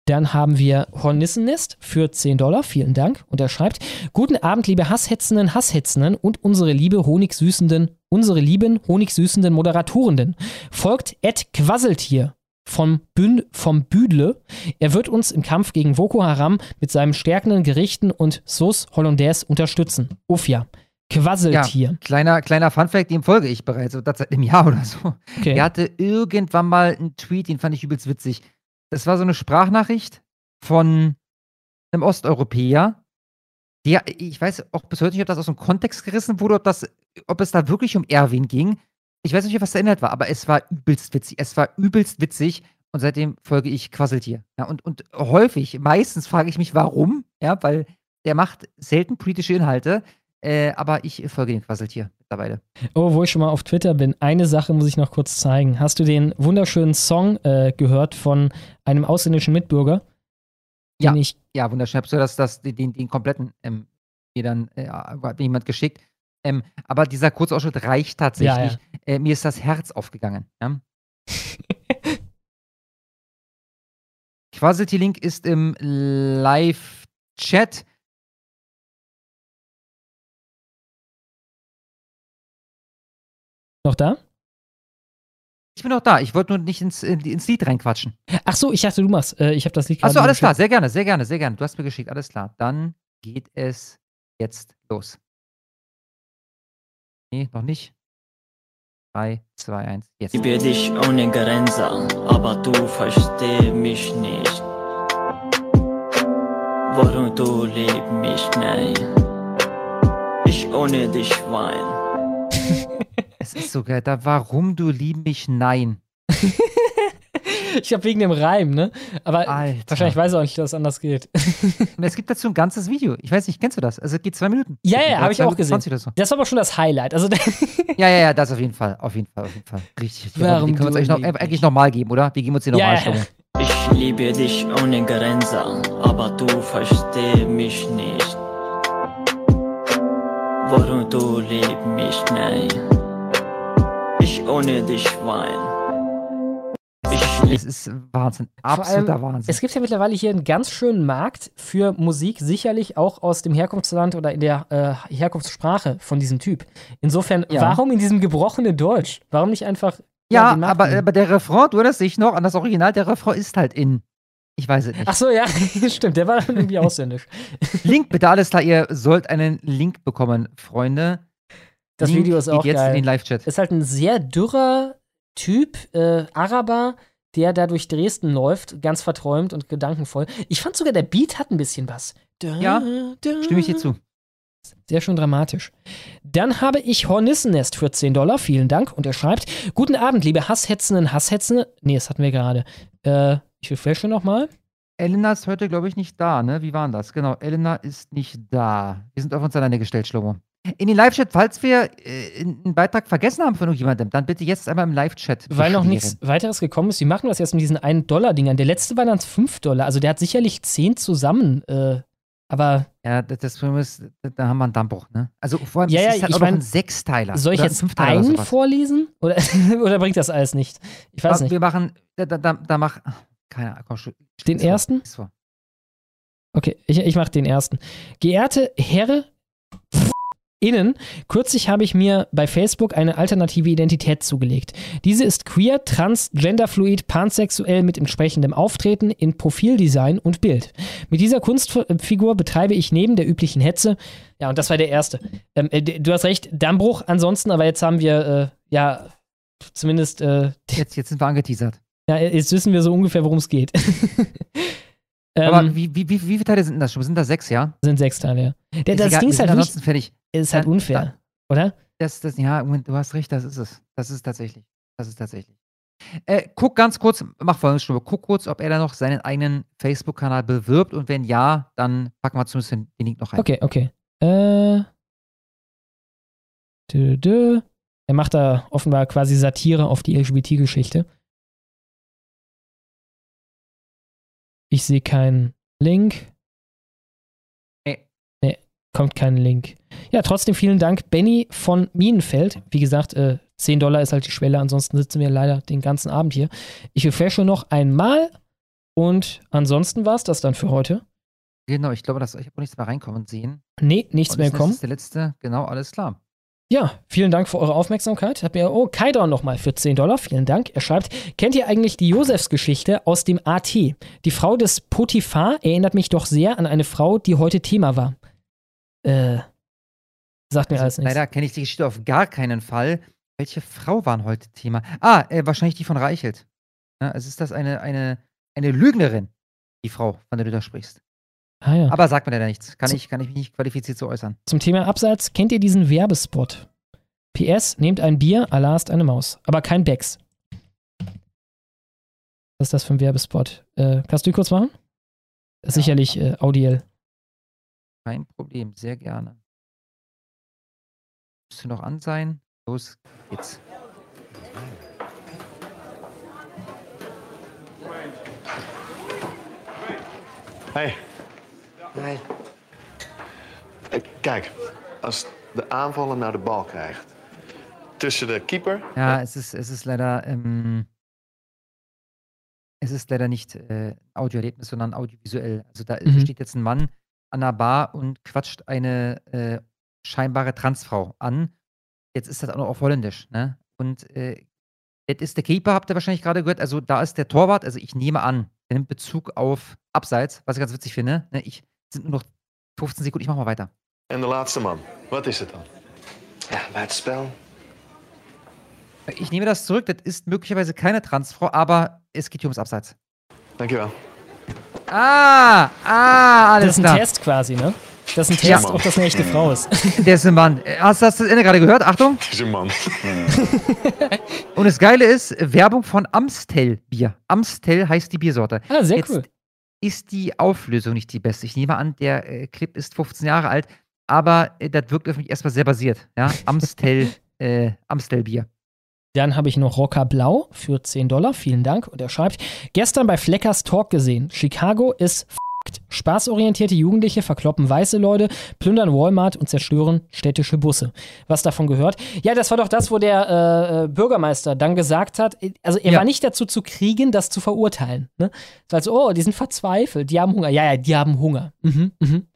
Dann haben wir Hornissennest für 10 Dollar. Vielen Dank. Und er schreibt: Guten Abend, liebe Hasshetzenden, Hasshetzenden und unsere liebe Honigsüßenden, unsere lieben Honigsüßenden Moderatorenden. Folgt Ed Quasseltier vom, Bün vom Büdle. Er wird uns im Kampf gegen Boko Haram mit seinen stärkenden Gerichten und Sauce Hollandaise unterstützen. Uff ja. Quasseltier. Ja, kleiner, kleiner Funfact, dem folge ich bereits, das seit einem Jahr oder so. Okay. Er hatte irgendwann mal einen Tweet, den fand ich übelst witzig. Das war so eine Sprachnachricht von einem Osteuropäer, der, ich weiß auch bis heute nicht, ob das aus dem Kontext gerissen wurde, ob, das, ob es da wirklich um Erwin ging. Ich weiß nicht, was der Inhalt war, aber es war übelst witzig. Es war übelst witzig und seitdem folge ich Quasseltier. Ja, und, und häufig, meistens frage ich mich, warum, ja, weil der macht selten politische Inhalte, äh, aber ich folge dem Quasseltier mittlerweile. Oh, wo ich schon mal auf Twitter bin, eine Sache muss ich noch kurz zeigen. Hast du den wunderschönen Song äh, gehört von einem ausländischen Mitbürger? Ja, ich, ja, wunderschön. Habst du das, das, den, den kompletten ähm, mir dann äh, hat mir jemand geschickt. Ähm, aber dieser Kurzausschnitt reicht tatsächlich. Ja, Äh, mir ist das Herz aufgegangen. Ja? Quasity-Link ist im Live-Chat. Noch da? Ich bin noch da. Ich wollte nur nicht ins, in- ins Lied reinquatschen. Ach so, ich dachte, du machst. Äh, ich habe das Lied Achso, gerade alles klar. geschickt. Sehr gerne, sehr gerne, sehr gerne. Du hast mir geschickt. Alles klar. Dann geht es jetzt los. Nee, noch nicht. 3, 2, 1, jetzt. Ich liebe dich ohne Grenze, aber du verstehst mich nicht. Warum du liebst mich nicht? Ich ohne dich wein. Es ist so geil. Da, warum du lieb mich? Nein. Ich habe wegen dem Reim, ne? Aber Alter. wahrscheinlich weiß er auch nicht, dass es anders geht. Und es gibt dazu ein ganzes Video. Ich weiß nicht, kennst du das? Also es geht zwei Minuten. ja, ja, habe ich auch Minuten gesehen. 20 oder so. Das war aber schon das Highlight. Also, Ja, ja, ja, das auf jeden Fall. Auf jeden Fall, auf jeden Fall. Richtig. richtig. Warum die können wir uns eigentlich, noch, eigentlich nochmal geben, oder? Wir geben uns die nochmal ja. ja. Ich liebe dich ohne Grenze, aber du verstehst mich nicht. Warum du liebst mich nicht? Ich ohne dich wein. Es ist Wahnsinn. Vor allem, Absoluter Wahnsinn. Es gibt ja mittlerweile hier einen ganz schönen Markt für Musik, sicherlich auch aus dem Herkunftsland oder in der äh, Herkunftssprache von diesem Typ. Insofern, Ja. warum in diesem gebrochenen Deutsch? Warum nicht einfach. ja, Markt aber, aber der Refrain, du erinnerst dich noch an das Original, der Refrain ist halt in. Ich weiß es nicht. Ach so, ja, stimmt, der war dann irgendwie ausländisch. Link bitte, alles klar, ihr sollt einen Link bekommen, Freunde. Das Link Video ist geht auch jetzt geil. in den Live-Chat. Ist halt ein sehr dürrer Typ, äh, Araber, der da durch Dresden läuft, ganz verträumt und gedankenvoll. Ich fand sogar, der Beat hat ein bisschen was. Ja, stimme ich dir zu. Sehr schön dramatisch. Dann habe ich Hornissennest für 10 Dollar. Vielen Dank. Und er schreibt: Guten Abend, liebe Hasshetzenden, Hasshetzende. Nee, das hatten wir gerade. Äh, ich refreshe nochmal. Elena ist heute, glaube ich, nicht da, ne? Wie war denn das? Genau, Elena ist nicht da. Wir sind auf uns alleine gestellt, Schlomo. In den Live-Chat, falls wir äh, einen Beitrag vergessen haben von irgendjemandem, dann bitte jetzt einmal im Live-Chat. Weil noch nichts weiteres gekommen ist. Wie machen das jetzt mit diesen 1-Dollar-Dingern? Der letzte war dann 5 Dollar. Also der hat sicherlich 10 zusammen. Äh, aber. Ja, das, das Problem ist, da haben wir einen Dammbruch, ne? Also vor allem, Ja, ja, ist halt ich auch mein, ein Sechsteiler. Soll ich jetzt einen vorlesen? Oder, oder bringt das alles nicht? Ich weiß Aber nicht. Wir machen, da, da, da, mach, ach, keine Ahnung. Den ersten? Okay, ich, ich mache den ersten. Geehrte Herr Innen, kürzlich habe ich mir bei Facebook eine alternative Identität zugelegt. Diese ist queer, trans, genderfluid, pansexuell mit entsprechendem Auftreten in Profildesign und Bild. Mit dieser Kunstfigur betreibe ich neben der üblichen Hetze, ja, und das war der erste. Ähm, äh, du hast recht, Dammbruch ansonsten, aber jetzt haben wir, äh, ja, zumindest, äh, Jetzt, jetzt sind wir angeteasert. Ja, jetzt wissen wir so ungefähr, worum es geht. Aber Ähm, wie, wie, wie, wie viele Teile sind das schon? Sind das sechs, ja? sind sechs Teile, ja. Der, das Ding ist halt nicht, ansonsten fertig. ist halt unfair, oder? Das, das, ja, du hast recht, das ist es. Das ist tatsächlich. Das ist tatsächlich. Äh, guck ganz kurz, mach folgendes schon mal. Guck kurz, ob er da noch seinen eigenen Facebook-Kanal bewirbt und wenn ja, dann packen wir zumindest den den Link noch rein. Okay, okay. Äh. Dö, dö. Er macht da offenbar quasi Satire auf die LGBT-Geschichte. Ich sehe keinen Link. Nee. Nee, kommt kein Link. Ja, trotzdem vielen Dank, Benny von Minenfeld. Wie gesagt, äh, 10 Dollar ist halt die Schwelle, ansonsten sitzen wir leider den ganzen Abend hier. Ich refreshe noch einmal und ansonsten war es das dann für heute. Genau, ich glaube, dass ich habe auch nichts mehr reinkommen sehen. Nee, nichts Und mehr das kommen. ist der letzte, genau, alles klar. Ja, vielen Dank für eure Aufmerksamkeit. Hat mir, oh, Kaidon nochmal für 10 Dollar. Vielen Dank. Er schreibt, kennt ihr eigentlich die Josefs-Geschichte aus dem AT? Die Frau des Potiphar erinnert mich doch sehr an eine Frau, die heute Thema war. Äh, sagt mir alles nichts. Leider kenne ich die Geschichte auf gar keinen Fall. Welche Frau waren heute Thema? Ah, äh, wahrscheinlich die von Reichelt. Ja, es ist das eine, eine, eine Lügnerin, die Frau, von der du da sprichst. Ah, ja. Aber sagt mir leider nichts. Kann So- ich, kann ich mich nicht qualifiziert zu äußern. Zum Thema Abseits, kennt ihr diesen Werbespot? PS, nehmt ein Bier, Allah ist eine Maus. Aber kein Becks. Was ist das für ein Werbespot? Äh, kannst du kurz machen? Das ist sicherlich äh, audiell. Kein Problem, sehr gerne. Müsste noch an sein. Los geht's. Hey. Nee. Kijk, als de aanvaller nou de bal krijgt tussen de keeper. Ja, es ist, es ist leider, ähm, es ist leider nicht äh, Audioerlebnis, sondern audiovisuell. Also da Mhm. steht jetzt ein Mann an der Bar und quatscht eine äh, scheinbare Transfrau an. Jetzt ist das auch noch auf Holländisch, ne? Und äh, jetzt ist der Keeper, habt ihr wahrscheinlich gerade gehört. Also da ist der Torwart, also ich nehme an, der nimmt Bezug auf Abseits, was ich ganz witzig finde. Ne? Ich sind nur noch 15 Sekunden, ich mach mal weiter. En de laatste man. Wat is het dan? Ja, bij het spel. Ich nehme das zurück, das ist möglicherweise keine Transfrau, aber es geht hier ums Abseits. Dankjewel. Ah, ah, alles das ist ein klar. Test quasi, ne? Das ist ein Ja. Test, ob das eine echte Frau ist. Der ist ein Mann. Hast du das Ende gerade gehört? Achtung. Diese man. Und das Geile ist, Werbung von Amstel Bier. Amstel heißt die Biersorte. Ah, sehr Jetzt cool. Ist die Auflösung nicht die beste. Ich nehme an, der äh, Clip ist 15 Jahre alt, aber äh, das wirkt auf mich erstmal sehr basiert. Ja? Amstel, äh, Amstel Bier. Dann habe ich noch Rocker Blau für 10 Dollar. Vielen Dank. Und er schreibt: Gestern bei Fleckers Talk gesehen. Chicago ist f***t. Spaßorientierte Jugendliche verkloppen weiße Leute, plündern Walmart und zerstören städtische Busse. Was davon gehört? Ja, das war doch das, wo der äh, äh, Bürgermeister dann gesagt hat, äh, also er Ja. war nicht dazu zu kriegen, das zu verurteilen. Ne? Es war so, oh, die sind verzweifelt, die haben Hunger. Ja, ja, die haben Hunger. Mhm, mhm.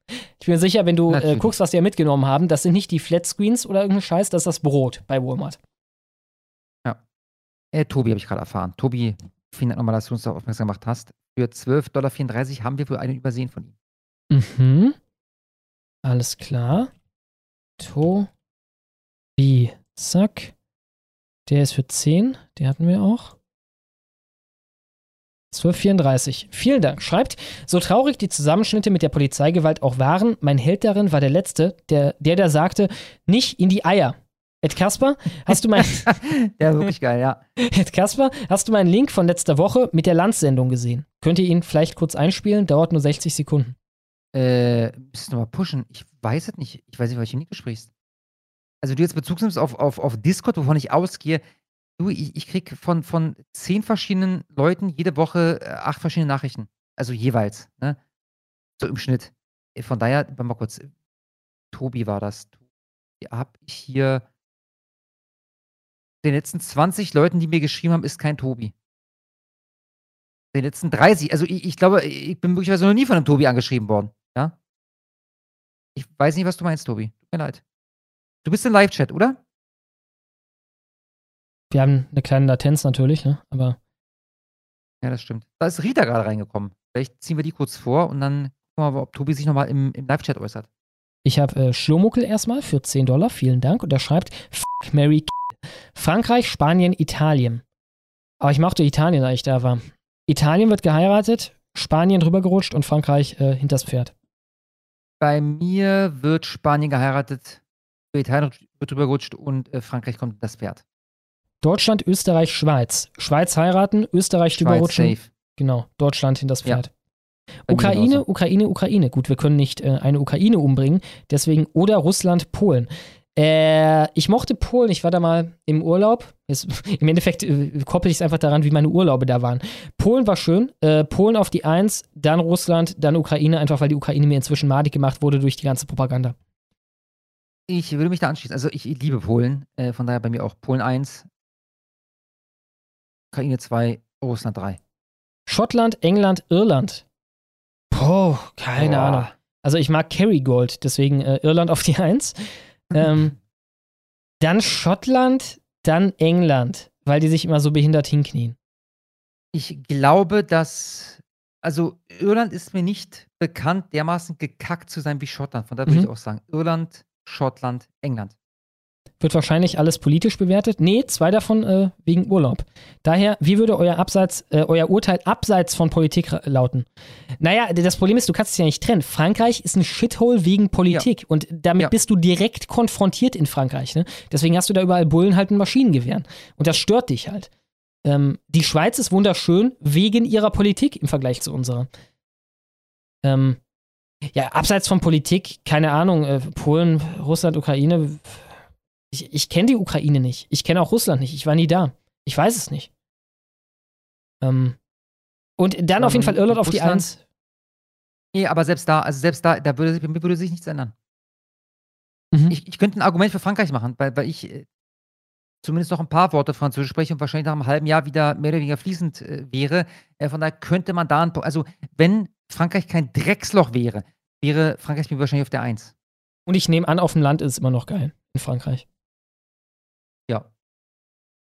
Ich bin mir sicher, wenn du äh, guckst, was die ja mitgenommen haben, das sind nicht die Flatscreens oder irgendein Scheiß, das ist das Brot bei Walmart. Äh, Tobi habe ich gerade erfahren. Tobi, vielen Dank nochmal, dass du uns darauf aufmerksam gemacht hast. Für 12,34 Dollar haben wir wohl einen übersehen von ihm. Mhm. Alles klar. Tobi, zack. Der ist für 10, den hatten wir auch. 1234. Vielen Dank. Schreibt, so traurig die Zusammenschnitte mit der Polizeigewalt auch waren, mein Held darin war der Letzte, der, der da sagte, nicht in die Eier. Ed Kasper, hast du mein, Der war wirklich geil, ja. Ed Kasper, hast du meinen Link von letzter Woche mit der Landsendung gesehen? Könnt ihr ihn vielleicht kurz einspielen? Dauert nur 60 Sekunden. Äh, müssen wir mal pushen. Ich weiß es nicht. Ich weiß nicht, was ich nicht sprichst. Also du jetzt Bezug nimmst auf, auf, auf Discord, wovon ich ausgehe, du, ich, ich krieg von, von zehn verschiedenen Leuten jede Woche äh, acht verschiedene Nachrichten. Also jeweils, ne? So im Schnitt. Äh, Von daher, warte mal kurz, Tobi war das. Hab ich hier den letzten 20 Leuten, die mir geschrieben haben, ist kein Tobi. Den letzten 30, also ich, ich glaube, ich bin möglicherweise noch nie von einem Tobi angeschrieben worden, ja? Ich weiß nicht, was du meinst, Tobi. Tut mir leid. Du bist im Live-Chat, oder? Wir haben eine kleine Latenz natürlich, ne? aber Ja, das stimmt. Da ist Rita gerade reingekommen. Vielleicht ziehen wir die kurz vor und dann gucken wir mal, ob Tobi sich nochmal im, im Live-Chat äußert. ich habe äh, Schlomuckel erstmal für 10 Dollar, vielen Dank. Und er schreibt, Fuck, Mary, Kill. Frankreich, Spanien, Italien. Aber ich mochte Italien, als ich da war. Italien wird geheiratet, Spanien drübergerutscht und Frankreich äh, hinters Pferd. Bei mir wird Spanien geheiratet, Italien wird drüber gerutscht und äh, Frankreich kommt das Pferd. Deutschland, Österreich, Schweiz. Schweiz heiraten, Österreich Schweiz überrutschen. safe. Genau, Deutschland hinters Ja. Pferd. Mir Ukraine. Ukraine, Ukraine. Gut, wir können nicht äh, eine Ukraine umbringen, deswegen oder Russland, Polen. Äh, ich mochte Polen, ich war da mal im Urlaub. Jetzt, Im Endeffekt äh, koppel ich es einfach daran, wie meine Urlaube da waren. Polen war schön, äh, Polen auf die Eins, dann Russland, dann Ukraine, einfach weil die Ukraine mir inzwischen madig gemacht wurde durch die ganze Propaganda. Ich würde mich da anschließen. Also ich liebe Polen, äh, von daher bei mir auch Polen 1, Ukraine 2, Russland 3. Schottland, England, Irland. Boah, keine Boah. Ahnung. Also ich mag Kerrygold, deswegen äh, Irland auf die Eins. Ähm, dann Schottland, dann England, weil die sich immer so behindert hinknien. Ich glaube, dass, also Irland ist mir nicht bekannt, dermaßen gekackt zu sein wie Schottland. Von daher würde Mhm. ich auch sagen, Irland, Schottland, England. Wird wahrscheinlich alles politisch bewertet. Nee, zwei davon äh, wegen Urlaub. Daher, wie würde euer, Abseits, äh, euer Urteil abseits von Politik lauten? Naja, das Problem ist, du kannst es ja nicht trennen. Frankreich ist ein Shithole wegen Politik und damit bist du direkt konfrontiert in Frankreich. Ne? Deswegen hast du da überall Bullen halt in Maschinengewehren. Und das stört dich halt. Ähm, die Schweiz ist wunderschön wegen ihrer Politik im Vergleich zu unserer. Ähm, ja, abseits von Politik, keine Ahnung, äh, Polen, Russland, Ukraine. Ich, ich kenne die Ukraine nicht. Ich kenne auch Russland nicht. Ich war nie da. Ich weiß es nicht. Ähm, und dann auf jeden Fall Irland auf die Eins. Nee, aber selbst da, also selbst da, da würde, sich- bei mir würde sich nichts ändern. Mhm. Ich, ich könnte ein Argument für Frankreich machen, weil, weil ich äh, zumindest noch ein paar Worte Französisch spreche und wahrscheinlich nach einem halben Jahr wieder mehr oder weniger fließend äh, wäre. Äh, von daher könnte man da, ein, also wenn Frankreich kein Drecksloch wäre, wäre Frankreich mir wahrscheinlich auf der Eins. Und ich nehme an, auf dem Land ist es immer noch geil. In Frankreich.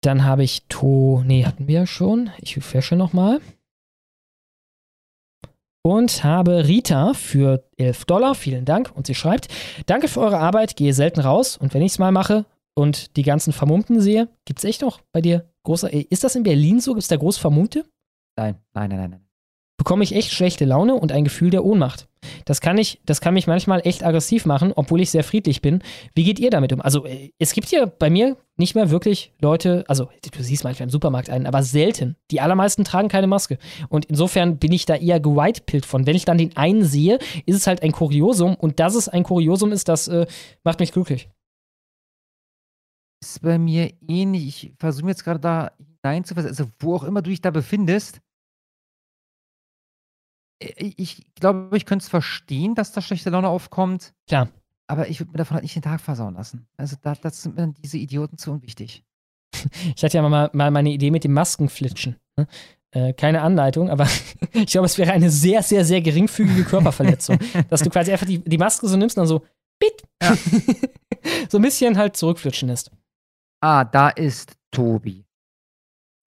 Ja. Dann habe ich To. Nee, hatten wir schon. Ich refreshe nochmal. Und habe Rita für 11 Dollar. Vielen Dank. Und sie schreibt: Danke für eure Arbeit. Gehe selten raus. Und wenn ich es mal mache und die ganzen Vermummten sehe, gibt es echt noch bei dir großer. äh, Ist das in Berlin so? Gibt es da groß Vermummte? Nein, nein, nein, nein. Bekomme ich echt schlechte Laune und ein Gefühl der Ohnmacht. Das kann ich, das kann mich manchmal echt aggressiv machen, obwohl ich sehr friedlich bin. Wie geht ihr damit um? Also, äh, es gibt ja bei mir nicht mehr wirklich Leute, also du siehst manchmal im Supermarkt einen, aber selten. Die allermeisten tragen keine Maske. Und insofern bin ich da eher gewhitepillt von. Wenn ich dann den einen sehe, ist es halt ein Kuriosum und dass es ein Kuriosum ist, das äh, macht mich glücklich. Ist bei mir ähnlich. Ich versuche jetzt gerade da hineinzuversetzen, also wo auch immer du dich da befindest. Äh, Ich glaube, ich könnte es verstehen, dass da schlechte Laune aufkommt. Klar. Aber ich würde mir davon halt nicht den Tag versauen lassen. Also da, das sind mir dann diese Idioten zu unwichtig. Ich hatte ja mal, mal meine Idee mit dem Maskenflitschen. Ne? Äh, keine Anleitung, aber ich glaube, es wäre eine sehr, sehr, sehr geringfügige Körperverletzung. dass du quasi einfach die, die Maske so nimmst und dann so, bit, so ein bisschen halt zurückflitschen lässt. Ah, da ist Tobi.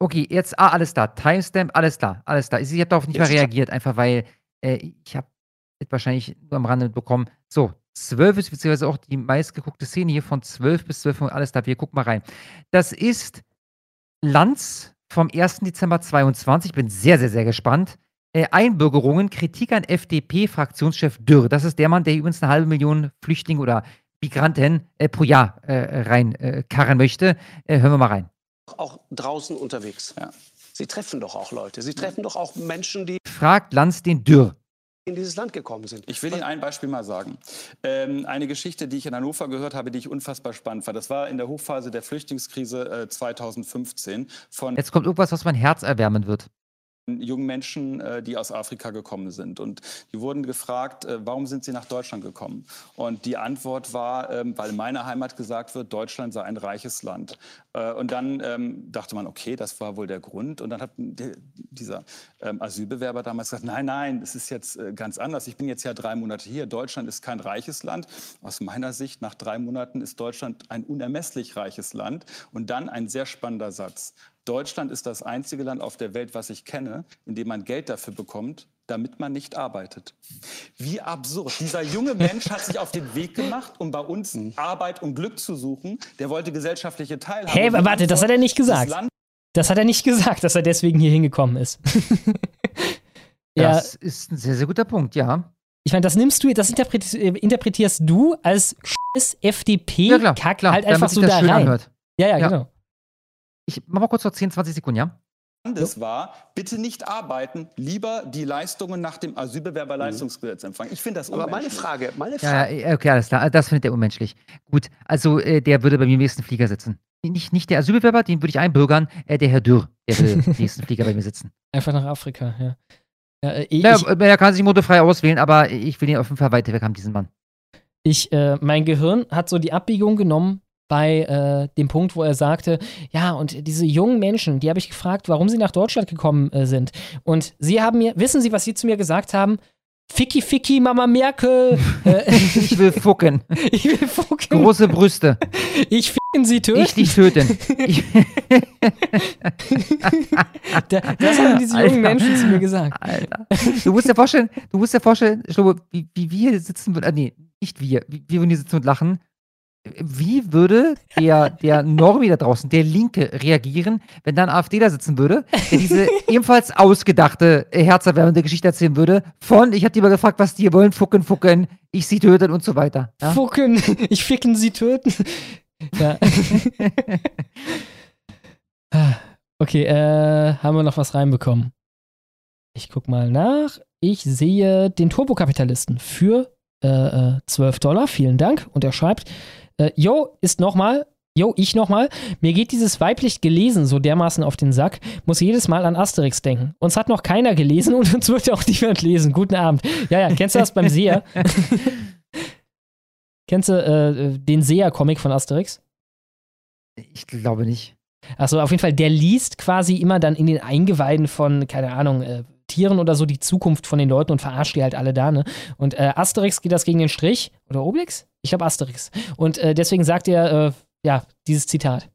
Okay, jetzt, ah, alles da. Timestamp, alles da, alles da. Ich habe darauf nicht mehr Jetzt- reagiert, einfach weil äh, ich habe wahrscheinlich nur am Rande mitbekommen. So, 12 ist beziehungsweise auch die meistgeguckte Szene hier von 12 bis 12 Uhr, alles da. Wir gucken mal rein. Das ist Lanz vom 1. Dezember 22. Ich bin sehr, sehr, sehr gespannt. Äh, Einbürgerungen, Kritik an FDP-Fraktionschef Dürr. Das ist der Mann, der übrigens eine halbe Million Flüchtlinge oder Migranten äh, pro Jahr äh, rein äh, möchte. Äh, hören wir mal rein. Auch draußen unterwegs. Sie treffen doch auch Leute. Sie treffen doch auch Menschen, die Fragt Lanz den Dürr. in dieses Land gekommen sind. Ich will Ihnen ein Beispiel mal sagen. Ähm, eine Geschichte, die ich in Hannover gehört habe, die ich unfassbar spannend fand. Das war in der Hochphase der Flüchtlingskrise äh, 2015 von Jetzt kommt irgendwas, was mein Herz erwärmen wird. Jungen Menschen, äh, die aus Afrika gekommen sind. Und die wurden gefragt, äh, warum sind sie nach Deutschland gekommen? Und die Antwort war, ähm, weil in meiner Heimat gesagt wird, Deutschland sei ein reiches Land. Äh, Und dann ähm, dachte man, okay, das war wohl der Grund. Und dann hat die- dieser ähm, Asylbewerber damals gesagt, nein, nein, es ist jetzt ganz anders. Ich bin jetzt ja drei Monate hier. Deutschland ist kein reiches Land. Aus meiner Sicht, nach drei Monaten ist Deutschland ein unermesslich reiches Land. Und dann ein sehr spannender Satz. Deutschland ist das einzige Land auf der Welt, was ich kenne, in dem man Geld dafür bekommt, damit man nicht arbeitet. Wie absurd. Dieser junge Mensch hat sich auf den Weg gemacht, um bei uns Arbeit und Glück zu suchen. Der wollte gesellschaftliche Teilhabe. Hä, Und warte, das hat er nicht das gesagt. Land Das hat er nicht gesagt, dass er deswegen hier hingekommen ist. ja, Das ist ein sehr, sehr guter Punkt, ja. ich meine, das nimmst du, das interpretierst, äh, interpretierst du als scheiß FDP Ja, halt damit einfach sich so das da schön rein. anhört. Ja, ja, Ja. genau. Ich mach mal kurz noch 10, 20 Sekunden, ja? Landes war, bitte nicht arbeiten, lieber die Leistungen nach dem Asylbewerberleistungsgesetz empfangen. Ich finde das Aber meine unmenschlich. Frage, meine Ja, Frage. ja, okay, alles klar. Das findet er unmenschlich. Gut, also äh, der würde bei mir im nächsten Flieger sitzen. Nicht, nicht der Asylbewerber, den würde ich einbürgern, äh, der Herr Dürr, der würde im nächsten Flieger bei mir sitzen. Einfach nach Afrika, ja. ja äh, ich, Ja, er kann sich motorfrei auswählen, aber ich will ihn auf jeden Fall weiter weg haben, diesen Mann. ich, äh, mein Gehirn hat so die Abbiegung genommen bei äh, dem Punkt, wo er sagte, ja, und diese jungen Menschen, die habe ich gefragt, warum sie nach Deutschland gekommen äh, sind. Und sie haben mir, wissen Sie, was sie zu mir gesagt haben? Ficky, Ficky, Mama Merkel. Äh, Ich will fucken. ich will fucken. Große Brüste. Ich ficken sie töten. Ich dich töten. Ich, das haben diese Alter. jungen Menschen zu mir gesagt. Alter. Du musst dir vorstellen, du musst dir vorstellen, Schlobo, wie, wie wir hier sitzen würden, äh, nee, nicht wir, wie wir würden hier sitzen und lachen. Wie würde der, der Normi da draußen, der Linke, reagieren, wenn dann AfD da sitzen würde, der diese ebenfalls ausgedachte, äh, herzerwärmende Geschichte erzählen würde, von, ich hatte die mal gefragt, was die wollen, fucken, fucken, ich sie töten und so weiter. Ja? Fucken, ich ficken sie töten. Ja. okay, äh, haben wir noch was reinbekommen? Ich guck mal nach. Ich sehe den Turbokapitalisten für äh, äh, 12 Dollar. Vielen Dank. Und er schreibt, äh, yo, ist nochmal, yo, ich nochmal. Mir geht dieses weiblich gelesen so dermaßen auf den Sack, muss jedes Mal an Asterix denken. Uns hat noch keiner gelesen und uns wird auch niemand lesen. Guten Abend. Ja, ja, kennst du das beim Seher? Kennst du äh, den Seher-Comic von Asterix? Ich glaube nicht. Achso, auf jeden Fall, der liest quasi immer dann in den Eingeweiden von, keine Ahnung, äh, Tieren oder so die Zukunft von den Leuten und verarscht die halt alle da, ne? Und äh, Asterix geht das gegen den Strich. Oder Obelix? Ich glaube Asterix. Und äh, deswegen sagt er, äh, ja, dieses Zitat.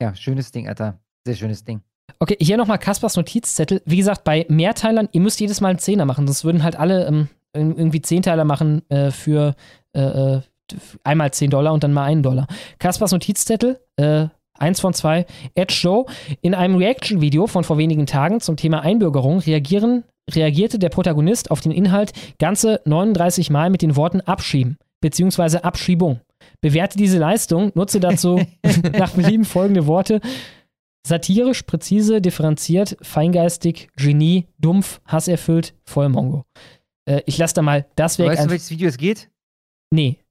Ja, schönes Ding, Alter. Sehr schönes Ding. Okay, hier nochmal Kaspers Notizzettel. Wie gesagt, bei Mehrteilern, ihr müsst jedes Mal einen Zehner machen, sonst würden halt alle ähm, irgendwie Zehnteiler machen äh, für äh, äh, einmal 10 Dollar und dann mal einen Dollar. Kaspers Notizzettel, äh, eins von zwei. Ed Show. In einem Reaction-Video von vor wenigen Tagen zum Thema Einbürgerung reagieren, reagierte der Protagonist auf den Inhalt ganze 39 Mal mit den Worten abschieben bzw. Abschiebung. Bewerte diese Leistung, nutze dazu nach Belieben folgende Worte. Satirisch, präzise, differenziert, feingeistig, Genie, dumpf, hasserfüllt, Vollmongo. Äh, ich lasse da mal das weg. Weißt du, um welches Video es geht? nee.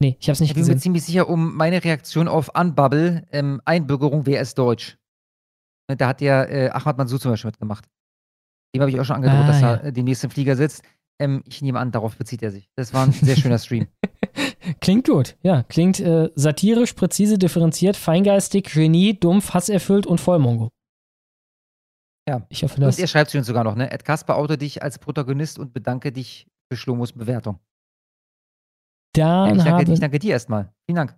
Nee, ich hab's nicht Ich bin mir gesehen. ziemlich sicher um meine Reaktion auf Unbubble, ähm, Einbürgerung, wer ist Deutsch? Ne, Da hat der äh, Ahmad Mansour zum Beispiel mitgemacht. Dem habe ich auch schon angedroht, Ah, dass ja. er demnächst im Flieger sitzt. Ähm, ich nehme an, darauf bezieht er sich. Das war ein sehr schöner Stream. Klingt gut, ja. Klingt äh, satirisch, präzise, differenziert, feingeistig, Genie, dumpf, hasserfüllt und Vollmongo. Ja. Ich hoffe, das. Und er schreibt zu uns sogar noch, ne? Ed Kasper, oute dich als Protagonist und bedanke dich für Schlomos Bewertung. Ja, Dann ich, danke, habe, ich danke dir erstmal. Vielen Dank.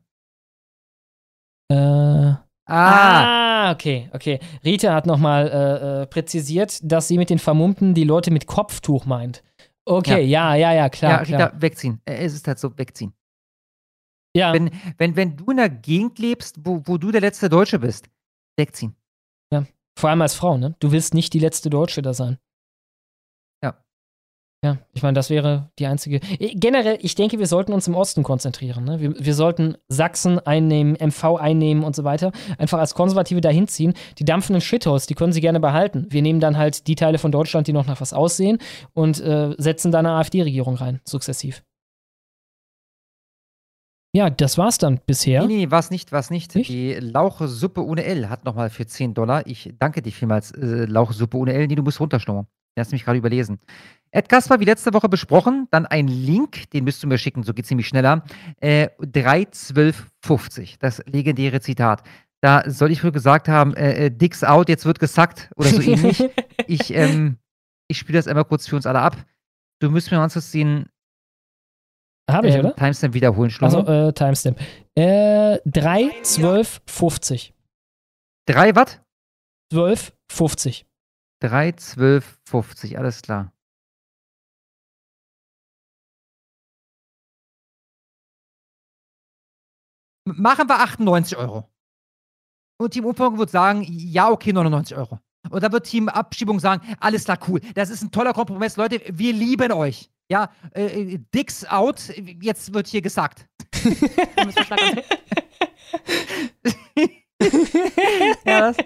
äh, Ah! Ah, okay, okay. Rita hat nochmal äh, äh, präzisiert, dass sie mit den Vermummten die Leute mit Kopftuch meint. Okay, ja, ja, ja, klar. ja, Rita, klar. wegziehen. Äh, Es ist halt so, wegziehen. Ja. Wenn, wenn, wenn du in einer Gegend lebst, wo, wo du der letzte Deutsche bist, wegziehen. ja. Vor allem als Frau, ne? Du willst nicht die letzte Deutsche da sein. Ja. Ich meine, das wäre die einzige. Generell, ich denke, wir sollten uns im Osten konzentrieren. Ne? Wir, wir sollten Sachsen einnehmen, MV einnehmen und so weiter. Einfach als Konservative dahin ziehen. Die dampfenden Shitholes, die können sie gerne behalten. Wir nehmen dann halt die Teile von Deutschland, die noch nach was aussehen und äh, setzen da eine AfD-Regierung rein, sukzessiv. Ja, das war's dann bisher. Nee, nee, war's nicht, war's nicht. Die Lauchsuppe ohne L hat nochmal für 10 Dollar. Ich danke dir vielmals, äh, Lauchsuppe ohne L. Nee, du musst runterschnummern. Der hast mich gerade überlesen. Ed Kasper, wie letzte Woche besprochen, dann ein Link, den müsst du mir schicken, so geht's nämlich schneller. Äh, 31250, das legendäre Zitat. Da soll ich wohl gesagt haben, äh, äh, Dicks out, jetzt wird gesackt oder so ähnlich. ich ähm, ich spiele das einmal kurz für uns alle ab. Du müsst mir mal kurz den Habe ich, ähm, oder? Timestamp wiederholen, Schlummel. Also, äh, Timestamp. Äh, 3, 12, 50. 3 was? 12, 50. 3, 12, 50, alles klar. Machen wir 98 Euro. Und Team Umfang wird sagen, ja, okay, 99 Euro. Und dann wird Team Abschiebung sagen, alles klar, cool. Das ist ein toller Kompromiss, Leute, wir lieben euch. Ja, äh, äh, Dicks out, jetzt wird hier gesagt. ja, das,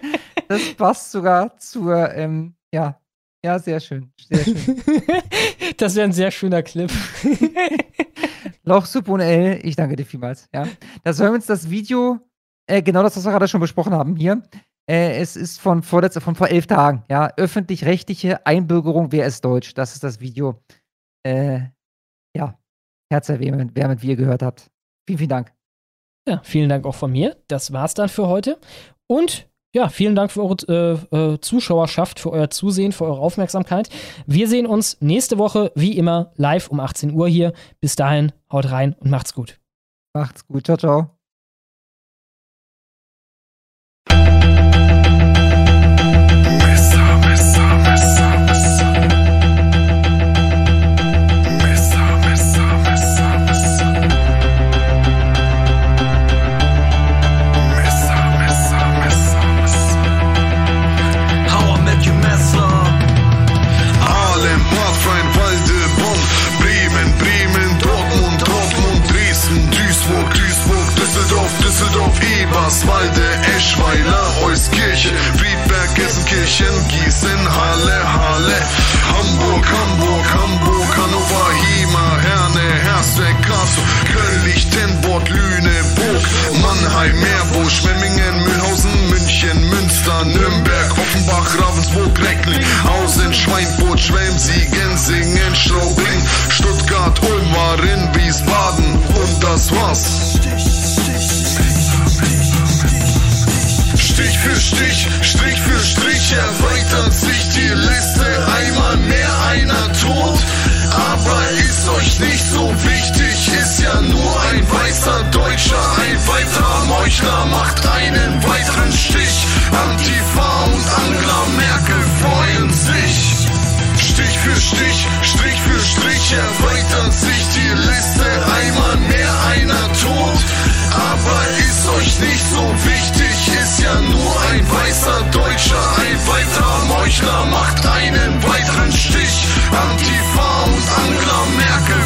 das passt sogar zur, ähm, ja, ja, sehr schön. Sehr schön. Das wäre ein sehr schöner Clip. Loch Suppe ohne L, ich danke dir vielmals. Ja. Das hören wir uns das Video, äh, genau das, was wir gerade schon besprochen haben hier. Äh, es ist von, vorletz, von vor elf Tagen, ja. Öffentlich-rechtliche Einbürgerung, wer ist Deutsch? Das ist das Video. Äh, ja, herzerwärmend, wärmend, wie ihr gehört habt. Vielen, vielen Dank. Ja, vielen Dank auch von mir. Das war's dann für heute. Und ja, vielen Dank für eure äh, äh, Zuschauerschaft, für euer Zusehen, für eure Aufmerksamkeit. Wir sehen uns nächste Woche wie immer live um 18 Uhr hier. Bis dahin, haut rein und macht's gut. Macht's gut. Ciao, ciao. Eberswalde, Eschweiler, Euskirchen, Friedberg, Gelsenkirchen, Gießen, Halle, Halle, Hamburg, Hamburg, Hamburg, Hannover, Hima, Herne, Hersberg, Karlsruhe, Köln, Lichtenbord, Lüneburg, Mannheim, Meerbusch, Memmingen, Mühlhausen, München, Münster, Nürnberg, Offenbach, Ravensburg, Reckling, Hausen, Schweinfurt, Schwelmsiegen, Singen, Straubing, Stuttgart, Ulm, Warin, Wiesbaden und das war's. Stich für Stich, Strich für Strich erweitert sich die Liste. Einmal mehr einer tot, aber ist euch nicht so wichtig. Ist ja nur ein weißer Deutscher, ein weiterer Meuchler macht einen weiteren Stich. Antifa und Angela Merkel freuen sich. Stich für Stich, Strich für Strich erweitert sich er nur ein weißer Deutscher, ein weiterer Meuchler macht einen weiteren Stich. Antifa und Angela Merkel